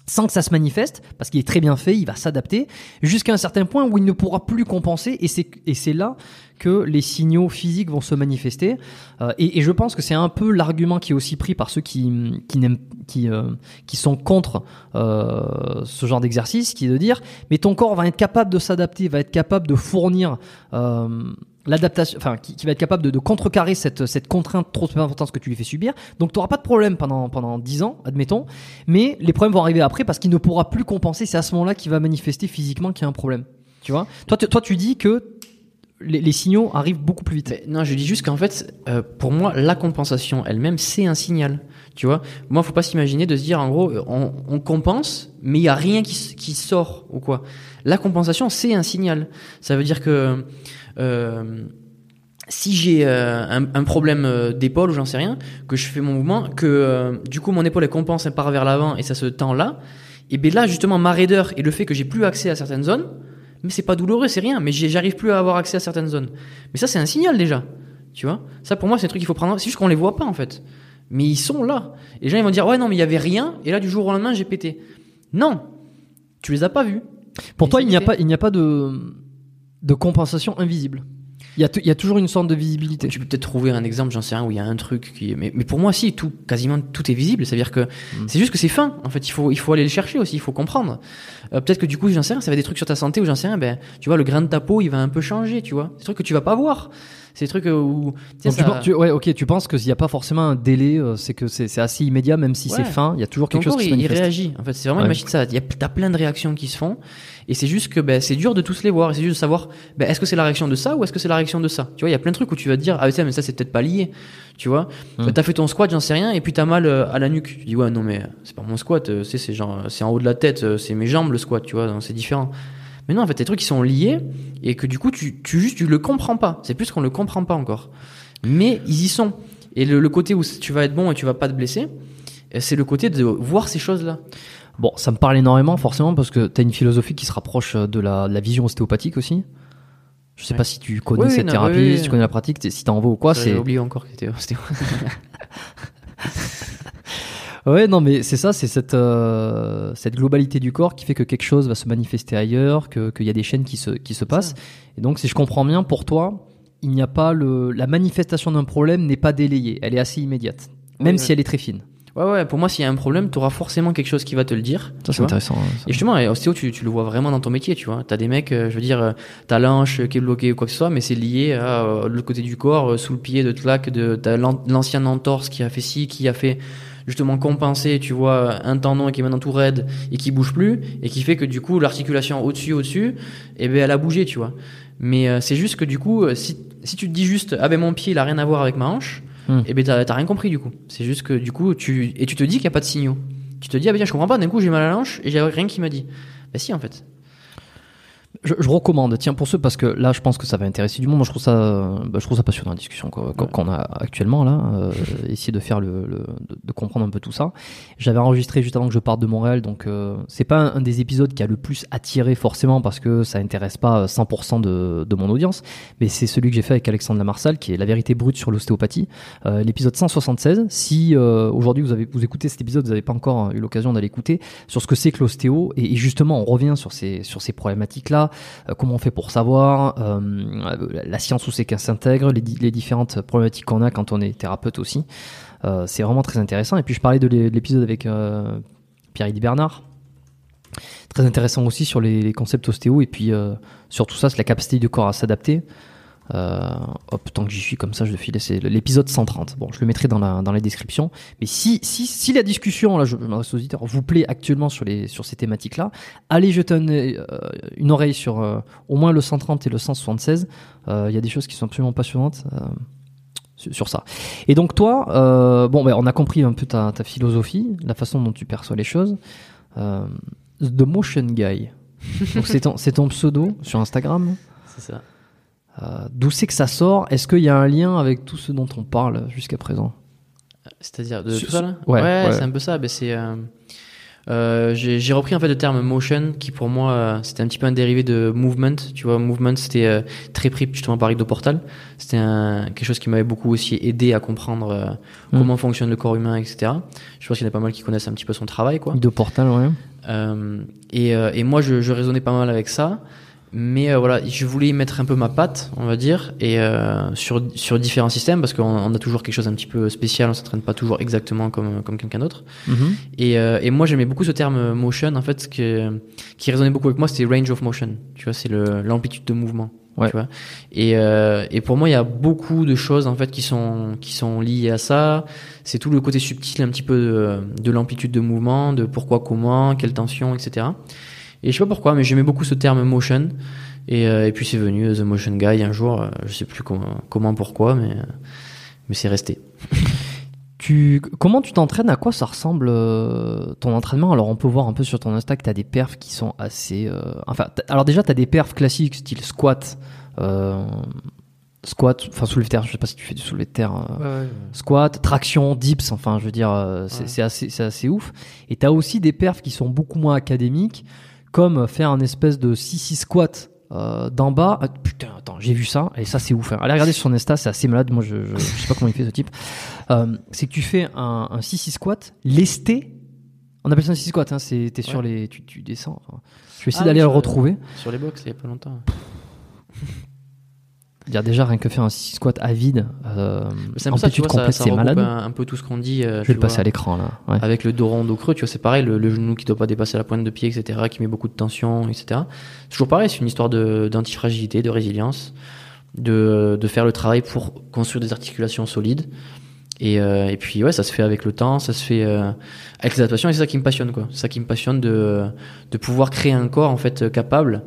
sans que ça se manifeste, parce qu'il est très bien fait, il va s'adapter, jusqu'à un certain point où il ne pourra plus compenser, et c'est, là que les signaux physiques vont se manifester. Euh, et, et, je pense que c'est un peu l'argument qui est aussi pris par ceux qui, qui, n'aiment, qui, euh, qui sont contre euh, ce genre d'exercice, qui est de dire, mais ton corps va être capable de s'adapter, va être capable de fournir l'adaptation, enfin, qui, qui, va être capable de, de, contrecarrer cette, cette contrainte trop importante que tu lui fais subir. Donc, tu n'auras pas de problème pendant pendant dix ans, admettons, mais les problèmes vont arriver après parce qu'il ne pourra plus compenser. C'est à ce moment-là qu'il va manifester physiquement qu'il y a un problème. Tu vois? Toi, toi, tu dis que les, les, signaux arrivent beaucoup plus vite. non, je dis juste qu'en fait, euh, pour moi, la compensation elle-même, c'est un signal. Tu vois, moi, faut pas s'imaginer de se dire, en gros, on, on compense, mais il y a rien qui, qui sort ou quoi. La compensation, c'est un signal. Ça veut dire que euh, si j'ai euh, un, problème euh, d'épaule ou j'en sais rien, que je fais mon mouvement, que du coup mon épaule elle compense, elle part vers l'avant et ça se tend là, et bien là justement ma raideur et le fait que j'ai plus accès à certaines zones, mais c'est pas douloureux, c'est rien, mais j'arrive plus à avoir accès à certaines zones. Mais ça c'est un signal déjà, tu vois? Ça pour moi c'est un truc qu'il faut prendre, c'est juste qu'on les voit pas en fait. Mais ils sont là. Et les gens ils vont dire ouais non mais il y avait rien et là du jour au lendemain j'ai pété. Non, tu les as pas vus. Pour Et toi, il n'y a pas, il n'y a pas de, de compensation invisible. Il y, a il y a toujours une sorte de visibilité. Tu peux peut-être trouver un exemple, j'en sais rien, où il y a un truc qui. Mais, mais pour moi, si, tout, quasiment tout est visible. C'est-à-dire que c'est juste que c'est fin. En fait, il faut, il faut aller le chercher aussi, il faut comprendre. Euh, peut-être que du coup, j'en sais rien, ça va être des trucs sur ta santé ou j'en sais rien. Ben, tu vois, le grain de ta peau, il va un peu changer, tu vois. C'est des trucs que tu vas pas voir. C'est des trucs euh, où. tu sais, Donc, tu, ça- penses- tu- ouais, ok, tu penses qu'il n'y a pas forcément un délai, euh, c'est que c'est assez immédiat, même si Ouais. c'est fin, il y a toujours Ton quelque chose qui se il, il manifeste. réagit. En fait, c'est vraiment Ouais. une machine. Ça, il y a, t'as plein de réactions qui se font, et c'est juste que ben, c'est dur de tous les voir. Et c'est juste de savoir, ben, est-ce que c'est la réaction de ça ou est-ce que c'est la réaction de ça? Tu vois, il y a plein de trucs où tu vas te dire, ah ça, mais ça c'est peut-être pas lié. Tu vois, Hmm. t'as fait ton squat, j'en sais rien, et puis t'as mal euh, à la nuque. Tu dis ouais, non mais c'est pas mon squat, c'est c'est genre, c'est en haut de la tête, c'est mes jambes le squat, tu vois, donc c'est différent. Mais non, en fait, des trucs qui sont liés et que du coup, tu, tu juste, tu le comprends pas. C'est plus qu'on le comprend pas encore. Mais ils y sont. Et le, le côté où tu vas être bon et tu vas pas te blesser, euh, c'est le côté de voir ces choses-là. Bon, ça me parle énormément, forcément, parce que tu as une philosophie qui se rapproche euh, de la, de la vision ostéopathique aussi. Je sais Ouais. pas si tu connais Oui, cette non, thérapie, oui, oui. si tu connais la pratique, si t'en veux ou quoi, c'est. J'ai oublié encore que c'était. c'était- Ouais, non, mais c'est ça, c'est cette, euh, cette globalité du corps qui fait que quelque chose va se manifester ailleurs, que- qu'il y a des chaînes qui se, qui se passent. Et donc, si je comprends bien, pour toi, il n'y a pas le, la manifestation d'un problème n'est pas délayée, elle est assez immédiate, même Oui, si ouais. elle est très fine. Ouais, ouais, pour moi, s'il y a un problème, tu auras forcément quelque chose qui va te le dire. tu vois. intéressant. hein, Et justement, et ostéo, tu, tu le vois vraiment dans ton métier, tu vois. T'as des mecs, euh, je veux dire, euh, ta l'anche qui est bloquée ou quoi que ce soit, mais c'est lié à euh, l'autre côté du corps, euh, sous le pied de claque, de t'as l'an- l'ancien entorse qui a fait ci, qui a fait justement compenser, tu vois, un tendon qui est maintenant tout raide et qui bouge plus, et qui fait que du coup, l'articulation au-dessus, au-dessus, eh ben, elle a bougé, tu vois. Mais euh, c'est juste que du coup, euh, si, si tu te dis juste, ah ben mon pied, il a rien à voir avec ma hanche, Hmm. eh ben t'as rien compris du coup. C'est juste que du coup, tu, et tu te dis qu'il n'y a pas de signaux. Tu te dis, ah ben tiens, je comprends pas, d'un coup j'ai mal à la hanche et j'ai rien qui m'a dit. Bah si en fait. Je, je recommande, tiens, pour ceux, parce que là, je pense que ça va intéresser du monde. Moi, je trouve ça, bah, je trouve ça passionnant la discussion qu'on a actuellement là. euh, essayer de faire le, le- de, de comprendre un peu tout ça. J'avais enregistré juste avant que je parte de Montréal, donc euh, c'est pas un, un des épisodes qui a le plus attiré forcément parce que ça intéresse pas 100% de, de mon audience, mais c'est celui que j'ai fait avec Alexandre Lamarsal, qui est la vérité brute sur l'ostéopathie, euh, l'épisode 176. Si euh, aujourd'hui vous avez vous écoutez cet épisode, vous n'avez pas encore eu l'occasion d'aller écouter sur ce que c'est que l'ostéo et, et justement on revient sur ces sur ces problématiques là, comment on fait pour savoir, euh, la science où c'est qu'elle s'intègre, les, di- les différentes problématiques qu'on a quand on est thérapeute aussi. Euh, c'est vraiment très intéressant. Et puis je parlais de l'é- de l'épisode avec euh, Pierre-Yves Bernard. Très intéressant aussi sur les, les concepts ostéo et puis euh, sur tout ça, c'est la capacité du corps à s'adapter. Euh, hop, tant que j'y suis comme ça, je le file. C'est l'épisode 130. Bon, je le mettrai dans la, dans la description. Mais si, si, si la discussion, là, je, je m'adresse aux auditeurs, vous plaît actuellement sur, les, sur ces thématiques-là, allez jeter un euh, une oreille sur euh, au moins le 130 et le 176. Euh, Il y a des choses qui sont absolument passionnantes. euh, sur ça. Et donc toi, euh, bon, ben, on a compris un peu ta, ta philosophie, la façon dont tu perçois les choses. Euh, The Motion Guy. C'est ton, c'est ton pseudo sur Instagram. C'est ça. Euh, D'où c'est que ça sort? Est-ce qu'il y a un lien avec tout ce dont on parle jusqu'à présent? C'est-à-dire de Sur- tout ça là? ouais, ouais. c'est un peu ça. Ben, c'est. euh, euh, j'ai repris en fait le terme motion qui pour moi c'était un petit peu un dérivé de movement tu vois movement c'était très pris justement par Ido Portal c'était quelque chose qui m'avait beaucoup aussi aidé à comprendre Mm. comment fonctionne le corps humain etc je pense qu'il y en a pas mal qui connaissent un petit peu son travail quoi De Portal, ouais. Et, et moi, je, je raisonnais pas mal avec ça. Mais euh, voilà, je voulais y mettre un peu ma patte, on va dire, et euh, sur, sur différents systèmes, parce qu'on on a toujours quelque chose un petit peu spécial, on s'entraîne pas toujours exactement comme, comme quelqu'un d'autre. Mhm. Et, euh, et moi, j'aimais beaucoup ce terme motion, en fait, ce que, qui résonnait beaucoup avec moi, c'était range of motion. Tu vois, c'est l'amplitude de mouvement. Ouais. Tu vois. Et, euh, et pour moi, il y a beaucoup de choses en fait qui sont qui sont liées à ça. C'est tout le côté subtil, un petit peu de, de l'amplitude de mouvement, de pourquoi, comment, quelle tension, etc. Et je sais pas pourquoi, mais j'aimais beaucoup ce terme motion. Et, euh, et puis c'est venu The Motion Guy un jour. euh, Je sais plus comment, comment pourquoi, mais euh, mais c'est resté. Tu, comment tu t'entraînes? À quoi ça ressemble euh, ton entraînement? Alors on peut voir un peu sur ton Insta que tu as des perfs qui sont assez... euh, enfin, alors déjà tu as des perfs classiques style squat, euh, squat, enfin soulevé de terre, je sais pas si tu fais du soulevé de terre. euh, squat, traction, dips, enfin je veux dire, euh, c'est Ouais. assez, c'est assez ouf. Et tu as aussi des perfs qui sont beaucoup moins académiques, comme faire un espèce de 6-6 squat euh, d'en bas. Ah, putain, attends, j'ai vu ça, et ça c'est ouf. hein. Allez regarder sur son Insta, c'est assez malade, moi je, je, je sais pas comment il fait ce type. Euh, c'est que tu fais un, un 6-6 squat lesté On appelle ça un 6 squat, hein, c'est, t'es sur Ouais. les, tu, tu descends. enfin. Je vais essayer Ah d'aller le retrouver. Sur les box, il y a pas longtemps. Dire déjà rien que faire un 6 squat à vide, euh, C'est amplitude complète, c'est malade. un, un peu tout ce qu'on dit. euh, Je vais le passer à l'écran là. Ouais. Avec le dos rond, dos creux, tu vois, c'est pareil, le, le genou qui doit pas dépasser la pointe de pied, etc., qui met beaucoup de tension, etc. C'est toujours pareil, c'est une histoire de, d'antifragilité, de résilience, de, de faire le travail pour construire des articulations solides. Et, euh, et puis, ouais, ça se fait avec le temps, ça se fait euh, avec les adaptations, et c'est ça qui me passionne, quoi. C'est ça qui me passionne de, de pouvoir créer un corps, en fait, capable.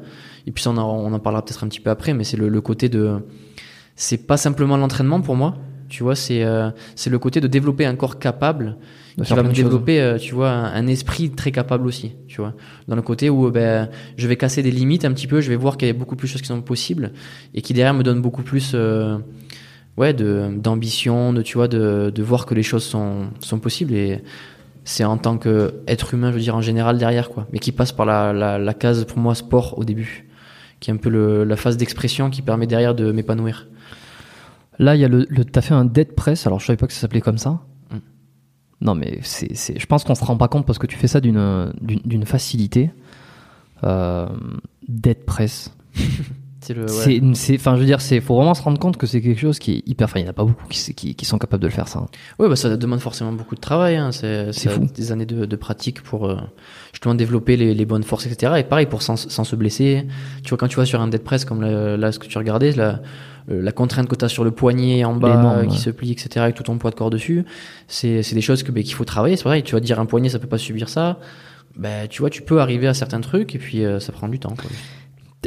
Et puis, ça, on en, on en parlera peut-être un petit peu après, mais c'est le, le côté de. C'est pas simplement l'entraînement pour moi, tu vois, c'est euh, c'est le côté de développer un corps capable De qui va me développer, euh, tu vois, un, un esprit très capable aussi, tu vois. Dans le côté où euh, ben, je vais casser des limites un petit peu, je vais voir qu'il y a beaucoup plus de choses qui sont possibles et qui derrière me donnent beaucoup plus, euh, ouais, de d'ambition, de tu vois, de, de voir que les choses sont sont possibles et c'est en tant que être humain, je veux dire en général derrière quoi, mais qui passe par la la, la case pour moi sport au début, qui est un peu le, la phase d'expression qui permet derrière de m'épanouir. Là, il y a le, le t'as fait un dead press. Alors, je savais pas que ça s'appelait comme ça. Mm. Non, mais c'est, c'est, je pense qu'on se rend pas compte parce que tu fais ça d'une, d'une, d'une facilité. Euh, dead press. C'est ouais. C'est, enfin, je veux dire, c'est, faut vraiment se rendre compte que c'est quelque chose qui est hyper. Enfin, il y en a pas beaucoup qui, qui, qui sont capables de le faire, ça. Oui, bah, ça demande forcément beaucoup de travail. Hein. C'est fou. des années de, de pratique pour euh, justement développer les, les bonnes forces, etc. Et pareil, pour sans, sans se blesser. Tu vois, quand tu vas sur un dead press comme là, là, ce que tu regardais, la, euh, la contrainte que tu as sur le poignet en bas euh, qui ouais. se plie, etc., avec tout ton poids de corps dessus, c'est c'est des choses que, bah, qu'il faut travailler. C'est pareil, tu vas dire un poignet, ça peut pas subir ça. Ben, tu vois, tu peux arriver à certains trucs et puis euh, ça prend du temps. Quoi.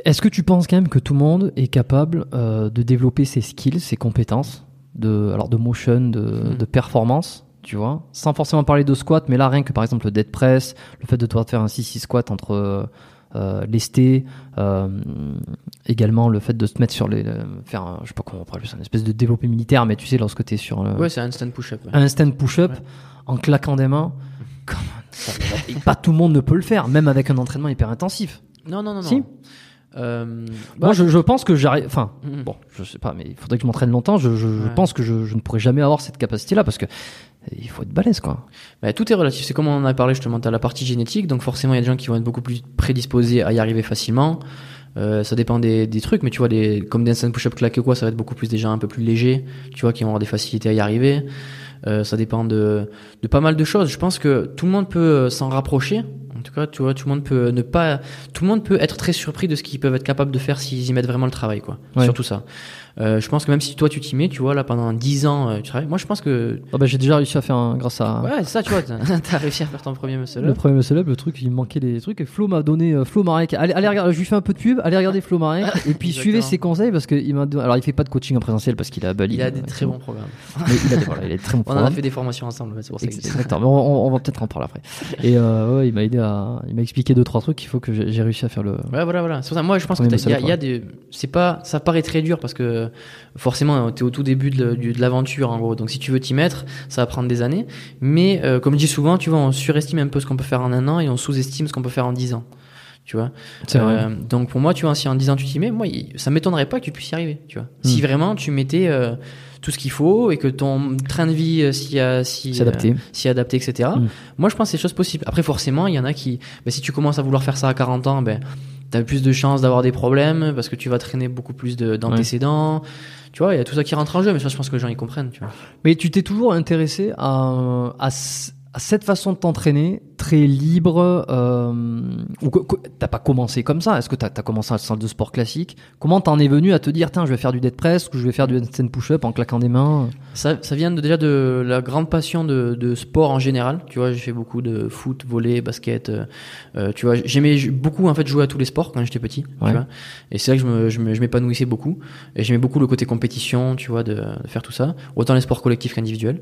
Est-ce que tu penses quand même que tout le monde est capable euh, de développer ses skills, ses compétences, de, alors de motion, de, Mhm. de performance, tu vois, sans forcément parler de squat, mais là rien que par exemple le dead press, le fait de devoir faire un 6-6 squat entre euh, euh, lesté, euh, également le fait de se mettre sur les, euh, faire, un, je sais pas comment on ça, une espèce de développé militaire, mais tu sais lorsque tu es sur le, Ouais, c'est un instant push-up. ouais. un stand push-up Ouais. en claquant des mains, comment ça, pas tout le monde ne peut le faire, même avec un entraînement hyper intensif. Non, non, non, non. Euh, Moi, bah, je, je pense que j'arrive. Enfin, Mhm. bon, je sais pas, mais il faudrait que je m'entraîne longtemps. Je, je, je Ouais. pense que je, je ne pourrais jamais avoir cette capacité-là parce que il faut être balèze, quoi. Bah, tout est relatif. C'est comme on en a parlé justement. T'as la partie génétique, donc forcément il y a des gens qui vont être beaucoup plus prédisposés à y arriver facilement. Euh, ça dépend des, des trucs, mais tu vois, des, comme des instant push-up claqué quoi, ça va être beaucoup plus des gens un peu plus légers, tu vois, qui vont avoir des facilités à y arriver. Euh, ça dépend de, de pas mal de choses. Je pense que tout le monde peut euh, s'en rapprocher. En tout cas, tu vois, tout le monde peut ne pas, tout le monde peut être très surpris de ce qu'ils peuvent être capables de faire s'ils y mettent vraiment le travail, quoi. Ouais. Surtout ça. Euh, je pense que même si toi tu t'y mets, tu vois, là pendant 10 ans, euh, tu travailles. Moi, je pense que Ah bah, j'ai déjà réussi à faire un, grâce à Ouais, c'est ça, tu vois, t'as réussi à faire ton premier muscle le up. premier muscle up, le truc, il me manquait des trucs. Et Flo m'a donné euh, Flo Marek. Allez, allez regarder, je lui fais un peu de pub. Allez regarder Flo Marek. et puis suivez ses conseils parce que il m'a. Alors, il fait pas de coaching en présentiel parce qu'il à Bali. Il a des euh, très bons programmes. Mais il a des, voilà, il a des très bons On en a programmes. fait des formations ensemble, c'est pour ça. Exactement. Mais on, on- va peut-être en parler après. Et ouais, il m'a aidé à, il m'a expliqué deux trois trucs qu'il faut que j'ai réussi à faire le. Ouais, voilà, voilà. C'est pour ça, moi, je pense que il y a, y a des, c'est pas, ça paraît très dur parce que forcément, t'es au tout début de, l'aventure, en gros. Donc, si tu veux t'y mettre, ça va prendre des années. Mais, euh, comme je dis souvent, tu vois, on surestime un peu ce qu'on peut faire en un an et on sous-estime ce qu'on peut faire en dix ans. Tu vois? Vrai. Euh, donc, pour moi, tu vois, si en dix ans tu t'y mets, moi, ça m'étonnerait pas que tu puisses y arriver, tu vois. Si Hmm. vraiment tu mettais, euh, tout ce qu'il faut et que ton train de vie euh, s'y a- s'y, C'est adapté. euh, adapter, etc. Mm. Moi, je pense que c'est des choses possibles. Après, forcément, il y en a qui, ben, si tu commences à vouloir faire ça à 40 ans, ben, t'as plus de chances d'avoir des problèmes parce que tu vas traîner beaucoup plus de- d'antécédents. Tu vois, il y a tout ça qui rentre en jeu, mais ça, je pense que les gens y comprennent, tu vois. Mais tu t'es toujours intéressé à, à cette façon de t'entraîner, très libre, euh, t'as pas commencé comme ça Est-ce que t'as as commencé à la salle de sport classique? Comment t'en es venu à te dire, tiens, je vais faire du dead press ou je vais faire du handstand push-up en claquant des mains? Ça, ça vient de, déjà de la grande passion de, de sport en général. Tu vois, j'ai fait beaucoup de foot, volley, basket. euh, euh, tu vois, j'aimais beaucoup en fait jouer à tous les sports quand j'étais petit. Ouais. Tu vois, et c'est là que je m'épanouissais beaucoup. Et j'aimais beaucoup le côté compétition, tu vois, de, de faire tout ça. Autant les sports collectifs qu'individuels.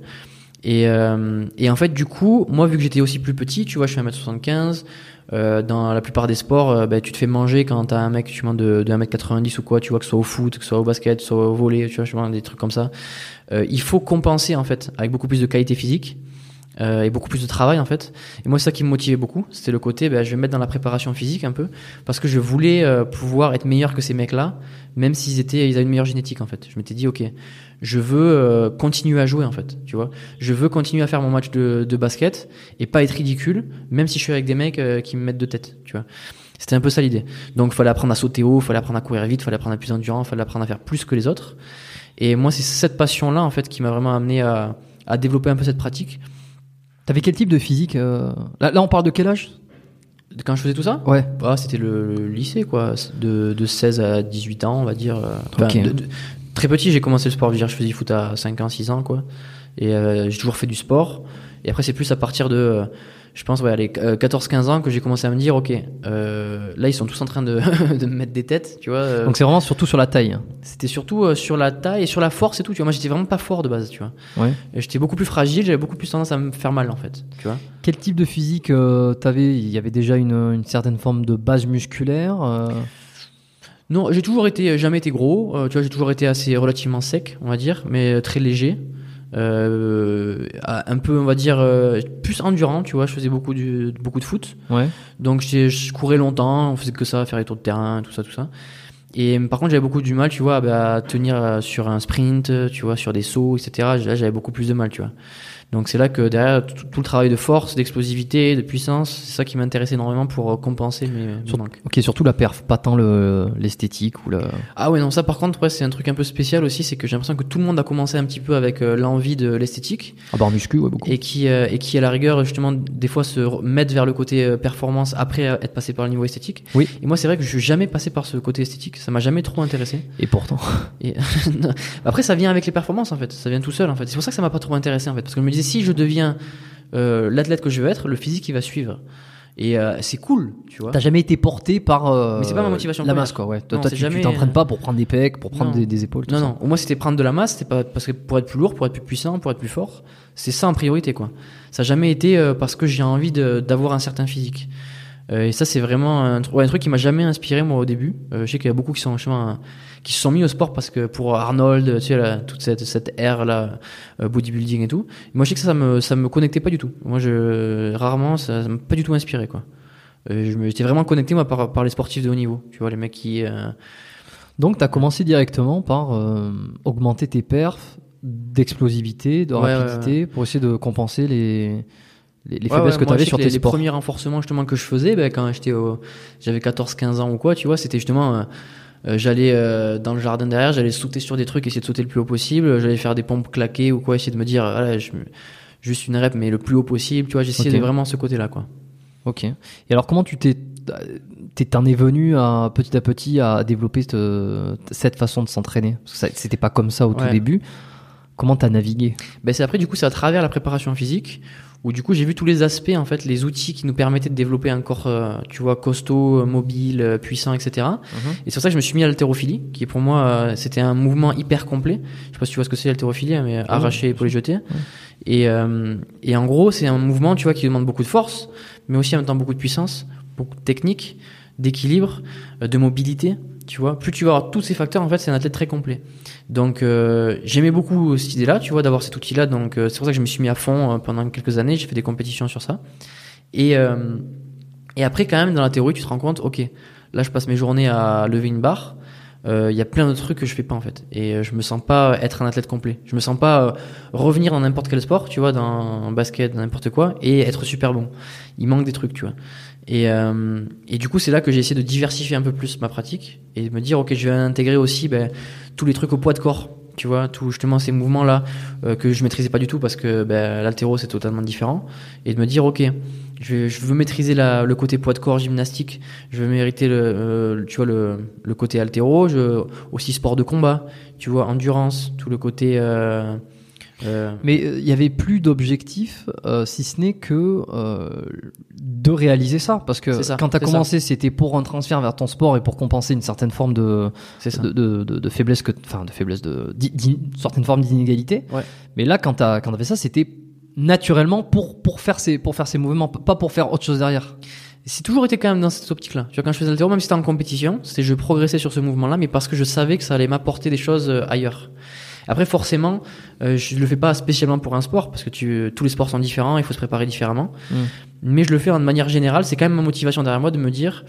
Et, euh, et en fait, du coup, moi, vu que j'étais aussi plus petit, tu vois, je suis 1m75. Euh, dans la plupart des sports, euh, bah, tu te fais manger quand t'as un mec tu vois, de, de 1m90 ou quoi, tu vois, que ce soit au foot, que ce soit au basket, que ce soit au volley, tu vois, je des trucs comme ça. Euh, il faut compenser en fait avec beaucoup plus de qualité physique. euh, et beaucoup plus de travail en fait. Et moi, c'est ça qui me motivait beaucoup. C'était le côté, ben, je vais me mettre dans la préparation physique un peu, parce que je voulais euh, pouvoir être meilleur que ces mecs-là, même s'ils étaient, ils avaient une meilleure génétique en fait. Je m'étais dit, ok, je veux euh, continuer à jouer en fait, tu vois. Je veux continuer à faire mon match de, de basket et pas être ridicule, même si je suis avec des mecs euh, qui me mettent de tête, tu vois. C'était un peu ça l'idée. Donc, fallait apprendre à sauter haut, fallait apprendre à courir vite, fallait apprendre à être plus endurant, fallait apprendre à faire plus que les autres. Et moi, c'est cette passion-là en fait qui m'a vraiment amené à, à développer un peu cette pratique. T'avais quel type de physique euh là, là, on parle de quel âge? Quand je faisais tout ça, Ouais. Ah, c'était le, le lycée, quoi. De, de 16 à 18 ans, on va dire. euh, enfin, Ok. de- de- très petit, j'ai commencé le sport. Je veux dire, je faisais du foot à 5 ans, 6 ans, quoi. Et euh, j'ai toujours fait du sport. Et après, c'est plus à partir de, euh, je pense, ouais, euh, 14-15 ans que j'ai commencé à me dire, ok, euh, là, ils sont tous en train de, de me mettre des têtes, tu vois. euh, Donc c'est vraiment surtout sur la taille. c'était surtout euh, sur la taille et sur la force et tout, tu vois. Moi, j'étais vraiment pas fort de base, tu vois. Ouais. J'étais beaucoup plus fragile, j'avais beaucoup plus tendance à me faire mal, en fait, tu vois. Quel type de physique euh, t'avais? Il y avait déjà une, une certaine forme de base musculaire. Euh, Non, j'ai toujours été, jamais été gros. euh, tu vois, j'ai toujours été assez relativement sec, on va dire, mais euh, très léger. Euh, un peu, on va dire, euh, plus endurant. Tu vois, je faisais beaucoup du, beaucoup de foot, Ouais. donc je courais longtemps. On faisait que ça, faire les tours de terrain, tout ça, tout ça. Et par contre, j'avais beaucoup du mal, tu vois, bah, à tenir euh, sur un sprint, tu vois, sur des sauts, etc. Là, j'avais beaucoup plus de mal, tu vois. Donc c'est là que derrière tout, tout le travail de force, d'explosivité, de puissance, c'est ça qui m'intéressait énormément pour euh, compenser mes, Sur- manques. Ok, surtout la perf, pas tant le l'esthétique ou le. Ah ouais, non, ça par contre, ouais, c'est un truc un peu spécial aussi, c'est que j'ai l'impression que tout le monde a commencé un petit peu avec euh, l'envie de l'esthétique Ah bah en muscu, ouais, beaucoup. et qui, euh, et qui à la rigueur, justement, des fois se mettent vers le côté euh, performance après être passé par le niveau esthétique. Oui. Et moi, c'est vrai que je suis jamais passé par ce côté esthétique, ça m'a jamais trop intéressé. Et pourtant. Et après, ça vient avec les performances en fait, ça vient tout seul en fait. C'est pour ça que ça m'a pas trop intéressé en fait, parce que je me disais si je deviens euh, l'athlète que je veux être, le physique il va suivre. Et euh, c'est cool, tu vois. T'as jamais été porté par. euh, Mais c'est pas ma motivation La première. masse, quoi, ouais. Toi, Non, toi, c'est tu jamais- t'entraînes pas pour prendre des pecs, pour prendre des, des épaules, tout Non, ça. non. Moi, c'était prendre de la masse, c'était pas parce que pour être plus lourd, pour être plus puissant, pour être plus fort. C'est ça en priorité, quoi. Ça n'a jamais été parce que j'ai envie d'avoir un certain physique. Et ça, c'est vraiment un, ouais, un truc qui m'a jamais inspiré, moi, au début. Je sais qu'il y a beaucoup qui sont, euh, qui se sont mis au sport parce que pour Arnold, tu sais, là, toute cette, cette ère, là, euh, bodybuilding et tout. Moi, je sais que ça, ça me, ça me connectait pas du tout. Moi, je, rarement, ça, ça m'a pas du tout inspiré, quoi. Euh, je me- j'étais vraiment connecté, moi, par, par les sportifs de haut niveau. Tu vois, les mecs qui, euh, Donc, t'as commencé directement par euh, augmenter tes perfs d'explosivité, de Ouais, ouais, rapidité, pour essayer de compenser les, les, les faiblesses que je sais sur tes les, les sports. premiers renforcements justement que je faisais ben, quand j'étais j'avais 14-15 ans ou quoi, tu vois, c'était justement euh, euh, j'allais euh, dans le jardin derrière, j'allais sauter sur des trucs, essayer de sauter le plus haut possible, j'allais faire des pompes claquées ou quoi, essayer de me dire je, juste une rep mais le plus haut possible, tu vois, j'essayais vraiment ce côté-là quoi. Ok. Et alors, comment tu t'es, t'en es venu à, petit à petit à développer cette, cette façon de s'entraîner? Parce que c'était pas comme ça au tout début. Comment t'as navigué Ben c'est après du coup c'est à travers la préparation physique où du coup j'ai vu tous les aspects en fait, les outils qui nous permettaient de développer un corps euh, tu vois costaud, euh, mobile, euh, puissant, etc. Et c'est pour ça que je me suis mis à l'haltérophilie, qui pour moi euh, c'était un mouvement hyper complet. Je sais pas si tu vois ce que c'est l'haltérophilie, hein, mais arracher, épauler, jeter. Et, euh, et en gros c'est un mouvement tu vois qui demande beaucoup de force, mais aussi en même temps beaucoup de puissance, beaucoup de technique, d'équilibre, de mobilité. Tu vois, plus tu vas avoir tous ces facteurs, en fait, c'est un athlète très complet. Donc, euh, j'aimais beaucoup cette idée-là, tu vois, d'avoir cet outil-là. Donc, euh, c'est pour ça que je me suis mis à fond euh, pendant quelques années. J'ai fait des compétitions sur ça. Et, et après, quand même, dans la théorie, tu te rends compte, ok, là, je passe mes journées à lever une barre. Il y a plein de trucs que je fais pas en fait, et je me sens pas être un athlète complet. Je me sens pas revenir dans n'importe quel sport, tu vois, dans un basket, dans n'importe quoi, et être super bon. Il manque des trucs, tu vois. Et, euh, et du coup, c'est là que j'ai essayé de diversifier un peu plus ma pratique et de me dire, ok, je vais intégrer aussi ben, tous les trucs au poids de corps. Tu vois, tout justement ces mouvements-là euh, que je maîtrisais pas du tout parce que ben, l'altéro c'est totalement différent. Et de me dire, ok, je, veux maîtriser la, le côté poids de corps gymnastique, je veux mériter le, euh, tu vois, le, le côté altéro, je, aussi sport de combat, tu vois, endurance, tout le côté. Euh, euh, Mais euh, il y avait plus d'objectif, euh, si ce n'est que euh, de réaliser ça. Parce que ça, quand tu as commencé, c'était pour un transfert vers ton sport et pour compenser une certaine forme de, de, de, de- de faiblesse, que, enfin de faiblesse, de, une certaine forme d'inégalité. Ouais. Mais là, quand tu as, quand as fait ça, c'était naturellement pour, pour, faire ces, pour faire ces mouvements, pas pour faire autre chose derrière. C'est toujours été quand même dans cette optique-là. Tu vois, quand je faisais l'altéro, même si c'était en compétition, c'était je progressais sur ce mouvement-là, mais parce que je savais que ça allait m'apporter des choses euh, ailleurs. Après, forcément, euh, je le fais pas spécialement pour un sport parce que tu, tous les sports sont différents, il faut se préparer différemment. Mm. Mais je le fais de manière générale. C'est quand même ma motivation derrière moi de me dire,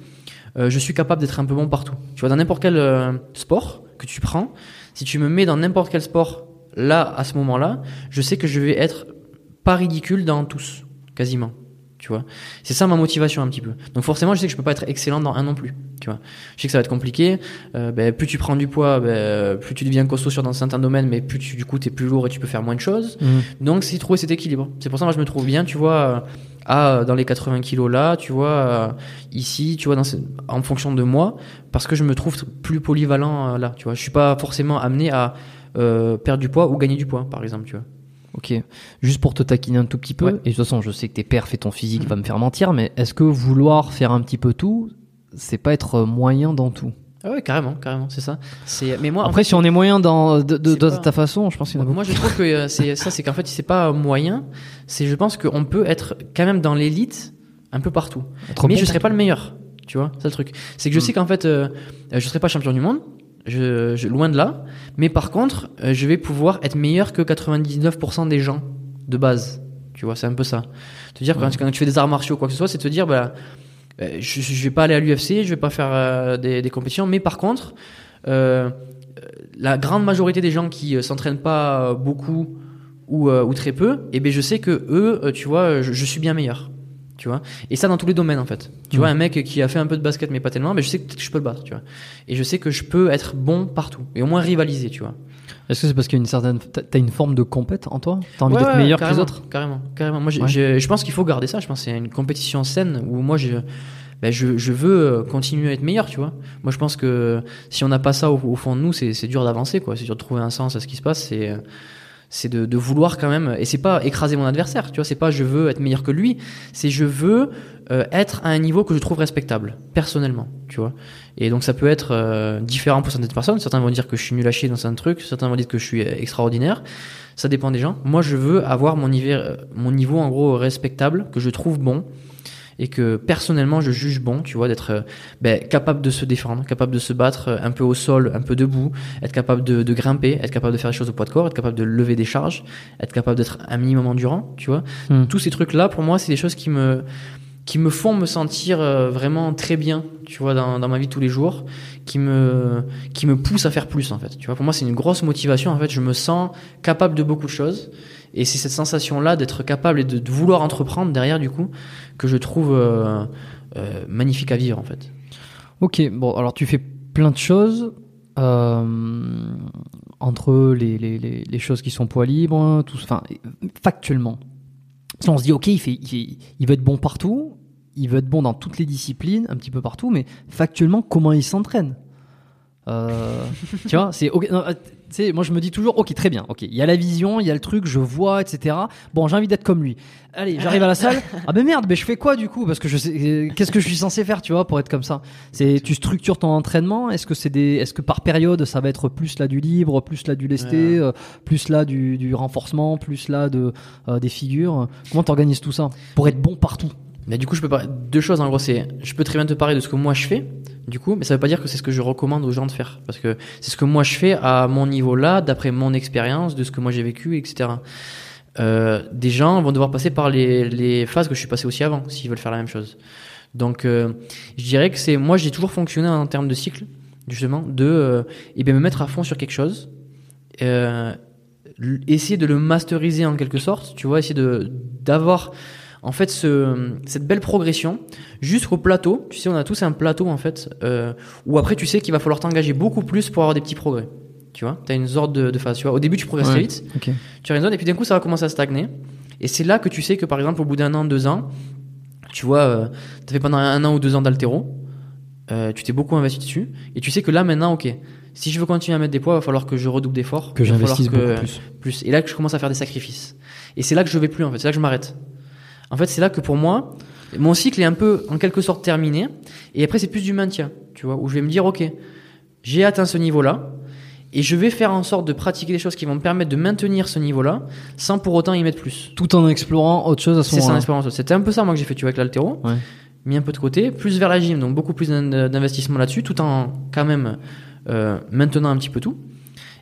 euh, je suis capable d'être un peu bon partout. Tu vois, dans n'importe quel euh, sport que tu prends, si tu me mets dans n'importe quel sport là à ce moment-là, je sais que je vais être pas ridicule dans tous, quasiment. Tu vois, c'est ça ma motivation un petit peu. Donc forcément, je sais que je peux pas être excellent dans un non plus. Tu vois, je sais que ça va être compliqué. Euh, ben, plus tu prends du poids, ben, plus tu deviens costaud sur dans certains domaines, mais plus tu, du coup t'es plus lourd et tu peux faire moins de choses. Mm. Donc c'est trouver cet équilibre. C'est pour ça que moi je me trouve bien, tu vois, euh, à dans les 80 kilos là, tu vois, euh, ici, tu vois, dans ce- en fonction de moi, parce que je me trouve plus polyvalent euh, là, tu vois. Je suis pas forcément amené à euh, perdre du poids ou gagner du poids, par exemple, tu vois. Ok. Juste pour te taquiner un tout petit peu, Ouais. et de toute façon, je sais que tes perfs et ton physique va me faire mentir, mais est-ce que vouloir faire un petit peu tout, c'est pas être moyen dans tout? Ah ouais, carrément, carrément, c'est ça. C'est mais moi en Après, si on est moyen dans de, de- c'est de pas- ta façon, je pense qu'il y en a. Moi, je trouve que euh, c'est ça, c'est qu'en fait, c'est pas moyen. C'est, je pense qu'on peut être quand même dans l'élite un peu partout. Être mais bon je serai partout. pas le meilleur. Tu vois, c'est le truc. C'est que je Mm. sais qu'en fait, euh, je serai pas champion du monde. Je, je- loin de là. Mais par contre, euh, je vais pouvoir être meilleur que 99% des gens de base. Tu vois, c'est un peu ça. Te dire quand, quand tu fais des arts martiaux ou quoi que ce soit, c'est te dire, bah, euh, je, je vais pas aller à l'UFC, je vais pas faire euh, des, des compétitions, mais par contre, euh, la grande majorité des gens qui s'entraînent pas beaucoup ou, euh, ou très peu, et ben je sais que eux, tu vois, je, je suis bien meilleur. Tu vois et ça dans tous les domaines en fait. Tu Mm. vois un mec qui a fait un peu de basket mais pas tellement, mais je sais que peut-être que je peux le battre, tu vois. Et je sais que je peux être bon partout et au moins rivaliser, tu vois. Est-ce que c'est parce qu'il y a une certaine, t'as t'as une forme de compète en toi? T'as envie Ouais, d'être meilleur que les autres? Carrément, carrément. Moi, Ouais. je pense qu'il faut garder ça. Je pense c'est une compétition saine où moi, je, ben, je, je veux euh, continuer à être meilleur, tu vois. Moi, je pense que si on n'a pas ça au, au fond de nous, c'est c'est dur d'avancer, quoi. C'est dur de trouver un sens à ce qui se passe. C'est c'est de, de vouloir quand même. Et c'est pas écraser mon adversaire, tu vois. C'est pas je veux être meilleur que lui. C'est je veux euh, être à un niveau que je trouve respectable, personnellement, tu vois. Et donc ça peut être euh, différent pour certaines personnes. Certains vont dire que je suis nul à chier dans un truc. Certains vont dire que je suis euh, extraordinaire. Ça dépend des gens. Moi, je veux avoir mon niveau, euh, mon niveau en gros respectable, que je trouve bon et que personnellement je juge bon, tu vois, d'être euh, ben, capable de se défendre, capable de se battre euh, un peu au sol, un peu debout, être capable de, de grimper, être capable de faire des choses au poids de corps, être capable de lever des charges, être capable d'être un minimum endurant, tu vois. Hmm. Tous ces trucs-là, pour moi, c'est des choses qui me qui me font me sentir euh, vraiment très bien, tu vois, dans, dans ma vie de tous les jours, qui me qui me poussent à faire plus en fait. Tu vois, pour moi, c'est une grosse motivation. En fait, je me sens capable de beaucoup de choses, et c'est cette sensation-là d'être capable et de, vouloir entreprendre derrière du coup que je trouve euh, euh, magnifique à vivre en fait. Ok, bon, alors tu fais plein de choses. euh, entre les, choses qui sont poids libre, tout, enfin, factuellement. Si on se dit, ok, il veut être bon partout, il veut être bon dans toutes les disciplines, un petit peu partout, mais factuellement, comment il s'entraîne? Euh, Tu vois, c'est ok. non, euh, tu sais, moi je me dis toujours, ok, très bien, ok, il y a la vision, il y a le truc, je vois, etc. Bon, j'ai envie d'être comme lui. Allez, j'arrive à la salle. Ah ben merde, ben je fais quoi du coup? Parce que je sais, euh, qu'est-ce que je suis censé faire, tu vois, pour être comme ça? C'est, tu structures ton entraînement? Est-ce que c'est des, est-ce que par période ça va être plus là du libre, plus là du lesté, euh, plus là du, du renforcement, plus là de euh, des figures? Comment t'organises tout ça? Pour être bon partout? Mais du coup, je peux parler deux choses en gros. C'est, je peux très bien te parler de ce que moi je fais, du coup, mais ça veut pas dire que c'est ce que je recommande aux gens de faire, parce que c'est ce que moi je fais à mon niveau là, d'après mon expérience, de ce que moi j'ai vécu, etc. Euh, des gens vont devoir passer par les, phases que je suis passé aussi avant, s'ils veulent faire la même chose. Donc, euh, je dirais que c'est, moi, j'ai toujours fonctionné en termes de cycle, justement, de, euh, eh me mettre à fond sur quelque chose, essayer de le masteriser en quelque sorte, tu vois, essayer d'avoir en fait ce, cette belle progression jusqu'au plateau. Tu sais, on a tous un plateau en fait euh, où après tu sais qu'il va falloir t'engager beaucoup plus pour avoir des petits progrès. Tu vois, t'as une sorte de, de phase. Tu vois, au début tu progresses Ouais. très vite, Ok. tu as une zone et puis d'un coup ça va commencer à stagner. Et c'est là que tu sais que par exemple au bout d'un an, deux ans, tu vois, euh, t'as fait pendant un an ou deux ans d'altéro, euh, tu t'es beaucoup investi dessus et tu sais que là maintenant, ok, si je veux continuer à mettre des poids, il va falloir que je redouble d'efforts, Que j'investisse beaucoup plus. plus. Et là que je commence à faire des sacrifices. Et c'est là que je vais plus en fait, c'est là que je m'arrête. En fait, c'est là que pour moi, mon cycle est un peu en quelque sorte terminé. Et après, c'est plus du maintien, tu vois, où je vais me dire, ok, j'ai atteint ce niveau-là. Et je vais faire en sorte de pratiquer des choses qui vont me permettre de maintenir ce niveau-là sans pour autant y mettre plus. Tout en explorant autre chose à ce C'est ça moment-là. l'expérience. C'était un peu ça moi que j'ai fait tu vois avec l'altéro. Ouais. Mis un peu de côté, plus vers la gym, donc beaucoup plus d'in- d'investissement là-dessus, tout en quand même euh, maintenant un petit peu tout.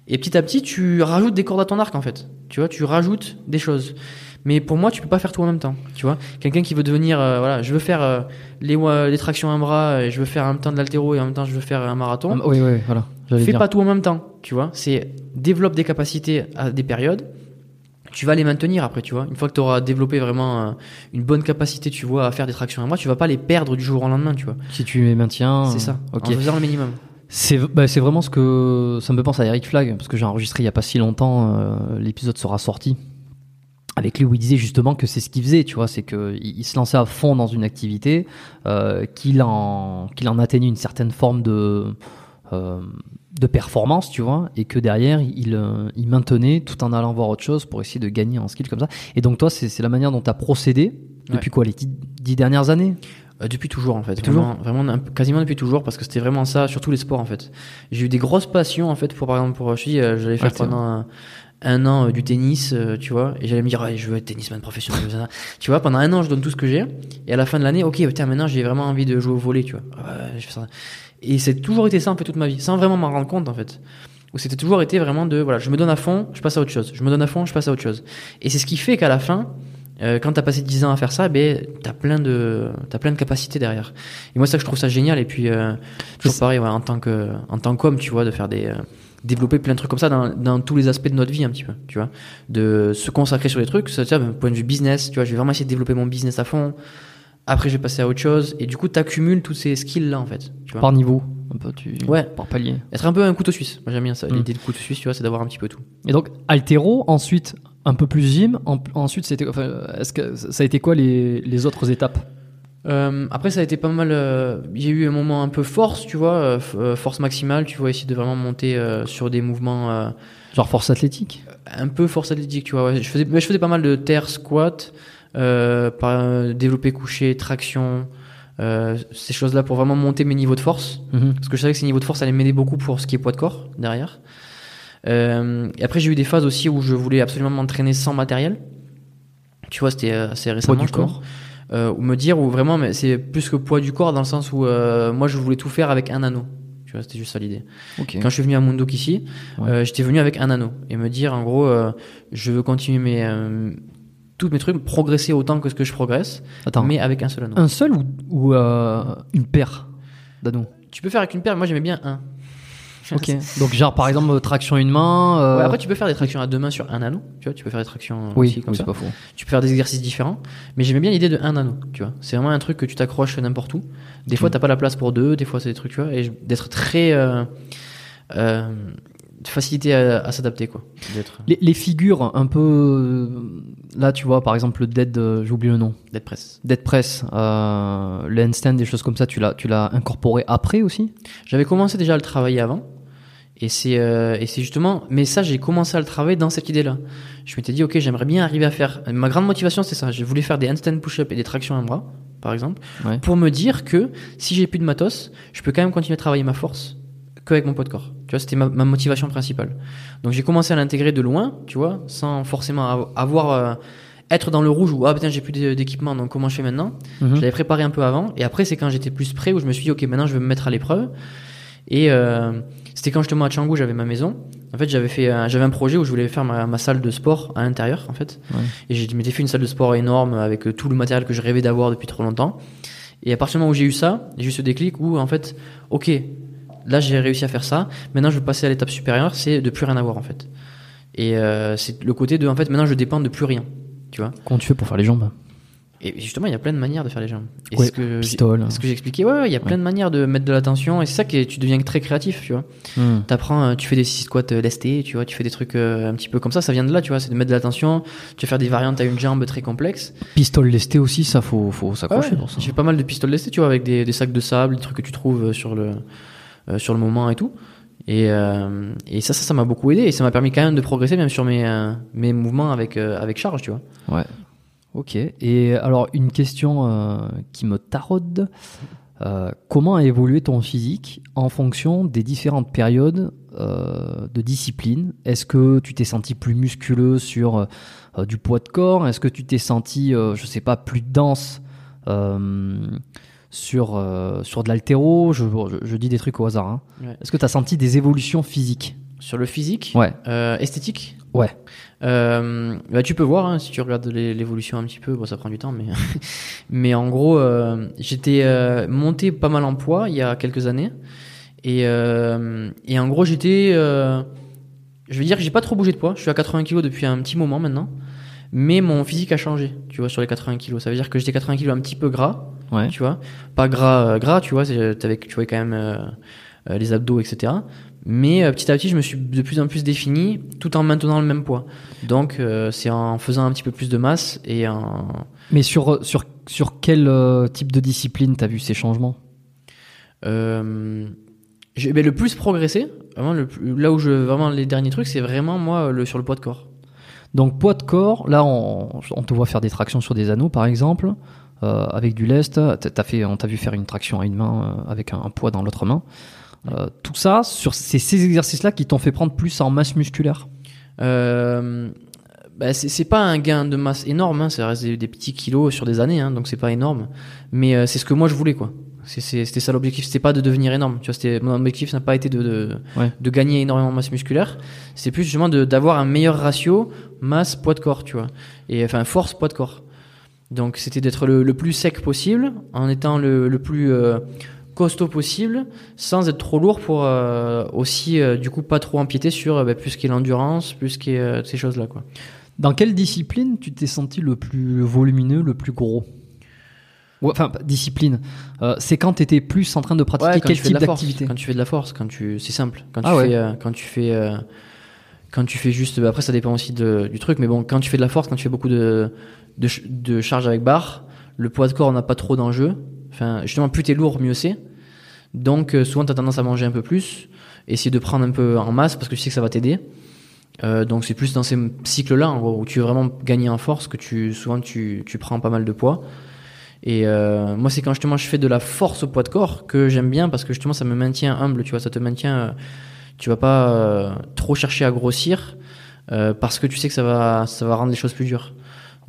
Et petit à petit, tu rajoutes des cordes à ton arc en fait. Tu vois, tu rajoutes des choses. Mais pour moi, tu peux pas faire tout en même temps. Tu vois, quelqu'un qui veut devenir, euh, voilà, je veux faire euh, les, les tractions à un bras, et je veux faire en même temps de l'altéro et en même temps je veux faire un marathon. Ah, oui, oui, voilà. Fais pas tout en même temps. Tu vois, c'est développe des capacités à des périodes. Tu vas les maintenir après, tu vois. Une fois que tu auras développé vraiment euh, une bonne capacité, tu vois, à faire des tractions à un bras, tu vas pas les perdre du jour au lendemain, tu vois. Si tu les maintiens. C'est ça. En faisant le minimum. C'est bah, vraiment ce que ça me pense à Eric Flag parce que j'ai enregistré il y a pas si longtemps l'épisode sera sorti avec lui où il disait justement que c'est ce qu'il faisait, tu vois, c'est qu'il il se lançait à fond dans une activité, euh, qu'il en, qu'il en atteignait une certaine forme de, euh, de performance, tu vois, et que derrière, il, euh, il maintenait tout en allant voir autre chose pour essayer de gagner en skill comme ça. Et donc toi, c'est la manière dont tu as procédé depuis quoi, les dix, dernières années? Depuis toujours en fait, toujours? Vraiment, quasiment depuis toujours parce que c'était vraiment ça sur tous les sports en fait. J'ai eu des grosses passions en fait pour par exemple pour je dis j'allais faire pendant un an euh, du tennis, euh, tu vois, et j'allais me dire, je veux être tennisman professionnel. tu vois, pendant un an, je donne tout ce que j'ai, et à la fin de l'année, ok, tiens, maintenant, j'ai vraiment envie de jouer au volet, tu vois. je fais ça. Et c'est toujours été ça, en fait, toute ma vie, sans vraiment m'en rendre compte, en fait. Où c'était toujours été vraiment de, voilà, je me donne à fond, je passe à autre chose. Je me donne à fond, je passe à autre chose. Et c'est ce qui fait qu'à la fin, euh, quand t'as passé 10 ans à faire ça, ben t'as plein de t'as plein de capacités derrière. Et moi ça je trouve ça génial et puis euh, toujours pareil en tant que en tant qu'homme tu vois de faire des développer plein de trucs comme ça dans, dans, tous les aspects de notre vie un petit peu, tu vois, de se consacrer sur les trucs, ça, d'un point de vue business, tu vois, je vais vraiment essayer de développer mon business à fond. Après, je vais passer à autre chose, et du coup, tu accumules tous ces skills là en fait. Tu vois. Par niveau, un peu, tu. Ouais. Par palier. Être un peu un couteau suisse. Moi, j'aime bien ça. Hmm. L'idée de couteau suisse, tu vois, c'est d'avoir un petit peu tout. Et donc, altéro, ensuite un peu plus gym. ensuite, c'était, enfin, est-ce que ça a été quoi les, les autres étapes? Euh, après, ça a été pas mal. Euh, il y a eu un moment un peu force, tu vois, euh, euh, force maximale, tu vois, essayer de vraiment monter euh, sur des mouvements. Genre force athlétique Un peu force athlétique, tu vois. Ouais. Je, faisais, je faisais pas mal de terre, squat, par, développer coucher, traction, ces choses-là pour vraiment monter mes niveaux de force. Mhm. Parce que je savais que ces niveaux de force allaient m'aider beaucoup pour ce qui est poids de corps derrière. et après, j'ai eu des phases aussi où je voulais absolument m'entraîner sans matériel. Tu vois, c'était assez récemment. Poids du corps euh, ou me dire ou vraiment mais c'est plus que poids du corps dans le sens où euh, moi je voulais tout faire avec un anneau. Tu vois c'était juste ça l'idée. Quand je suis venu à Munduk ici euh, j'étais venu avec un anneau et me dire en gros euh, je veux continuer mes tous mes trucs progresser autant que ce que je progresse Attends, mais avec un seul anneau. Un seul ou, ou une paire d'anneaux? Tu peux faire avec une paire moi j'aimais bien un Ok. Donc genre par exemple traction une main. Euh... Ouais, après tu peux faire des tractions à deux mains sur un anneau. Tu vois, tu peux faire des tractions oui, aussi comme ça. Pas faux. Tu peux faire des exercices différents. Mais j'aimais bien l'idée de un anneau. Tu vois, c'est vraiment un truc que tu t'accroches n'importe où. Des fois t'as pas la place pour deux. Des fois c'est des trucs tu vois et d'être très euh, euh, facilité à, à s'adapter quoi. Les, les, figures un peu euh, là tu vois par exemple le dead euh, j'ai oublié le nom. Dead press. Dead press, euh, le handstand des choses comme ça tu l'as tu l'as incorporé après aussi? J'avais commencé déjà à le travailler avant. Et c'est euh, et c'est justement, mais ça j'ai commencé à le travailler dans cette idée-là. Je m'étais dit ok j'aimerais bien arriver à faire. Ma grande motivation c'est ça. Je voulais faire des handstand push-up et des tractions à bras par exemple, ouais. pour me dire que si j'ai plus de matos, je peux quand même continuer à travailler ma force qu'avec mon poids de corps. Tu vois, c'était ma, ma, motivation principale. Donc j'ai commencé à l'intégrer de loin, tu vois, sans forcément avoir euh, être dans le rouge ou ah putain j'ai plus d'équipement donc comment je fais maintenant? Mhm. Je l'avais préparé un peu avant et après c'est quand j'étais plus prêt où je me suis dit ok maintenant je vais me mettre à l'épreuve et euh, c'était quand justement à Canggu, j'avais ma maison. En fait, j'avais fait, j'avais un projet où je voulais faire ma, ma, salle de sport à l'intérieur, en fait. Ouais. Et je m'étais fait une salle de sport énorme avec euh, tout le matériel que je rêvais d'avoir depuis trop longtemps. Et à partir du moment où j'ai eu ça, j'ai eu ce déclic où, en fait, ok, là j'ai réussi à faire ça. Maintenant, je veux passer à l'étape supérieure, c'est de plus rien avoir, en fait. Et euh, c'est le côté de, en fait, maintenant je dépends de plus rien. Tu vois Comment tu fais pour faire les jambes? Et justement, il y a plein de manières de faire les jambes. Et ouais, ce que pistol. Ce que j'ai expliqué, ouais, ouais, il y a plein ouais. de manières de mettre de l'attention. Et c'est ça que tu deviens très créatif, tu vois. Mm. T'apprends, tu fais des six squats lestés, tu vois, tu fais des trucs euh, un petit peu comme ça. Ça vient de là, tu vois. C'est de mettre de l'attention. Tu vas faire des variantes à une jambe très complexe. Pistol lesté aussi, ça faut, faut s'accrocher pour ça. J'ai pas mal de pistoles lestés, tu vois, avec des, des, sacs de sable, des trucs que tu trouves sur le, euh, sur le moment et tout. Et, euh, et ça, ça, ça m'a beaucoup aidé. Et ça m'a permis quand même de progresser, même sur mes, euh, mes mouvements avec, euh, avec charge, tu vois. Ouais. Ok. Et alors, une question euh, qui me taraude. Euh, comment a évolué ton physique en fonction des différentes périodes euh, de discipline? Est-ce que tu t'es senti plus musculeux sur euh, du poids de corps? Est-ce que tu t'es senti, euh, je sais pas, plus dense euh, sur, sur de l'altéro je, je, je, dis des trucs au hasard. Hein. Ouais. Est-ce que tu as senti des évolutions physiques Sur le physique Ouais. Euh, esthétique Ouais. Euh, bah, tu peux voir hein, si tu regardes l'é- l'évolution un petit peu. Bon, ça prend du temps, mais mais en gros, j'étais monté pas mal en poids il y a quelques années, et et en gros, j'étais, je veux dire, que j'ai pas trop bougé de poids. Je suis à 80 kg depuis un petit moment maintenant, mais mon physique a changé. Tu vois, sur les 80 kg, ça veut dire que j'étais 80 kg un petit peu gras, Ouais. tu vois, pas gras euh, gras, tu vois, t'avais- tu vois quand même euh, euh, les abdos, etc. Mais euh, petit à petit, je me suis de plus en plus défini, tout en maintenant le même poids. Donc, euh, c'est en faisant un petit peu plus de masse et en Mais sur, sur, sur quel euh, type de discipline t'as vu ces changements? J'ai- ben, le plus progressé. Vraiment, le là où je vraiment les derniers trucs, c'est vraiment moi le sur le poids de corps. Donc poids de corps, là on, on te voit faire des tractions sur des anneaux par exemple, euh, avec du lest. T'as- T'as fait, on t'a vu faire une traction à une main euh, avec un, un poids dans l'autre main. Euh, tout ça, sur c'est ces exercices-là qui t'ont fait prendre plus en masse musculaire? Euh, bah, c'est pas un gain de masse énorme, hein, ça reste des, des petits kilos sur des années, hein, donc c'est pas énorme. Mais euh, c'est ce que moi je voulais, quoi. C'était ça l'objectif, c'était pas de devenir énorme. Tu vois, c'était mon objectif n'a pas été de de, Ouais. de gagner énormément de masse musculaire. C'est plus justement de- d'avoir un meilleur ratio masse poids de corps, tu vois. Et enfin force poids de corps. Donc c'était d'être le, le plus sec possible, en étant le, le plus euh, costaud possible, sans être trop lourd pour euh, aussi euh, du coup pas trop empiéter sur bah, plus ce qui est l'endurance, plus ce qui est ces choses là quoi. Dans quelle discipline tu t'es senti le plus volumineux, le plus gros? Enfin, discipline. C'est quand tu étais plus en train de pratiquer Ouais, quel tu fais type de la force, d'activité? Quand tu fais de la force, quand tu c'est simple, quand Ah tu ouais. fais quand tu fais quand tu fais juste bah, après ça dépend aussi de, du truc mais bon quand tu fais de la force, quand tu fais beaucoup de de, de charges avec barre, le poids de corps n'a pas trop d'enjeu. Enfin, justement plus t'es lourd, mieux c'est. Donc euh, souvent tu as tendance à manger un peu plus, essayer de prendre un peu en masse parce que tu sais que ça va t'aider. Euh, donc c'est plus dans ces cycles-là où tu veux vraiment gagner en force que tu souvent tu, tu prends pas mal de poids. Et euh, moi c'est quand justement je fais de la force au poids de corps que j'aime bien parce que justement ça me maintient humble, tu vois, ça te maintient. euh, tu vas pas euh, trop chercher à grossir euh, parce que tu sais que ça va ça va rendre les choses plus dures.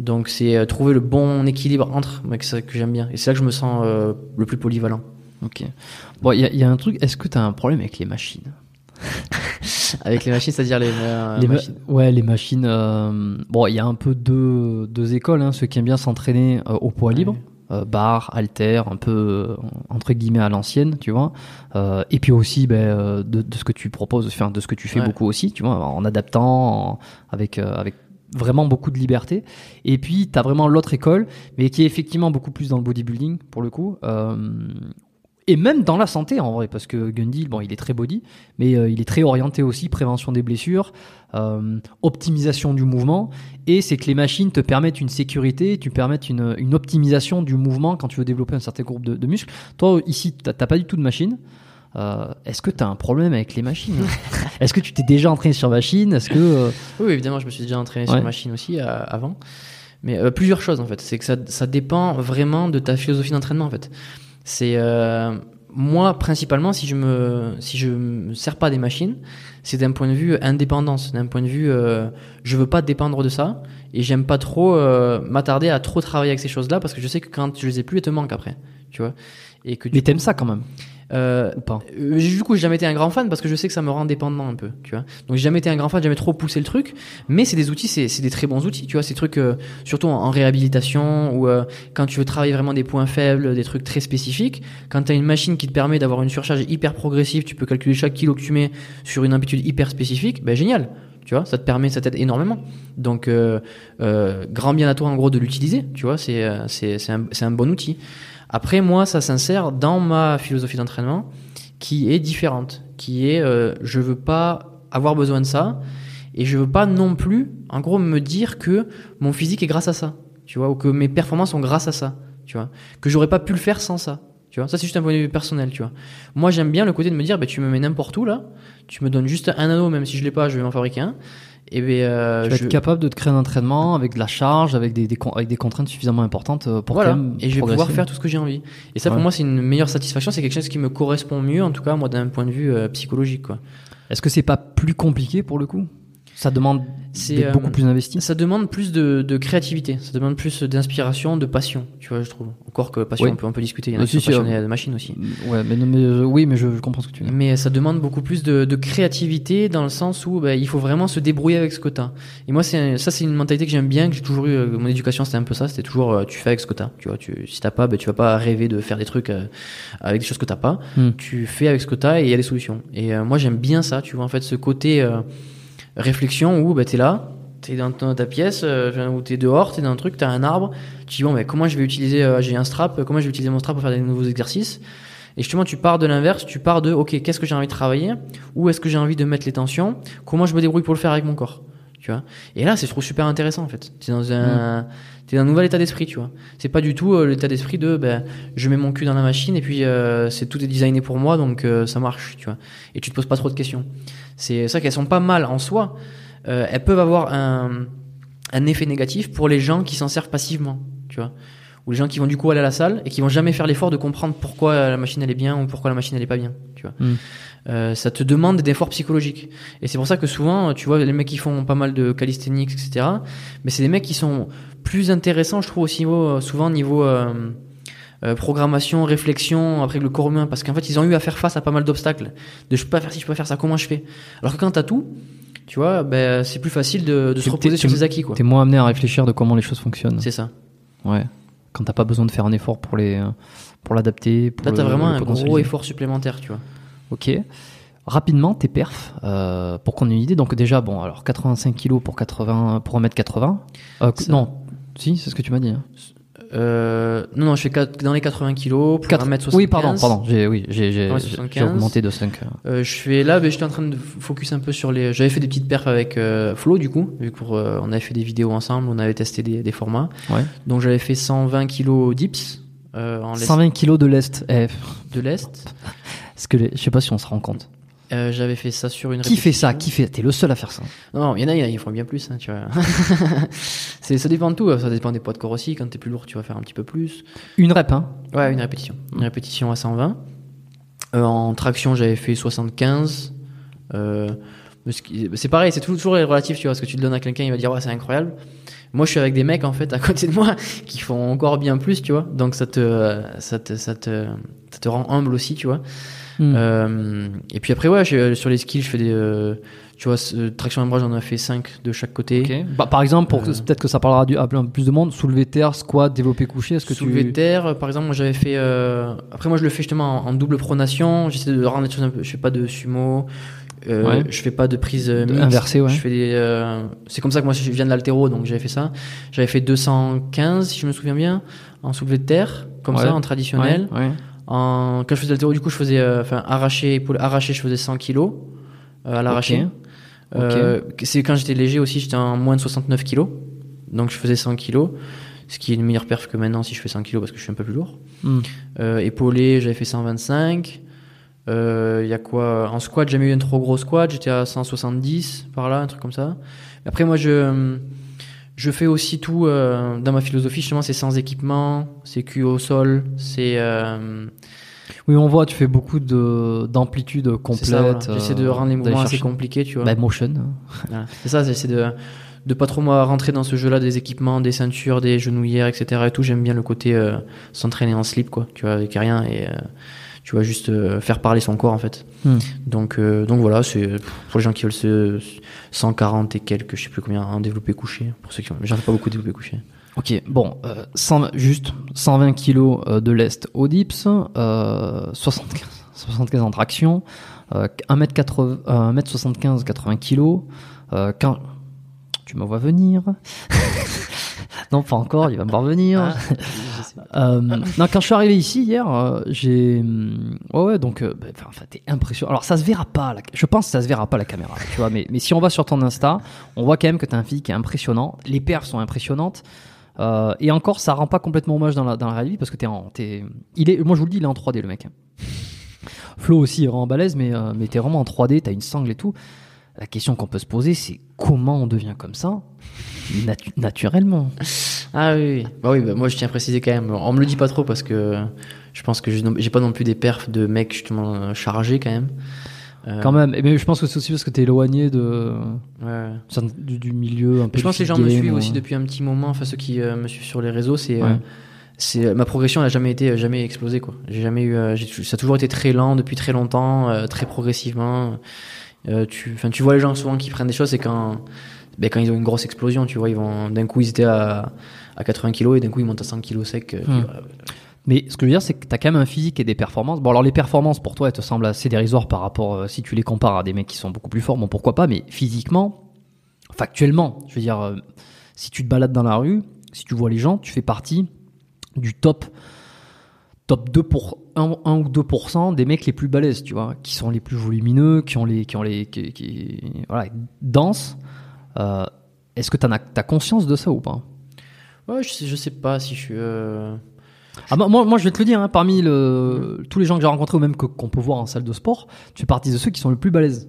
Donc c'est euh, trouver le bon équilibre entre, moi, que, ça, que j'aime bien. Et c'est là que je me sens euh, le plus polyvalent. Ok. Bon, il y, y a un truc. Est-ce que tu as un problème avec les machines Avec les machines, c'est-à-dire les, euh, les ma- machines. Ouais, les machines. euh, bon, il y a un peu deux, deux écoles. Hein, ceux qui aiment bien s'entraîner euh, au poids libre, euh, barre, halter, un peu entre guillemets à l'ancienne, tu vois. Euh, et puis aussi ben, euh, de, de ce que tu proposes, enfin, de ce que tu fais Ouais. beaucoup aussi, tu vois, en adaptant, en- avec euh, avec vraiment beaucoup de liberté. Et puis tu as vraiment l'autre école, mais qui est effectivement beaucoup plus dans le bodybuilding pour le coup. Euh, et même dans la santé en vrai, parce que Gundy, bon, il est très body, mais euh, il est très orienté aussi prévention des blessures, euh, optimisation du mouvement. Et c'est que les machines te permettent une sécurité, tu permettent une, une optimisation du mouvement quand tu veux développer un certain groupe de, de muscles. Toi, ici, t'as t'as pas du tout de machine. Euh, Est-ce que tu as un problème avec les machines? Est-ce que tu t'es déjà entraîné sur machine? Est-ce que euh, Oui, évidemment, je me suis déjà entraîné Ouais. sur machine aussi euh, avant. Mais euh, plusieurs choses en fait. C'est que ça, ça dépend vraiment de ta philosophie d'entraînement en fait. C'est euh, moi principalement si je me si je me sers pas des machines, c'est d'un point de vue indépendance, d'un point de vue euh, je veux pas dépendre de ça et j'aime pas trop euh, m'attarder à trop travailler avec ces choses-là parce que je sais que quand je les ai plus, elles te manquent après, tu vois. Et que mais t'aimes ça quand même euh, pas euh, du coup, j'ai jamais été un grand fan parce que je sais que ça me rend dépendant un peu, tu vois. Donc j'ai jamais été un grand fan, j'ai jamais trop poussé le truc. Mais c'est des outils, c'est c'est des très bons outils, tu vois. Ces trucs, euh, surtout en, en réhabilitation ou euh, quand tu veux travailler vraiment des points faibles, des trucs très spécifiques. Quand tu as une machine qui te permet d'avoir une surcharge hyper progressive, tu peux calculer chaque kilo que tu mets sur une amplitude hyper spécifique, ben génial. Tu vois, ça te permet, ça t'aide énormément. Donc, euh, euh, grand bien à toi en gros de l'utiliser. Tu vois, c'est c'est c'est un, c'est un bon outil. Après, moi, ça s'insère dans ma philosophie d'entraînement qui est différente, qui est euh, je veux pas avoir besoin de ça et je veux pas non plus, en gros, me dire que mon physique est grâce à ça, tu vois, ou que mes performances sont grâce à ça, tu vois, que j'aurais pas pu le faire sans ça, tu vois. Ça c'est juste un point de vue personnel, tu vois. Moi, j'aime bien le côté de me dire, bah, tu me mets n'importe où là, tu me donnes juste un anneau, même si je l'ai pas, je vais m'en fabriquer un. Et ben, euh, Tu vas je- être capable de te créer un entraînement avec de la charge, avec des, des avec des contraintes suffisamment importantes euh, pour voilà. quand même Et je vais pouvoir faire tout ce que j'ai envie. Et ça, pour moi, c'est une meilleure satisfaction. C'est quelque chose qui me correspond mieux, en tout cas, moi, d'un point de vue euh, psychologique, quoi. Est-ce que c'est pas plus compliqué pour le coup? Ça demande C'est, d'être euh, beaucoup plus investi. Ça demande plus de, de créativité, ça demande plus d'inspiration, de passion, tu vois, je trouve. Encore que passion, Oui. on peut un peu discuter, il y en Euh, a qui si, sont passionnés de machines aussi. Ouais, mais, non, mais euh, oui, mais je, je comprends ce que tu veux dire. Mais ça demande beaucoup plus de, de créativité dans le sens où bah, il faut vraiment se débrouiller avec ce que t'as. Et moi, c'est ça, c'est une mentalité que j'aime bien, que j'ai toujours eu. euh, Mon éducation, c'était un peu ça. C'était toujours, euh, tu fais avec ce que t'as. Tu vois, tu, si t'as pas, bah, tu vas pas rêver de faire des trucs euh, avec des choses que t'as pas. Hmm. Tu fais avec ce que t'as et il y a des solutions. Et euh, moi, j'aime bien ça. Tu vois, en fait, ce côté euh, réflexion où bah, t'es là. T'es dans ta pièce, euh, ou t'es dehors, t'es dans un truc, t'as un arbre, tu dis bon, mais comment je vais utiliser, euh, j'ai un strap, comment je vais utiliser mon strap pour faire des nouveaux exercices? Et justement, tu pars de l'inverse, tu pars de, ok, qu'est-ce que j'ai envie de travailler? Où est-ce que j'ai envie de mettre les tensions? Comment je me débrouille pour le faire avec mon corps? Tu vois? Et là, c'est je trouve super intéressant en fait. T'es dans un, t'es dans un nouvel état d'esprit, tu vois. C'est pas du tout euh, l'état d'esprit de, ben, je mets mon cul dans la machine et puis euh, c'est tout est designé pour moi, donc euh, ça marche, tu vois. Et tu te poses pas trop de questions. C'est ça qu'elles sont pas mal en soi. Euh, elles peuvent avoir un, un effet négatif pour les gens qui s'en servent passivement, tu vois ou les gens qui vont du coup aller à la salle et qui vont jamais faire l'effort de comprendre pourquoi la machine elle est bien ou pourquoi la machine elle est pas bien tu vois Mm. Euh, ça te demande des efforts psychologiques et c'est pour ça que souvent tu vois les mecs qui font pas mal de calisthenics etc mais c'est des mecs qui sont plus intéressants je trouve aussi niveau, souvent niveau euh, euh, programmation réflexion après le corps humain parce qu'en fait ils ont eu à faire face à pas mal d'obstacles de je peux pas faire si je peux pas faire ça comment je fais? Alors que quand t'as tout tu vois ben c'est plus facile de, de se reposer sur t'es- ses acquis T'es moins amené à réfléchir de comment les choses fonctionnent. c'est ça Ouais. Quand t'as pas besoin de faire un effort pour les, euh, pour l'adapter. là t'as vraiment un gros effort supplémentaire tu vois Ok. Rapidement, tes perfs, euh, pour qu'on ait une idée. Donc déjà, bon, alors 85 kilos pour 80, pour 1m80. Euh, Ça- non, si, c'est ce que tu m'as dit. hein. Euh, non, non, je fais dans les 80 kilos pour Quatre- 1m75. Oui, pardon, pardon. J'ai, oui, j'ai, j'ai, Ouais, j'ai- 75. j'ai augmenté de 5. Euh, je fais là, ben, j'étais en train de focus un peu sur les. J'avais fait des petites perfs avec euh, Flo du coup, vu qu'on on avait fait des vidéos ensemble, on avait testé des, des formats. Ouais. Donc j'avais fait 120 kilos dips euh, en lest 120 kilos de lest. Eh, de l'est. parce que les- je sais pas si on se rend compte. Euh, j'avais fait ça sur une. Qui fait ça? Qui fait? T'es le seul à faire ça. Non, il y en a, il y en a, ils font bien plus, hein, tu vois. c'est, ça dépend de tout. Ça dépend des poids de corps aussi. Quand t'es plus lourd, tu vas faire un petit peu plus. Une rep, hein? Ouais, une répétition. Une répétition à 120. Euh, en traction, j'avais fait 75. Euh, c'est pareil, c'est toujours relatif, tu vois. Ce que tu le donnes à quelqu'un, il va dire, ouais, c'est incroyable. Moi, je suis avec des mecs, en fait, à côté de moi, qui font encore bien plus, tu vois. Donc, ça te, ça te, ça te, ça te rend humble aussi, tu vois. Hmm. Euh, et puis après, ouais, sur les skills, je fais des, euh, tu vois, ce- traction à bras, j'en ai fait 5 de chaque côté. Bah, par exemple, pour Euh. peut-être que ça parlera du, à plein plus de monde, soulever terre, squat, développer couché, est-ce que Soulever tu... terre, par exemple, moi j'avais fait. euh, Après, moi je le fais justement en, en double pronation. J'essaie de rendre les choses un peu. Je fais pas de sumo. euh, Ouais. Je fais pas de prise euh, mixte. Inversée, ouais. Je fais des. euh, C'est comme ça que moi je viens de l'altéro, donc j'avais fait ça. J'avais fait 215, si je me souviens bien, en soulevé de terre, comme Ouais. ça, en traditionnel. En... Quand je faisais l'altéro, du coup, je faisais. euh, Enfin, arraché, épaule arraché, je faisais 100 kilos euh, à l'arraché. Euh, C'est quand j'étais léger aussi, j'étais en moins de 69 kilos. Donc je faisais 100 kilos. Ce qui est une meilleure perf que maintenant si je fais 100 kilos parce que je suis un peu plus lourd. Euh, épaulé, j'avais fait 125. Il y a quoi En squat, j'ai jamais eu un trop gros squat. J'étais à 170 par là, un truc comme ça. Après, moi, je je fais aussi tout euh, dans ma philosophie. Justement, c'est sans équipement, c'est cul au sol, c'est euh, Oui, on voit, tu fais beaucoup de d'amplitude complète. voilà. J'essaie de euh, rendre les mouvements assez compliqués, tu vois. Bah, motion. Voilà. C'est ça, j'essaie de de pas trop moi rentrer dans ce jeu-là des équipements, des ceintures, des genouillères, etc. Et tout. J'aime bien le côté euh, s'entraîner en slip, quoi. Tu vois, avec rien et euh, tu vois juste euh, faire parler son corps en fait. Hmm. Donc euh, donc voilà, c'est pour les gens qui veulent se 140 et quelques, je sais plus combien en développé couché. Pour ceux qui ont, j'en fais pas beaucoup de développé couché. Ok, bon, euh, 100 juste 120 kilos euh, de lest au dips, euh, 75, 75 en traction, euh, 1m80, euh, 1m75, 80 kilos. Euh, quand tu me vois venir, non pas encore, il va me voir venir. Euh, non, quand je suis arrivé ici hier, euh, j'ai. hum, Ouais, ouais, donc. euh, bah, enfin, t'es impressionnant. Alors, ça se verra pas. la- Je pense que ça se verra pas la caméra, tu vois. Mais, mais si on va sur ton Insta, on voit quand même que t'as un physique qui est impressionnant. Les perfs sont impressionnantes. Euh, et encore, ça rend pas complètement hommage dans la, dans la réalité parce que t'es en. Il est, moi, je vous le dis, il est en 3D, le mec. Flo aussi est vraiment balèze, mais, euh, mais t'es vraiment en 3D, t'as une sangle et tout. La question qu'on peut se poser, c'est comment on devient comme ça natu- naturellement. Ah oui. Bah oui, bah moi je tiens à préciser quand même. On me le dit pas trop parce que je pense que je n'ai- j'ai pas non plus des perfs de mecs justement euh, chargés quand même. Euh, Quand même. Et mais je pense que c'est aussi parce que t'es éloigné de, ouais. du, du milieu un peu. Je pense que les gens me suivent ou- aussi depuis un petit moment. Enfin, ceux qui euh, me suivent sur les réseaux, c'est, Ouais. euh, c'est ma progression n'a jamais été, jamais explosé quoi. J'ai jamais eu, euh, ça a toujours été très lent depuis très longtemps, euh, très progressivement. Euh, tu, tu vois les gens souvent qui prennent des choses, c'est quand, ben, quand ils ont une grosse explosion, tu vois, ils vont, d'un coup ils étaient à, à 80 kilos et d'un coup ils montent à 100 kilos sec. euh, tu. Mais ce que je veux dire, c'est que t'as quand même un physique et des performances. Bon, alors les performances pour toi, elles te semblent assez dérisoires par rapport, euh, si tu les compares à des mecs qui sont beaucoup plus forts, bon, pourquoi pas, mais physiquement, factuellement, je veux dire, euh, si tu te balades dans la rue, si tu vois les gens, tu fais partie du top, top 2 pour 1, 1 ou 2% des mecs les plus balèzes, tu vois, qui sont les plus volumineux, qui ont les, qui ont les, qui, qui- voilà, denses. Euh, Est-ce que t'en as, t'as conscience de ça ou pas? Ouais, je sais, je sais pas si je suis. euh, Ah bah, moi, moi, je vais te le dire, hein, parmi le, tous les gens que j'ai rencontrés ou même que- qu'on peut voir en salle de sport, tu fais partie de ceux qui sont le plus balèzes.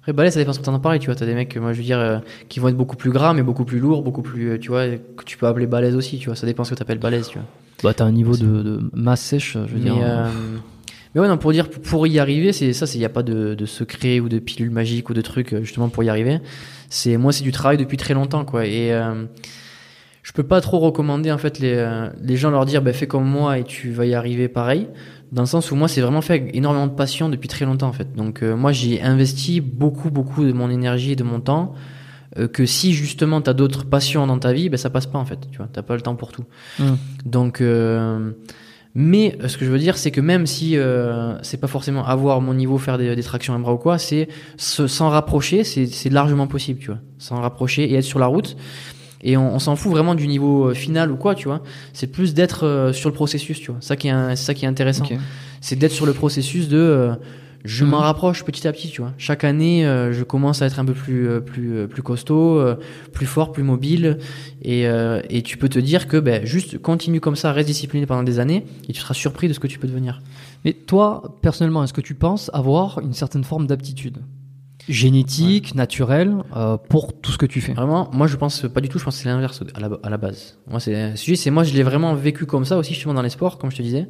Après, balèze, ça dépend ce que t'en as parlé, tu vois. T'as des mecs, moi, je veux dire, euh, qui vont être beaucoup plus gras, mais beaucoup plus lourds, beaucoup plus, euh, tu vois, que tu peux appeler balèze aussi, tu vois. Ça dépend ce que t'appelles balèze, tu vois. Bah, t'as un niveau de, de masse sèche, je veux mais, dire. euh, mais ouais, non, pour dire, pour y arriver, c'est ça, il n'y a pas de, de secret ou de pilule magique ou de truc, euh, justement, pour y arriver. C'est, moi, c'est du travail depuis très longtemps, quoi. Et, euh, je peux pas trop recommander, en fait, les, euh, les gens leur dire, bah, fais comme moi et tu vas y arriver pareil. Dans le sens où moi, c'est vraiment fait avec énormément de passion depuis très longtemps, en fait. Donc, euh, moi, j'ai investi beaucoup, beaucoup de mon énergie et de mon temps. Euh, que si justement t'as d'autres passions dans ta vie, ben ça passe pas en fait, tu vois, t'as pas le temps pour tout. Mm. Donc, euh, mais euh, ce que je veux dire, c'est que même si euh, c'est pas forcément avoir mon niveau, faire des, des tractions à bras ou quoi, c'est se- s'en rapprocher, c'est largement possible, tu vois, s'en rapprocher et être sur la route. Et on, on s'en fout vraiment du niveau euh, final ou quoi, tu vois. C'est plus d'être euh, sur le processus, tu vois. Ça qui est, un- ça qui est intéressant c'est d'être sur le processus de euh, je m'en Mhm. rapproche petit à petit, tu vois. Chaque année, euh, je commence à être un peu plus euh, plus euh, plus costaud, euh, plus fort, plus mobile, et euh, et tu peux te dire que ben juste continue comme ça, reste discipliné pendant des années, et tu seras surpris de ce que tu peux devenir. Mais toi, personnellement, est-ce que tu penses avoir une certaine forme d'aptitude? Génétique, naturelle, euh, pour tout ce que tu fais? Vraiment, moi je pense pas du tout, je pense que c'est l'inverse à la, à la base. Moi c'est c'est moi je l'ai vraiment vécu comme ça aussi justement dans les sports, comme je te disais,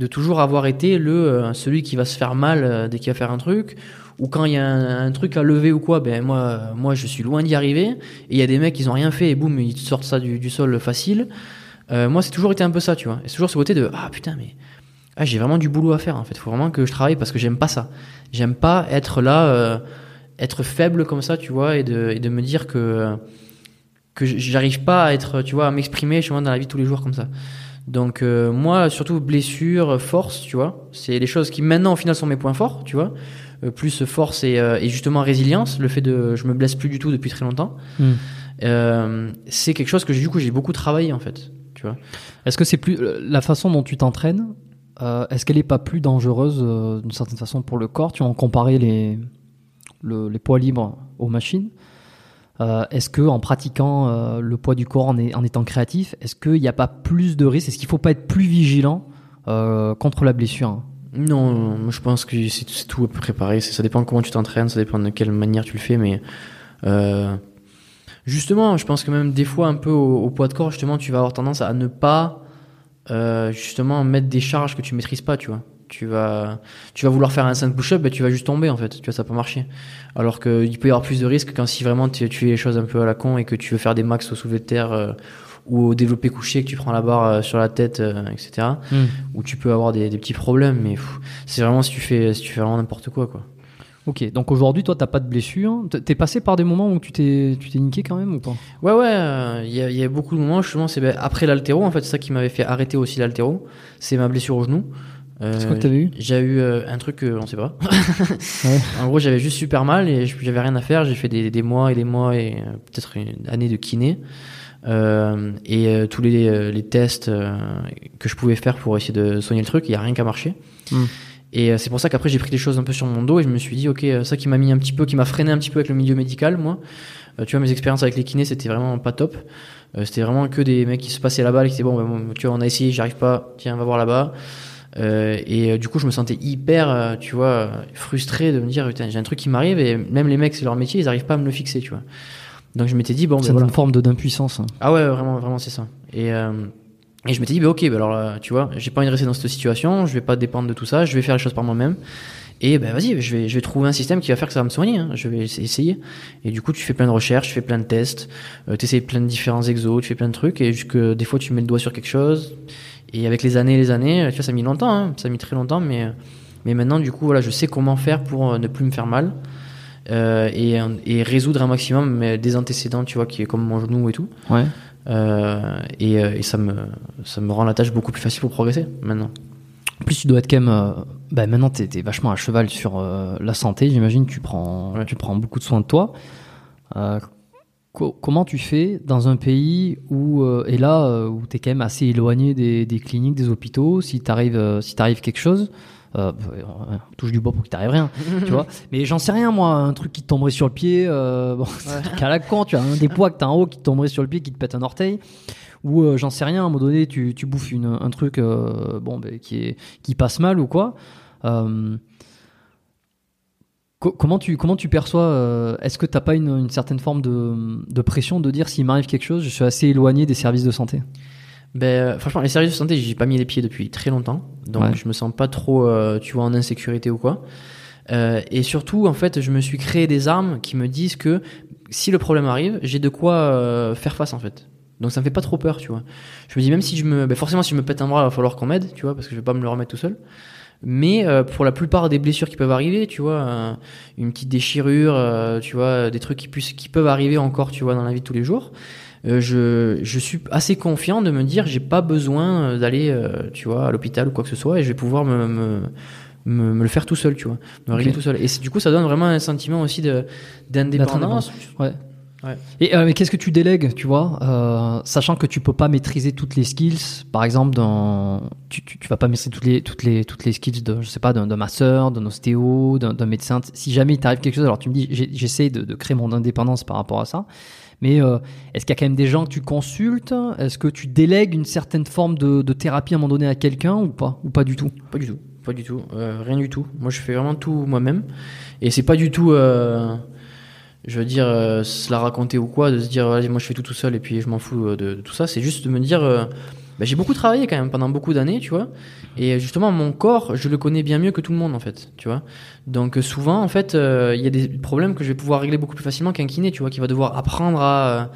de toujours avoir été le euh, celui qui va se faire mal euh, dès qu'il va faire un truc ou quand il y a un, truc à lever ou quoi, ben moi euh, moi je suis loin d'y arriver et il y a des mecs ils ont rien fait et boum ils te sortent ça du, sol facile. Moi c'est toujours été un peu ça, tu vois. C'est toujours ce côté de ah putain mais ah, j'ai vraiment du boulot à faire en fait. Faut vraiment que je travaille parce que j'aime pas ça. J'aime pas être là, être faible comme ça, tu vois, et de, de me dire que que j'arrive pas à être, tu vois, à m'exprimer justement dans la vie tous les jours comme ça. Donc euh, moi, surtout blessure, force, tu vois, c'est les choses qui maintenant au final sont mes points forts, tu vois. Euh, plus force et, euh, et justement résilience, le fait de, je me blesse plus du tout depuis très longtemps. Hmm. Euh, c'est quelque chose que du coup j'ai beaucoup travaillé en fait, tu vois. Est-ce que c'est plus euh, la façon dont tu t'entraînes euh, Est-ce qu'elle est pas plus dangereuse euh, d'une certaine façon pour le corps? Tu en comparer les le- les poids libres aux machines. Euh, est-ce que en pratiquant euh, le poids du corps en, étant créatif, est-ce qu'il n'y a pas plus de risques? Est-ce qu'il faut pas être plus vigilant euh, contre la blessure hein? Non, je pense que c'est tout préparé. Ça dépend de comment tu t'entraînes, ça dépend de quelle manière tu le fais, mais justement, je pense que même des fois un peu au, au poids de corps, justement, tu vas avoir tendance à ne pas justement mettre des charges que tu maîtrises pas, tu vois. Tu vas, tu vas vouloir faire un 5 push-up, ben, tu vas juste tomber en fait, tu vois, ça peut marcher. Alors qu'il peut y avoir plus de risques quand si vraiment tu, tu fais les choses un peu à la con et que tu veux faire des max au soulevé de terre euh, ou au développé couché, que tu prends la barre euh, sur la tête, euh, etc où tu peux avoir des, des petits problèmes, mais c'est vraiment si tu fais, si tu fais vraiment n'importe quoi, quoi. Ok, donc aujourd'hui, toi, t'as pas de blessure. T'es passé par des moments où tu t'es tu t'es niqué quand même ou pas? Ouais, ouais, euh, il y, a, y a beaucoup de moments, justement, c'est ben, après l'altéro, en fait, c'est ça qui m'avait fait arrêter aussi l'altéro, c'est ma blessure au genou. Euh, C'est quoi que t'avais eu J'ai eu euh, un truc, euh, on sait pas. Ouais. En gros, j'avais juste super mal et j'avais rien à faire. J'ai fait des, des mois et des mois et euh, peut-être une année de kiné. Euh, et euh, tous les, euh, les tests euh, que je pouvais faire pour essayer de soigner le truc, il y a rien qu'à marcher. Mm. Et euh, c'est pour ça qu'après j'ai pris des choses un peu sur mon dos et je me suis dit ok euh, ça qui m'a mis un petit peu, qui m'a freiné un petit peu avec le milieu médical moi. Euh, tu vois mes expériences avec les kinés c'était vraiment pas top. Euh, c'était vraiment que des mecs qui se passaient balle et qui disaient bon, ben, bon, tu vois on a essayé j'y arrive pas tiens va voir là-bas. Euh, et euh, du coup je me sentais hyper euh, tu vois frustré de me dire putain j'ai un truc qui m'arrive et même les mecs c'est leur métier ils arrivent pas à me le fixer tu vois. Donc je m'étais dit bon ben C'est voilà. une forme d'impuissance. hein. Ah ouais, vraiment, vraiment, c'est ça. Et, et je m'étais dit, bah ok, bah alors tu vois, j'ai pas envie de rester dans cette situation, je vais pas dépendre de tout ça, je vais faire les choses par moi-même. Et ben vas-y, je vais, je vais trouver un système qui va faire que ça va me soigner. hein. Je vais essayer. Et du coup, tu fais plein de recherches, tu fais plein de tests, tu essayes plein de différents exos, tu fais plein de trucs, et jusque des fois tu mets le doigt sur quelque chose. Et avec les années et les années, tu vois, ça a mis longtemps, hein. ça a mis très longtemps, mais, mais maintenant, du coup, voilà, je sais comment faire pour euh, ne plus me faire mal. euh, et, et résoudre un maximum des antécédents, tu vois, qui est comme mon genou et tout. Ouais. Euh, et et ça, me, ça me rend la tâche beaucoup plus facile pour progresser maintenant. En plus, tu dois être quand même. euh, bah, maintenant, t'es es vachement à cheval sur euh, la santé. J'imagine tu prends, Ouais. tu prends beaucoup de soin de toi. Euh, co- comment tu fais dans un pays où euh, et là euh, où t'es quand même assez éloigné des, des cliniques, des hôpitaux. Si t'arrive, euh, si t'arrive quelque chose. Euh, euh, touche du bois pour qu'il t'arrive rien, tu vois. Mais j'en sais rien, moi, un truc qui te tomberait sur le pied, euh, bon, c'est un truc à la con, tu as un des poids que t'as en haut qui te tomberait sur le pied, qui te pète un orteil, ou euh, j'en sais rien, à un moment donné, tu, tu bouffes une, un truc bon, ben, qui, est, qui passe mal ou quoi. Co- comment, tu, comment tu perçois euh, Est-ce que t'as pas une, une certaine forme de, de pression de dire s'il m'arrive quelque chose, je suis assez éloigné des services de santé? Ben, euh, franchement, les services de santé, j'y ai pas mis les pieds depuis très longtemps. Donc, Ouais. je me sens pas trop, euh, tu vois, en insécurité ou quoi. Euh, et surtout, en fait, je me suis créé des armes qui me disent que si le problème arrive, j'ai de quoi euh, faire face, en fait. Donc, ça me fait pas trop peur, tu vois. Je me dis, même si je me, ben, forcément, si je me pète un bras, il va falloir qu'on m'aide, tu vois, parce que je vais pas me le remettre tout seul. Mais euh, pour la plupart des blessures qui peuvent arriver, tu vois, euh, une petite déchirure, euh, tu vois, des trucs qui, puissent, qui peuvent arriver encore, tu vois, dans la vie de tous les jours, euh, je, je suis assez confiant de me dire j'ai pas besoin euh, d'aller euh, tu vois à l'hôpital ou quoi que ce soit et je vais pouvoir me, me, me, me le faire tout seul tu vois me régler tout seul. Et du coup ça donne vraiment un sentiment aussi de d'indépendance. Ouais. Ouais. Et euh, mais qu'est-ce que tu délègues, tu vois, euh, sachant que tu peux pas maîtriser toutes les skills. Par exemple, dans, tu, tu, vas pas maîtriser toutes les toutes les toutes les skills de, je sais pas, d'un masseur, d'un ostéo, d'un médecin. Si jamais il t'arrive quelque chose, alors tu me dis, j'essaie de, créer mon indépendance par rapport à ça. Mais euh, est-ce qu'il y a quand même des gens que tu consultes? Est-ce que tu délègues une certaine forme de, de thérapie à un moment donné à quelqu'un ou pas? Ou pas du tout? Pas du tout pas du tout euh, rien du tout moi je fais vraiment tout moi-même et c'est pas du tout je veux dire euh, se la raconter ou quoi de se dire allez moi je fais tout tout seul et puis je m'en fous euh, de, tout ça. C'est juste de me dire euh, bah, j'ai beaucoup travaillé quand même pendant beaucoup d'années tu vois. Et justement mon corps je le connais bien mieux que tout le monde en fait tu vois. Donc euh, souvent en fait il y a des problèmes que je vais pouvoir régler beaucoup plus facilement qu'un kiné tu vois qui va devoir apprendre à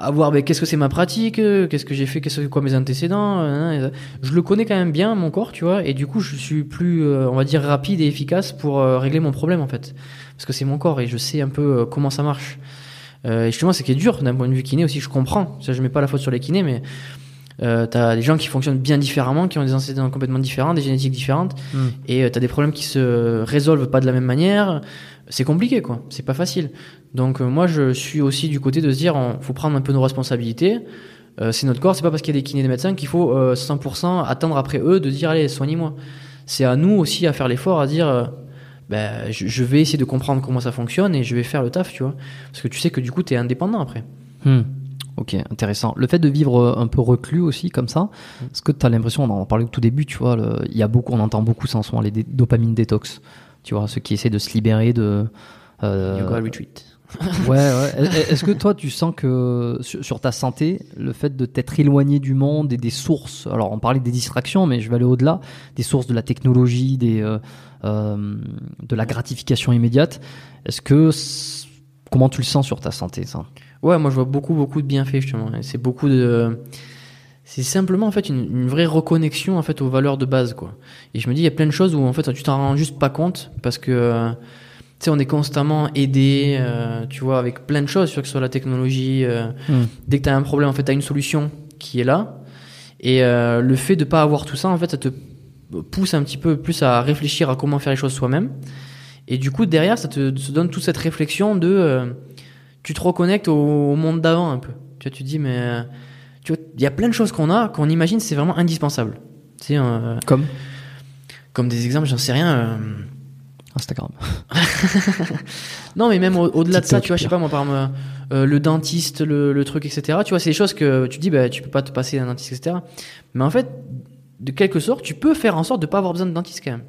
à voir ben, qu'est-ce que c'est ma pratique, euh, qu'est-ce que j'ai fait, qu'est-ce que quoi mes antécédents. euh, je le connais quand même bien mon corps, tu vois, et du coup je suis plus, euh, on va dire, rapide et efficace pour régler mon problème en fait, parce que c'est mon corps et je sais un peu comment ça marche. Et justement, c'est qui est dur d'un point de vue kiné aussi. Je comprends. Ça, je mets pas la faute sur les kinés, mais euh, t'as des gens qui fonctionnent bien différemment, qui ont des antécédents complètement différents, des génétiques différentes, Hmm. et euh, t'as des problèmes qui se résolvent pas de la même manière. C'est compliqué, quoi. C'est pas facile. Donc euh, moi, je suis aussi du côté de se dire, on, faut prendre un peu nos responsabilités. Euh, c'est notre corps. C'est pas parce qu'il y a des kinés et des médecins qu'il faut euh, 100% attendre après eux de dire, allez, soignez-moi. C'est à nous aussi à faire l'effort, à dire. euh, ben, je, je vais essayer de comprendre comment ça fonctionne et je vais faire le taf, tu vois. Parce que tu sais que du coup, tu es indépendant après. Hmm. Ok, intéressant. Le fait de vivre euh, un peu reclus aussi, comme ça, est-ce que tu as l'impression, on en parlait au tout début, tu vois, il y a beaucoup, on entend beaucoup ça en ce moment, les dé- dopamine détox. Tu vois, ceux qui essaient de se libérer de. euh, Yoga retreat. ouais, ouais. Est- Est-ce que toi, tu sens que sur, ta santé, le fait de t'être éloigné du monde et des sources, alors on parlait des distractions, mais je vais aller au-delà, des sources de la technologie, des, euh, euh, de la gratification immédiate, est-ce que. Comment tu le sens sur ta santé, ça? Ouais, moi je vois beaucoup beaucoup de bienfaits justement. C'est beaucoup de c'est simplement en fait une, une vraie reconnexion en fait aux valeurs de base quoi. Et je me dis il y a plein de choses où en fait tu t'en rends juste pas compte parce que euh, tu sais on est constamment aidé euh, tu vois avec plein de choses que ce soit la technologie euh, Hmm. dès que tu as un problème en fait tu as une solution qui est là et euh, le fait de pas avoir tout ça en fait ça te pousse un petit peu plus à réfléchir à comment faire les choses soi-même et du coup derrière ça te, te donne toute cette réflexion de euh, tu te reconnectes au, au monde d'avant un peu. Tu vois, tu te dis, mais euh, tu vois, il y a plein de choses qu'on a, qu'on imagine, c'est vraiment indispensable. Tu sais, euh, Comme comme des exemples, j'en sais rien. euh, Instagram. Non, mais même au- au-delà de ça, tu vois, je sais pas moi, par exemple, euh, le dentiste, le, le truc, etc. Tu vois, c'est des choses que tu dis, bah, tu peux pas te passer d'un dentiste, etc. Mais en fait, de quelque sorte, tu peux faire en sorte de pas avoir besoin de dentiste quand même.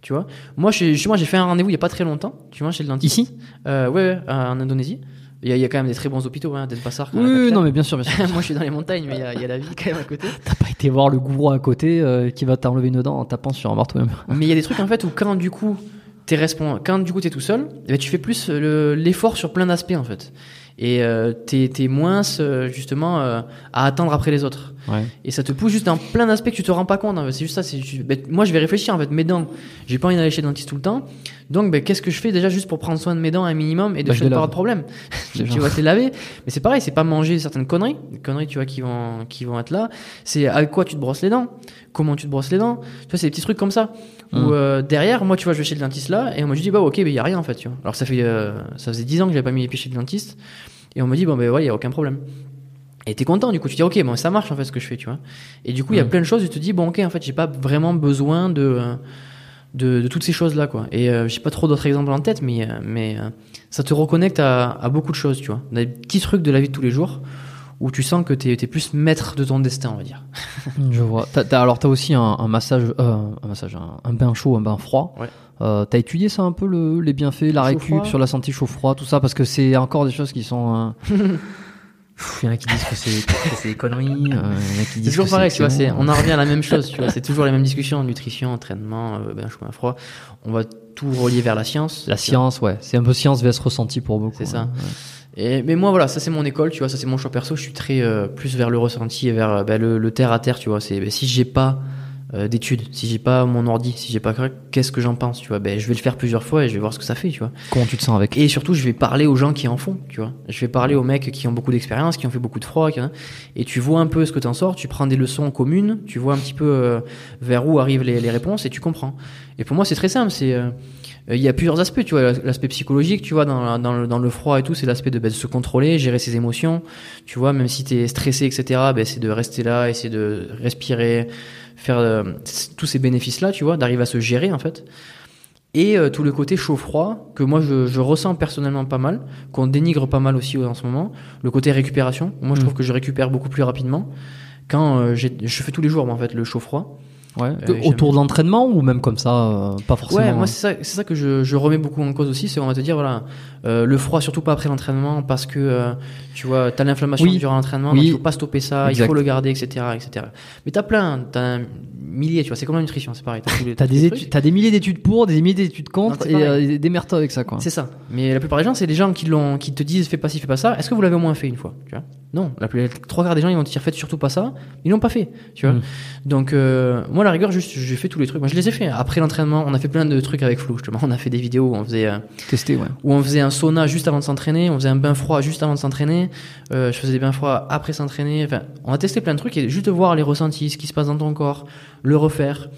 Tu vois, moi, j'ai fait un rendez-vous il y a pas très longtemps. Tu vois, chez le dentiste. Ici? Euh, Ouais, ouais, en Indonésie. Il y, a, il y a quand même des très bons hôpitaux, hein, Denpasar. quand Oui, non, mais bien sûr, bien sûr. Moi, je suis dans les montagnes, mais il y a, il y a la ville quand même à côté. T'as pas été voir le gourou à côté euh, qui va t'enlever une dent en tapant sur un marteau. Mais il y a des trucs en fait où quand du coup t'es respon- quand du coup t'es tout seul, eh ben, tu fais plus euh, le- l'effort sur plein d'aspects en fait. Et euh, t'es t'es moins euh, justement euh, à attendre après les autres. Ouais. Et ça te pousse juste dans plein d'aspects que tu te rends pas compte. fait. C'est juste ça. C'est ben, moi je vais réfléchir en fait. Mes dents, j'ai pas envie d'aller chez le dentiste tout le temps. Donc ben, qu'est-ce que je fais déjà juste pour prendre soin de mes dents un minimum et de Bah, les pas avoir de problème? Tu vas te laver. Mais c'est pareil, c'est pas manger certaines conneries, des conneries tu vois qui vont qui vont être là. C'est avec quoi tu te brosses les dents, comment tu te brosses les dents? Tu vois, c'est des petits trucs comme ça. Mm. Où euh, derrière, moi, tu vois, je vais chez le dentiste là, et on m'a dit bah ok, il y a rien en fait, tu vois. Alors ça fait euh, ça faisait 10 ans que j'avais pas mis les pieds chez le dentiste, et on m'a dit bon ben ouais, il y a aucun problème. Et t'es content du coup, tu dis ok, bon ça marche en fait ce que je fais, tu vois. Et du coup, il y a Mm. plein de choses, tu te dis bon ok, en fait, j'ai pas vraiment besoin de euh, de, de toutes ces choses là quoi. Et euh, j'ai pas trop d'autres exemples en tête, mais mais ça te reconnecte à, à beaucoup de choses, tu vois. Des petits trucs de la vie de tous les jours où tu sens que t'es es plus maître de ton destin, on va dire. Je vois. T'as- t'as- alors, t'as aussi un, un massage, euh, un massage, un, un bain chaud, un bain froid. Ouais. Euh, t'as étudié ça un peu, le, les bienfaits, la récup sur la santé chaud-froid, tout ça, parce que c'est encore des choses qui sont. euh, Il y en a qui disent que c'est que c'est des conneries. euh, il y en a qui C'est disent toujours que pareil, tu vois, c'est, excellent. on en revient à la même chose, tu vois, c'est toujours les mêmes discussions, nutrition, entraînement, euh, ben, chaud, ben, froid. On va tout relier vers la science. La tu science, ouais. C'est un peu science vs ressenti pour beaucoup. C'est ça. ouais. Et, mais moi, voilà, ça c'est mon école, tu vois, ça c'est mon choix perso, je suis très euh, plus vers le ressenti et vers euh, ben, le, le terre à terre, tu vois. C'est, ben, si j'ai pas euh, d'études, si j'ai pas mon ordi, si j'ai pas qu'est-ce que j'en pense, tu vois, ben, je vais le faire plusieurs fois et je vais voir ce que ça fait, tu vois. Comment tu te sens avec? Et surtout, je vais parler aux gens qui en font, tu vois. Je vais parler aux mecs qui ont beaucoup d'expérience, qui ont fait beaucoup de froid, qui- et tu vois un peu ce que t'en sors, tu prends des leçons communes, tu vois un petit peu euh, vers où arrivent les, les réponses et tu comprends. Et pour moi, c'est très simple, c'est euh, il y a plusieurs aspects, tu vois, l'aspect psychologique, tu vois, dans, dans, le, dans le froid et tout, c'est l'aspect de, ben, de se contrôler, gérer ses émotions, tu vois, même si t'es stressé, etc., ben, c'est de rester là, essayer de respirer, faire euh, tous ces bénéfices-là, tu vois, d'arriver à se gérer, en fait et euh, tout le côté chaud-froid que moi je, je ressens personnellement pas mal, qu'on dénigre pas mal aussi en ce moment, le côté récupération. Moi je Mm. trouve que je récupère beaucoup plus rapidement quand euh, je fais tous les jours moi, en fait le chaud-froid. Ouais. Euh, Autour de l'entraînement ou même comme ça, euh, pas forcément. Ouais, moi c'est ça, c'est ça que je, je remets beaucoup en cause aussi, c'est on va te dire voilà euh, le froid surtout pas après l'entraînement parce que euh, tu vois t'as l'inflammation Oui. durant l'entraînement, Oui. il faut pas stopper ça, Exact. il faut le garder, etc., etc. Mais t'as plein, t'as un millier, tu vois, c'est comme la nutrition, c'est pareil. Tous les des études, t'as des milliers d'études pour, des milliers d'études contre et euh, démerde-toi avec ça quoi. C'est ça. Mais la plupart des gens, c'est des gens qui l'ont, qui te disent fais pas ci, fais pas ça. Est-ce que vous l'avez au moins fait une fois tu vois? Non. La plus, trois quarts des gens, ils vont te dire faites surtout pas ça. Ils l'ont pas fait. Tu vois Mm. Donc euh, moi, à la rigueur, juste, j'ai fait tous les trucs. Moi, je les ai fait. Après l'entraînement, on a fait plein de trucs avec Flo. Justement, on a fait des vidéos où on faisait, euh, Tester, ouais. où on faisait un sauna juste avant de s'entraîner, on faisait un bain froid juste avant de s'entraîner. Euh, je faisais des bains froids après s'entraîner. Enfin, on a testé plein de trucs et juste voir les ressentis, ce qui se passe dans ton corps, le refaire.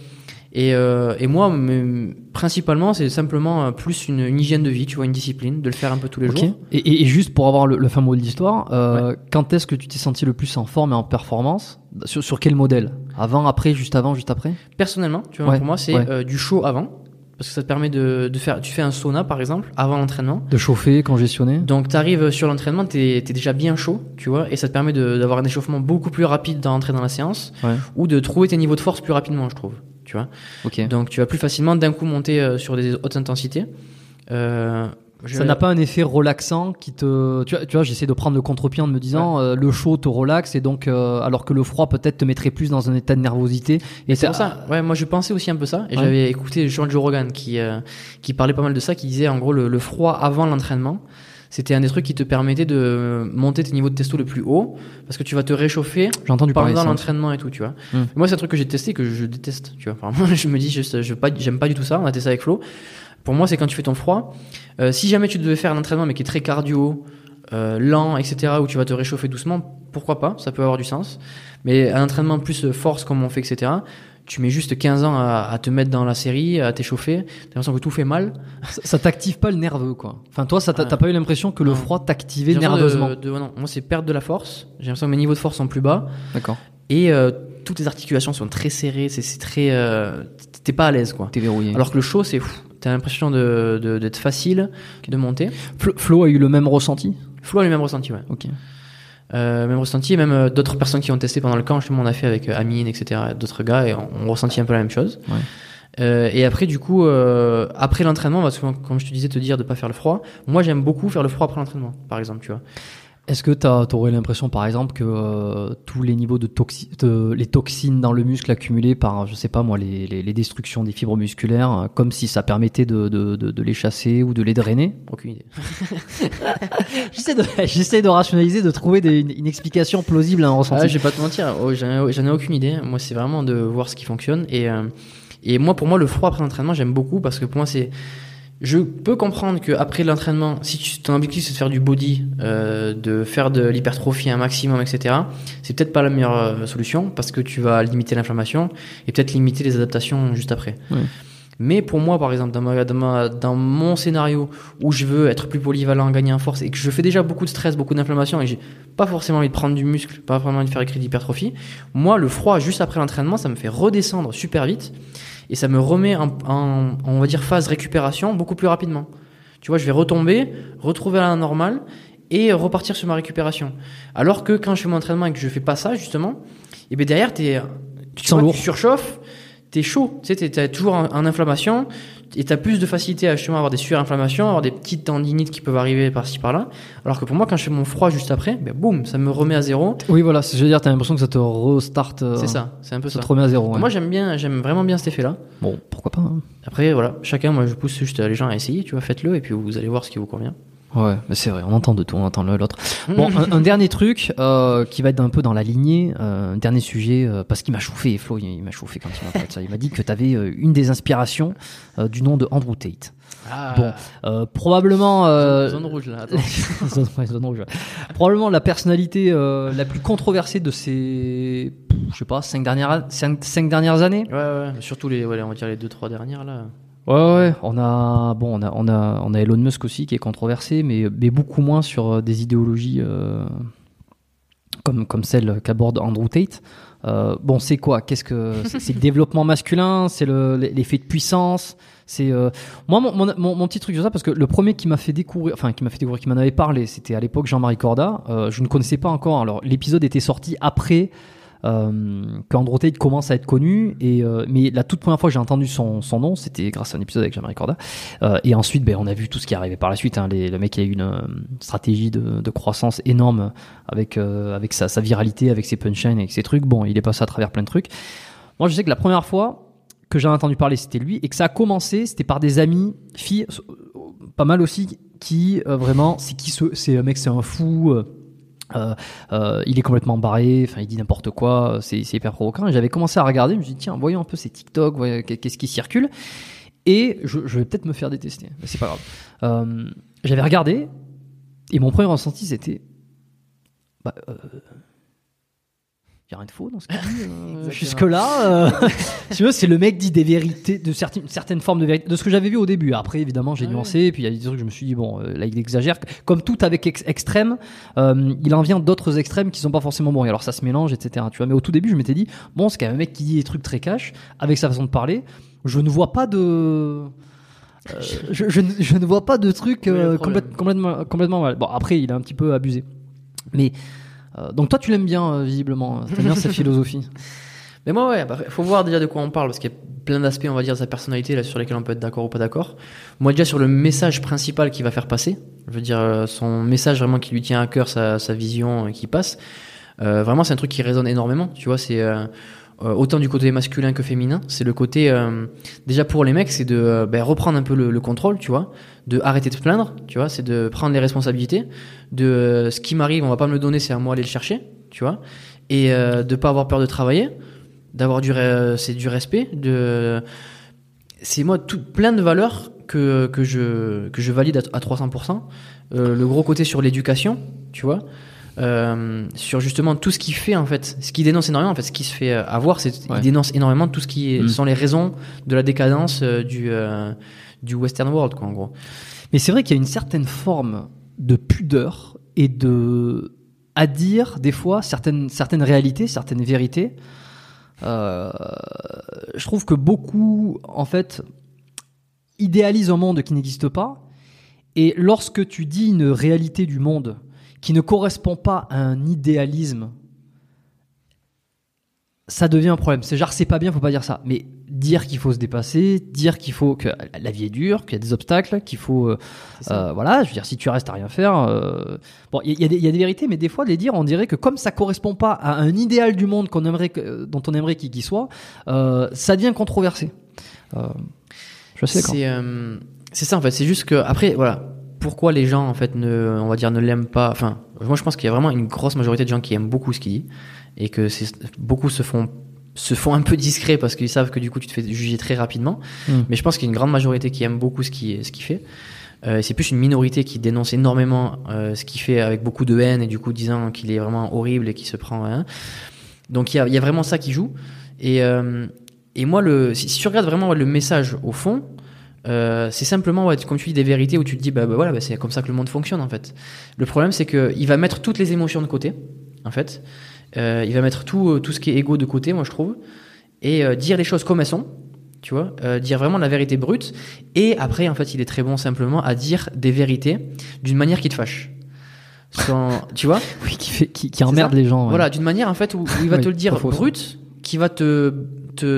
Et, euh, et moi, me- principalement, c'est simplement euh, plus une, une hygiène de vie, tu vois, une discipline, de le faire un peu tous les jours. Et, juste pour avoir le, le fin mot de l'histoire, euh, quand est-ce que tu t'es senti le plus en forme et en performance? Sur, sur quel modèle? Avant, après, juste avant, juste après? Personnellement, tu vois, Ouais, pour moi, c'est ouais. du chaud avant. Parce que ça te permet de, de faire. Tu fais un sauna, par exemple, avant l'entraînement. De chauffer, congestionner Donc, tu arrives sur l'entraînement, tu es, déjà bien chaud, tu vois, et ça te permet d'avoir un échauffement beaucoup plus rapide d'entrer dans la séance, Ouais. ou de trouver tes niveaux de force plus rapidement, je trouve. Tu vois. Ok. Donc, tu vas plus facilement d'un coup monter euh, sur des hautes intensités. Euh, Ça n'a pas un effet relaxant qui te. Tu vois, tu vois j'essaie de prendre le contre-pied en me disant euh, le chaud te relaxe et donc euh, alors que le froid peut-être te mettrait plus dans un état de nervosité. Et C'est pour ça. Ouais, moi je pensais aussi un peu ça. Et Ouais. j'avais écouté Joe Rogan qui euh, qui parlait pas mal de ça, qui disait en gros le, le froid avant l'entraînement, c'était un des trucs qui te permettait de monter tes niveaux de testo le plus haut, parce que tu vas te réchauffer de pendant ça. l'entraînement et tout, tu vois. Hmm. Moi c'est un truc que j'ai testé que je déteste, tu vois. Enfin, moi je me dis veux pas, j'aime pas du tout ça. On a testé avec Flo. Pour moi c'est quand tu fais ton froid. Euh, si jamais tu devais faire un entraînement mais qui est très cardio, euh, lent, etc., où tu vas te réchauffer doucement, pourquoi pas, ça peut avoir du sens. Mais un entraînement plus euh, force comme on fait, etc., tu mets juste 15 ans à, à te mettre dans la série, à t'échauffer, t'as l'impression que tout fait mal. Ça, ça t'active pas le nerveux quoi. Enfin toi, ça Ah. t'as pas eu l'impression que le froid t'activait nerveusement. De, de- non, moi c'est perdre de la force, j'ai l'impression que mes niveaux de force sont plus bas, D'accord. et euh, toutes les articulations sont très serrées, c'est très... euh, T'es pas à l'aise, quoi. T'es verrouillé. Alors que le chaud, c'est... T'as l'impression de- de- d'être facile, de monter. Flo, Flo a eu le même ressenti? Flo a le même ressenti, ouais. Ok. Euh, même ressenti, même euh, d'autres personnes qui ont testé pendant le camp, justement, on a fait avec euh, Amine, etc., d'autres gars, et on, on ressentit un peu la même chose. Ouais. Euh, et après, du coup, euh, après l'entraînement, parce que comme je te disais, te dire de pas faire le froid. Moi, j'aime beaucoup faire le froid après l'entraînement, par exemple, tu vois. Est-ce que tu aurais l'impression, par exemple, que euh, tous les niveaux de, toxi de- les toxines dans le muscle accumulées par, je sais pas moi, les, les, les destructions des fibres musculaires, euh, comme si ça permettait de, de, de, de les chasser ou de les drainer? Aucune idée. J'essaie de, j'essaie de rationaliser, de trouver des- une, une explication plausible à un ressenti. Ah, je vais pas te mentir, oh, j'en ai, j'en ai aucune idée. Moi, c'est vraiment de voir ce qui fonctionne. Et, euh, et moi, pour moi, le froid après l'entraînement, j'aime beaucoup parce que pour moi, c'est. Je peux comprendre que après l'entraînement, si tu, ton objectif c'est de faire du body, euh, de faire de l'hypertrophie un maximum, etc., c'est peut-être pas la meilleure euh, solution parce que tu vas limiter l'inflammation et peut-être limiter les adaptations juste après. Mais pour moi, par exemple, dans, ma, dans, ma- dans mon scénario où je veux être plus polyvalent, gagner en force et que je fais déjà beaucoup de stress, beaucoup d'inflammation et j'ai pas forcément envie de prendre du muscle, pas vraiment envie de faire écrit d'hypertrophie, moi, le froid juste après l'entraînement, ça me fait redescendre super vite et ça me remet en, en- on va dire, phase récupération beaucoup plus rapidement. Tu vois, je vais retomber, retrouver la normale et repartir sur ma récupération. Alors que quand je fais mon entraînement et que je fais pas ça, justement, et bien derrière, t'es, tu, te sens vois, lourd. tu surchauffes, t'es chaud, tu sais, t'es toujours en, en inflammation et t'as plus de facilité à justement avoir des surinflammations, avoir des petites tendinites qui peuvent arriver par-ci par-là. Alors que pour moi, quand je fais mon froid juste après, ben boum, ça me remet à zéro. Oui, voilà, je veux dire, t'as l'impression que ça te restart. euh, C'est ça, c'est un peu Ça ça. te remet à zéro. ouais. Moi, j'aime bien, j'aime vraiment bien cet effet-là. Bon, pourquoi pas hein. Après, voilà, chacun, moi, je pousse juste les gens à essayer, tu vois, faites-le et puis vous allez voir ce qui vous convient. Ouais, mais c'est vrai, on entend de tout, on entend l'autre. Bon, un, un dernier truc euh, qui va être un peu dans la lignée, euh, un dernier sujet, euh, parce qu'il m'a chauffé, Flo, il, il m'a chauffé quand il m'a parlé de ça. Il m'a dit que tu avais une des inspirations du nom de Andrew Tate. Ah, Bon, probablement... zone rouge là. zone, ouais, zone rouge, ouais. Probablement la personnalité la plus controversée de ces, je sais pas, cinq dernières, cinq, cinq dernières années. Ouais, ouais, surtout les, ouais, on va dire les deux trois dernières là. Ouais, ouais, on a, bon, on a, on a, on a Elon Musk aussi qui est controversé, mais, mais beaucoup moins sur euh, des idéologies euh, comme, comme celle qu'aborde Andrew Tate. Euh, bon, c'est quoi? Qu'est-ce que c'est le développement masculin? C'est le- l'effet de puissance? C'est euh, moi mon, mon, mon- mon petit truc sur ça parce que le premier qui m'a fait découvrir, enfin qui m'a fait découvrir, qui m'en avait parlé, c'était à l'époque Jean-Marie Corda. Euh, je ne connaissais pas encore. Alors l'épisode était sorti après euh, qu'Andrew Tate commence à être connu. Et, euh, mais la toute première fois que j'ai entendu son, son nom, c'était grâce à un épisode avec Jean-Marie Corda. Euh, et ensuite, ben, on a vu tout ce qui arrivé par la suite. Hein. Les- le mec a eu une euh, stratégie de, de croissance énorme avec, euh, avec sa, sa viralité, avec ses punchlines, avec ses trucs. Bon, il est passé à travers plein de trucs. Moi, je sais que la première fois que j'ai entendu parler, c'était lui. Et que ça a commencé, c'était par des amis, filles, euh, pas mal aussi, qui vraiment, c'est qui ce, c'est un mec, c'est un fou. Euh, euh, euh, il est complètement barré, enfin il dit n'importe quoi, euh, c'est hyper provoquant. Et j'avais commencé à regarder, je me suis dit tiens, voyons un peu ces TikTok, qu'est-ce qui circule. Et je, je vais peut-être me faire détester, mais c'est pas grave. Euh, j'avais regardé et mon premier ressenti c'était bah, euh, y a rien de faux dans ce qu'il dit. euh, Jusque là, tu vois, c'est le mec dit des vérités, de certaines, certaines formes de vérité, de ce que j'avais vu au début. Après, évidemment, j'ai Ouais. nuancé, et puis il y a des trucs, je me suis dit bon, euh, là il exagère. Comme tout avec ex- extrême, euh, il en vient d'autres extrêmes qui sont pas forcément bons. Et alors ça se mélange, etc. Tu vois, mais au tout début, je m'étais dit bon, c'est quand même un mec qui dit des trucs très cash, avec sa façon de parler. Je ne vois pas de euh, je, je ne- je ne vois pas de euh, complète- complètement, complètement mal. Bon, après, il a un petit peu abusé. Mais, euh, donc toi, tu l'aimes bien, euh, visiblement. T'aimes bien sa philosophie. Mais moi, ouais, bah, faut voir déjà de quoi on parle, parce qu'il y a plein d'aspects, on va dire, de sa personnalité là, sur lesquels on peut être d'accord ou pas d'accord. Moi, déjà, sur le message principal qu'il va faire passer, je veux dire, euh, son message vraiment qui lui tient à cœur, sa, sa vision euh, qui passe, euh, vraiment, c'est un truc qui résonne énormément, tu vois, c'est euh, euh, autant du côté masculin que féminin. C'est le côté, euh, déjà pour les mecs, c'est de euh, ben, reprendre un peu le, le contrôle, tu vois, de arrêter de plaindre, tu vois, c'est de prendre les responsabilités, de ce qui m'arrive, on va pas me le donner, c'est à moi d'aller le chercher, tu vois, et de pas avoir peur de travailler d'avoir du c'est du respect de c'est moi tout plein de valeurs que, que je que je valide à, à 300% Euh, le gros côté sur l'éducation tu vois euh, sur justement tout ce qui fait en fait ce qui dénonce énormément en fait ce qui se fait euh, avoir c'est Ouais. il dénonce énormément tout ce qui Mm. sont les raisons de la décadence euh, du du western world quoi en gros Mais c'est vrai qu'il y a une certaine forme de pudeur et de à dire des fois certaines certaines réalités, certaines vérités. Euh, je trouve que beaucoup en fait idéalisent un monde qui n'existe pas. Et lorsque tu dis une réalité du monde qui ne correspond pas à un idéalisme ça devient un problème. C'est genre c'est pas bien, faut pas dire ça. Mais dire qu'il faut se dépasser, dire qu'il faut que la vie est dure, qu'il y a des obstacles, qu'il faut, euh, euh, voilà, je veux dire, si tu restes à rien faire, euh, bon, il y, a des- il y a des vérités, mais des fois, les dire, on dirait que comme ça correspond pas à un idéal du monde qu'on aimerait, que- dont on aimerait qu'il soit, euh, ça devient controversé. Je sais c'est ça en fait. C'est juste que après voilà, pourquoi les gens en fait ne, on va dire ne l'aiment pas. Enfin, moi je pense qu'il y a vraiment une grosse majorité de gens qui aiment beaucoup ce qu'il dit et que c'est beaucoup se font se font un peu discrets parce qu'ils savent que du coup tu te fais juger très rapidement. Mm. Mais je pense qu'il y a une grande majorité qui aime beaucoup ce qu'il ce qu'il fait. Euh, c'est plus une minorité qui dénonce énormément euh, ce qu'il fait avec beaucoup de haine et du coup disant qu'il est vraiment horrible et qu'il se prend. hein. Donc il y a, il y a vraiment ça qui joue. Et, euh, et moi, le, si, si tu regardes vraiment le message au fond, euh, c'est simplement, ouais, comme tu dis, des vérités où tu te dis, bah, bah voilà, bah, c'est comme ça que le monde fonctionne en fait. Le problème, c'est qu'il va mettre toutes les émotions de côté, en fait. Euh, il va mettre tout, euh, tout ce qui est égo de côté, moi je trouve, et euh, dire les choses comme elles sont. Tu vois, dire vraiment la vérité brute. Et après, en fait, il est très bon simplement à dire des vérités d'une manière qui te fâche. Sans, tu vois Oui, qui fait, qui, qui emmerde les gens. ouais. Voilà, d'une manière en fait où, où il va Oui, te le dire brut, qui va te-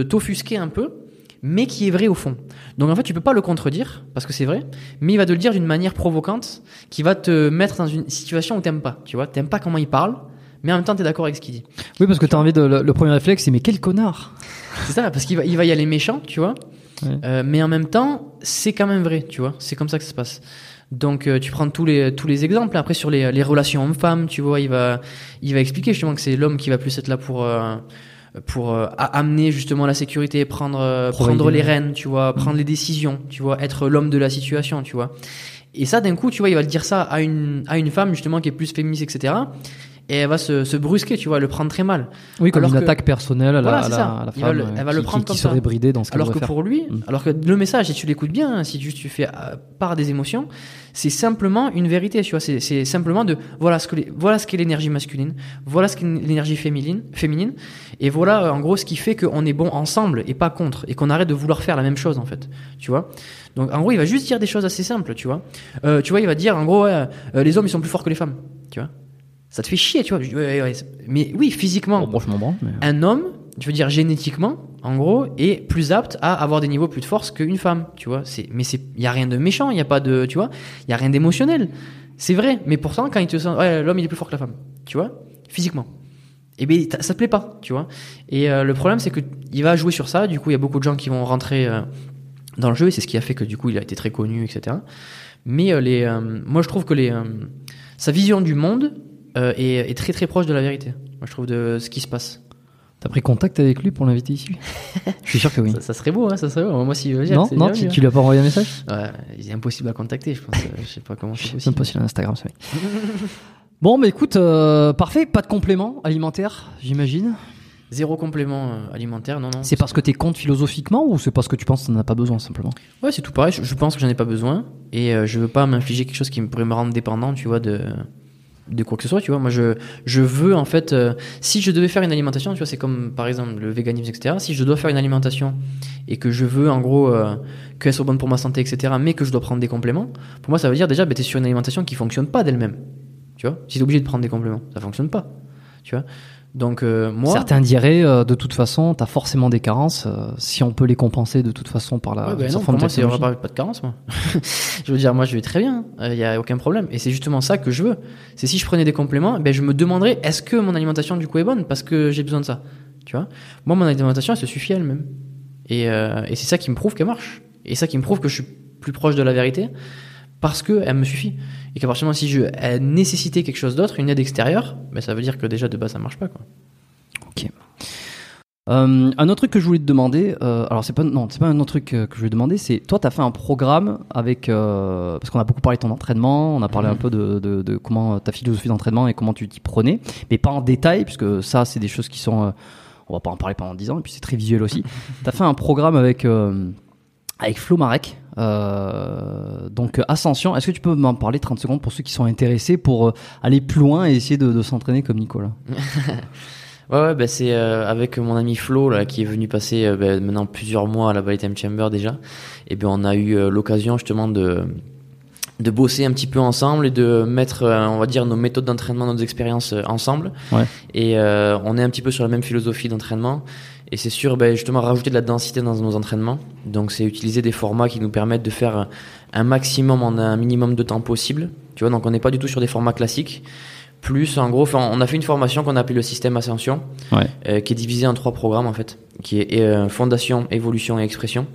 t'offusquer un peu, mais qui est vrai au fond. Donc en fait, tu peux pas le contredire parce que c'est vrai, mais il va te le dire d'une manière provocante, qui va te mettre dans une situation où t'aimes pas. Tu vois, t'aimes pas comment il parle, mais en même temps t'es d'accord avec ce qu'il dit. Oui, parce que t'as envie de. Le, le premier réflexe, c'est mais quel connard C'est ça, parce qu'il va, il va y aller méchant, tu vois. Ouais. Euh, mais en même temps, c'est quand même vrai, tu vois. C'est comme ça que ça se passe. Donc, euh, tu prends tous les tous les exemples. Après, sur les, les relations hommes-femmes, tu vois, il va il va expliquer justement que c'est l'homme qui va plus être là pour euh, pour euh, amener justement la sécurité, prendre euh, Provider. prendre les rênes, tu vois, prendre les décisions, tu vois, être l'homme de la situation, tu vois. Et ça, d'un coup, tu vois, il va le dire ça à une à une femme justement qui est plus féministe, etc. Et elle va se, se brusquer, tu vois, le prendre très mal. Oui, comme Alors une que- attaque personnelle à la, Voilà, la, à la va femme. le- euh, elle va le qui- prendre qui, comme qui ça. serait bridée dans ce Alors que faire. pour lui, Mm. alors que le message, si tu l'écoutes bien, hein, si juste tu fais euh, part des émotions, c'est simplement une vérité, tu vois. C'est, c'est simplement de voilà ce que les- voilà ce qu'est l'énergie masculine, voilà ce qu'est l'énergie féminine, féminine, et voilà euh, en gros ce qui fait qu'on est bon ensemble et pas contre, et qu'on arrête de vouloir faire la même chose en fait, tu vois. Donc en gros, il va juste dire des choses assez simples, tu vois. Euh, tu vois, il va dire en gros, ouais, euh, les hommes ils sont plus forts que les femmes, tu vois. Ça te fait chier, tu vois. Ouais, ouais, mais oui, physiquement, Bon, bon, mais- un homme, je veux dire génétiquement, en gros, est plus apte à avoir des niveaux plus de force qu'une femme, tu vois. C'est, mais c'est, il y a rien de méchant, il y a pas de, tu vois, il y a rien d'émotionnel. C'est vrai, mais pourtant quand il te sent, ouais, l'homme il est plus fort que la femme, tu vois, physiquement. Et ben t'as- ça te plaît pas, tu vois. Et euh, le problème c'est que il va jouer sur ça. Du coup, il y a beaucoup de gens qui vont rentrer euh, dans le jeu et c'est ce qui a fait que du coup il a été très connu, etc. Mais euh, les, moi je trouve que les, sa vision du monde euh, est, est très très proche de la vérité. Moi je trouve de ce qui se passe. T'as pris contact avec lui pour l'inviter ici Je suis sûr que oui. Ça, ça serait beau, hein, ça serait beau. Moi, si non, non, bien, tu, tu lui as pas envoyé un message Ouais, il est impossible à contacter, je pense. Je sais pas comment c'est Je sais même possible. pas s'il a Instagram, mec. Bon, bah écoute, euh, parfait, pas de complément alimentaire, j'imagine. Zéro complément euh, alimentaire, non, non. C'est parce que t'es contre philosophiquement ou c'est parce que tu penses que t'en as pas besoin simplement Ouais, c'est tout pareil. Je, je pense que j'en ai pas besoin et euh, je veux pas m'infliger quelque chose qui pourrait me rendre dépendant, tu vois, de de quoi que ce soit, tu vois. Moi, je je veux en fait, euh, si je devais faire une alimentation, tu vois, c'est comme par exemple le véganisme, etc. Si je dois faire une alimentation et que je veux en gros euh, qu'elle soit bonne pour ma santé, etc. Mais que je dois prendre des compléments, pour moi, ça veut dire déjà, bah, t'es sur une alimentation qui fonctionne pas d'elle-même, tu vois? Si t'es obligé de prendre des compléments, ça fonctionne pas, tu vois? Donc euh, moi, Certains diraient, euh, de toute façon, t'as forcément des carences. euh, si on peut les compenser de toute façon par la Ouais, bah non, pour moi, c'est pas, pas de carence, moi. je veux dire, moi, je vais très bien. Il y a aucun problème. Et c'est justement ça que je veux. C'est si je prenais des compléments, ben, je me demanderais, est-ce que mon alimentation, du coup, est bonne? Parce que j'ai besoin de ça. Tu vois? Moi, mon alimentation, elle se suffit elle-même. Et, et c'est ça qui me prouve qu'elle marche. Et ça qui me prouve que je suis plus proche de la vérité. Parce que elle me suffit. Et qu'à partir du moment si je elle nécessitais quelque chose d'autre, une aide extérieure, ben, ça veut dire que déjà, de base, ça marche pas, quoi. Euh, un autre truc que je voulais te demander, euh, alors c'est pas non, c'est pas un autre truc euh, que je voulais te demander, c'est toi, t'as fait un programme avec euh, parce qu'on a beaucoup parlé de ton entraînement, on a parlé Mhm. un peu de, de, de comment ta philosophie d'entraînement et comment tu t'y prenais, mais pas en détail puisque ça, c'est des choses qui sont, on va pas en parler pendant 10 ans et puis c'est très visuel aussi. t'as fait un programme avec avec Flo Marek, euh, donc euh, Ascension. Est-ce que tu peux m'en parler 30 secondes pour ceux qui sont intéressés pour euh, aller plus loin et essayer de, de s'entraîner comme Nicolas? Ouais, ouais, bah c'est euh, avec mon ami Flo là qui est venu passer bah, maintenant plusieurs mois à la Time Chamber déjà. Et bien on a eu l'occasion justement de de bosser un petit peu ensemble et de mettre, on va dire, nos méthodes d'entraînement, nos expériences ensemble. Ouais. Et euh, on est un petit peu sur la même philosophie d'entraînement. Et c'est sûr, ben, justement, rajouter de la densité dans nos entraînements. Donc, c'est utiliser des formats qui nous permettent de faire un maximum en un minimum de temps possible. Tu vois, donc on n'est pas du tout sur des formats classiques. Plus, en gros, enfin, on a fait une formation qu'on appelle le système Ascension, Ouais. euh, qui est divisé en trois programmes en fait, qui est euh, fondation, évolution et expression.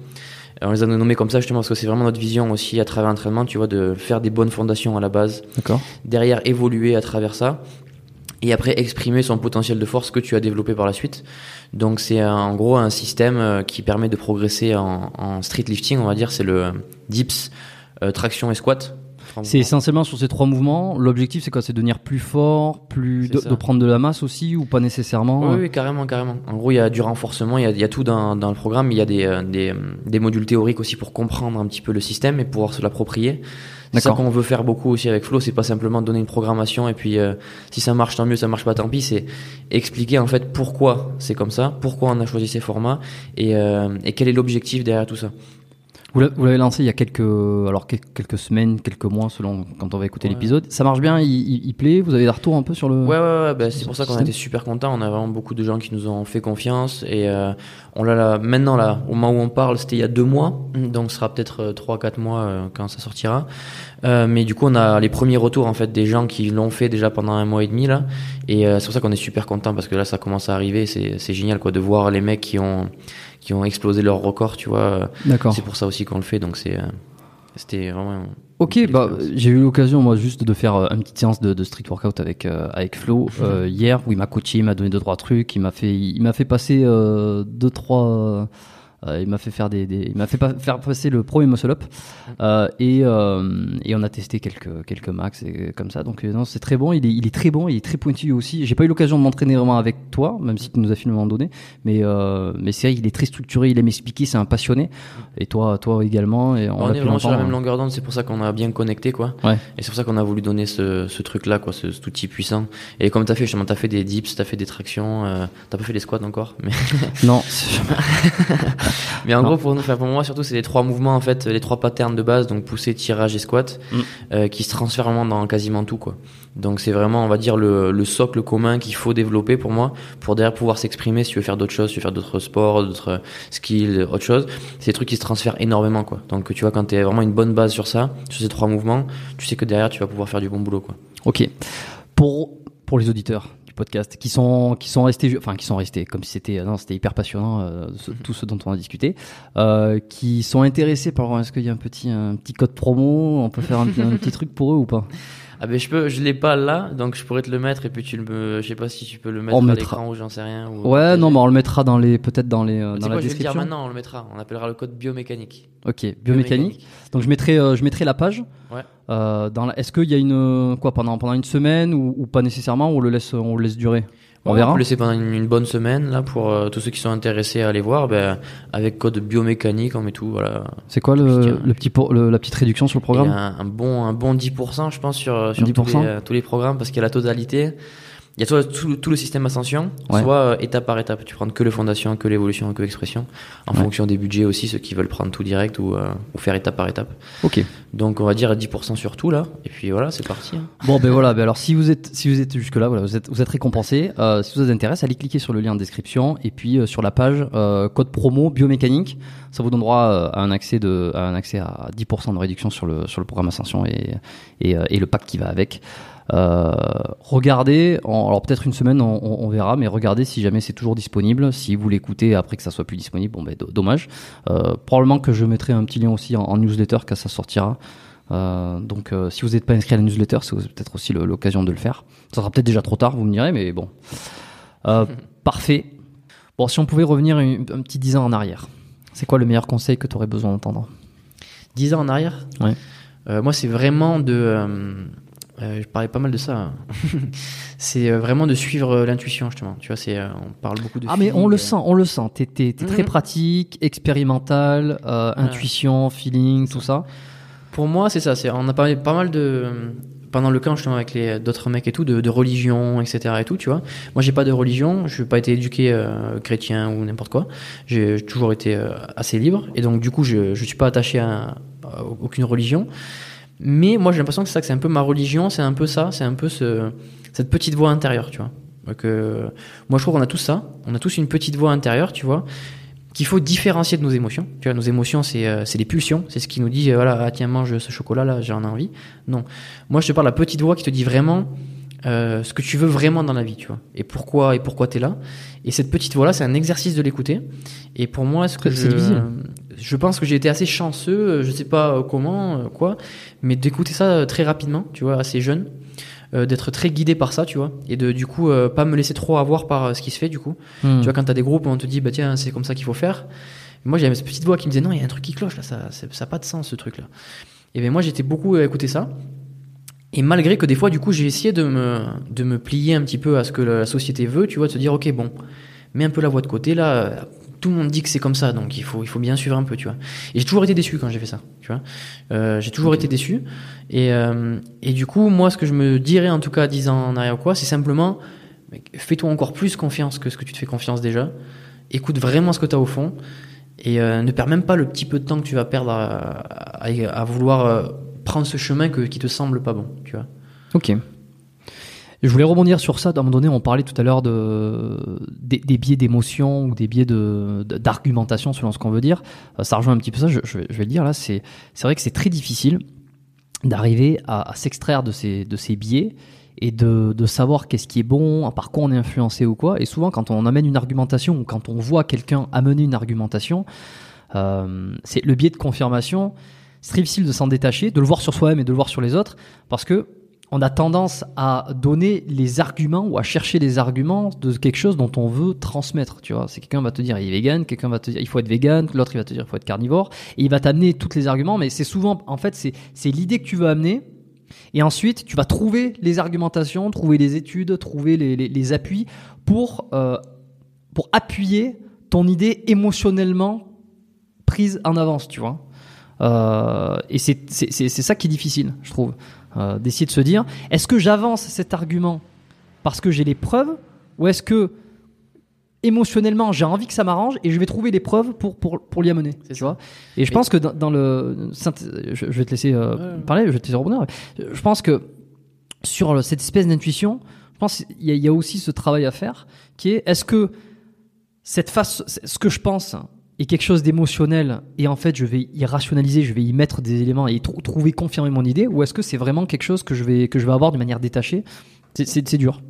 On les a nommés comme ça justement parce que c'est vraiment notre vision aussi à travers l'entraînement, tu vois, de faire des bonnes fondations à la base, D'accord. derrière évoluer à travers ça, et après exprimer son potentiel de force que tu as développé par la suite. Donc c'est en gros un système euh, qui permet de progresser en, en street lifting, on va dire, c'est le dips, euh, traction et squat. C'est essentiellement sur ces trois mouvements. L'objectif, c'est quoi? C'est de devenir plus fort, plus de, prendre de la masse aussi, ou pas nécessairement? Oui, oui, carrément, carrément. En gros, il y a du renforcement, il y a, il y a tout dans, dans le programme. Il y a des, euh, des, des modules théoriques aussi pour comprendre un petit peu le système et pouvoir se l'approprier. C'est ça qu'on veut faire beaucoup aussi avec Flo. C'est pas simplement donner une programmation et puis euh, si ça marche tant mieux, ça marche pas tant pis. C'est expliquer en fait pourquoi c'est comme ça, pourquoi on a choisi ces formats et, euh, et quel est l'objectif derrière tout ça. Vous l'a- vous l'avez lancé il y a quelques, alors quel- quelques semaines, quelques mois, selon quand on va écouter Ouais. l'épisode. Ça marche bien, il, il- il plaît. Vous avez des retours un peu sur le. Ouais, ouais, ouais, bah, c'est pour ça qu'on a été super contents. On a vraiment beaucoup de gens qui nous ont fait confiance et euh, on l'a là, maintenant là, au moment où on parle, c'était il y a deux mois, donc ce sera peut-être euh, trois, quatre mois euh, quand ça sortira. Euh, mais du coup, on a les premiers retours en fait des gens qui l'ont fait déjà pendant un mois et demi là, et euh, c'est pour ça qu'on est super contents parce que là, ça commence à arriver. C'est c'est génial quoi de voir les mecs qui ont qui ont explosé leur record, tu vois. D'accord. C'est pour ça aussi qu'on le fait, donc c'est euh, c'était vraiment. Ok, bah, j'ai eu l'occasion moi juste de faire euh, une petite séance de, de street workout avec euh, avec Flo euh, hier où il m'a coaché, il m'a donné deux trois trucs, il m'a fait il m'a fait passer euh, deux trois euh, il m'a fait faire des, des- il m'a fait pas, faire passer le premier muscle up. Euh, et euh, et on a testé quelques quelques max et comme ça. Donc euh, non c'est très bon. Il est il est très bon. Il est très pointu aussi. J'ai pas eu l'occasion de m'entraîner vraiment avec toi même si tu nous as moment donné. Mais euh, mais c'est vrai il est très structuré. Il aime expliquer. C'est un passionné. Et toi toi également. Et on, On, est vraiment sur la même longueur d'onde, c'est pour ça qu'on a bien connecté, quoi. Ouais. Et c'est pour ça qu'on a voulu donner ce, ce truc-là, quoi, ce, cet outil puissant. Et comme t'as fait, justement, t'as fait des dips, t'as fait des tractions, euh, t'as pas fait des squats encore, mais, Non, mais en Non. gros, pour nous, pour moi, surtout, c'est les trois mouvements, en fait, les trois patterns de base, donc pousser, tirage et squat, Mm. euh, qui se transfèrent vraiment dans quasiment tout, quoi. Donc c'est vraiment, on va dire, le, le socle commun qu'il faut développer pour moi, pour derrière pouvoir s'exprimer si tu veux faire d'autres choses, si tu veux faire d'autres sports, d'autres skills, autre chose. C'est des trucs qui se transfèrent énormément, quoi. Donc tu vois, quand tu as vraiment une bonne base sur ça, sur ces trois mouvements, tu sais que derrière, tu vas pouvoir faire du bon boulot, quoi. ok. Pour pour les auditeurs podcast qui sont qui sont restés, enfin qui sont restés comme si c'était non c'était hyper passionnant euh, ce- tout ce dont on a discuté, euh, qui sont intéressés par est-ce qu'il y a un petit un petit code promo, on peut faire un, un petit truc pour eux ou pas? Ah ben je peux, je l'ai pas là, donc je pourrais te le mettre et puis tu le, me- je sais pas si tu peux le mettre On à mettra. l'écran ou j'en sais rien. Ou Ouais, non, mais on le mettra dans les peut-être dans les euh, dans la quoi, je vais le dire description. maintenant, on le mettra. On appellera le code biomécanique. Ok, biomécanique. Donc je mettrai euh, je mettrai la page. Ouais. Euh, dans la... Est-ce qu'il y a une euh, quoi pendant pendant une semaine ou, ou pas nécessairement ou on le laisse on le laisse durer? On verra. peut laisser pendant une, une bonne semaine là pour euh, tous ceux qui sont intéressés à aller voir. Ben, avec code biomécanique, on met tout. Voilà. C'est quoi le, tiens. le petit pour- le- la petite réduction sur le programme? un, un bon, un bon 10%, je pense, sur, sur 10%? tous, les, euh, tous les programmes parce qu'il y a la totalité. Il y a soit tout, tout le système Ascension, Ouais. soit euh, étape par étape. Tu prends que le fondation, que l'évolution, que l'expression, en Ouais. fonction des budgets aussi, ceux qui veulent prendre tout direct ou, euh, ou faire étape par étape. Ok. Donc on va dire 10% sur tout là, et puis voilà, c'est parti. hein. Bon ben voilà, ben alors si vous êtes si vous êtes jusque là, voilà, vous êtes vous êtes récompensé. Euh, si ça vous intéresse, allez cliquer sur le lien en description et puis euh, sur la page euh, code promo biomécanique, ça vous donne droit euh, à un accès de à un accès à 10% de réduction sur le sur le programme Ascension et et, euh, et le pack qui va avec. Euh, regardez, en- alors peut-être une semaine on, on- on verra, mais regardez si jamais c'est toujours disponible. Si vous l'écoutez après que ça soit plus disponible, bon ben do- dommage. Euh, probablement que je mettrai un petit lien aussi en, en newsletter quand ça sortira. Euh, donc si vous n'êtes pas inscrit à la newsletter, c'est peut-être aussi l'occasion de le faire. Ça sera peut-être déjà trop tard, vous me direz, mais bon. Parfait. Bon, si on pouvait revenir un, un petit 10 ans en arrière, c'est quoi le meilleur conseil que tu aurais besoin d'entendre? 10 ans en arrière? Ouais. Moi, c'est vraiment de. Euh, je parlais pas mal de ça. hein. c'est euh, vraiment de suivre euh, l'intuition, justement. Tu vois, c'est, on parle beaucoup de. Ah mais on le euh. sent, on le sent. T'es t'es- t'es très Mhm. pratique, expérimental, euh, intuition, feeling, tout ça. Pour moi, c'est ça. C'est, on a parlé pas mal de. Pendant le camp, justement, avec les d'autres mecs et tout, de, de religion, etc. et tout, tu vois. Moi, j'ai pas de religion. Je n'ai pas été éduqué chrétien ou n'importe quoi. J'ai toujours été assez libre. Et donc, du coup, je, je suis pas attaché à, à aucune religion. Mais moi, j'ai l'impression que c'est ça, que c'est un peu ma religion, c'est un peu ça, c'est un peu ce, cette petite voix intérieure, tu vois. Donc, euh, moi, je trouve qu'on a tous ça. On a tous une petite voix intérieure, tu vois, qu'il faut différencier de nos émotions. Tu vois, nos émotions, c'est euh, c'est les pulsions. C'est ce qui nous dit, euh, voilà, ah, tiens, mange ce chocolat-là, j'en ai envie. Non. Moi, je te parle de la petite voix qui te dit vraiment euh, ce que tu veux vraiment dans la vie, tu vois. Et pourquoi, et pourquoi t'es là. Et cette petite voix-là, c'est un exercice de l'écouter. Et pour moi, ce que C'est difficile. Je pense que j'ai été assez chanceux, euh, je sais pas euh, comment, euh, quoi, mais d'écouter ça très rapidement, tu vois, assez jeune, euh, d'être très guidé par ça, tu vois, et de du coup euh, pas me laisser trop avoir par euh, ce qui se fait, du coup. Hmm. Tu vois, quand t'as des groupes où on te dit, bah tiens, c'est comme ça qu'il faut faire. Moi, j'avais cette petite voix qui me disait, non, il y a un truc qui cloche là, ça, ça, ça a pas de sens ce truc-là. Et ben moi, j'étais beaucoup à écouter ça. Et malgré que des fois, du coup, j'ai essayé de me, de me plier un petit peu à ce que la société veut, tu vois, de se dire, ok, bon, mets un peu la voix de côté, là, tout le monde dit que c'est comme ça, donc il faut, il faut bien suivre un peu, tu vois. Et j'ai toujours été déçu quand j'ai fait ça, tu vois. Euh, j'ai toujours été déçu. Et, euh, et du coup, moi, ce que je me dirais, en tout cas, 10 ans en arrière ou quoi, c'est simplement, fais-toi encore plus confiance que ce que tu te fais confiance déjà. Écoute vraiment ce que tu as au fond. Et euh, ne perds même pas le petit peu de temps que tu vas perdre à, à, à vouloir prendre ce chemin que, qui te semble pas bon, tu vois. Ok. Je voulais rebondir sur ça. À un moment donné, on parlait tout à l'heure de, des, des biais d'émotion ou des biais d'argumentation, selon ce qu'on veut dire. Euh, Ça rejoint un petit peu ça. Je, je vais, je vais le dire là. C'est vrai que c'est très difficile d'arriver à, à s'extraire de ces, de ces biais et de, de savoir qu'est-ce qui est bon, par quoi on est influencé ou quoi. Et souvent, quand on amène une argumentation ou quand on voit quelqu'un amener une argumentation, euh, c'est le biais de confirmation. C'est très difficile de s'en détacher, de le voir sur soi-même et de le voir sur les autres, parce que on a tendance à donner les arguments ou à chercher les arguments de quelque chose dont on veut transmettre. Tu vois, c'est quelqu'un va te dire il est vegan, quelqu'un va te dire il faut être vegan, l'autre il va te dire il faut être carnivore, et il va t'amener tous les arguments. Mais c'est souvent, en fait, c'est l'idée que tu veux amener. Et ensuite, tu vas trouver les argumentations, trouver les études, trouver les, appuis pour, euh, pour appuyer ton idée émotionnellement prise en avance, tu vois. Euh, et c'est ça qui est difficile, je trouve, euh, d'essayer de se dire, est-ce que j'avance cet argument parce que j'ai les preuves, ou est-ce que émotionnellement j'ai envie que ça m'arrange et je vais trouver les preuves pour, pour, pour l'y amener, tu ça. vois. Et je Mais- pense que dans, dans le, je, je vais te laisser euh, Ouais. parler, je vais te laisser rebondir. Je pense que sur cette espèce d'intuition, je pense qu'il y, y a aussi ce travail à faire qui est est-ce que cette face, ce que je pense est quelque chose d'émotionnel et en fait je vais y rationaliser, je vais y mettre des éléments et trou- trouver confirmer mon idée ou est-ce que c'est vraiment quelque chose que je vais que je vais avoir de manière détachée? C'est- dur.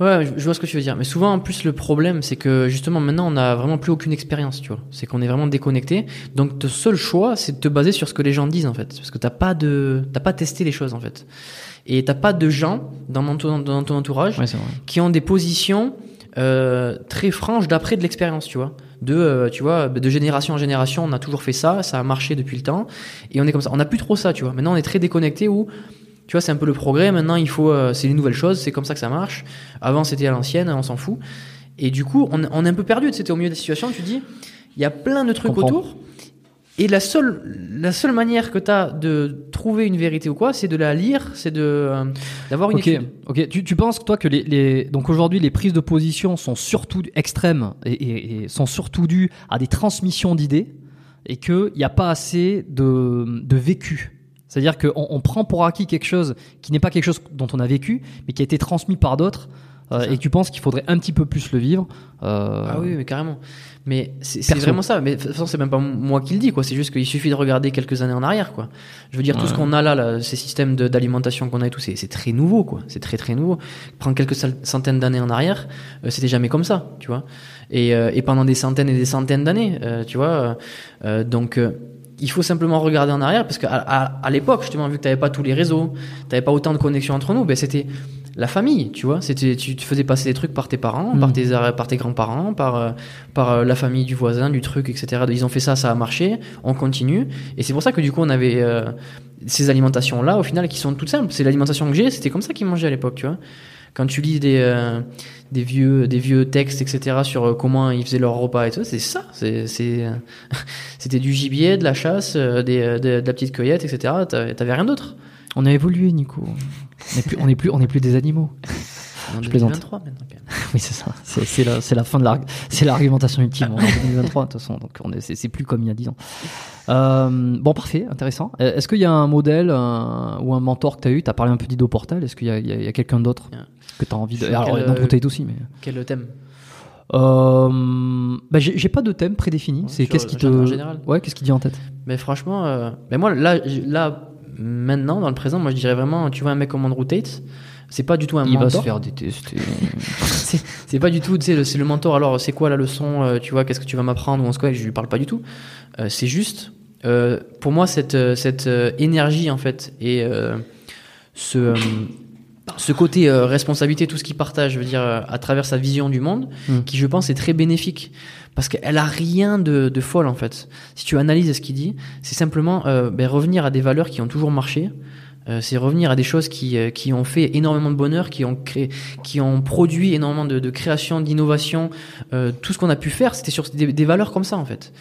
Ouais, je vois ce que tu veux dire. Mais souvent, en plus, le problème, c'est que justement, maintenant, on n'a vraiment plus aucune expérience, tu vois. C'est qu'on est vraiment déconnecté. Donc, ton seul choix, c'est de te baser sur ce que les gens disent, en fait. Parce que t'as pas de, t'as pas testé les choses, en fait. Et t'as pas de gens dans, mon- dans ton entourage Ouais, qui ont des positions euh, très franches d'après de l'expérience, tu vois. De, euh, tu vois, de génération en génération, on a toujours fait ça, ça a marché depuis le temps, et on est comme ça. On n'a plus trop ça, tu vois. Maintenant, on est très déconnecté où, tu vois, c'est un peu le progrès. Maintenant, il faut, euh, c'est les nouvelles choses, c'est comme ça que ça marche. Avant, c'était à l'ancienne, on s'en fout. Et du coup, on, on est un peu perdu. C'était au milieu des situations. Tu dis, il y a plein de trucs autour. Et la seule, la seule manière que tu as de trouver une vérité ou quoi, c'est de la lire, c'est de euh, d'avoir une Ok, étude. ok. Tu, tu penses toi que les, les donc aujourd'hui les prises de position sont surtout extrêmes et, et- et sont surtout dues à des transmissions d'idées et qu'il n'y a pas assez de, de vécu. C'est-à-dire qu'on on prend pour acquis quelque chose qui n'est pas quelque chose dont on a vécu, mais qui a été transmis par d'autres. Euh, et tu penses qu'il faudrait un petit peu plus le vivre. euh, Ah oui, mais carrément. Mais c'est vraiment ça. Mais de toute façon, c'est même pas moi qui le dis, quoi. C'est juste qu'il suffit de regarder quelques années en arrière, quoi. Je veux dire, tout ce qu'on a là, là, ces systèmes d'alimentation qu'on a et tout, c'est très nouveau, quoi. C'est très très nouveau. Prends quelques centaines d'années en arrière, euh, c'était jamais comme ça, tu vois. Et, euh, et pendant des centaines et des centaines d'années, euh, tu vois. donc. euh, il faut simplement regarder en arrière parce qu'à à, à l'époque, justement, vu que tu n'avais pas tous les réseaux, tu n'avais pas autant de connexions entre nous, ben c'était la famille, tu vois. C'était, tu te faisais passer des trucs par tes parents, Mm. par tes, ar- par tes grands-parents, par, euh, par euh, la famille du voisin, du truc, etc. Ils ont fait ça, ça a marché, on continue. Et c'est pour ça que du coup, on avait euh, ces alimentations-là, au final, qui sont toutes simples. C'est l'alimentation que j'ai, c'était comme ça qu'ils mangeaient à l'époque, tu vois. Quand tu lis des, euh, des, vieux, des vieux textes, etc., sur comment ils faisaient leur repas et tout, c'est ça. C'est, c'était du gibier, de la chasse, des, de, de la petite cueillette, etc. T'avais rien d'autre. On a évolué, Nico. On n'est plus, on est plus, on est plus des animaux. En Je plaisante. 2023 maintenant, quand même. Oui, c'est ça. C'est la, fin de l'argumentation ultime. On est en 2023 de toute façon, donc on est, c'est, plus comme il y a 10 ans. Euh, bon, parfait, intéressant. Euh, Est-ce qu'il y a un modèle un- ou un mentor que tu as eu? Tu as parlé un peu d'Ido Portal. Est-ce qu'il y a, il y a- a quelqu'un d'autre Yeah. que tu as envie de. Alors, quel, dans euh, aussi, mais. Quel thème? Euh, bah, j'ai pas de thème prédéfini. Ouais, c'est qu'est-ce qui te. Ouais, qu'est-ce qui te dit en tête? Mais franchement, euh, mais moi, là, là, maintenant, dans le présent, moi, je dirais vraiment, tu vois, un mec comme Andrew Tate, c'est pas du tout un Il va mentor. se faire détester. c'est pas du tout, tu sais, le- c'est le mentor. Alors, c'est quoi la leçon euh, Tu vois, qu'est-ce que tu vas m'apprendre ou en quoi Je lui parle pas du tout. Euh, c'est juste, euh, pour moi, cette, cette énergie, en fait, et euh, ce, ce côté euh, responsabilité, tout ce qu'il partage, je veux dire, euh, à travers sa vision du monde, Mm. qui, je pense, est très bénéfique. Parce qu'elle a rien de, de folle, en fait. Si tu analyses ce qu'il dit, c'est simplement euh, ben, revenir à des valeurs qui ont toujours marché. Euh, c'est revenir à des choses qui, euh, qui ont fait énormément de bonheur, qui ont créé, qui ont produit énormément de, de création, d'innovation. Euh, tout ce qu'on a pu faire, c'était sur des, des valeurs comme ça, en fait.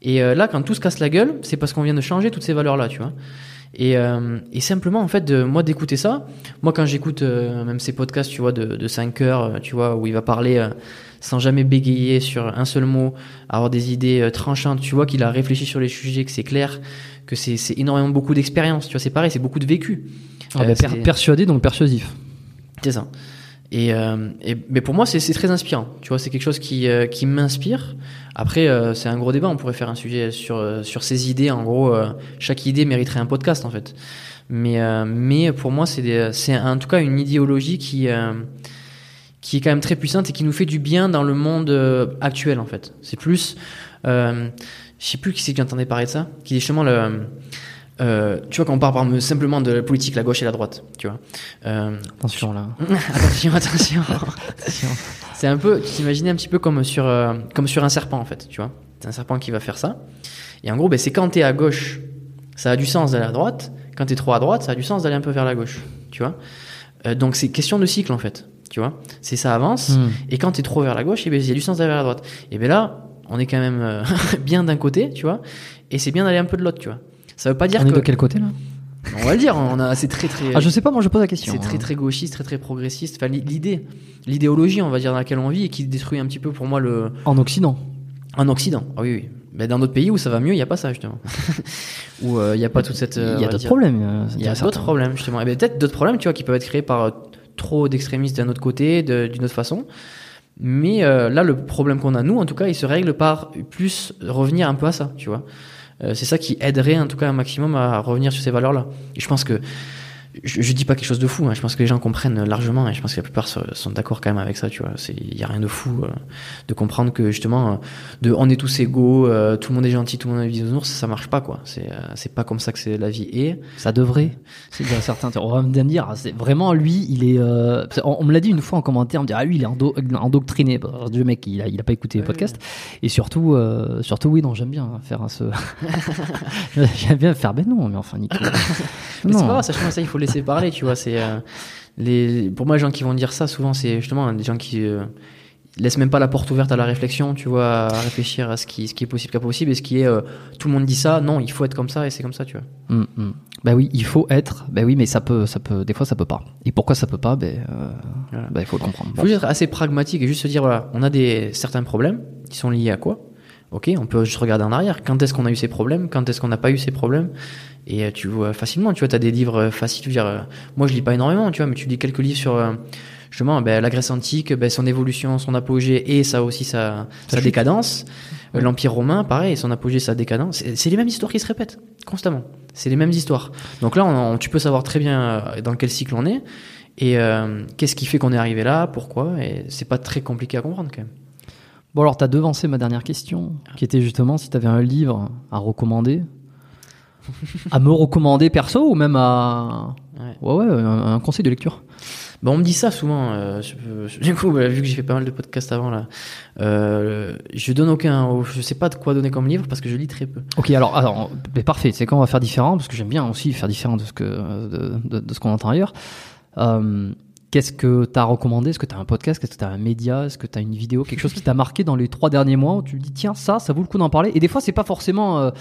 Et euh, là, quand tout se casse la gueule, c'est parce qu'on vient de changer toutes ces valeurs-là, tu vois. Et, euh, et simplement, en fait, de, moi, d'écouter ça, moi, quand j'écoute euh, même ces podcasts, tu vois, de, de 5 heures, euh, tu vois, où il va parler euh, sans jamais bégayer sur un seul mot, avoir des idées euh, tranchantes, tu vois, qu'il a réfléchi sur les sujets, que c'est clair, que c'est énormément beaucoup d'expérience, tu vois, c'est pareil, c'est beaucoup de vécu. Ah, Euh, bah, per- persuadé, donc persuasif. c'est ça. Euh, et mais pour moi, c'est très inspirant. Tu vois, c'est quelque chose qui, euh, m'inspire. Après, euh, c'est un gros débat. On pourrait faire un sujet sur ces idées. En gros, chaque idée mériterait un podcast en fait. Mais pour moi, c'est en tout cas une idéologie qui est quand même très puissante et qui nous fait du bien dans le monde actuel en fait. C'est plus, je sais plus qui c'est qui entendait parler de ça, qui est justement le euh, tu vois, quand on parle simplement de la politique, la gauche et la droite, tu vois. Euh, Attention là. attention, attention. C'est un peu, tu t'imaginais un petit peu comme sur, euh, comme sur un serpent en fait, tu vois. C'est un serpent qui va faire ça. Et en gros, ben, c'est quand t'es à gauche, ça a du sens d'aller à droite. Quand t'es trop à droite, ça a du sens d'aller un peu vers la gauche, tu vois. Donc c'est question de cycle en fait, tu vois. C'est ça avance. Hmm. Et quand t'es trop vers la gauche, eh ben, il y a du sens d'aller vers la droite. Et ben là, on est quand même bien d'un côté, tu vois. Et c'est bien d'aller un peu de l'autre, tu vois. Ça veut pas dire On est de quel côté là On va le dire, on a, c'est très très. Ah, je sais pas, moi je pose la question. C'est très hein. très gauchiste, très très progressiste. Enfin, l'i- l'idée, l'idéologie, on va dire, dans laquelle on vit et qui détruit un petit peu pour moi le En Occident. en Occident. Ah oui, oui. Mais dans d'autres pays où ça va mieux, il n'y a pas ça justement. où euh, il n'y a pas toute cette. euh, Il y a d'autres problèmes. euh, Il y a d'autres problèmes justement. Et ben, peut-être d'autres problèmes, tu vois, qui peuvent être créés par euh, trop d'extrémistes d'un autre côté, d'une autre façon. Mais euh, là, le problème qu'on a nous, en tout cas, il se règle par plus revenir un peu à ça, tu vois. Euh, c'est ça qui aiderait en tout cas un maximum à revenir sur ces valeurs-là. Et je pense que je, je dis pas quelque chose de fou. hein. Je pense que les gens comprennent largement et je pense que la plupart sont, d'accord quand même avec ça. Tu vois, il y a rien de fou euh, de comprendre que justement, euh, de on est tous égaux, euh, tout le monde est gentil, tout le monde est bisounours, ça marche pas quoi. C'est euh, c'est pas comme ça que c'est la vie est. Ça devrait. C'est déjà certain. On va me dire, ah, c'est vraiment lui, il est. on, on me l'a dit une fois en commentaire, on me dit ah lui il est endo- endoctriné. Bah, le mec il a, il a pas écouté les podcasts. Et surtout, surtout oui non j'aime bien faire ce. j'aime bien faire ben non mais enfin Nico. Mais c'est Non. pas grave, sachant ça, il faut laisser parler, tu vois. C'est euh, les, pour moi, les gens qui vont dire ça, souvent, c'est justement des gens qui euh, laissent même pas la porte ouverte à la réflexion, tu vois, à réfléchir à ce qui, ce qui est possible, pas possible, et ce qui est, euh, tout le monde dit ça, non, il faut être comme ça, et c'est comme ça, tu vois. Hum, hum. Bah oui, il faut être. Bah oui, mais ça peut, ça peut. Des fois, ça peut pas. Et pourquoi ça peut pas Ben, euh, Voilà. bah, il faut le comprendre. Il faut juste être assez pragmatique et juste se dire, voilà, on a des certains problèmes qui sont liés à quoi? Ok, on peut juste regarder en arrière. Quand est-ce qu'on a eu ces problèmes? Quand est-ce qu'on n'a pas eu ces problèmes? Et euh, tu vois facilement, tu vois, tu as des livres euh, faciles. Je veux dire, euh, moi, je lis pas énormément, tu vois, mais tu lis quelques livres sur justement ben, la Grèce antique, ben, son évolution, son apogée et ça aussi sa, décadence. Ouais. L'Empire romain, pareil, son apogée, sa décadence. C'est les mêmes histoires qui se répètent constamment. C'est les mêmes histoires. Donc là, on- on- tu peux savoir très bien dans quel cycle on est et euh, qu'est-ce qui fait qu'on est arrivé là, pourquoi. Et c'est pas très compliqué à comprendre quand même. Bon alors, t'as devancé ma dernière question, qui était justement si t'avais un livre à recommander, à me recommander perso ou même à, Ouais. ouais ouais, un, un conseil de lecture. Bah, on me dit ça souvent. euh, je- je- du coup, bah, vu que j'ai fait pas mal de podcasts avant là, euh, je donne aucun, je sais pas de quoi donner comme livre parce que je lis très peu. Ok, alors, alors mais parfait. C'est quand on va faire différent parce que j'aime bien aussi faire différent de ce que de, de- de ce qu'on entend ailleurs. Euh, Qu'est-ce que t'as recommandé? Est-ce que t'as un podcast? Est-ce que t'as un média? Est-ce que t'as une vidéo? Quelque chose qui t'a marqué dans les trois derniers mois où tu te dis tiens ça, ça vaut le coup d'en parler? Et des fois c'est pas forcément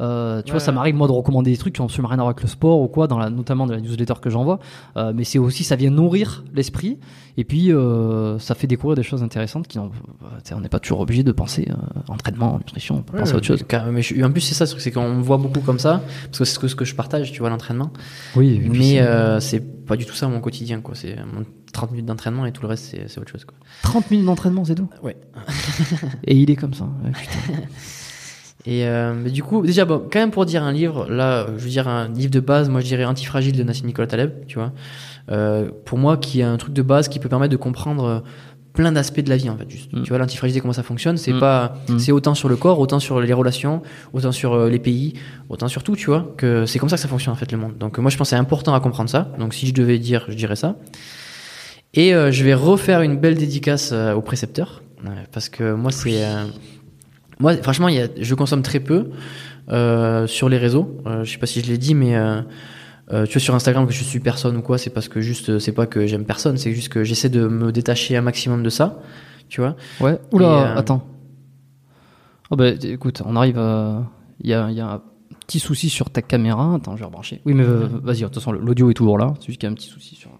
euh, tu Ouais, vois, ça m'arrive moi de recommander des trucs qui n'ont absolument rien à voir avec le sport ou quoi, dans la, notamment dans la newsletter que j'envoie. Euh, mais c'est aussi, ça vient nourrir l'esprit. Et puis, euh, ça fait découvrir des choses intéressantes qui sais, on n'est pas toujours obligé de penser entraînement, nutrition, on peut penser à autre chose. Car- Mais je- en plus, c'est ça, c'est qu'on me voit beaucoup comme ça, parce que c'est ce que, ce que je partage, tu vois, l'entraînement. Oui, Mais c'est- pas du tout ça mon quotidien, quoi. C'est mon 30 minutes d'entraînement et tout le reste, c'est c'est autre chose, quoi. 30 minutes d'entraînement, c'est tout? Ouais. Et il est comme ça. Ouais, putain. Et euh, mais du coup, déjà, bon, quand même pour dire un livre, là, je veux dire un livre de base, moi je dirais Antifragile de Nassim Nicolas Taleb, tu vois. Euh, pour moi, qui est un truc de base qui peut permettre de comprendre euh, plein d'aspects de la vie, en fait. Juste. Mm. Tu vois, l'antifragilité, comment ça fonctionne, c'est Mm. pas, Mm. c'est autant sur le corps, autant sur les relations, autant sur euh, les pays, autant sur tout, tu vois, que c'est comme ça que ça fonctionne, en fait, le monde. Donc, moi, je pense que c'est important à comprendre ça. Donc, si je devais dire, je dirais ça. Et euh, je vais refaire une belle dédicace euh, au précepteur, euh, parce que moi, c'est. Moi, franchement, il y a, je consomme très peu euh, sur les réseaux. Euh, je sais pas si je l'ai dit, mais euh, euh, tu vois, sur Instagram, que je suis personne ou quoi, c'est parce que juste, c'est pas que j'aime personne, c'est juste que j'essaie de me détacher un maximum de ça, tu vois. Ouais. Oula, attends. Oh bah écoute, on arrive. Il y, a, y a un petit souci sur ta caméra. Attends, je vais rebrancher. Oui, mais vas-y, de toute façon, l'audio est toujours là. C'est juste qu'il y a un petit souci sur.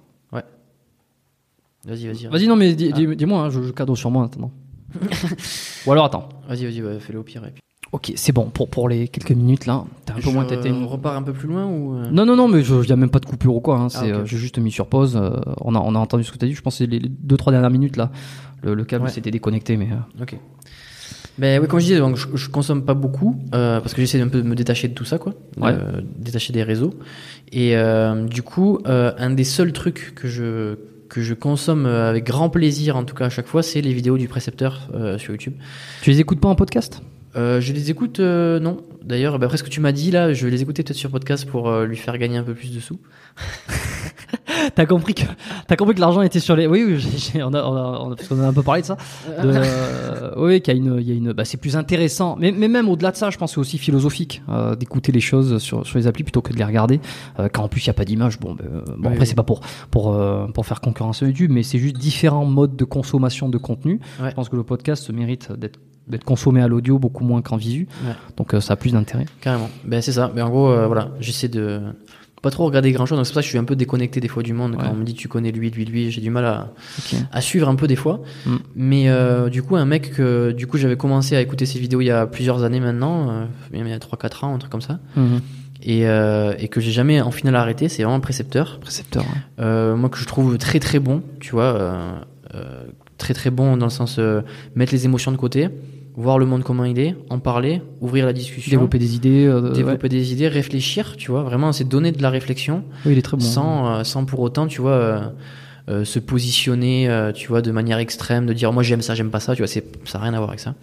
Vas-y, vas-y. Vas-y, non, mais dis- Ah. dis- dis-moi, hein, je, je cadeau sur moi maintenant. Ou alors attends. Vas-y, vas-y, ouais, fais-le au pire. Et puis... Ok, c'est bon pour, pour les quelques minutes là. T'as un peu Je- moins têté. On repart un peu plus loin ou euh, Non, non, non, mais il n'y a même pas de coupure ou quoi. Hein. Ah, euh, j'ai juste mis sur pause. euh, on, a, on a entendu ce que tu as dit. Je pense que c'est les, les deux, trois dernières minutes là. Le, le câble Ouais. s'était déconnecté, mais. euh, Ok. Ben oui, comme je disais, donc, je, je consomme pas beaucoup euh, parce que j'essaie un peu de me détacher de tout ça, quoi, Ouais. détacher des réseaux. Et euh, du coup, euh, un des seuls trucs que je que je consomme euh, avec grand plaisir, en tout cas à chaque fois, c'est les vidéos du précepteur euh, sur YouTube. Tu les écoutes pas en podcast? Euh, je les écoute, euh, non. D'ailleurs, ben, après ce que tu m'as dit là, je vais les écouter peut-être sur podcast pour lui faire gagner un peu plus de sous. T'as compris que t'as compris que l'argent était sur les. Oui, on a, on a- on a- parce qu'on a un peu parlé de ça. De, euh, oui, qu'il y a une, il y a une. Bah, c'est plus intéressant. Mais, mais même au-delà de ça, je pense que c'est aussi philosophique euh, d'écouter les choses sur, sur les applis plutôt que de les regarder. Euh, quand en plus il y a pas d'image. Bon, euh, bon après oui. c'est pas pour pour euh, pour faire concurrence à YouTube, mais c'est juste différents modes de consommation de contenu. Ouais. Je pense que le podcast se mérite d'être d'être consommé à l'audio beaucoup moins qu'en visu. Ouais. Donc euh, ça a plus d'intérêt. Carrément. Ben c'est ça. Ben en gros, euh, voilà, j'essaie de pas trop regarder grand chose. Donc c'est pour ça que je suis un peu déconnecté des fois du monde. Quand on me dit tu connais lui, lui, lui, j'ai du mal à, à suivre un peu des fois. Mm. Mais euh, du coup, un mec que du coup j'avais commencé à écouter ses vidéos il y a plusieurs années maintenant, euh, il y a 3-4 ans, un truc comme ça, Mhm. et, euh, et que j'ai jamais en final arrêté, c'est vraiment un précepteur. Précepteur. ouais. Moi que je trouve très très bon, tu vois, très très bon dans le sens mettre les émotions de côté, voir le monde comment il est, en parler, ouvrir la discussion. Développer des idées. euh, développer des idées, réfléchir, tu vois, vraiment, c'est donner de la réflexion. Oui, il est très bon. sans, euh, sans pour autant, tu vois, euh, se positionner, tu vois, de manière extrême, de dire moi j'aime ça, j'aime pas ça, tu vois, c'est, ça n'a rien à voir avec ça.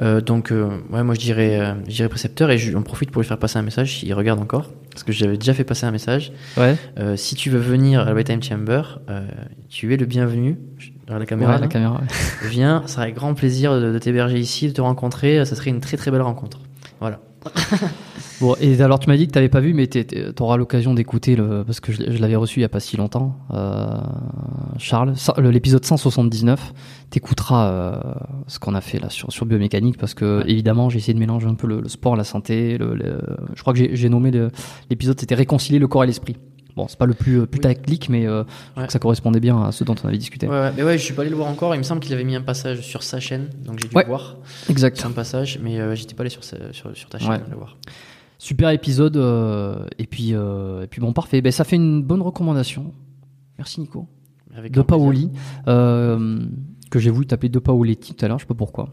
Euh, donc, ouais, moi je dirais, je dirais précepteur et j'en profite pour lui faire passer un message s'il regarde encore, parce que j'avais déjà fait passer un message. Ouais. Si tu veux venir à la Time Chamber, tu es le bienvenu. Dans la caméra, Ouais, là. la caméra. ouais. viens, ça serait grand plaisir de, de t'héberger ici, de te rencontrer, ça serait une très très belle rencontre. Voilà. Bon, et alors tu m'as dit que t'avais pas vu, mais tu auras l'occasion d'écouter le parce que je, je l'avais reçu il y a pas si longtemps. Euh, Charles, l'épisode 179, t'écouteras euh, ce qu'on a fait là sur, sur biomécanique parce que Ouais. évidemment j'ai essayé de mélanger un peu le, le sport, la santé. Le, je crois que j'ai- nommé le- l'épisode c'était réconcilier le corps et l'esprit. Bon, c'est pas le plus euh, putaclic, mais euh, Ouais. ça correspondait bien à ce dont on avait discuté. Ouais, ouais, mais ouais, je suis pas allé le voir encore. Il me semble qu'il avait mis un passage sur sa chaîne, donc j'ai dû le voir. Exact. C'est un passage, mais euh, j'étais pas allé sur, sa- sur, sur ta chaîne le voir. Super épisode. euh, et puis et puis bon parfait. Ben ça fait une bonne recommandation. Merci Nico. Avec De. Paoli, que j'ai voulu t'appeler De Paoletti tout à l'heure, je sais pas pourquoi.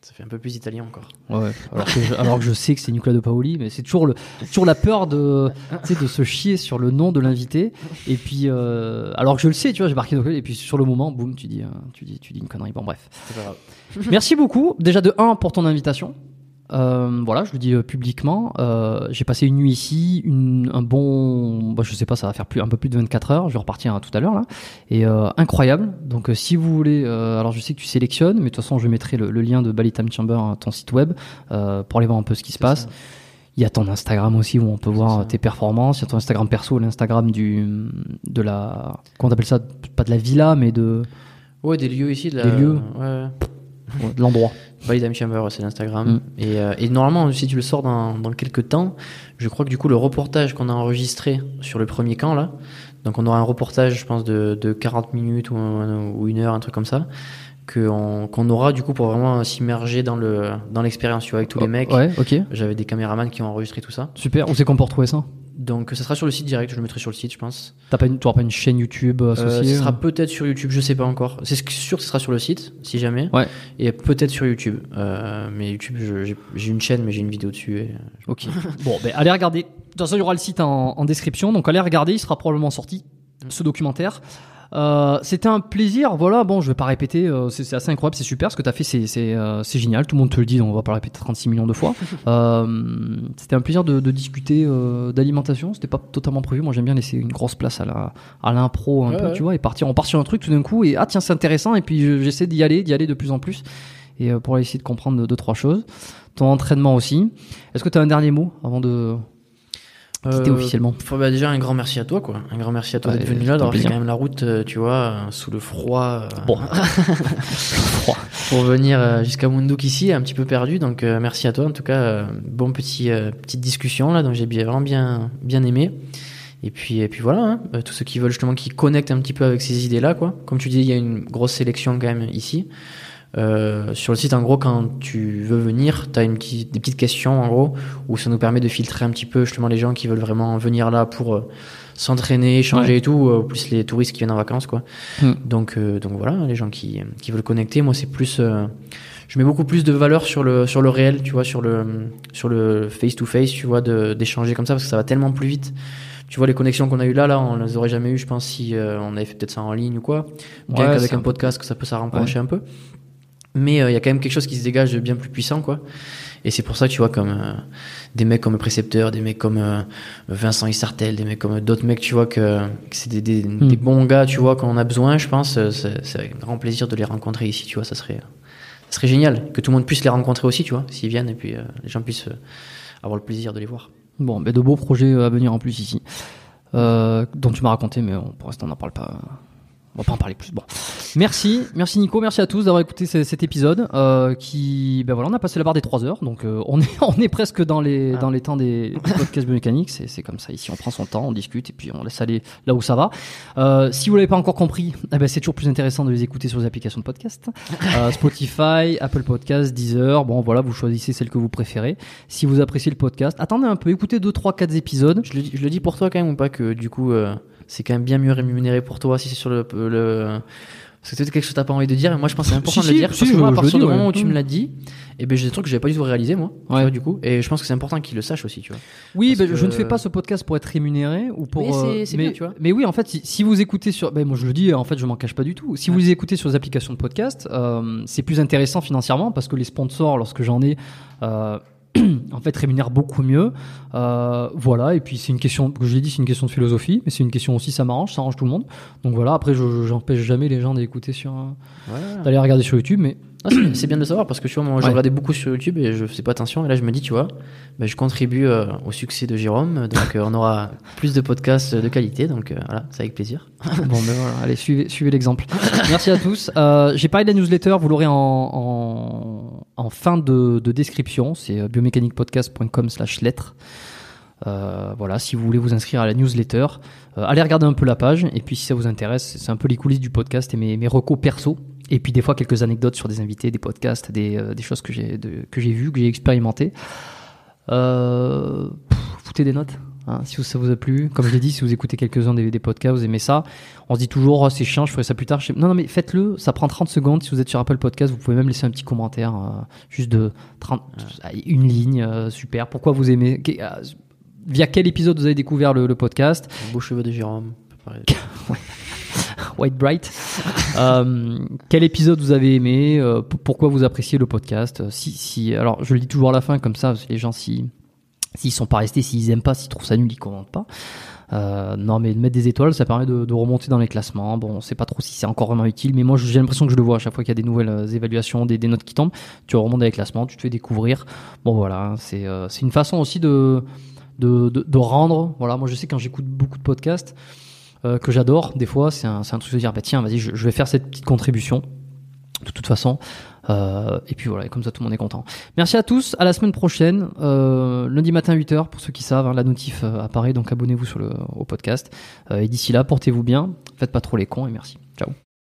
Ça fait un peu plus italien encore. Ouais, alors, que je, alors que je sais que c'est Nicolas De Paoli, mais c'est toujours, le, toujours la peur de, de se chier sur le nom de l'invité. Et puis, euh, alors que je le sais, tu vois, j'ai marqué et puis sur le moment, boum, tu dis, euh, tu dis, tu dis une connerie. Bon, bref. Pas grave. Merci beaucoup, déjà de 1 pour ton invitation. Euh, voilà, je le dis euh, publiquement. Euh, j'ai passé une nuit ici, une, un bon, bah, je sais pas, ça va faire plus, un peu plus de 24 heures. Je vais repartir hein, tout à l'heure là, et incroyable. Donc, si vous voulez, alors je sais que tu sélectionnes, mais de toute façon, je mettrai le, le lien de Bali Time Chamber, hein, ton site web, pour aller voir un peu ce qui se passe. ça. Il y a ton Instagram aussi où on peut voir ça. tes performances. Il y a ton Instagram perso, l'Instagram du, de la, comment t'appelles ça? Pas de la villa, mais de, Ouais, des lieux ici. De la... Des lieux. Ouais. L'endroit. By Time Chamber, c'est l'Instagram. Mm. Et, euh, et normalement, si tu le sors dans, dans quelques temps, je crois que du coup, le reportage qu'on a enregistré sur le premier camp, là, donc on aura un reportage, je pense, de, de 40 minutes ou, un- ou une heure, un truc comme ça, qu'on aura du coup pour vraiment s'immerger dans le dans l'expérience, tu vois, avec tous les mecs. Ouais, ok. J'avais des caméramans qui ont enregistré tout ça. Super. Où c'est qu'on peut retrouver ça Donc ça sera sur le site direct, je le mettrai sur le site, je pense. T'as pas une, tu auras pas une chaîne YouTube Euh, associée ce sera peut-être sur YouTube, je sais pas encore. C'est ce- sûr que ce sera sur le site, si jamais. Ouais. Et peut-être sur YouTube. Euh, mais YouTube, j'ai une chaîne, mais j'ai une vidéo dessus. Et... Ok. bon, ben allez regarder. De toute façon, il y aura le site en, en description, donc allez regarder. Il sera probablement sorti ce documentaire. Euh, C'était un plaisir. Voilà. Bon, je vais pas répéter. euh, c'est c'est assez incroyable. C'est super ce que t'as fait. C'est c'est euh, c'est génial. Tout le monde te le dit. Donc on va pas le répéter 36 millions de fois. Euh, C'était un plaisir de, de discuter euh, d'alimentation. C'était pas totalement prévu. Moi, j'aime bien laisser une grosse place à la à l'impro un Ouais, peu, ouais. tu vois, et partir. On part sur un truc tout d'un coup et ah tiens c'est intéressant. Et puis je- j'essaie d'y aller, d'y aller de plus en plus. Et euh, pour essayer de comprendre deux, trois choses. Ton entraînement aussi. Est-ce que tu as un dernier mot avant de quitter Euh, officiellement faut- bah, déjà, un grand merci à toi, quoi. Un grand merci à toi Ouais, d'être venu là, d'avoir fait plaisir. quand même la route, euh, tu vois, sous le froid. euh, Bon. pour venir jusqu'à Munduk ici, un petit peu perdu. Donc merci à toi. En tout cas, bon petit petite discussion là, donc j'ai vraiment bien bien aimé. Et puis et puis voilà, hein, tous ceux qui veulent justement qui connectent un petit peu avec ces idées là, quoi. Comme tu dis, il y a une grosse sélection quand même ici. Euh, sur le site, en gros, quand tu veux venir, tu as une petite, des petites questions, en gros, où ça nous permet de filtrer un petit peu justement les gens qui veulent vraiment venir là pour euh, s'entraîner, échanger et tout, euh, plus les touristes qui viennent en vacances, quoi. Hmm. Donc, euh, donc voilà, les gens qui, qui veulent connecter, moi, c'est plus. euh, je mets beaucoup plus de valeur sur le, sur le réel, tu vois, sur le, sur le face-to-face, tu vois, d'échanger comme ça, parce que ça va tellement plus vite. Tu vois, les connexions qu'on a eues là, là, on les aurait jamais eues, je pense, si euh, on avait fait peut-être ça en ligne ou quoi. Bien Ouais, qu'avec un podcast, que ça peut s'arranger un peu. Mais euh, il y a quand même quelque chose qui se dégage de bien plus puissant, quoi. Et c'est pour ça que tu vois, comme euh, des mecs comme précepteur, des mecs comme euh, Vincent Isartel, des mecs comme d'autres mecs, tu vois, que, que c'est des, des, Hmm. des bons gars, tu vois, quand on a besoin, je pense. C'est avec grand plaisir de les rencontrer ici, tu vois, ça serait, ça serait génial. Que tout le monde puisse les rencontrer aussi, tu vois, s'ils viennent, et puis les gens puissent avoir le plaisir de les voir. Bon, mais de beaux projets à venir en plus ici. Dont tu m'as raconté, mais on- pour l'instant on n'en parle pas. On va pas en parler plus. Bon, merci, merci Nico, merci à tous d'avoir écouté ce- cet épisode euh, qui, ben voilà, on a passé la barre des 3 heures, donc euh, on est on est presque dans les Ah. dans les temps des, des podcasts biomécaniques. C'est c'est comme ça ici, on prend son temps, on discute et puis on laisse aller là où ça va. Euh, si vous l'avez pas encore compris, eh ben c'est toujours plus intéressant de les écouter sur les applications de podcast, Euh, Spotify, Apple Podcasts, Deezer. Bon voilà, vous choisissez celle que vous préférez. Si vous appréciez le podcast, attendez un peu, écoutez 2, 3, 4 épisodes. Je le, dis- je le dis pour toi quand même ou pas que du coup euh, c'est quand même bien mieux rémunéré pour toi si c'est sur le, le parce que c'est quelque chose que t'as pas envie de dire mais moi je pense que c'est important Si, de le si, dire si, parce que moi à partir le du moment ouais. où tu me l'as dit et ben j'ai des trucs que j'avais pas du tout réalisé moi Ouais. vois, du coup et je pense que c'est important qu'ils le sachent aussi tu vois Oui, Parce ben, je ne que- fais pas ce podcast pour être rémunéré ou pour. Mais c'est- euh, mais, bien, tu vois. Mais oui, en fait, si, si vous écoutez sur, ben moi je le dis, en fait, je m'en cache pas du tout. Si Ouais. vous écoutez sur les applications de podcast, euh, c'est plus intéressant financièrement parce que les sponsors, lorsque j'en ai. euh, en fait, rémunèrent beaucoup mieux. Euh, voilà, et puis c'est une question, que je l'ai dit, c'est une question de philosophie, mais c'est une question aussi, ça m'arrange, ça arrange tout le monde. Donc voilà, après, je j'empêche jamais les gens d'écouter sur, d'aller regarder sur YouTube, mais Ah, c'est- bien de le savoir parce que tu vois, moi, je Ouais. regardais beaucoup sur YouTube et je faisais pas attention. Et là, je me dis, tu vois, ben, je contribue euh, au succès de Jérôme. Donc, euh, on aura plus de podcasts de qualité. Donc, euh, voilà, c'est avec plaisir. Bon, ben voilà, allez, suivez, suivez l'exemple. Merci à tous. Euh, J'ai parlé de la newsletter, vous l'aurez en, en, en fin de, de description. C'est euh, biomecaniquepodcast.com slash lettres. Euh, voilà, si vous voulez vous inscrire à la newsletter, euh, allez regarder un peu la page. Et puis, si ça vous intéresse, c'est un peu les coulisses du podcast et mes, mes recos perso. Et puis, des fois, quelques anecdotes sur des invités, des podcasts, des, choses que j'ai vues, que j'ai expérimentées. Foutez des notes. Hein, si ça vous a plu, comme je l'ai dit, si vous écoutez quelques-uns des, des podcasts, vous aimez ça, on se dit toujours oh, c'est chiant, je ferai ça plus tard. Je Non, non, mais faites-le, ça prend 30 secondes. Si vous êtes sur Apple Podcast, vous pouvez même laisser un petit commentaire, euh, juste de 30, une ligne, euh, super. Pourquoi vous aimez euh, Via quel épisode vous avez découvert le, le podcast? Beaux cheveux de Jérôme. White Bright. Euh, quel épisode vous avez aimé euh, Pourquoi vous appréciez le podcast? Si, si, alors je le dis toujours à la fin comme ça, les gens si s'ils sont pas restés, s'ils aiment pas, s'ils trouvent ça nul, ils commentent pas. Euh, non, mais mettre des étoiles, ça permet de, remonter dans les classements. Bon, on sait pas trop si c'est encore vraiment utile, mais moi j'ai l'impression que je le vois à chaque fois qu'il y a des nouvelles euh, évaluations, des, notes qui tombent. Tu remontes dans les classements, tu te fais découvrir. Bon voilà, c'est euh, c'est une façon aussi de, rendre. Voilà, moi je sais quand j'écoute beaucoup de podcasts que j'adore, des fois, c'est un, truc de dire bah tiens, vas-y, je vais faire cette petite contribution. De toute façon. Euh, et puis voilà, et comme ça tout le monde est content. Merci à tous, à la semaine prochaine, euh, lundi matin 8h pour ceux qui savent, hein, la notif euh, apparaît, donc abonnez-vous au podcast. Et d'ici là, portez-vous bien, faites pas trop les cons et merci. Ciao.